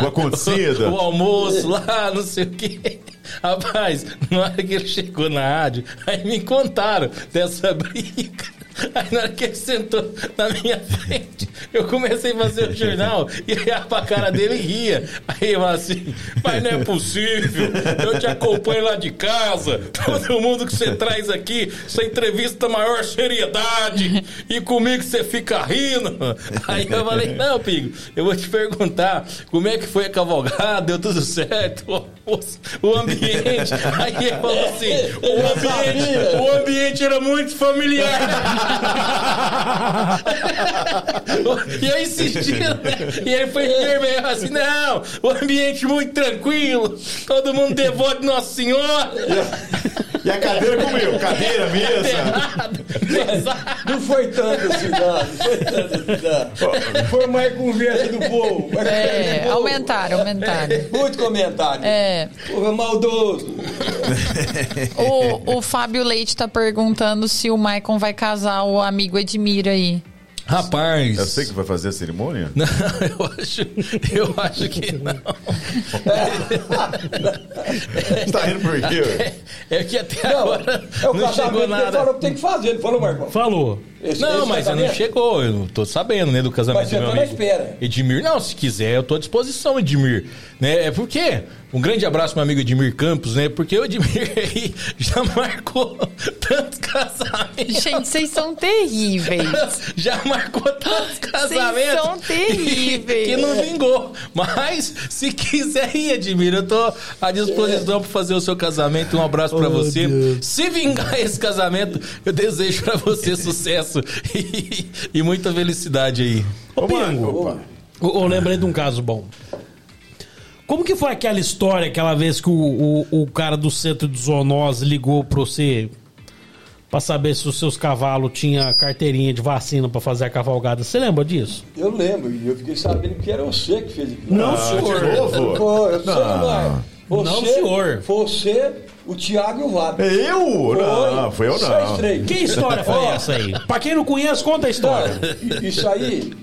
O acontecido. O, o almoço lá, não sei o quê. Rapaz, na hora que ele chegou na rádio, aí me contaram dessa briga. Aí na hora que ele sentou na minha frente, eu comecei a fazer o jornal e olhar pra cara dele e ria. Aí falou assim, mas não é possível, eu te acompanho lá de casa, todo mundo que você traz aqui, você entrevista maior seriedade e comigo você fica rindo. Aí eu falei, não, Pigo, eu vou te perguntar como é que foi a cavalgada, deu tudo certo, o, ambiente. Aí ele falou assim, o ambiente, o ambiente era muito familiar. e eu insistindo, né? E ele foi permeando assim, não, o ambiente muito tranquilo, todo mundo devoto de Nossa Senhora. E a cadeira comeu? Cadeira, mesa. Não foi tanto assim, não. Não foi tanto assim, não. Foi mais conversa do povo. É, do povo. aumentaram, aumentaram. Muito comentário. É. Porra, maldoso. O, o Fábio Leite tá perguntando se o Maicon vai casar o amigo Edmir aí. Rapaz. Eu sei que vai fazer a cerimônia? Não, eu acho, eu acho que não. Tá rindo por quê? É que até Não, agora é o não casamento chegou que ele nada. falou que tem que fazer. Ele falou, Marcão. Falou. Esse- Não, esse mas não chegou, eu não tô sabendo, né, do casamento Mas você tá na espera. Edmir, não, se quiser, eu tô à disposição, Edmir. Né? É porque, um grande abraço pro meu amigo Edmir Campos, né? Porque o Edmir aí já marcou tantos casamentos. Gente, vocês são terríveis. Já marcou tantos casamentos. são terríveis. Que não vingou. Mas, se quiser ir, Edmir, eu tô à disposição para fazer o seu casamento. Um abraço pra Oh, você. Deus. Se vingar esse casamento, eu desejo pra você sucesso e, e muita felicidade aí. Ô, Pingo, eu, eu lembrei de um caso bom. Como que foi aquela história, aquela vez que o, o, o cara do centro de zoonose ligou pra você pra saber se os seus cavalos tinham carteirinha de vacina pra fazer a cavalgada? Você lembra disso? Eu lembro, e eu fiquei sabendo que era você que fez aquilo. Não, Ah, senhor. de novo? Foi, eu sei, não. Você, Não, senhor. Você, o Tiago e o Vado. Eu? Não, foi eu não. três. Que história foi essa aí? Pra quem não conhece, conta a história. Não, isso aí,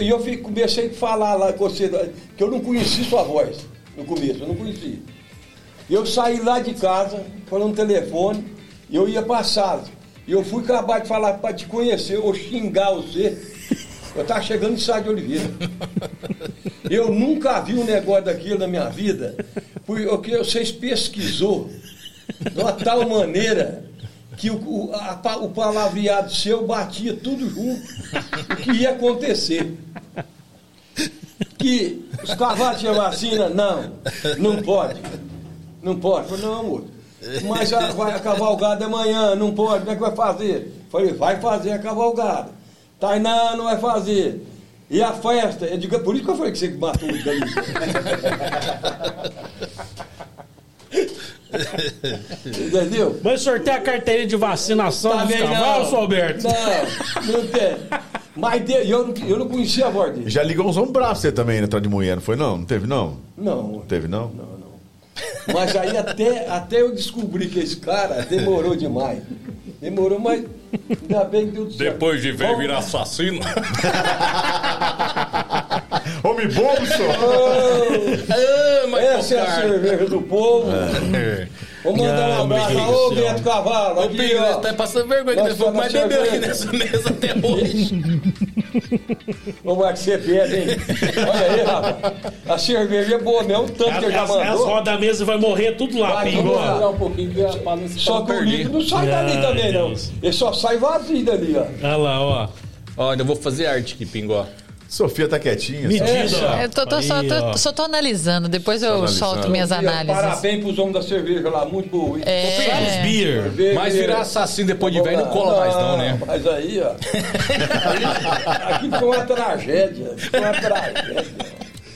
e eu fico- comecei a falar lá com você, que eu não conheci sua voz no começo, eu não conheci. Eu saí lá de casa, falando no telefone, e eu ia passar. E eu fui acabar de falar para te conhecer, ou xingar você. Eu estava chegando em Sá de Oliveira. Eu nunca vi um negócio daquilo na minha vida, porque vocês pesquisou de uma tal maneira que o, o, a o palavreado seu batia tudo junto, o que ia acontecer. Que os cavalos tinham vacina? Não, não pode. Não pode. Falei, não, amor. Mas a, vai a cavalgada amanhã, não pode, como é que vai fazer? Falei, vai fazer a cavalgada. Tainá não vai fazer. E a festa? Eu digo, é por isso que eu falei que você matou o. Entendeu? Mas sorteia a carteirinha de vacinação dos Também cavalos, não. Alberto? Não, não tem. Mas de- eu, não, eu não conhecia a voz dele. Já ligou uns ombros bravos você também, né, de mulher, não foi não? Não teve não? Não. Não teve não? Não, não. Mas aí até, até eu descobri que esse cara demorou demais. Demorou, mas ainda bem que deu certo. Depois de ver Vamos- virar assassino. Homem bolso! ah, mas Essa é a cerveja do povo. É. Vou mandar Ah, um abraço Ô. Beto Cavalo. Ô, ó. você tá passando vergonha que Nós nós fomos mais beber aqui nessa mesa até hoje. Ô, Marcos, você pede, hein? Olha aí, rapaz. A cerveja é boa mesmo, tanto que eu já As, as mandou. rodas da mesa vai morrer tudo lá, lá. um que Só que o líquido não sai dali Ai, também, não. Deus. Ele só sai vazio dali, ó. Olha lá, ó. Ó, ainda vou fazer arte aqui, Pingó. Sofia tá quietinha. Medida. Eu tô, tô- só, tô- ó. só tô analisando, depois eu analisando. solto minhas análises. Parabéns pros homens da cerveja lá, muito boa. hein? É. Beer. Mas virar assassino depois de velho não cola mais não, né? Mas aí, ó. Aqui ficou uma tragédia. Ficou uma tragédia.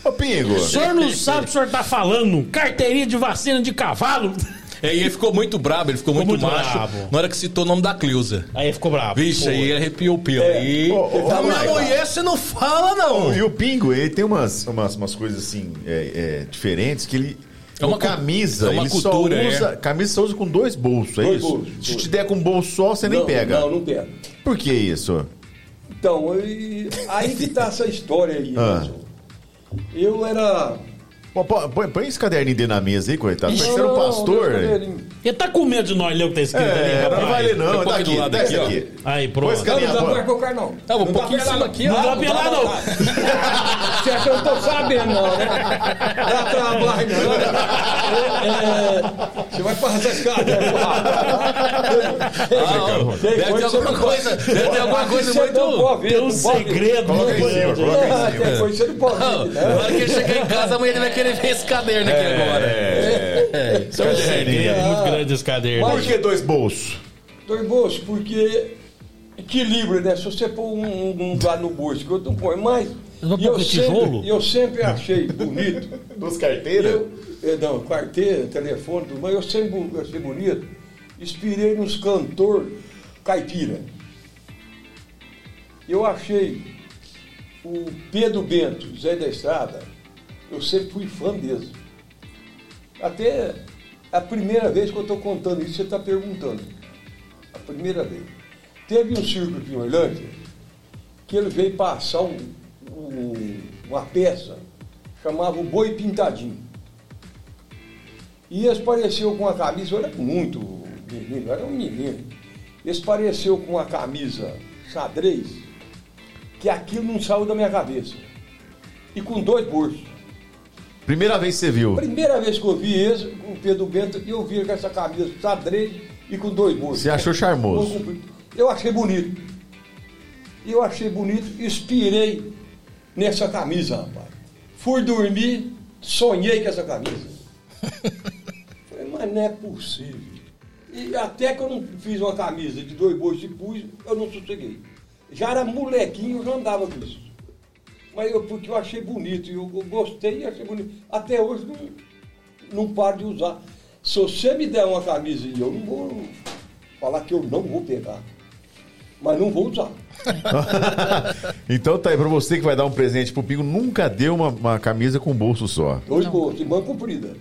Ô, Pingo, O senhor não sabe o que o senhor tá falando. Carteirinha de vacina de cavalo. É, e ele ficou muito brabo, ele ficou, Ficou muito, muito macho bravo. na hora que citou o nome da Cleusa. Aí ficou bravo. Vixe, Pô. aí arrepiou o pelo. Aí, Ô, ô, a minha mulher você não fala, não. E o Pingo, ele tem umas, umas, umas coisas assim, é, é, diferentes, que ele. É uma camisa, é uma ele cultura, só é. usa. Camisa só usa com dois bolsos, é Dois isso? bolsos, Se dois. te der com um bolso só, você nem Não, pega. Não, não pega. Por que isso? Então, aí que tá essa história aí, Ah. Eu era. Pô, pô, Põe, põe esse caderninho dele na mesa aí, coitado. Parece que você era um pastor. né? ele- tá com medo de nós ler o que tá escrito ali, É, rapaz. não vai ler não. Dá aqui do aqui, lado aqui, aqui. Aí, pronto. esse Não, não dá pra colocar, não. Não, um dá pouquinho em aqui, ó. Não dá pra lá, não. Você acha que eu não tô sabendo, não, né? Dá trabalho, não. É, você vai passar esse caderno deve ter alguma coisa, deve ter alguma coisa muito... Tem um segredo Coloca muito em cima, coloca em Não, cima. você não pode ver, na né? hora que ele chegar em casa, amanhã ele vai querer ver esse caderno aqui agora. É, Tem um segredo muito grande esse caderno. Por que dois bolsos? Dois bolsos, porque equilíbrio, né? Se você pôr um, um lugar no bolso que eu não ponho mais. E eu sempre, eu sempre achei bonito. Duas carteiras? Eu, eu, não, carteira, telefone, tudo, mas eu sempre achei bonito. Inspirei nos cantor caipira. Eu achei o Pedro Bento, Zé da Estrada, eu sempre fui fã deles. Até a primeira vez que eu estou contando isso, você está perguntando. A primeira vez. Teve um circo aqui em Orlândia que ele veio passar um- um- uma peça, chamava o Boi Pintadinho. E eles pareceu com a camisa, era muito menino, era um menino. Eles pareceu com a camisa xadrez, que aquilo não saiu da minha cabeça. E com dois bolsos. Primeira vez que você viu. Primeira vez que eu vi esse, o Pedro Bento, eu vi com essa camisa xadrez e com dois bolsos. Você achou charmoso? Eu achei bonito. Eu achei bonito, inspirei nessa camisa, rapaz. Fui dormir, sonhei com essa camisa. Falei, mas não é possível. E até que eu não fiz uma camisa de dois bolsos e pus, eu não sosseguei. Já era molequinho, eu já andava com isso. Mas eu, porque eu achei bonito, e eu, eu gostei e achei bonito. Até hoje não, não paro de usar. Se você me der uma camisa e eu não vou falar que eu não vou pegar, mas não vou usar. então tá aí, pra você que vai dar um presente pro Pingo, nunca deu uma, uma camisa com bolso só. Dois bolsos, e mão comprida.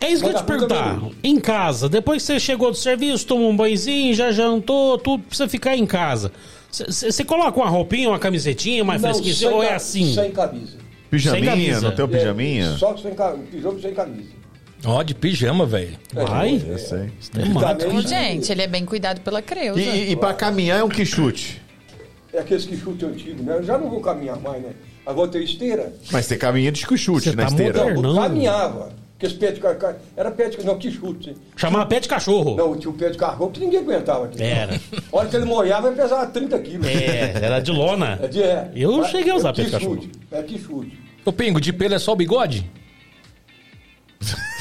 É isso que eu te perguntar. Em casa, depois que você chegou do serviço, tomou um banhozinho, já jantou, tudo, precisa ficar em casa. Você coloca uma roupinha, uma camisetinha Não, fresquinha, sem ou é assim? Sem camisa. Pijaminha, camisa. não tem o pijaminha? É, só sem camisa, pijama sem camisa. Ó, de pijama, velho. Vai? Eu sei. É. Ô, gente, ele é bem cuidado pela Creuza. E, e, e pra caminhar é um quichute. É aqueles que chute antigo, né? Eu já não vou caminhar mais, né? Agora tem esteira. Mas você caminha de quichute Você na tá esteira. moderno. Não, caminhava. Porque esse pé de carro. Era pé de Não, que chute. Chamava pé de cachorro. Não, tinha o pé de carro que ninguém aguentava aqui. Era. Olha que ele molhava, ele pesava 30 quilos. É, era de lona. É de, é. Eu Mas- cheguei a usar é pé de cachorro. É que chute. Ô, Pingo, de pelo é só o bigode?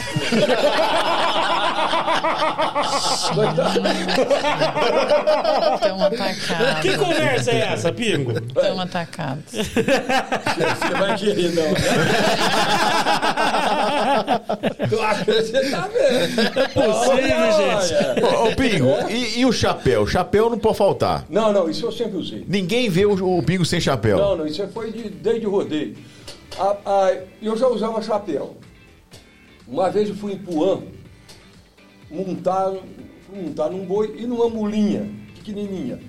Tão atacados. Que conversa é essa, Pingo? Tão atacados. Você vai querer, não, né? Acha que você tá vendo? É possível, gente. Ô, ô, Pingo, e, e o chapéu? O chapéu não pode faltar. Não, não, isso eu sempre usei. Ninguém vê o, o Pingo sem chapéu. Não, não, isso foi de, desde o rodeio. A- a- eu já usava chapéu. Uma vez eu fui em Puã, montar, montar num boi e numa mulinha, pequenininha.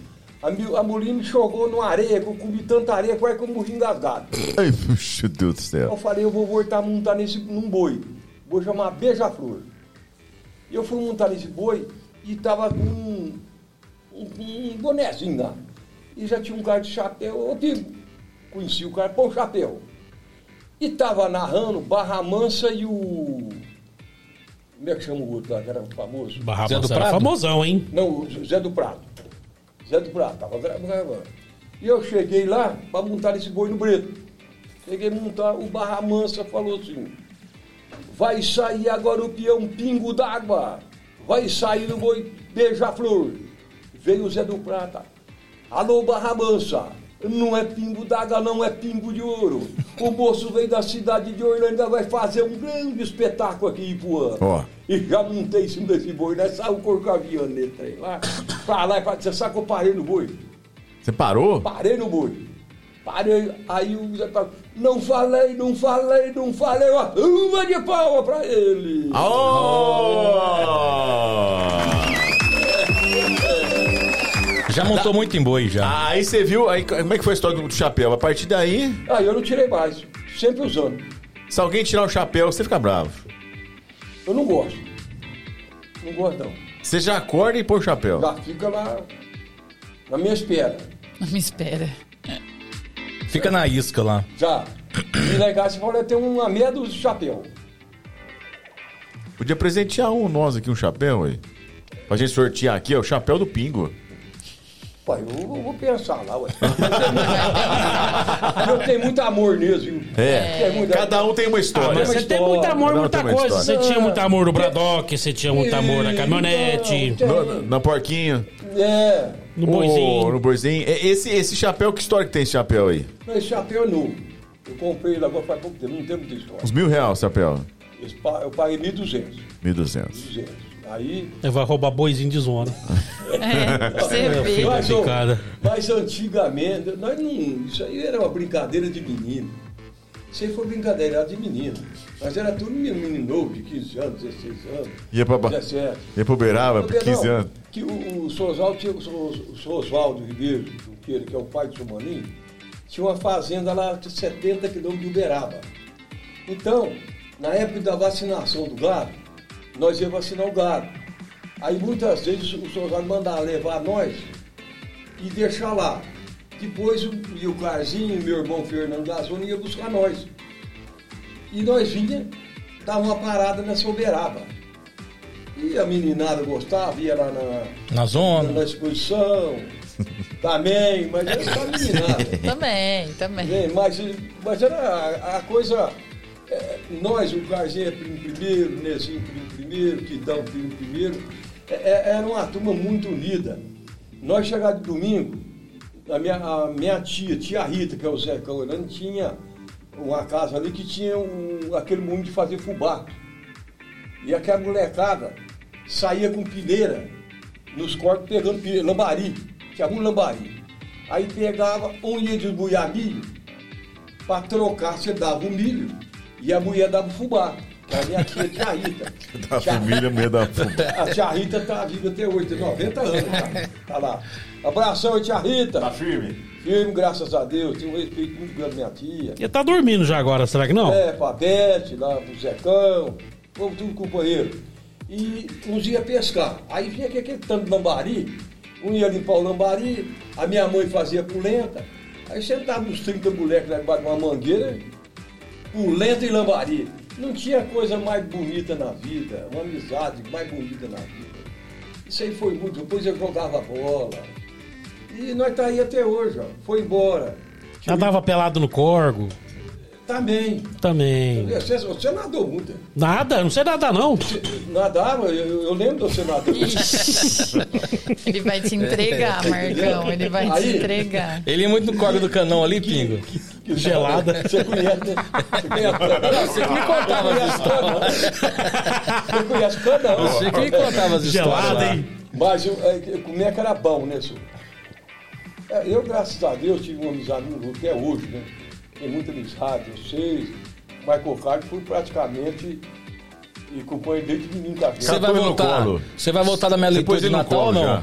A, a mulinha me jogou numa areia, que eu comi tanta areia, quase que eu morri engasgado. Ai, puxa, Deus do céu. Eu falei, eu vou voltar a montar nesse, num boi. Vou chamar Beija-Flor. E eu fui montar nesse boi e tava com um, um, um bonezinho lá. E já tinha um cara de chapéu. Eu digo, conheci o cara, pô, chapéu. E tava narrando Barra Mansa e o. Como é que chama o outro lá, que era famoso? Barra Zé do Mansa era Prado? famosão, hein? Não, o Zé do Prado. Zé do Prado, tava gra- gravando. E eu cheguei lá para montar esse boi no breto. Cheguei a montar, o Barra Mansa falou assim: vai sair agora o peão pingo d'água, vai sair o boi beija-flor. Veio o Zé do Prata. Alô, Barra Mansa, não é pingo d'água, não é pingo de ouro. O moço veio da cidade de Orlândia, vai fazer um grande espetáculo aqui em Ipuã. Ó. E já montei em cima desse boi, né? Saiu o corcaviano nele, trem lá. Pra lá e pra Você sabe que eu parei no boi? Você parou? Parei no boi. Parei, aí o Zé falou, não falei, não falei, não falei, uma de palma pra ele. Aô! Já montou muito em boi, já. Aí você viu, aí, como é que foi a história do chapéu? A partir daí, Aí eu não tirei mais, sempre usando. se alguém tirar o chapéu, você fica bravo. Eu não gosto. Não gosto não. Você já acorda e põe o chapéu. Já fica lá na minha espera. Não me espera. Fica na isca lá. Já. E casa você falou, tem uma meia de chapéu. Podia presentear um nós aqui, um chapéu aí. Pra gente sortear aqui, ó, o chapéu do Pingo. Pai, eu, eu vou pensar lá, ué. Eu tenho muito amor nisso, viu? É. Muito- Cada um tem uma Ah, história. mas você tem muito amor, Não, muita coisa. Você tinha muito amor no Braddock, você tinha muito amor na caminhonete, Não, no, na porquinho. É, no boizinho. no boizinho. É, Esse, esse chapéu, que história que tem esse chapéu aí? esse chapéu é novo. Eu comprei ele agora faz pouco tempo, não tem muita história. Uns mil reais o chapéu. Eu paguei 1.200. 1.200. 200. Aí. Ele vai roubar boizinho de zona. É, você vê. Tá Mas, mas antigamente, nós não, isso aí era uma brincadeira de menino. Isso aí foi brincadeira de menino. Mas era tudo menino novo, de 15 anos, 16 anos, Ia pra, ba- 17. ia pro Uberaba, Porque 15 não, anos. Que o, o seu Oswaldo tinha- o seu- o seu Oswaldo Ribeiro, que é o pai do seu Maninho, tinha uma fazenda lá de 70 quilômetros de Uberaba. Então, na época da vacinação do gado, nós íamos vacinar o gado. Aí muitas vezes o seu Oswaldo mandava levar nós e deixar lá. Depois o, e o Carzinho, meu irmão Fernando Gazzoni ia buscar nós. E nós vinha, dava uma parada nessa Uberaba. E a meninada gostava, ia lá na, Na zona. na exposição, também, mas era só meninada. Também, também. Mas, mas era a, a coisa. É, nós, o Carzinho é primeiro, Nezinho primeiro, Quidão primeiro. É, é, era uma turma muito unida. Nós chegávamos de domingo, a minha, a minha tia, tia Rita, que é o Zé Caurano, tinha uma casa ali que tinha um, aquele mundo de fazer fubá. E aquela molecada saía com pineira nos corpos pegando pineira, lambari, tinha um lambari. Aí pegava, um ia desbuiar milho, para trocar, você dava o milho e a mulher dava o fubá. Que a minha tia, tia Rita. Da Tia- família, meio da a tia Rita tá viva até hoje, tem 90 anos. Tá, tá lá. Abração, tia Rita. Tá firme? Firme, graças a Deus. Tenho um respeito muito grande da minha tia. Ele tá dormindo já agora, será que não? É, pra Bete, lá pro Zecão, povo tudo companheiro. E uns ia pescar. Aí vinha aquele, aquele tanto de lambari, um ia limpar o lambari, a minha mãe fazia polenta. Aí sentava uns 30 moleques lá debaixo de uma mangueira, polenta e lambari. Não tinha coisa mais bonita na vida, uma amizade mais bonita na vida. Isso aí foi muito. Depois eu jogava bola. E nós tá aí até hoje, ó. Foi embora. Já tava pelado no corgo. Também. Também. Você, você nadou muito. né? Nada, não sei nadar não. Você Nadava, eu, eu lembro de você nadando. Ele vai te entregar, Marcão. Ele vai te Aí- entregar. Ele é muito no corda do canão ali, Pingo. Gelada. Você conhece, né? Você conhece. Você que me contava as histórias. Você conhece cada um. Você que me contava as histórias. Gelada, hein? Mas eu, é, eu comia que era bom, né, senhor? É, eu, graças a Deus, tive uma amizade no Rio até hoje, né? Tem muita amizade, vocês. Michael Carter fui praticamente e companheiro desde menino da Você vida. vai ele no voltar. Você vai voltar da minha Você leitura de Natal ou não? já?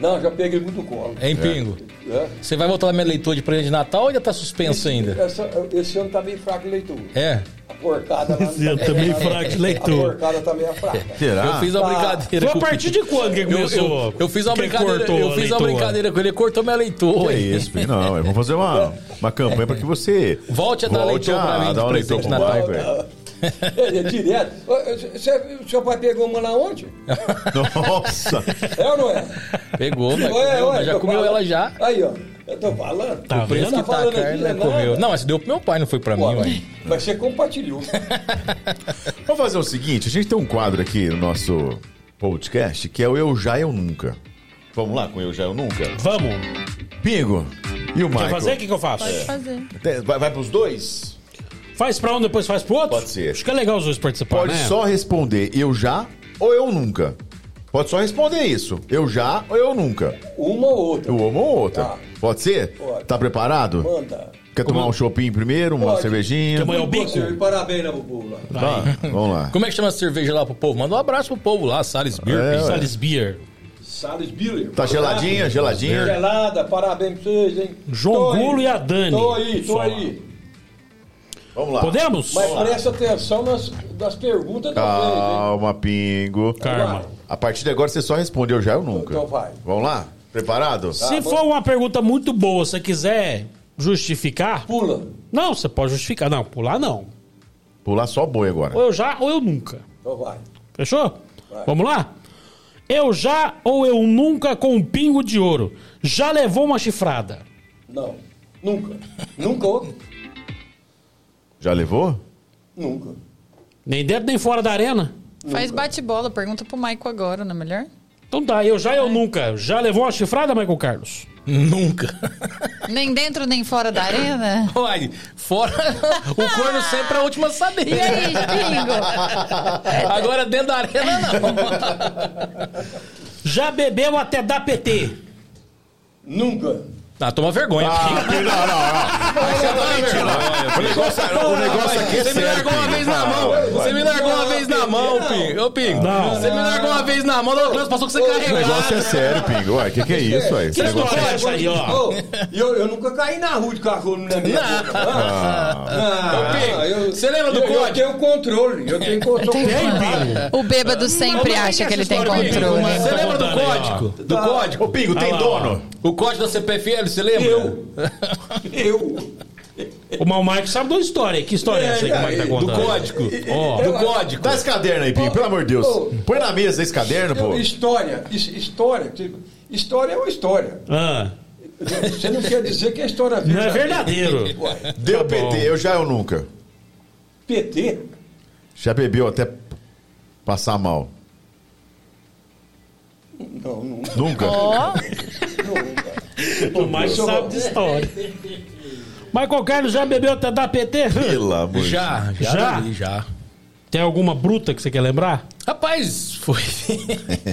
Não, já peguei muito colo. Hein, Pingo? É. Você vai voltar da minha leitura de presente de Natal ou ainda tá suspenso ainda? Essa- esse ano tá meio fraco de leitura. É. A porcada lá Esse ano tá meio fraco de leitura. A porcada tá meio fraca. Será? Eu fiz a Tá. brincadeira Foi a partir de quando que eu, começou? eu, eu fiz uma brincadeira, eu fiz uma leitura? brincadeira com ele, ele cortou minha leitura. Que é isso, filho? Não, vamos fazer uma, uma campanha para que você Volte a dar volte leitor pra mim de dar um leitor de pro Natal. Michael. É, é direto. O seu pai pegou uma lá ontem? Nossa! É ou não é? Pegou, mas Ué, comeu, ué, mas já comeu falando. ela já. Aí, ó. Eu tô falando. Tá O preço vendo? que tá a carne, aqui, né, não é comeu. Não, mas deu pro meu pai, não foi pra mim, Pô, ué. Mas você compartilhou. Vamos fazer o seguinte: a gente tem um quadro aqui no nosso podcast que é o Eu Já Eu Nunca. Vamos lá com o Eu Já Eu Nunca? Vamos. Pingo e o Quer Michael. fazer? O que, que eu faço? Pode fazer. Tem- Vai, vai pros dois? Faz pra um, depois faz pro outro? Pode ser. Acho que é legal os dois participarem, Pode né? só responder eu já ou eu nunca. Pode só responder isso. Eu já ou eu nunca. Uma ou outra. Uma ou outra. Tá. Pode ser? Pode. Tá preparado? Manda. Quer tomar um chopinho primeiro, uma Pode. cervejinha? Quer amanhã é o bico? Parabéns, né, Bubu? Lá. Tá, vamos lá. Como é que chama a cerveja lá pro povo? Manda um abraço pro povo lá, Salles Beer. É. Salles Beer. Salles Biller. Tá geladinha, geladinha? Gelada, parabéns pra vocês, hein? João. Gulo e a Dani. Tô aí, tô Só. aí. Vamos lá. Podemos? Mas presta atenção nas, nas perguntas? Calma, Pingo. Karma. A partir de agora você só respondeu já ou nunca. Então vai. Vamos lá? Preparado? Se for uma pergunta muito boa, você quiser justificar, Pula. não, você pode justificar. Não, pular não. Pular só boi agora. Ou eu já ou eu nunca. Então vai. Fechou? Vai. Vamos lá? Eu já ou eu nunca com um pingo de ouro. Já levou uma chifrada? Não. Nunca. Nunca. Já levou? Nunca. Nem dentro nem fora da arena? Faz bate-bola. Pergunta pro Maico agora, não é melhor? Então tá, eu já eu nunca. Já levou uma chifrada, Michael Carlos? Nunca. Nem dentro nem fora da arena? Uai, fora. o corno sempre é a última a saber. E aí, Pingo? Agora dentro da arena, não. Já bebeu até dar PT? Nunca. Ah, toma vergonha. Ah, Pingo. não, não, não. O negócio, o negócio aqui é Você me sério. largou uma Pingo. vez na mão. Você me largou uma vez na mão, Pingo. Ô, Pingo. Não. Você me largou uma vez na mão. Outra vez passou que você O carregou. negócio é sério, Pingo. Ué, o que, que é isso? Esse Que negócio história é essa aí, ó? Ô, eu, eu nunca caí na rua de cachorro na minha boca. Ah, Pingo, você lembra do eu, Eu código? tenho controle. Eu tenho controle. O bêbado sempre acha que ele tem controle. Você lembra do Tá aí, código? Do código? Ô, Pingo, tem Ah lá, dono? O código da CPFL, você lembra? Eu. Eu. O Mal Mike sabe da história. Que história é essa aí que o Mike tá Do contando? código. Ó. Do código. Dá esse caderno aí, Pingo, pelo amor de Deus. Põe na mesa esse caderno, pô. História. his- História. tipo, História é uma história. Ah, Você não quer dizer que a história não é verdadeiro. Ué, Deu Tá. PT, eu já ou nunca. PT? Já bebeu até passar mal. Não, nunca. Nunca? Ó, nunca. O Mike sabe de história. Michael Carlos já bebeu até dar PT? Pelo amor de Já, já, Já? já. já. Tem alguma bruta que você quer lembrar? Rapaz, foi.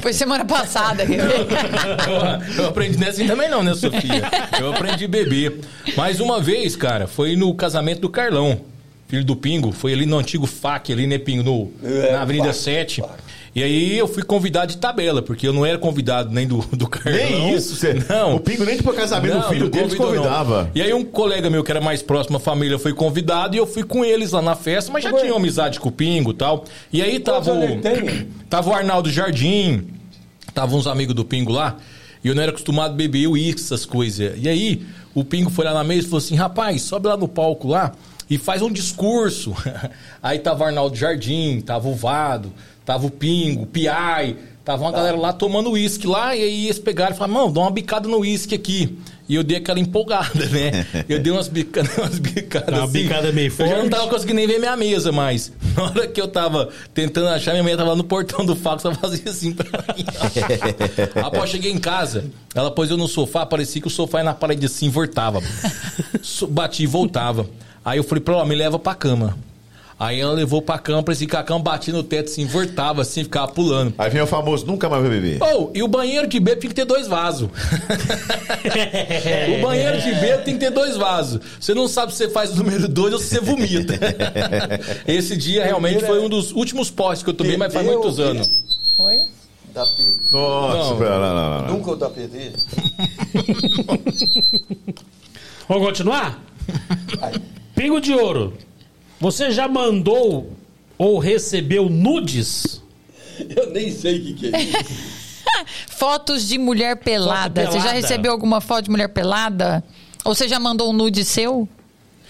foi semana passada. eu, eu aprendi não é assim também não, né, Sofia? Eu aprendi a beber. Mais uma vez, cara, foi no casamento do Carlão, filho do Pingo. Foi ali no antigo FAC, ali, né, Pingo? No, É, na Avenida FAC, 7. FAC. E aí eu fui convidado de tabela, porque eu não era convidado nem do, do Carlão. Nem isso, você. Não. O Pingo nem tipo casamento do filho dele te convidou, não. convidava. E aí um colega meu que era mais próximo à família foi convidado e eu fui com eles lá na festa, mas já Ué. tinha amizade com o Pingo e tal. E aí tava o, tava o Arnaldo Jardim, tava uns amigos do Pingo lá, e eu não era acostumado a beber uísque, essas coisas. E aí o Pingo foi lá na mesa e falou assim, rapaz, sobe lá no palco lá e faz um discurso. aí tava o Arnaldo Jardim, tava o Vado, tava o Pingo, o Piai, Tava uma galera lá tomando uísque lá, e aí eles pegaram e falaram, mano, dá uma bicada no uísque aqui. E eu dei aquela empolgada, né? Eu dei umas bicadas, umas bicadas Uma assim. bicada meio Eu já não forte. tava conseguindo nem ver minha mesa mais. Na hora que eu tava tentando achar, minha mãe tava no portão do fax, ela fazia assim pra mim. Após cheguei em casa, ela pôs eu no sofá, parecia que o sofá ia na parede assim, voltava. Bati e voltava. Aí eu falei pra ela, me leva pra cama. Aí ela levou pra cama, parecia que a cama batia no teto assim, voltava assim, ficava pulando. Aí vem o famoso, nunca mais vai beber. Oh, e o banheiro de bebê tem que ter dois vasos. o banheiro de bebê tem que ter dois vasos. Você não sabe se você faz o número dois ou se você vomita. Esse dia realmente foi um dos últimos postes que eu tomei, mas faz muitos anos. Oi? Da. Nossa, Não. pera, não, não, não. Nunca o da PT. Vamos continuar? Pingo de ouro. Você já mandou ou recebeu nudes? eu nem sei o que, que é isso. Fotos de mulher pelada. Foto Você já pelada. recebeu alguma foto de mulher pelada? Ou você já mandou um nude seu?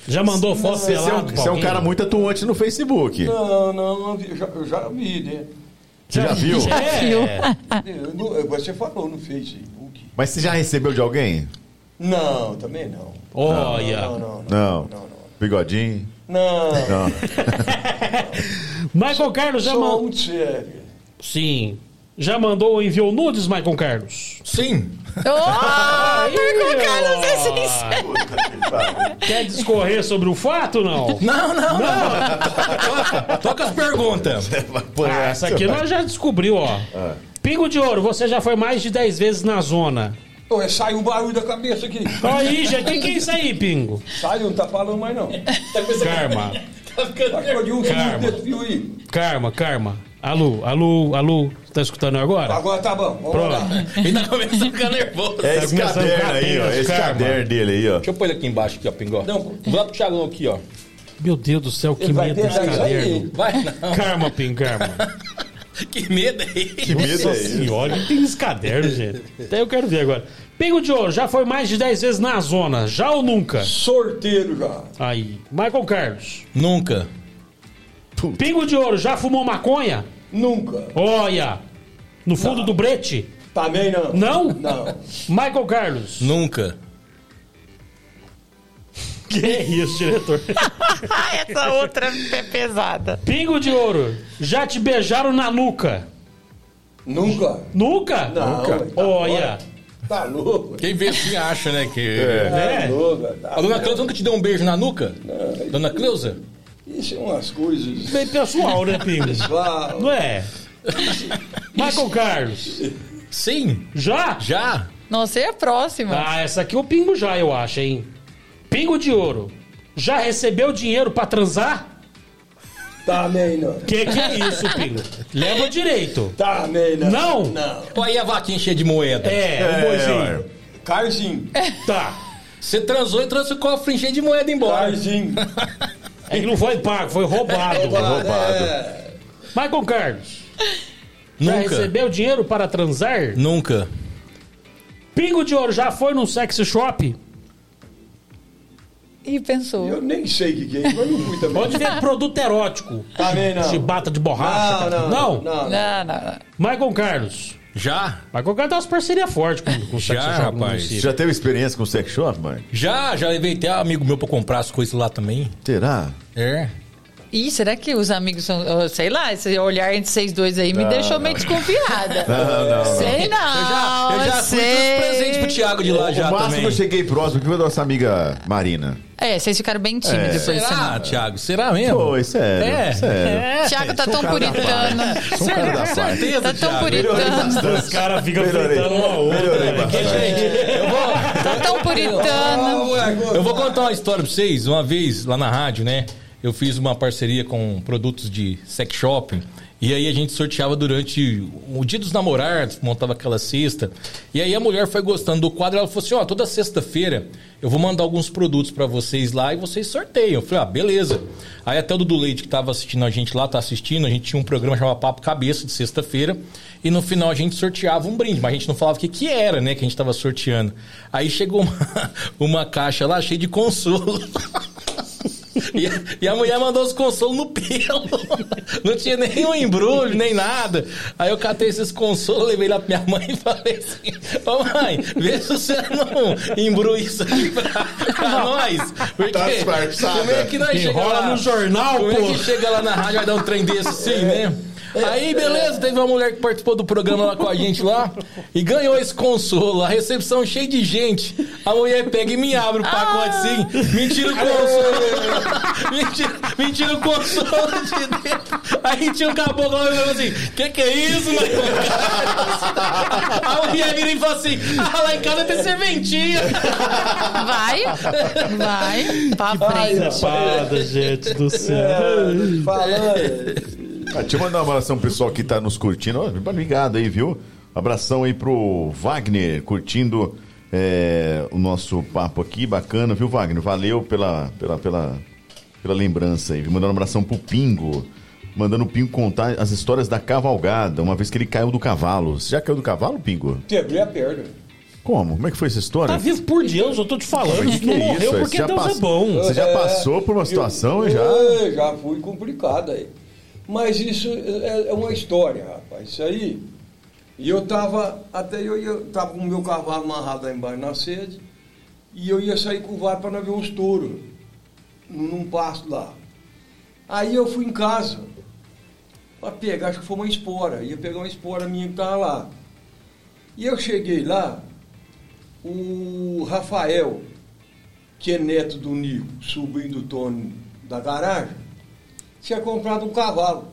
Já mandou foto Você é, um, você é um cara muito atuante no Facebook. Não, não, eu já, eu já vi, né? Você já viu? É. Eu não- você falou no Facebook. Mas você já recebeu de alguém? Não, também não. Olha. Não, não, não. Não. Não, não. Bigodinho? Não. Não. Michael Carlos já mandou. muito sério. Sim. Já mandou ou enviou nudes, Michael Carlos? Sim. Oh, Marco Carlos é sincero. Quer discorrer sobre o fato não? Não, não, não. Toca, toca as perguntas. Ah, essa aqui nós já descobriu, ó. Pingo de ouro, você já foi mais de 10 vezes na zona. Ô, sai um barulho da cabeça aqui. Aí, já quem que é isso aí, Pingo? Sai, não tá falando mais não. Karma. Achou de um Karma. aí. Karma, karma. Alô, alô, alô. Tá escutando agora? Agora tá bom, vamos Pronto. lá. Ainda começa a ficar nervoso. É Tá esse começando caderno aí, ó. Esse karma. caderno dele aí, ó. Deixa eu pôr ele aqui embaixo, aqui, ó, Pingó. Não. Vou lá pro Thiagão aqui, ó. Meu Deus do céu, que vai medo desse caderno. Vai, não. Karma, Pingo, karma. Que medo é esse? Que medo Nossa é esse? senhora, tem esse caderno, gente. Até eu quero ver agora. Pingo de ouro, já foi mais de 10 vezes na zona, já ou nunca? Sorteiro já. Aí, Michael Carlos. Nunca. Pingo de ouro, já fumou maconha? Nunca. Olha, no fundo do brete? Também não. Não? Não. Michael Carlos. Nunca. Que é isso, diretor? Essa outra é pesada. Pingo de ouro, já te beijaram na nuca? Nunca. Nunca? Não. Nunca. tá Olha. Tá louco. Quem vê assim acha, né? Que... É. Tá louco. Tá A dona Cleusa nunca te deu um beijo na nuca? Não. Dona Cleusa? Isso é umas coisas. Bem pessoal, né, Pingo? Pessoal. Não é? Michael Carlos, Sim. já? Já? Nossa, é a próxima. Ah, essa aqui é o pingo já, eu acho, hein? Pingo de ouro. Já recebeu dinheiro pra transar? Também não. Que que é isso, pingo? Leva direito. Também não. Não? Não. Olha aí a vaquinha cheia de moeda. É, o É, boizinho. ué. Carzinho. Tá. Você transou e trouxe o cofre cheio de moeda embora. Carzinho. É que não foi pago, foi roubado. roubado. É. Michael Carlos. Já Nunca. recebeu dinheiro para transar? Nunca. Pingo de ouro já foi num sex shop? E pensou. Eu nem sei o que, que é isso, mas não fui também. Pode ver produto erótico. Também não. Chibata de borracha. Não, não. Não? Não. Não, não, não. Michael Carlos. Já? Michael Carlos tem umas parcerias fortes com, com o sex Já, shop rapaz. Já teve experiência com sex shop, mãe? Já, já levei até amigo meu pra comprar as coisas lá também. Será? É. Ih, será que os amigos são. Sei lá, esse olhar entre vocês dois aí me Não, deixou não. meio desconfiada. Não, não, não. Sei não. Eu já, eu já fui sei. trouxe presente pro Thiago de lá já o máximo também. que eu cheguei próximo que foi da nossa amiga Marina. É, vocês ficaram bem tímidos por isso. Será, Thiago? Será mesmo? Foi, sério. É. Sério. Thiago tá tão um puritano. Sou um cara da paz. certeza, Tá tão puritano. Os caras ficam enfrentando uma outra. Melhorei né? Bastante. eu vou, Tá tão puritano. eu vou contar uma história pra vocês. Uma vez, lá na rádio, né? Eu fiz uma parceria com produtos de sex shopping. E aí a gente sorteava durante o dia dos namorados, montava aquela cesta. E aí a mulher foi gostando do quadro, ela falou assim, ó, toda sexta-feira eu vou mandar alguns produtos pra vocês lá e vocês sorteiam. Eu falei, ah, beleza. Aí até o Dudu Leite que tava assistindo a gente lá, tá assistindo, a gente tinha um programa chamado Papo Cabeça de sexta-feira. E no final a gente sorteava um brinde, mas a gente não falava o que que era, né, que a gente tava sorteando. Aí chegou uma, uma caixa lá cheia de consolo. E, a- e a mulher mandou os consolos no pelo. Não tinha nenhum embrulho, nem nada. Aí eu catei esses consolos, levei lá pra minha mãe e falei assim: Ô mãe, vê se você não embrulha isso aqui pra, pra nós. Porque Tá como é que nós chega Enrola lá no jornal, Como é pô. que chega lá na rádio vai dar um trem desse assim, né? Aí, beleza, teve uma mulher que participou do programa lá com a gente lá e ganhou esse consolo. A recepção cheia de gente. A mulher pega e me abre o pacote assim, me tira o consolo. me, tira, me tira o consolo de dentro. Aí tinha um caboclo lá e falou assim: Que que é isso, mano? A mulher vira e fala assim: Ah, lá em casa tem serventia. Vai, vai, pra frente. Espada, gente do céu. É, falando. Ah, deixa eu mandar um abração pro pessoal que tá nos curtindo. Obrigado aí, viu? Abração aí pro Wagner, curtindo é, o nosso papo aqui. Bacana, viu, Wagner? Valeu pela, pela, pela, pela lembrança aí. Mandando um abração pro Pingo. Mandando o Pingo contar as histórias da cavalgada, uma vez que ele caiu do cavalo. Você já caiu do cavalo, Pingo? Quebrei a perna. Como? Como é que foi essa história? Tá vivo por Deus, eu tô te falando. Mas que não é morreu isso? porque Deus é bom. Você já É, passou por uma situação eu, já? É, já fui complicado aí. Mas isso é, é uma história, rapaz. Isso aí. E eu tava, até eu ia, tava com o meu cavalo amarrado lá embaixo na sede, e eu ia sair com o vale para ver uns touros, num, pasto lá. Aí eu fui em casa, para pegar, acho que foi uma espora, ia pegar uma espora minha que tava lá. E eu cheguei lá, o Rafael, que é neto do Nico, sobrinho do Tony da garagem, tinha comprado um cavalo.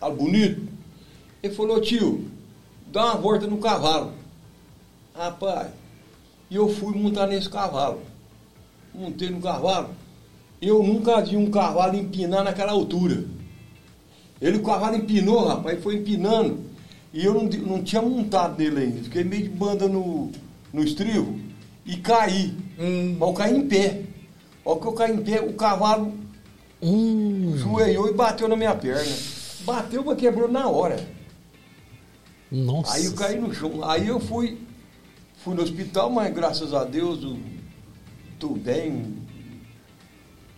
Cavalo bonito. Ele falou, tio, dá uma volta no cavalo. Rapaz, e eu fui montar nesse cavalo. Montei no cavalo. Eu nunca vi um cavalo empinar naquela altura. Ele, o cavalo empinou, rapaz, foi empinando. E eu não, não tinha montado nele ainda. Fiquei meio de banda no, no estribo e caí. Mas eu caí em pé. Ó que eu caí em pé, o cavalo joelhou e bateu na minha perna. Bateu, mas quebrou na hora. Nossa. Aí eu caí no chão. Aí eu fui, fui no hospital, mas graças a Deus, eu tô bem.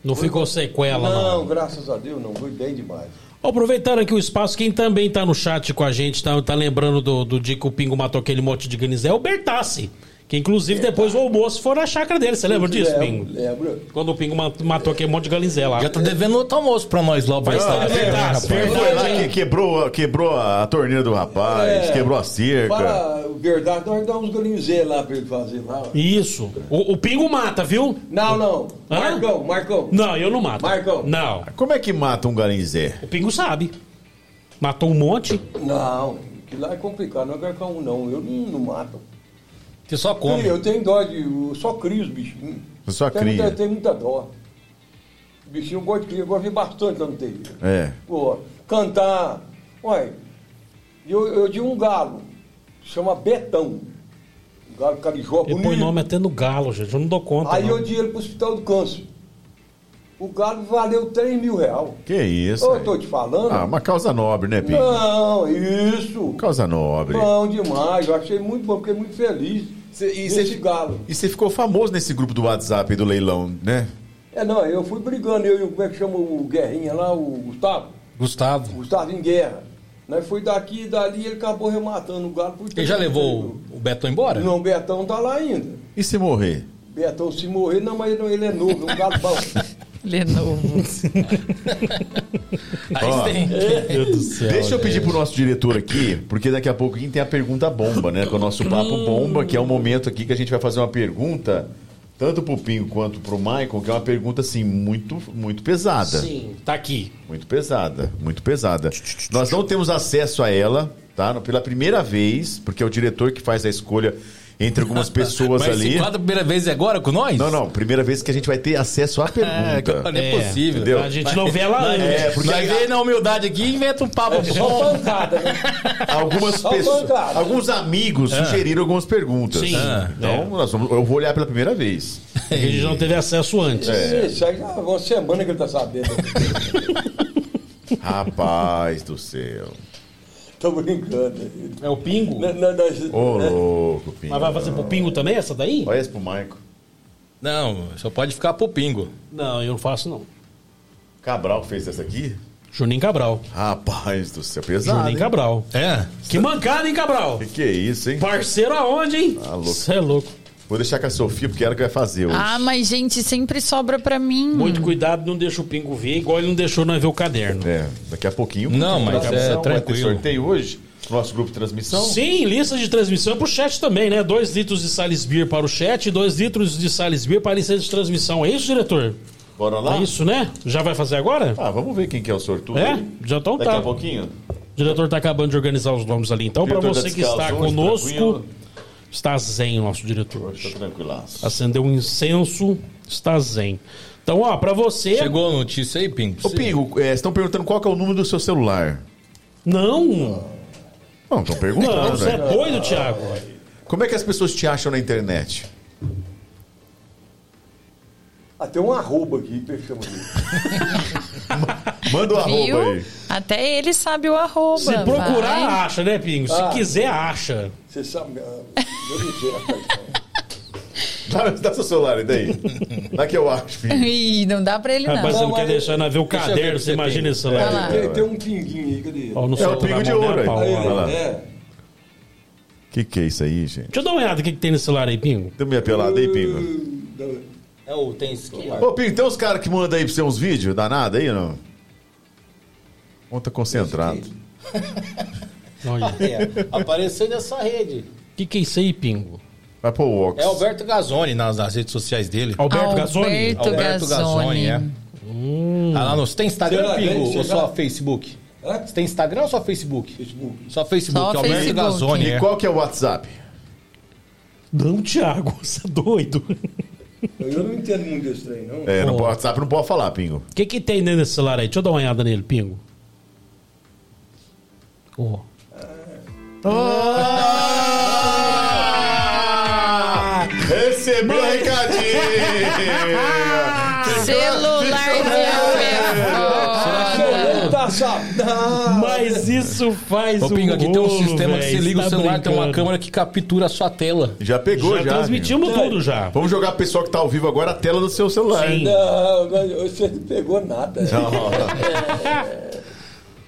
Não ficou sequela, não. Não, graças a Deus, não. Foi bem demais. Aproveitando aqui o espaço, quem também tá no chat com a gente, tá, tá lembrando do, do dia que o Pingo matou aquele monte de ganizé, é o Bertassi. Que inclusive depois o almoço foi na chácara dele. Você lembra disso, Lembro, Pingo? Lembro. Quando o Pingo ma- matou aquele monte de ganizé lá. Já tá devendo outro almoço pra nós lá, vai estar. é. Foi lá que quebrou, quebrou a torneira do rapaz, É. quebrou a cerca. Para verdade, nós damos uns galinhos lá pra ele fazer lá. Isso. O, o Pingo mata, viu? Não, não. Hã? Marcão, Marcão. Não, eu não mato. Marcão. Não. Como é que mata um galinzé? O Pingo sabe. Matou um monte. Não, que lá é complicado, não é qualquer um não. Eu não, não mato. Você só come. Eu tenho dó de. Eu só crio os bichinhos. Você só Tem cria. muita- Tem muita dó. Bichinho eu gosto de criar, eu gosto de ver bastante lá no terreiro. É. Pô, cantar. Olha, eu, eu tinha um galo, chama Betão. Um galo carijó, Ele põe nome até no galo, gente. Eu não dou conta. Aí não. eu dei ele pro hospital do câncer. O galo valeu 3 mil reais. Que isso? Eu velho? tô te falando. Ah, uma causa nobre, né, Pinho? Não, isso. Causa nobre. Bom demais, eu achei muito bom, fiquei muito feliz. Cê- e Esse cê- galo. E você ficou famoso nesse grupo do WhatsApp do leilão, né? É, não, eu fui brigando, eu e o, como é que chama o Guerrinha lá, o Gustavo? Gustavo. Gustavo em guerra. Nós foi daqui e dali, ele acabou rematando o galo. por Ele já levou o o Beto embora? Não, o Betão tá lá ainda. E se morrer? Betão, se morrer, não, mas ele é novo, é um galo bom. Lenovo. Aí Ó. tem. Meu Deus do céu. Deixa eu pedir pro nosso diretor aqui, porque daqui a pouco tem a pergunta bomba, né? Com o nosso papo bomba, que é o momento aqui que a gente vai fazer uma pergunta, tanto pro Pinho quanto pro Michael, que é uma pergunta, assim, muito, muito pesada. Sim, tá aqui. Muito pesada, muito pesada. Nós não temos acesso a ela, tá? Pela primeira vez, porque é o diretor que faz a escolha entre algumas pessoas Mas ali. a primeira vez é agora com nós? Não, não, primeira vez que a gente vai ter acesso à É, pergunta. não é, possível. entendeu? A gente não vê ela antes. É, porque Nós vê na humildade aqui e inventa um papo Só bom. pancada, né? algumas Só pessoas, pancada. alguns amigos sugeriram algumas perguntas. Sim. Ah, então, nós vamos, eu vou olhar pela primeira vez. A gente não teve acesso antes. Isso aí já é uma semana que ele tá sabendo. Rapaz do céu. Tô brincando. É o Pingo? Na- na- nas- Ô, louco, Pinho. Mas vai fazer pro Pingo também essa daí? Olha esse pro Maico. Não, só pode ficar pro pingo. Não, eu não faço não. Cabral fez essa aqui? Juninho Cabral. Rapaz do céu, pesado. Juninho hein? Cabral. É? Que mancada, hein, Cabral? Que que é isso, hein? Parceiro aonde, hein? Ah, louco. Você é louco. Vou deixar com a Sofia, porque ela que vai fazer hoje. Ah, mas gente, sempre sobra pra mim. Muito cuidado, não deixa o pingo ver, igual ele não deixou nós ver o caderno. É, daqui a pouquinho. Não, mas é Vai ter tranquilo. sorteio hoje? Nosso grupo de transmissão? Sim, lista de transmissão pro chat também, né? 2 litros de Salisbury para o chat e 2 litros de Salisbury para a lista de transmissão. É isso, diretor? Bora lá? É isso, né? Já vai fazer agora? Ah, vamos ver quem que é o sortudo É? aí. Já então Daqui tá. a pouquinho. O diretor tá acabando de organizar os nomes ali. Então, para você tá que está conosco, tranquilo. Está zen o nosso diretor. Tá tranquilaço. Acendeu um incenso, está zen. Então, ó, pra você. Chegou a notícia aí, pingo? Ô, Pingo, é, estão perguntando qual que é o número do seu celular. Não! Não, estão perguntando, Não, você é né? doido, Thiago. Como é que as pessoas te acham na internet? Ah, tem um arroba aqui de. Manda o Viu? arroba aí. Até ele sabe o arroba. Se procurar, vai. acha, né, Pingo? Se Ah. quiser, acha. Você sabe. ah, Eu não sei, rapaz. Dá, dá seu celular aí daí. Dá que eu acho, Pingo. Ih, não dá pra ele não. Rapaz, você não Não, quer deixar nós ver o Deixa caderno, você imagina tem. esse celular. Tem, tem um pinguinho aí, cadê? Ó, É o pingo de mão, né, ouro aí. Lá. é. Que que é isso aí, gente? Deixa eu dar uma olhada o que, que tem nesse celular aí, Pingo. Deu minha pelada aí, Pingo. É o tem skin. Ô, Pingo, tem uns caras que mandam aí pra você uns vídeos danado aí, não? Tá concentrado. Olha. É, apareceu nessa rede. O que, que é isso aí, Pingo? Vai pro Vox. É Alberto Gazzoni nas, nas redes sociais dele. Alberto Gazzoni? Alberto Gazzoni. Gazzoni, é. Ah, lá no, você tem Instagram, Será, Pingo? Ou só Facebook? Hã? Você tem Instagram ou só Facebook? Facebook. Só Facebook, Só Alberto Facebook. Gazzoni. E É. qual que é o WhatsApp? Não, Thiago, você é doido. Eu não entendo muito desse trem, não. É, pode, WhatsApp não pode falar, Pingo. O que, que tem dentro desse celular aí? Deixa eu dar uma olhada nele, Pingo. Ó. Ah! Recebeu o recadinho! Celular não tá. Mas isso faz Ô, Pingo, aqui tem um rolo, sistema que véi, você liga tá o celular, tem uma brincando. câmera que captura a sua tela. Já pegou, Já, já. transmitimos Pingo. tudo já. Vamos jogar pro pessoal que tá ao vivo agora a tela do seu celular. Sim. Não, você não pegou nada.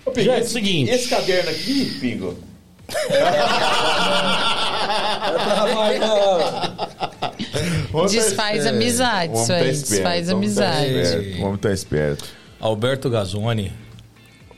Ô, Pingo, Gente, é o seguinte. esse caderno aqui, Pingo, não. Desfaz é, amizade, isso aí, esperto, desfaz amizade. Vamos estar esperto. Alberto Gazzoni.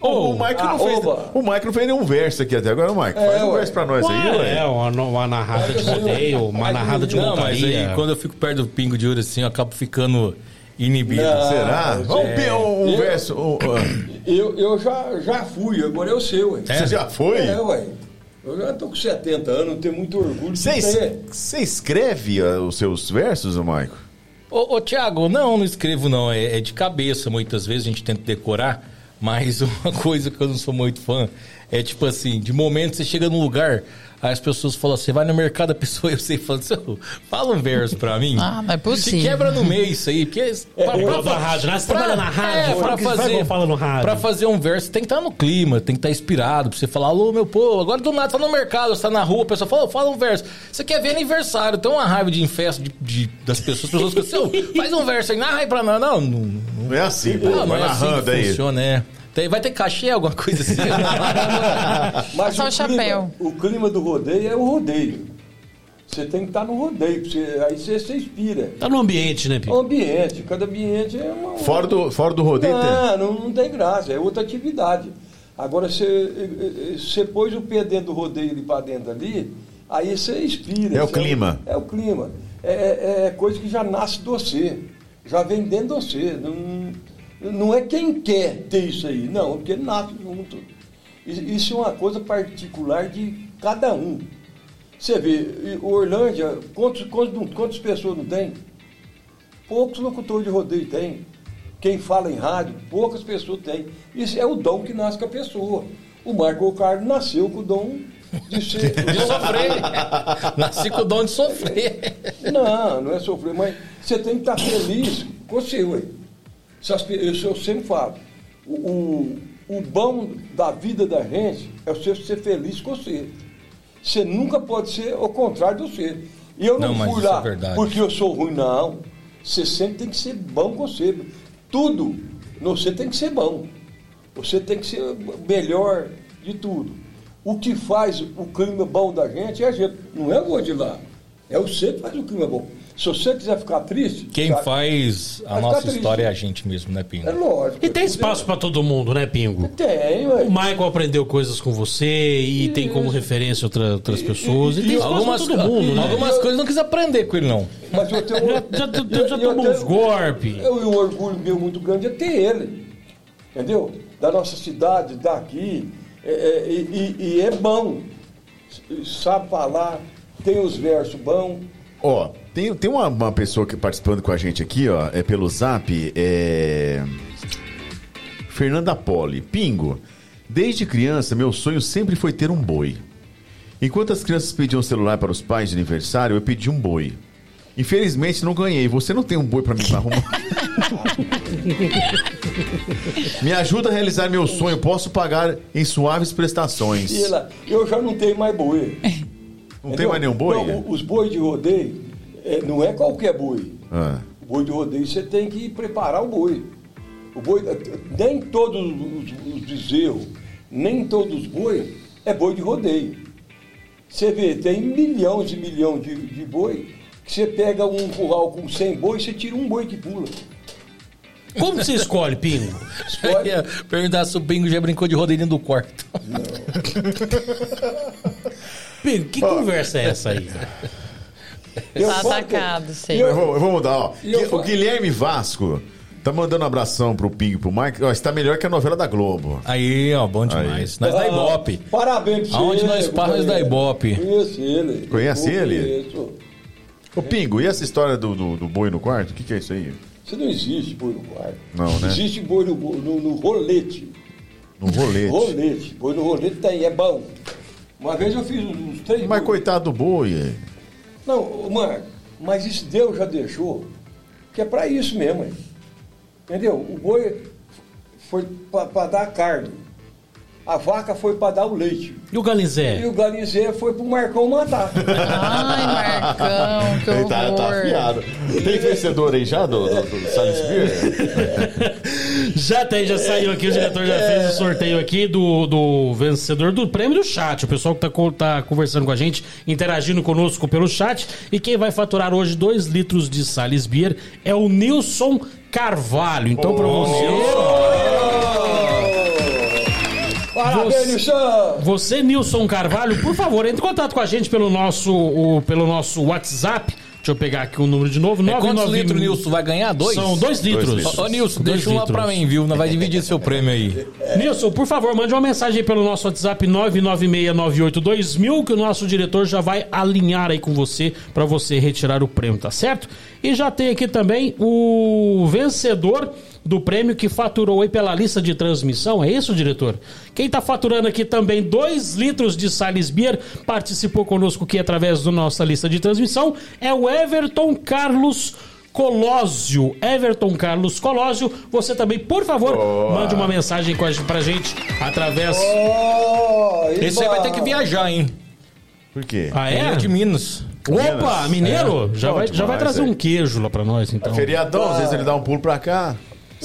o Mike não fez, o Mike não fez nenhum verso aqui até agora, Mike. Faz É, um ué. verso pra nós aí, Ué, ué. é, uma, uma narrada de rodeio, uma narrada de Não, mas montaria. aí quando eu fico perto do Pingo de Ouro assim, eu acabo ficando inibido. Não. Será? Ah, Vamos é. ver um, Eu- verso. um, ah, Eu, eu já, já fui, agora eu sei, ué. É? Você já foi? É, ué. Eu já tô com 70 anos, tenho muito orgulho de Você, es- escreve ah, os seus versos, ô Maico? Ô, ô Tiago, não, não escrevo não, é, é de cabeça muitas vezes, a gente tenta decorar, mas uma coisa que eu não sou muito fã é tipo assim, de momento você chega num lugar, aí as pessoas falam assim, vai no mercado, a pessoa eu sei, fala assim, "Ô, fala um verso pra mim. Ah, não é Se possível. quebra no meio isso aí, porque... pra- Igual pra- da rádio, né? Você pra- trabalha na rádio, é, pra que fazer, fala no rádio. Pra fazer um verso tem que estar no clima, tem que estar inspirado, pra você falar, alô, meu povo, agora do nada, tá no mercado, você tá na rua, a pessoa fala, "Ô, fala um verso. Você quer ver aniversário, tem uma raiva de em festa de, de- das pessoas, as pessoas ficam assim, "Ô, faz um verso aí, narra aí pra nós. Não, não, não, Não é assim, pô. não, Vai é assim narrando que aí. funciona, é. Tem- vai ter cachê, alguma coisa assim? Mas Só o chapéu. Clima, o clima do rodeio é o rodeio. Você tem que estar no rodeio, você- aí você se inspira. Tá no ambiente, né, O Pingo? ambiente, cada ambiente é uma. Fora do, fora do rodeio tem. Não, não, não tem graça, é outra atividade. Agora, você, você pôs o pé dentro do rodeio ali para dentro ali, aí você inspira. É o você- clima. É o clima. É, é- é coisa que já nasce de você, já vem dentro de você. Não, não é quem quer ter isso aí, não, porque nasce junto. Isso é uma coisa particular de cada um. Você vê, o Orlândia, quantos, quantos, quantas pessoas não tem? Poucos locutores de rodeio tem. Quem fala em rádio, poucas pessoas têm. Isso é o dom que nasce com a pessoa. O Marco Carlos nasceu com o dom de ser. De sofrer. Nasci com o dom de sofrer. Não, não é sofrer, mas você tem que estar feliz com você, ué. Se as pe- Isso eu sempre falo. O, o, o bom da vida da gente é você ser feliz com você. Você nunca pode ser o contrário de você. E eu não, Não, fui isso lá é porque eu sou ruim, não. Você sempre tem que ser bom com você. Tudo, você tem que ser bom. Você tem que ser melhor de tudo. O que faz o clima bom da gente é a gente. Não é o de lá. É você que faz o clima bom. Se você quiser ficar triste. Quem cara, faz a vai nossa história é a gente mesmo, né, Pingo? É lógico. E tem espaço pra todo mundo, né, Pingo? Tem, O ué. Michael aprendeu coisas com você e tem como referência outra- outras pessoas. E, tem espaço Algumas, pra todo mundo, né? algumas coisas não quis aprender com ele, não. Mas eu tenho. Já, já, já, já eu- eu tomou tenho- uns golpes. Eu, e um orgulho meu muito grande é ter ele. Entendeu? Da nossa cidade, daqui. É, é, e, e- e é bom. Sabe falar, tem os versos bons. Ó, tem, tem uma, uma pessoa que participando com a gente aqui, ó, é pelo zap, é. Fernanda Poli. Pingo, desde criança, meu sonho sempre foi ter um boi. Enquanto as crianças pediam celular para os pais de aniversário, eu pedi um boi. Infelizmente não ganhei. Você não tem um boi para mim pra arrumar? Me ajuda a realizar meu sonho. Posso pagar em suaves prestações. Eu já não tenho mais boi. Não tem mais nenhum boi? Não, os bois de rodeio é, não é qualquer boi. Ah. O boi de rodeio você tem que preparar o boi. O boi nem todos os, os bezerros, nem todos os bois é boi de rodeio. Você vê, tem milhões e milhões de, de boi que você pega um curral com 100 boi, você tira um boi que pula. Como você escolhe, Pingo? Escolhe. Perguntar se o Pingo já brincou de rodeio dentro do quarto. Pingo, que conversa é essa aí? Eu Tá atacado, sei. Eu vou, eu vou mudar, ó. Eu O Guilherme Vasco tá mandando um abração pro Ping e pro Mike. Ó, está melhor que a novela da Globo. Aí, ó, bom demais. Nós da Ah, Ibope. Parabéns pra. Aonde nós paramos da Ibope. Conheço ele. Conhece Eu ele? Conheço. Ô, Pingo, e essa história do, do, do boi no quarto? O que, que é isso aí? Você não existe boi no quarto. Não, né? Existe boi no, no, no rolete. No rolete. Rolete. Boi no rolete tem, é bom. Uma vez eu fiz uns três. Mas boi. coitado do boi. Não, Marco, mas isso Deus já deixou, que é pra isso mesmo. hein? Entendeu? O boi foi para dar carne. A vaca foi para dar o leite. E o E Galinzé? o galinzé foi pro Marcão matar. Ai, Marcão, que Ele tá, tá horror. afiado. Tem vencedor aí já do, do, do Salles Beer? Já tem, já saiu aqui, o diretor já fez o sorteio aqui do, do vencedor do prêmio do chat. O pessoal que tá, tá conversando com a gente, interagindo conosco pelo chat. E quem vai faturar hoje 2 litros de Sales Beer é o Nilson Carvalho. Então, pra você. Parabéns, Você- Nilson! Você, Nilson Carvalho, por favor, entre em contato com a gente pelo nosso, o- pelo nosso WhatsApp. Deixa eu pegar aqui o número de novo. É quantos 99 litros o Nilson vai ganhar? Dois? São dois litros. litros. Ô, ô, Nilson, Dois deixa um lá litros. pra mim, viu? Não vai dividir seu prêmio aí. Nilson, por favor, mande uma mensagem aí pelo nosso WhatsApp 996982000 que o nosso diretor já vai alinhar aí com você para você retirar o prêmio, tá certo? E já tem aqui também o vencedor do prêmio que faturou aí pela lista de transmissão, é isso, diretor? Quem tá faturando aqui também 2 litros de Sales Beer, participou conosco aqui através da nossa lista de transmissão, é o Everton Carlos Colósio. Everton Carlos Colósio, você também, por favor, mande uma mensagem pra gente através. Oh, Esse aí vai ter que viajar, hein? Por quê? Ah, é? é de Minas. Opa, mineiro? Já, Bom vai, já vai trazer é. um queijo lá pra nós, então. Feriadão, às vezes ele dá um pulo pra cá.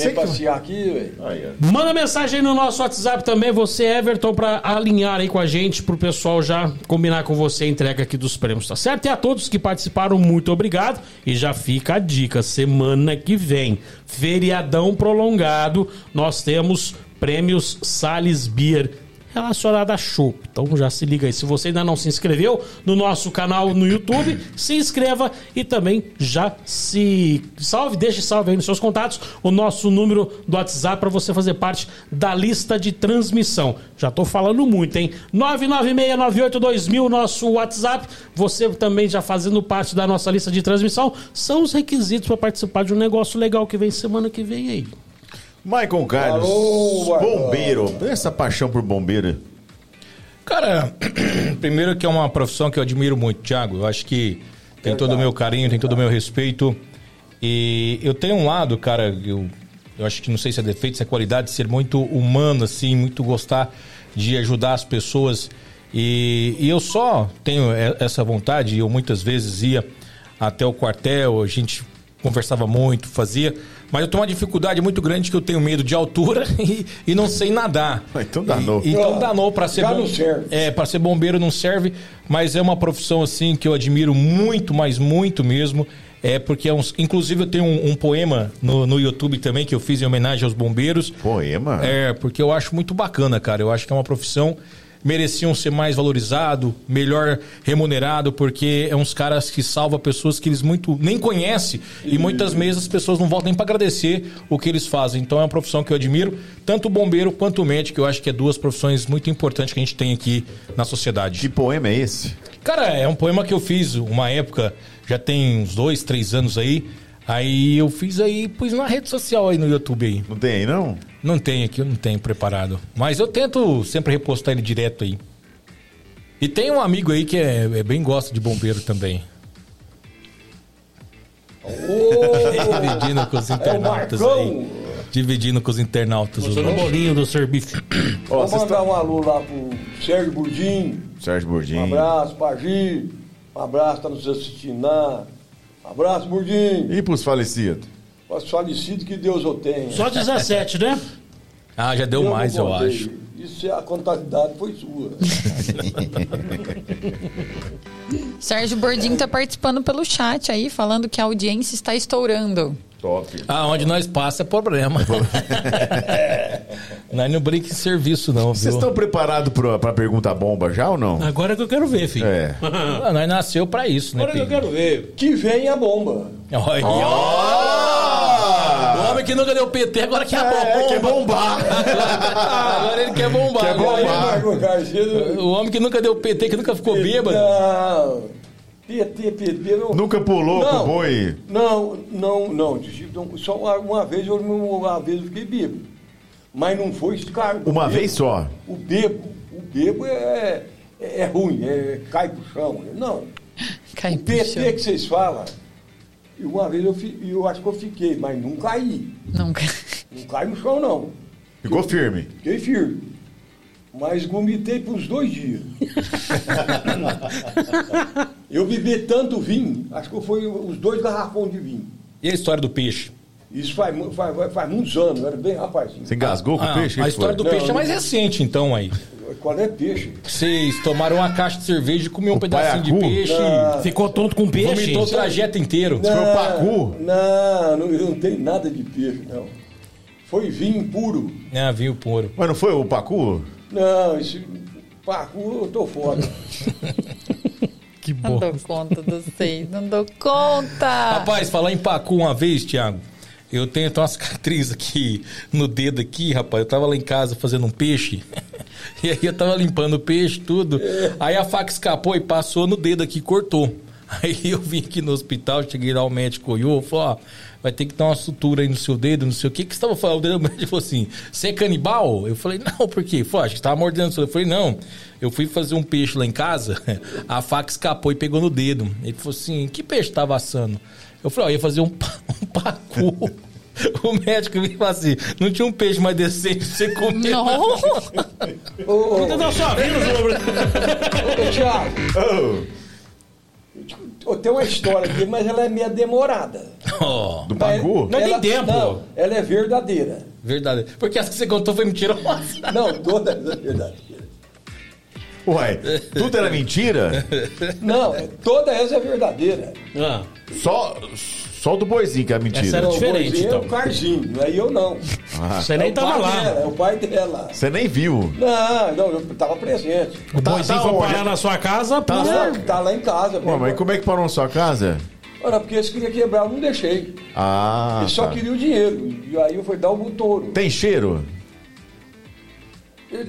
Vem passear aqui, velho. Manda mensagem aí no nosso WhatsApp também, você, Everton, pra alinhar aí com a gente, pro pessoal já combinar com você a entrega aqui dos prêmios, tá certo? E a todos que participaram, muito obrigado. E já fica a dica, semana que vem, feriadão prolongado, nós temos prêmios Sales Beer relacionado a chopp. Então já se liga aí. Se você ainda não se inscreveu no nosso canal no YouTube, se inscreva e também já se salve, deixe salve aí nos seus contatos o nosso número do WhatsApp para você fazer parte da lista de transmissão. Já tô falando muito, hein? 996982000 nosso WhatsApp. Você também já fazendo parte da nossa lista de transmissão, são os requisitos para participar de um negócio legal que vem semana que vem aí. Michael Carlos, Alô, bombeiro. Essa paixão por bombeiro. Cara, primeiro que é uma profissão que eu admiro muito, Thiago. Eu acho que tem todo o meu carinho, tem todo o meu respeito. E eu tenho um lado, cara, eu, eu acho que não sei se é defeito, se é qualidade, de ser muito humano, assim, muito gostar de ajudar as pessoas. E, e eu só tenho essa vontade, eu muitas vezes ia até o quartel, a gente conversava muito, fazia. Mas eu tenho uma dificuldade muito grande que eu tenho medo de altura e, e não sei nadar. Então danou. E- então Ah, danou para ser já bom- não serve. É, para ser bombeiro não serve, mas é uma profissão assim que eu admiro muito, mas muito mesmo. É porque é uns, inclusive eu tenho um, um poema no, no YouTube também que eu fiz em homenagem aos bombeiros. Poema? É, porque eu acho muito bacana, cara. Eu acho que é uma profissão mereciam ser mais valorizado, melhor remunerado, porque é uns caras que salva pessoas que eles muito nem conhecem e muitas vezes as pessoas não voltam nem para agradecer o que eles fazem. Então é uma profissão que eu admiro, tanto o bombeiro quanto o médico, eu acho que é duas profissões muito importantes que a gente tem aqui na sociedade. Que poema é esse? Cara, é um poema que eu fiz uma época, já tem uns dois, três anos aí. Aí eu fiz aí, pus na rede social aí no YouTube aí. Não tem aí, não? Não tem aqui, eu não tenho preparado. Mas eu tento sempre repostar ele direto aí. E tem um amigo aí que é, é bem gosta de bombeiro também. Dividindo com os É internautas aí. Marcão. Dividindo com os internautas. Sou no o- bolinho do serviço. Ó, Vou mandar um alô lá pro Sérgio Burdim. Sérgio Um Bordinho. abraço pra Gi. Um abraço, tá nos assistindo lá. Um abraço, Burdim. E pros falecidos? Os falecidos que Deus o tenha. Só 17, né? Ah, já deu não mais, eu acho. Isso é a contabilidade foi sua. Sérgio Bordinho tá participando pelo chat aí, falando que a audiência está estourando. Top. Ah, onde nós passa é problema. nós não brinca em serviço, não, Vocês estão preparados pra, pra pergunta bomba já ou não? Agora que eu quero ver, filho. É. Ah, nós nasceu pra isso, né, Agora que eu quero ver. Que vem a bomba. Olha, Ah! O homem que nunca deu PT, agora quer É, bomba. quer bombar. Agora ele quer bombar. Quer bombar. O homem que nunca deu PT, que nunca ficou bêbado. Não. PT, PT. Não. Nunca pulou com Não. o boi. Não, não, não. Não, Só uma, uma vez eu uma vez eu fiquei bêbado. Mas não foi esse cara. Uma O vez só. O bebo, o bebo é, é, é ruim, é, cai pro chão. Não. Cai o pro PT chão. que vocês falam, e uma vez eu, fi- eu acho que eu fiquei, mas não caí. Nunca. Não cai no chão, não. Ficou firme. Fiquei firme. Mas vomitei por uns dois dias. eu bebi tanto vinho, acho que foi os dois garrafões de vinho. E a história do peixe? Isso faz, faz, faz, muitos anos, era bem rapazinho. Você engasgou com Ah, o peixe? a história foi? do peixe Não, é mais não. recente, então, aí. Qual é peixe? Vocês tomaram uma caixa de cerveja e comiam um O pedacinho de peixe. Não. Ficou tonto com peixe? Vomitou o trajeto inteiro. foi o pacu? Não, não, não tenho nada de peixe, não. Foi vinho puro. Ah, vinho puro. Mas não foi o pacu? Não, esse pacu eu tô fora. Que Não bom. dou conta dos seis, não dou conta. Rapaz, falar em pacu uma vez, Thiago. Eu tenho até uma cicatriz aqui no dedo aqui, rapaz. Eu tava lá em casa fazendo um peixe. E aí eu tava limpando o peixe, tudo. Aí a faca escapou e passou no dedo aqui, cortou. Aí eu vim aqui no hospital, cheguei lá, o médico olhou, falou, ó, vai ter que dar uma sutura aí no seu dedo, não sei o que. que você tava falando? O médico falou assim, você é canibal? Eu falei, não, por quê? Ele Falou, acho que você tava mordendo. Eu falei, não, eu fui fazer um peixe lá em casa, a faca escapou e pegou no dedo. Ele falou assim, que peixe tava assando? Eu falei, ó, eu ia fazer um, um pacu. O médico me falou assim, não tinha um peixe mais decente pra você comer. Não. Ô, da sua vida, seu Gabriel. ô, Thiago, Oh, eu te- eu tenho uma história aqui, mas ela é meio demorada. Ó, do pacu? Não tem Ela- tempo. Não, ela é verdadeira. verdade. Porque essa que você contou foi mentirosa. Não, toda ela é verdadeira. Uai, tudo era mentira? Não, é- toda essa é verdadeira. Ah, Só, só o do boizinho que é mentira. Essa era Não, diferente, o Moisés então. É o Carzinho, não é eu não. você É nem o tava lá. Dela, é o pai dela. Você nem viu. Não, não, eu tava presente. O Tá- boizinho tá foi parar na sua casa, Tá, lá, tá lá em casa. Ué, mas como é que parou na sua casa? Ora, porque eles queriam quebrar, eu não deixei. Ah, Eles só tá. queriam o dinheiro. E aí eu fui dar o touro. Tem cheiro?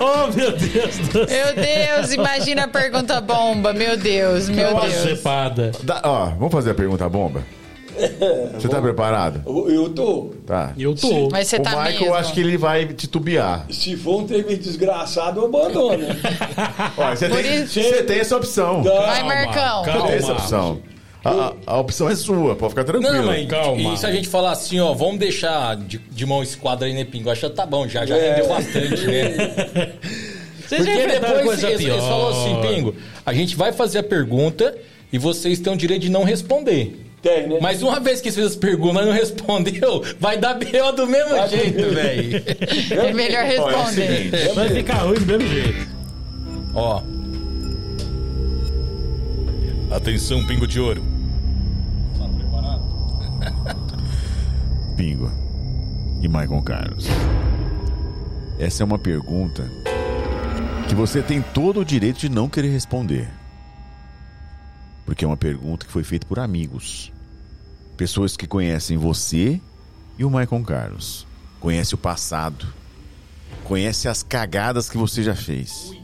Oh, meu Deus do céu. Meu Deus, imagina a pergunta bomba. Meu Deus, meu Uma Deus. cepada. Dá- ó, vamos fazer a pergunta bomba? Você tá preparado? Eu, eu tô. Tá. Eu tô. Mas você o tá Michael, mesmo. eu acho que ele vai titubear. Se for um trem desgraçado, eu abandono. Ó, você, tem, isso- você tem essa opção. Vai, Marcão. Você tem essa calma. opção. A, a- opção é sua, pode ficar tranquilo. Não, mas Calma. e se a gente falar assim, ó, vamos deixar de, de mão esse quadro aí, né, Pingo? Acho que tá bom, já, já É. rendeu bastante, né? Vocês já Porque depois coisa eles, eles pior. falaram assim, Pingo, a gente vai fazer a pergunta e vocês têm o direito de não responder. Tem, né? Mas uma vez que você fez as perguntas e não respondeu, vai dar B.O. do mesmo Vai jeito, velho. É melhor Ó, é responder. Vai ficar ruim do mesmo jeito. Ó. Atenção, Pingo de Ouro. Tá preparado? Pingo e Michael Carlos. Essa é uma pergunta que você tem todo o direito de não querer responder. Porque é uma pergunta que foi feita por amigos. Pessoas que conhecem você e o Michael Carlos. Conhece o passado. Conhece as cagadas que você já fez.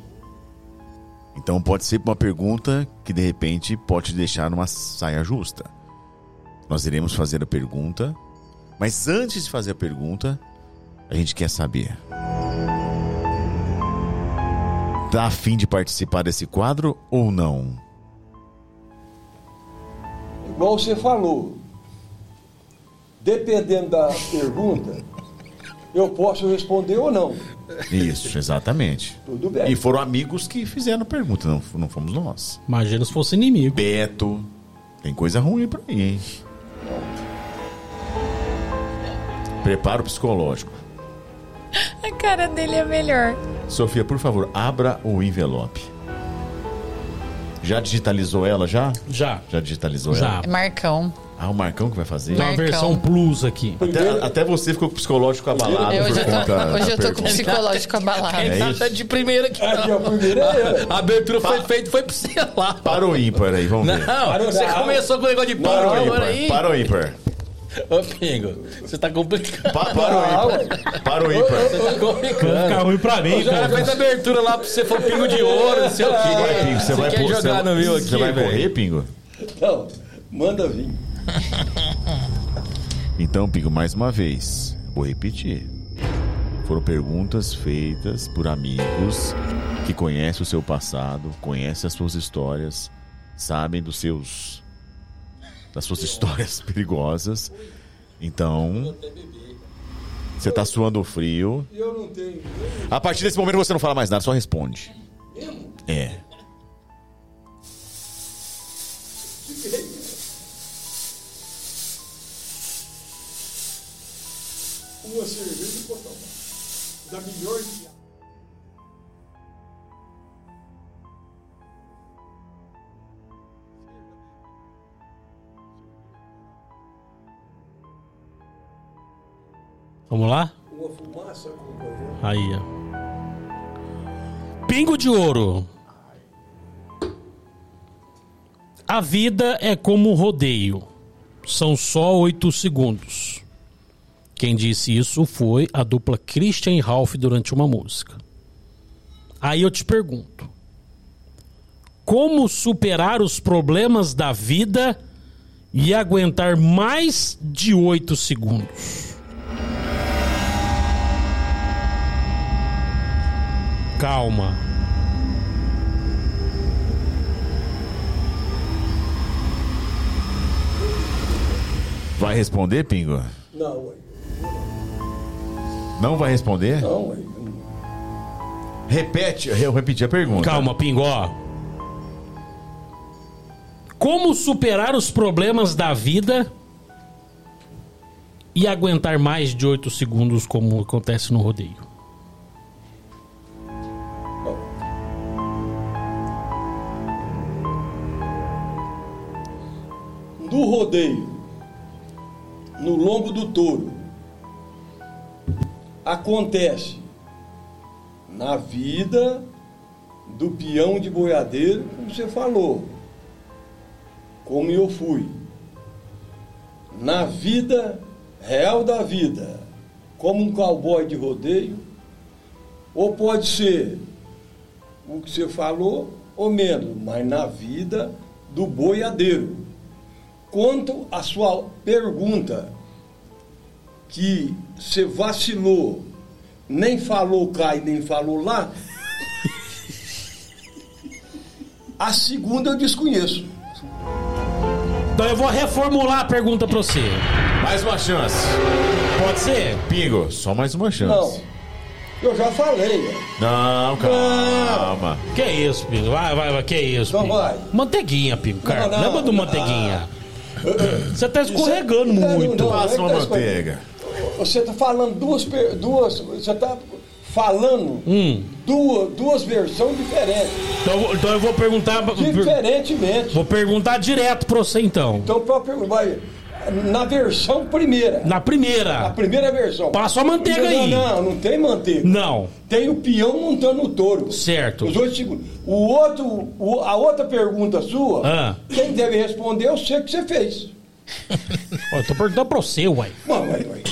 Então pode ser uma pergunta que de repente pode te deixar numa saia justa. Nós iremos fazer a pergunta, mas antes de fazer a pergunta, a gente quer saber. Tá afim de participar desse quadro ou não? Igual você falou, dependendo da pergunta, eu posso responder ou não. Isso, exatamente. Tudo bem. E foram amigos que fizeram a pergunta, não, não fomos nós. Imagina se fosse inimigo. Beto, tem coisa ruim por aí, hein? Preparo psicológico. A cara dele é melhor. Sofia, por favor, abra o envelope. Já digitalizou ela já? Já. Já digitalizou Já. ela? É Marcão. Ah, o Marcão que vai fazer? Tem uma Marcão. versão plus aqui. Até, até você ficou com o psicológico abalado Eu- hoje eu tô, hoje eu tô com o psicológico abalado. É nada isso? de primeira aqui. Aqui, a não. primeira é. A abertura foi feita, foi pra você lá. Para o ímpar aí, vamos ver. Não, você começou com o negócio de pau agora ímpar. aí. Para o ímpar. Ô, Pingo, você tá complicando. Pa- para o ímpar. Para o ímpar. Você tá Vai ficar complicando. ruim pra mim, O cara fez a abertura lá pra você for pingo de ouro, não sei o quê. Vai, Pingo, você vai quer pôr- jogar você- no meu aqui, Você vai velho? correr, Pingo? Não, manda vir. Então, Pingo, mais uma vez, vou repetir. Foram perguntas feitas por amigos que conhecem o seu passado, conhecem as suas histórias, sabem dos seus das suas histórias perigosas. Então, você tá suando frio. Eu não tenho. A partir desse momento você não fala mais nada, só responde. É. Uma cerveja e botão. Da melhor que Vamos lá? Aí, ó. Pingo de ouro. A vida é como um rodeio. São só oito segundos. Quem disse isso foi a dupla Christian e Ralph durante uma música. Aí eu te pergunto: como superar os problemas da vida e aguentar mais de oito segundos? Calma. Vai responder, Pingo? Não, ué. Não vai responder? Não, ué. Repete, eu repeti a pergunta. Calma, Pingó. Como superar os problemas da vida e aguentar mais de 8 segundos, como acontece no rodeio? No rodeio, no lombo do touro, acontece na vida do peão de boiadeiro, como você falou, como eu fui. Na vida real da vida, como um cowboy de rodeio, ou pode ser o que você falou, ou menos, mas na vida do boiadeiro. Quanto à sua pergunta, que você vacilou, nem falou cá e nem falou lá, a segunda eu desconheço. Então eu vou reformular a pergunta pra você. Mais uma chance. Pode ser? Pingo, só mais uma chance. Não, Eu já falei. Não, calma. Que isso, Pingo? Vai, vai, vai. Que isso, Então Pingo? vai. Manteiguinha, Pingo, cara. Não, não, Lembra do não. manteiguinha? Você tá escorregando Isso é- muito. Não, não. Passa uma é tá manteiga. Você está falando duas, per- duas. Você está falando Hum. duas, duas versões diferentes. Então, eu vou- então eu vou perguntar. Diferentemente. Vou perguntar direto pra você então. Então, pra perguntar, vai. Na versão primeira. Na primeira. primeira versão. Passa a manteiga não, aí. Não, não tem manteiga. Não. Tem o peão montando o touro. Certo. Os dois segundos. O outro, o- a outra pergunta sua, Ah. quem deve responder é o que você fez. Eu tô perguntando pra você, uai. Não, ué, ué.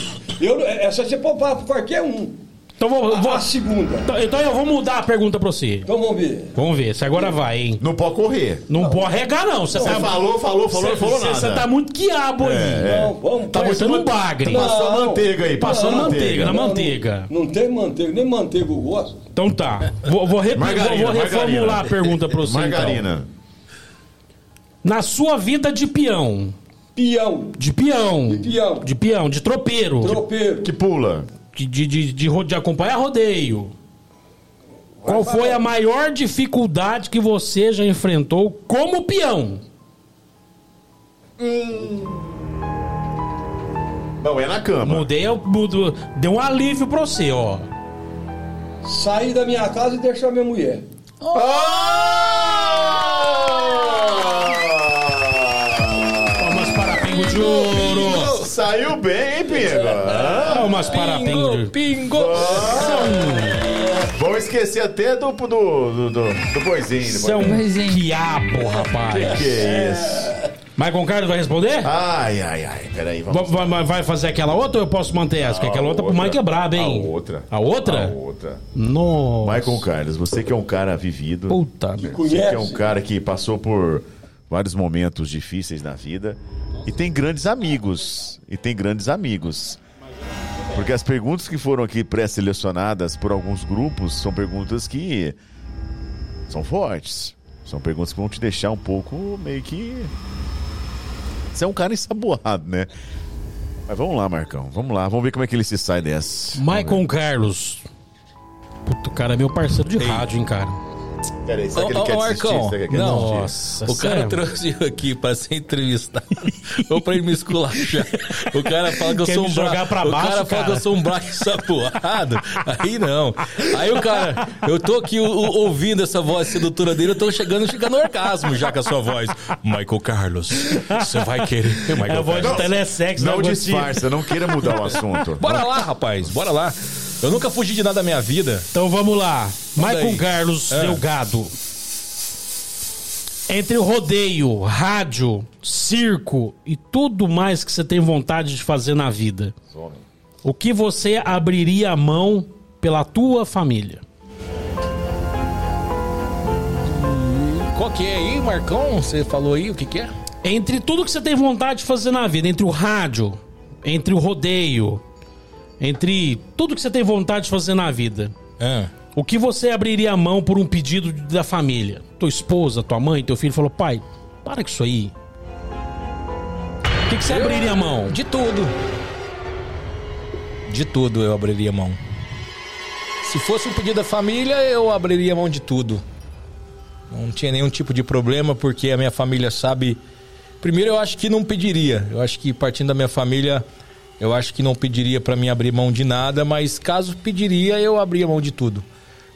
Eu, essa você pode falar pra qualquer um. Então vou, eu vou- A segunda. então, então eu vou mudar a pergunta pra você. Então vamos ver. Vamos ver, se agora vai, hein? Não pode correr. Não, pode regar, não. Você Você tá, falou, falou, falou, não falou nada. Você tá muito quiabo aí. É. Não, vamos. Tá botando um bagre. Não. Passou a manteiga aí. Passou Passou a manteiga, na Não, manteiga. Não, não tem manteiga, nem manteiga eu gosto. Então tá. Vou, vou, vou, vou reformular margarina. a pergunta pra você. então. Margarina. Na sua vida de peão, Peão, de peão, De peão. de peão, de tropeiro, tropeiro. Que pula. De, de, de, de, ro- de acompanhar rodeio. Qual foi a maior dificuldade que você já enfrentou como peão? Não, é na cama. Mudei, eu mudo, deu um alívio pra você, ó. Sair da minha casa e deixar minha mulher. Palmas para Pingo de Ouro. Saiu bem, hein, Pingo? Ah, Palmas para Pingo! Vamos esquecer até do, do, do, do, do boizinho. É um Boizinho. quiabo, rapaz. Que é isso? Maicon Carlos vai responder? Ai, ai, ai. Peraí, vamos. Va- vai, vai fazer aquela outra ou eu posso manter essa? Porque aquela outra pro Mike é braba, hein? A outra. A outra? A outra. Nossa. Michael Carlos, você que é um cara vivido. Puta merda. Você que é um cara que passou por vários momentos difíceis na vida e tem grandes amigos. E tem grandes amigos. Porque as perguntas que foram aqui pré-selecionadas por alguns grupos são perguntas que são fortes. São perguntas que vão te deixar um pouco meio que. Você é um cara ensaboado, né? Mas vamos lá, Marcão. Vamos lá. Vamos ver como é que ele se sai dessa. Maicon Carlos. Puta, o cara é meu parceiro de rádio, hein, cara. Peraí, será que ele quer Marcão, desistir? Será que ele quer não. desistir? Nossa, O cara sério. trouxe eu aqui pra ser entrevistado. Ou pra ele me esculachar. O cara fala que eu Quer sou um jogar braço. pra o baixo, cara, fala cara? que eu sou um braço sapoado. Aí não. Aí o cara, eu tô aqui o- o- ouvindo essa voz sedutora dele, eu tô chegando, chegando no orgasmo já com a sua voz. Michael Carlos, você vai querer. Michael É a voz de Carlos. telesex, Não né, disfarça, não queira mudar o assunto. Bora lá, rapaz, bora lá. Eu nunca fugi de nada da minha vida. Então vamos lá. Maicon aí. Carlos É. Delgado. Entre o rodeio, rádio, circo e tudo mais que você tem vontade de fazer na vida, o que você abriria a mão pela tua família? Qual que é aí, Marcão? Você falou aí o que que é? Entre tudo que você tem vontade de fazer na vida, entre o rádio, entre o rodeio, entre tudo que você tem vontade de fazer na vida, Ah. o que você abriria a mão por um pedido da família? Tua esposa, tua mãe, teu filho falou: pai, para com isso aí. O que, que você abriria a mão? De tudo. De tudo eu abriria mão. Se fosse um pedido da família, eu abriria mão de tudo. Não tinha nenhum tipo de problema, porque a minha família sabe. Primeiro, eu acho que não pediria. Eu acho que partindo da minha família, eu acho que não pediria pra mim abrir mão de nada, mas caso pediria, eu abria mão de tudo.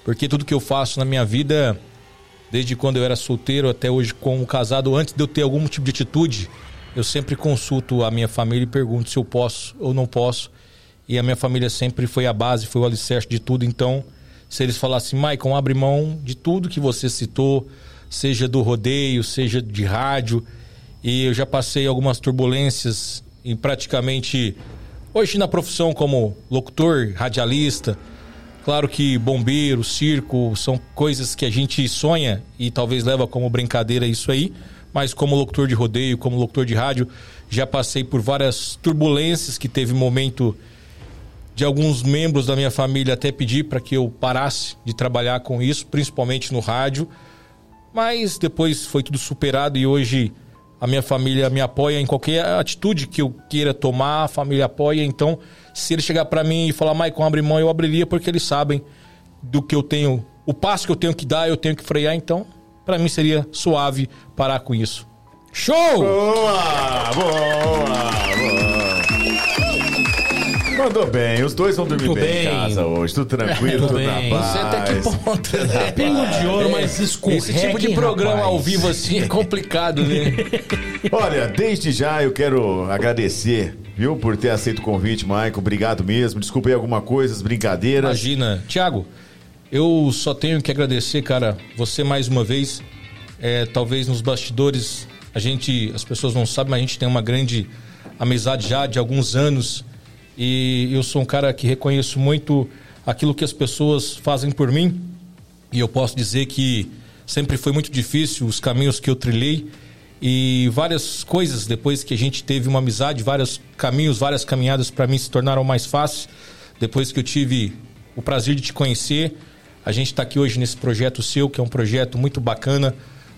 Porque tudo que eu faço na minha vida, desde quando eu era solteiro até hoje como casado, antes de eu ter algum tipo de atitude, eu sempre consulto a minha família e pergunto se eu posso ou não posso. E a minha família sempre foi a base, foi o alicerce de tudo. Então, se eles falassem, Maicon, abre mão de tudo que você citou, seja do rodeio, seja de rádio. E eu já passei algumas turbulências em praticamente. Hoje na profissão como locutor, radialista. Claro que bombeiro, circo são coisas que a gente sonha e talvez leva como brincadeira isso aí, mas como locutor de rodeio, como locutor de rádio, já passei por várias turbulências que teve momento de alguns membros da minha família até pedir para que eu parasse de trabalhar com isso, principalmente no rádio. Mas depois foi tudo superado e hoje a minha família me apoia em qualquer atitude que eu queira tomar, a família apoia. Então, Se ele chegar para mim e falar, Maicon, abre mão, eu abriria porque eles sabem do que eu tenho, o passo que eu tenho que dar, eu tenho que frear, então para mim seria suave parar com isso. Show! Boa, boa, boa. Mandou bem, os dois vão dormir bem, bem. em casa hoje, tudo tranquilo, tudo bem. na Não sei até que paz. ponto, né? Pingo de ouro, mas escorrega, Esse tipo de programa rapaz? ao vivo assim é complicado, né? Olha, desde já eu quero agradecer, viu, por ter aceito o convite, Maicon. Obrigado mesmo. Desculpa aí alguma coisa, as brincadeiras. Imagina. Tiago, eu só tenho que agradecer, cara, você mais uma vez. É, talvez nos bastidores a gente, as pessoas não sabem, mas a gente tem uma grande amizade já de alguns anos. E eu sou um cara que reconheço muito aquilo que as pessoas fazem por mim. E eu posso dizer que sempre foi muito difícil os caminhos que eu trilhei e várias coisas depois que a gente teve uma amizade, vários caminhos, várias caminhadas para mim se tornaram mais fáceis. Depois que eu tive o prazer de te conhecer, a gente está aqui hoje nesse projeto seu, que é um projeto muito bacana.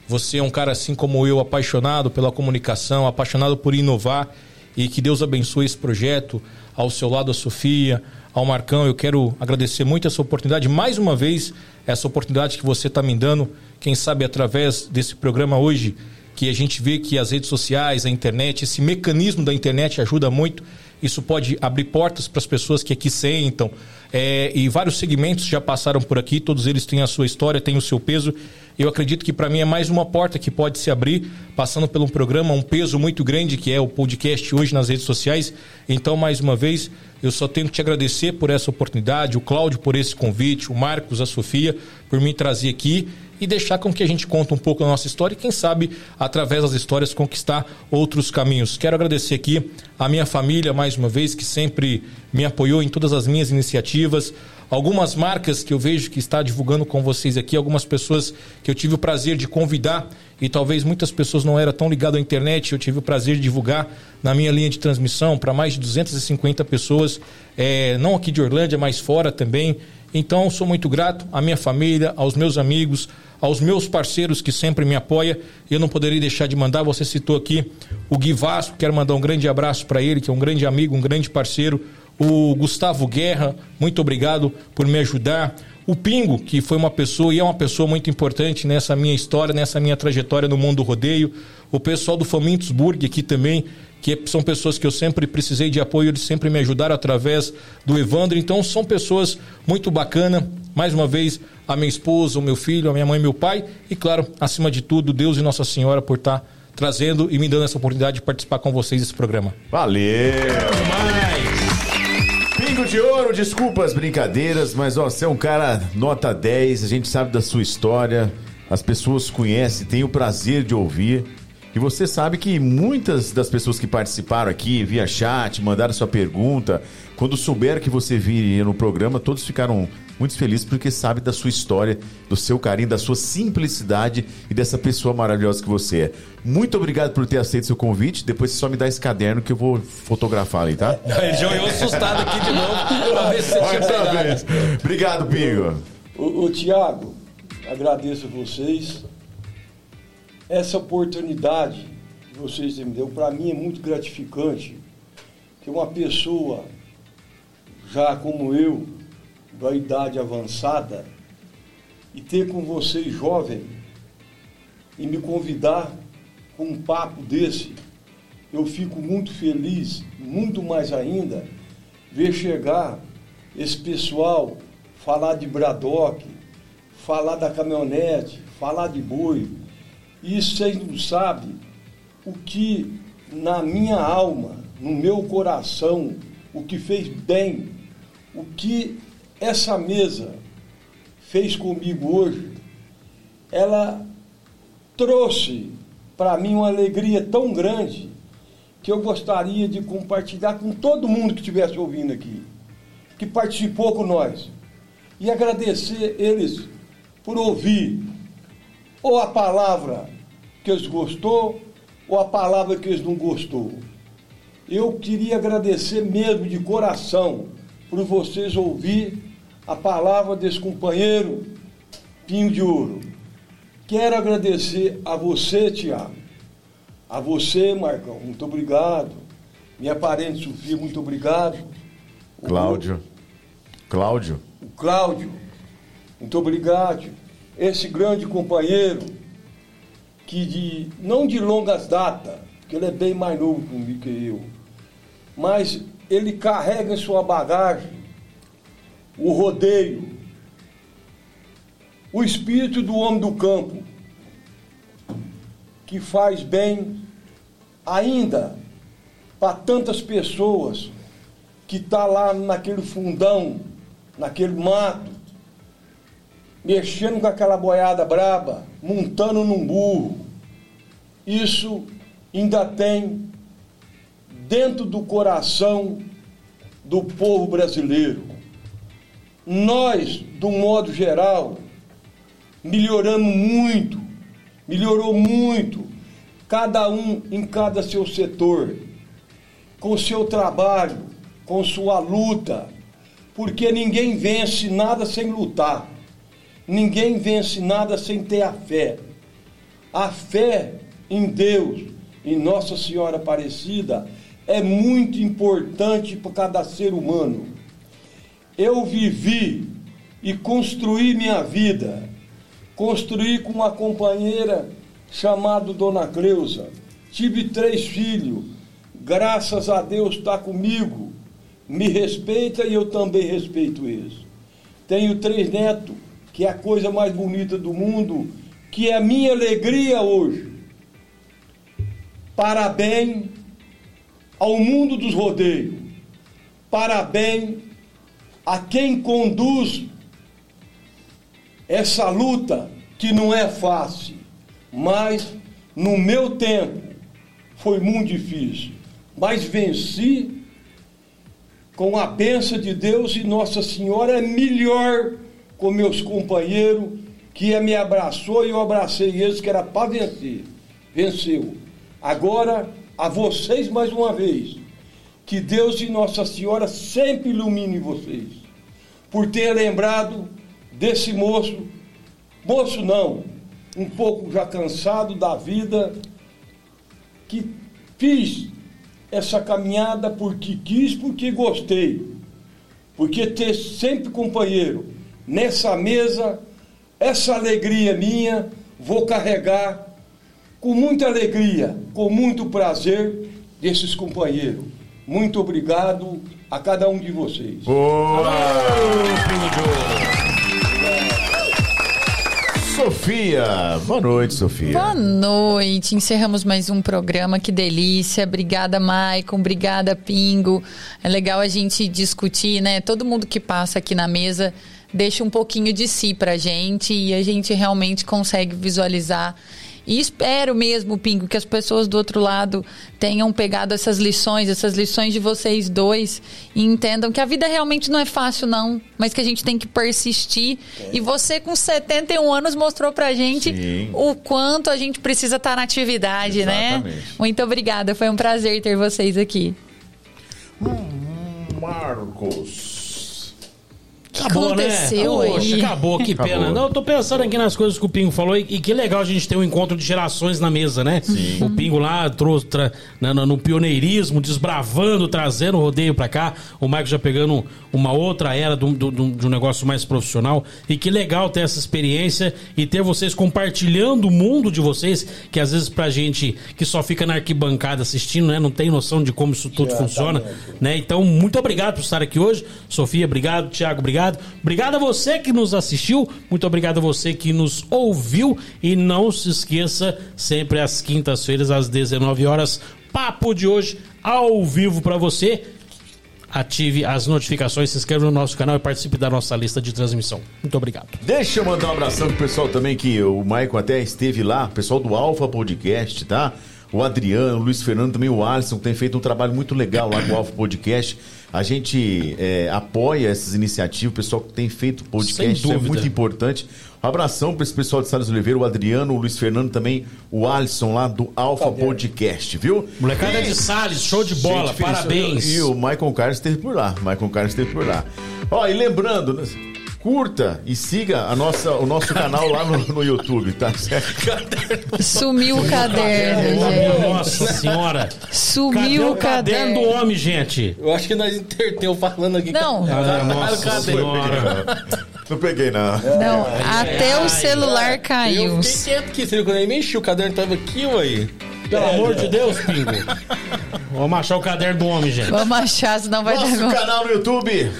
Você é um cara assim como eu, apaixonado pela comunicação, apaixonado por inovar e que Deus abençoe esse projeto. Ao seu lado, a Sofia, ao Marcão, eu quero agradecer muito essa oportunidade, mais uma vez, essa oportunidade que você está me dando, quem sabe através desse programa hoje, que a gente vê que as redes sociais, a internet, esse mecanismo da internet ajuda muito. Isso pode abrir portas para as pessoas que aqui sentam. É, e vários segmentos já passaram por aqui, todos eles têm a sua história, têm o seu peso. Eu acredito que para mim é mais uma porta que pode se abrir, passando por um programa, um peso muito grande que é o podcast hoje nas redes sociais. Então, mais uma vez, eu só tenho que te agradecer por essa oportunidade, o Cláudio por esse convite, o Marcos, a Sofia, por me trazer aqui e deixar com que a gente conte um pouco da nossa história e, quem sabe, através das histórias, conquistar outros caminhos. Quero agradecer aqui a minha família, mais uma vez, que sempre me apoiou em todas as minhas iniciativas. Algumas marcas que eu vejo que está divulgando com vocês aqui, algumas pessoas que eu tive o prazer de convidar e talvez muitas pessoas não eram tão ligadas à internet, eu tive o prazer de divulgar na minha linha de transmissão para mais de 250 pessoas, é, não aqui de Orlândia, mas fora também. Então, sou muito grato à minha família, aos meus amigos, aos meus parceiros que sempre me apoiam. Eu não poderia deixar de mandar, você citou aqui o Gui Vasco, quero mandar um grande abraço para ele, que é um grande amigo, um grande parceiro. O Gustavo Guerra, muito obrigado por me ajudar. O Pingo, que foi uma pessoa e é uma pessoa muito importante nessa minha história, nessa minha trajetória no mundo do rodeio. O pessoal do Famintusburg aqui também, que são pessoas que eu sempre precisei de apoio, eles sempre me ajudaram através do Evandro. Então são pessoas muito bacanas. Mais uma vez, a minha esposa, o meu filho, a minha mãe e meu pai. E claro, acima de tudo, Deus e Nossa Senhora por estar trazendo e me dando essa oportunidade de participar com vocês desse programa. Valeu! Pingo de ouro, desculpa as brincadeiras, mas ó, você é um cara nota 10, a gente sabe da sua história, as pessoas conhecem, têm o prazer de ouvir. E você sabe que muitas das pessoas que participaram aqui via chat, mandaram sua pergunta, quando souberam que você viria no programa, todos ficaram muito felizes porque sabem da sua história, do seu carinho, da sua simplicidade e dessa pessoa maravilhosa que você é. Muito obrigado por ter aceito seu convite. Depois você só me dá esse caderno que eu vou fotografar ali, tá? Ele já olhou assustado aqui de novo pra ver se você tinha. Obrigado, Pingo. Ô, ô Tiago, agradeço a vocês. Essa oportunidade que vocês me deu, para mim é muito gratificante que uma pessoa, já como eu, da idade avançada, e ter com vocês jovem e me convidar com um papo desse, eu fico muito feliz, muito mais ainda, ver chegar esse pessoal falar de Bradock, falar da caminhonete, falar de boi. E vocês não sabem o que na minha alma, no meu coração, o que fez bem, o que essa mesa fez comigo hoje, ela trouxe para mim uma alegria tão grande que eu gostaria de compartilhar com todo mundo que estivesse ouvindo aqui, que participou com nós. E agradecer eles por ouvir ou a palavra que eles gostou ou a palavra que eles não gostou. Eu queria agradecer mesmo de coração por vocês ouvir a palavra desse companheiro Pinho de Ouro. Quero agradecer a você, Tiago. A você, Marcão, muito obrigado. Minha parente Sofia, muito obrigado. Cláudio. Cláudio. O Cláudio, muito obrigado. Esse grande companheiro, que de, não de longas datas, que ele é bem mais novo que eu, mas ele carrega em sua bagagem o rodeio, o espírito do homem do campo, que faz bem ainda para tantas pessoas que tá lá naquele fundão, naquele mato, mexendo com aquela boiada braba, montando num burro. Isso ainda tem dentro do coração do povo brasileiro. Nós, do modo geral, melhoramos muito, melhorou muito, cada um em cada seu setor, com seu trabalho, com sua luta, porque ninguém vence nada sem lutar, ninguém vence nada sem ter a fé. A fé em Deus, em Nossa Senhora Aparecida, é muito importante para cada ser humano. Eu vivi e construí minha vida, construí com uma companheira chamada Dona Cleusa. Tive três filhos, graças a Deus está comigo, me respeita e eu também respeito eles. Tenho três netos, que é a coisa mais bonita do mundo, que é a minha alegria hoje. Parabéns ao mundo dos rodeios. Parabéns a quem conduz essa luta que não é fácil, mas no meu tempo foi muito difícil. Mas venci com a bênção de Deus e Nossa Senhora é melhor com meus companheiros que me abraçou e eu abracei eles que era para vencer. Venceu. Agora a vocês mais uma vez. Que Deus e Nossa Senhora sempre ilumine vocês. Por ter lembrado desse moço, moço não, um pouco já cansado da vida, que fiz essa caminhada porque quis, porque gostei. Porque ter sempre companheiro nessa mesa, essa alegria minha, vou carregar com muita alegria, com muito prazer desses companheiros. Muito obrigado a cada um de vocês. Boa! Sofia, boa noite, Sofia. Boa noite, encerramos mais um programa, que delícia. Obrigada, Maicon, obrigada, Pingo. É legal a gente discutir, né? Todo mundo que passa aqui na mesa deixa um pouquinho de si pra gente e a gente realmente consegue visualizar e espero mesmo, Pingo, que as pessoas do outro lado tenham pegado essas lições, essas lições de vocês dois, e entendam que a vida realmente não é fácil, não, mas que a gente tem que persistir. É. E você, com 71 anos, mostrou pra gente Sim. o quanto a gente precisa estar na atividade, né? Exatamente. né? Muito obrigada, foi um prazer ter vocês aqui. Marcos. Acabou, né? aconteceu né? Poxa, aí? acabou, que acabou. pena. Não, eu tô pensando aqui nas coisas que o Pingo falou e, e, que legal a gente ter um encontro de gerações na mesa, né? Sim. O Pingo lá trouxe tra, na, no, no pioneirismo, desbravando, trazendo o rodeio pra cá. O Michael já pegando uma outra era do, do, do, de um negócio mais profissional. E que legal ter essa experiência e ter vocês compartilhando o mundo de vocês, que às vezes pra gente que só fica na arquibancada assistindo, né? Não tem noção de como isso tudo funciona, né? Então, muito obrigado por estar aqui hoje. Sofia, obrigado. Tiago, obrigado obrigado. Obrigado a você que nos assistiu, muito obrigado a você que nos ouviu e não se esqueça, sempre às quintas-feiras às 19 horas, papo de hoje ao vivo para você. Ative as notificações, se inscreva no nosso canal e participe da nossa lista de transmissão. Muito obrigado. Deixa eu mandar um abração pro pessoal também que o Maicon até esteve lá, pessoal do Alfa Podcast, tá? O Adriano, o Luiz Fernando, também o Alisson, que tem feito um trabalho muito legal lá com o Alfa Podcast. A gente é, apoia essas iniciativas, o pessoal que tem feito podcast, isso é muito importante. Um abração para esse pessoal de Salles Oliveira, o Adriano, o Luiz Fernando, também o Alisson lá do Alfa Podcast, viu? Molecada e... de Salles, show de bola, gente, parabéns. E o Michael Carlos esteve por lá, Michael Carlos esteve por lá. Ó, e lembrando, curta e siga a nossa, o nosso canal lá no, no YouTube, tá certo? Sumiu o caderno, gente. Nossa senhora. Sumiu o o caderno do homem, gente? Eu acho que nós interteu falando aqui. Não. Ah, nossa senhora. Não peguei, não. Não, até o ai, celular Eu caiu. fiquei quieto aqui, você viu quando eu mexi, o caderno tava aqui, ué. Pelo amor de Deus, Pingo. Vamos achar o caderno do homem, gente. Vamos achar, senão vai Nosso dar. canal no YouTube.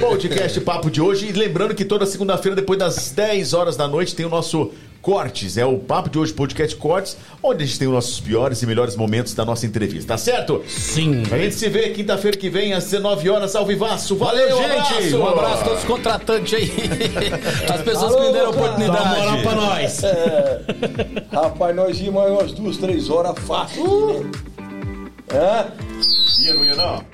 Podcast Papo de hoje. E lembrando que toda segunda-feira, depois das 10 horas da noite, tem o nosso Cortes. É o Papo de hoje, Podcast Cortes, onde a gente tem os nossos piores e melhores momentos da nossa entrevista, tá certo? Sim. A gente se vê quinta-feira que vem, às 19 horas, ao vivaço. Valeu, Valeu, um gente! abraço! Um abraço a todos os contratantes aí. As pessoas Alô, que me deram a cara. Dá uma moral oportunidade. pra nós. Rapaz, nós íamos mais umas duas, três horas fácil. né? É? Ia, não ia, não?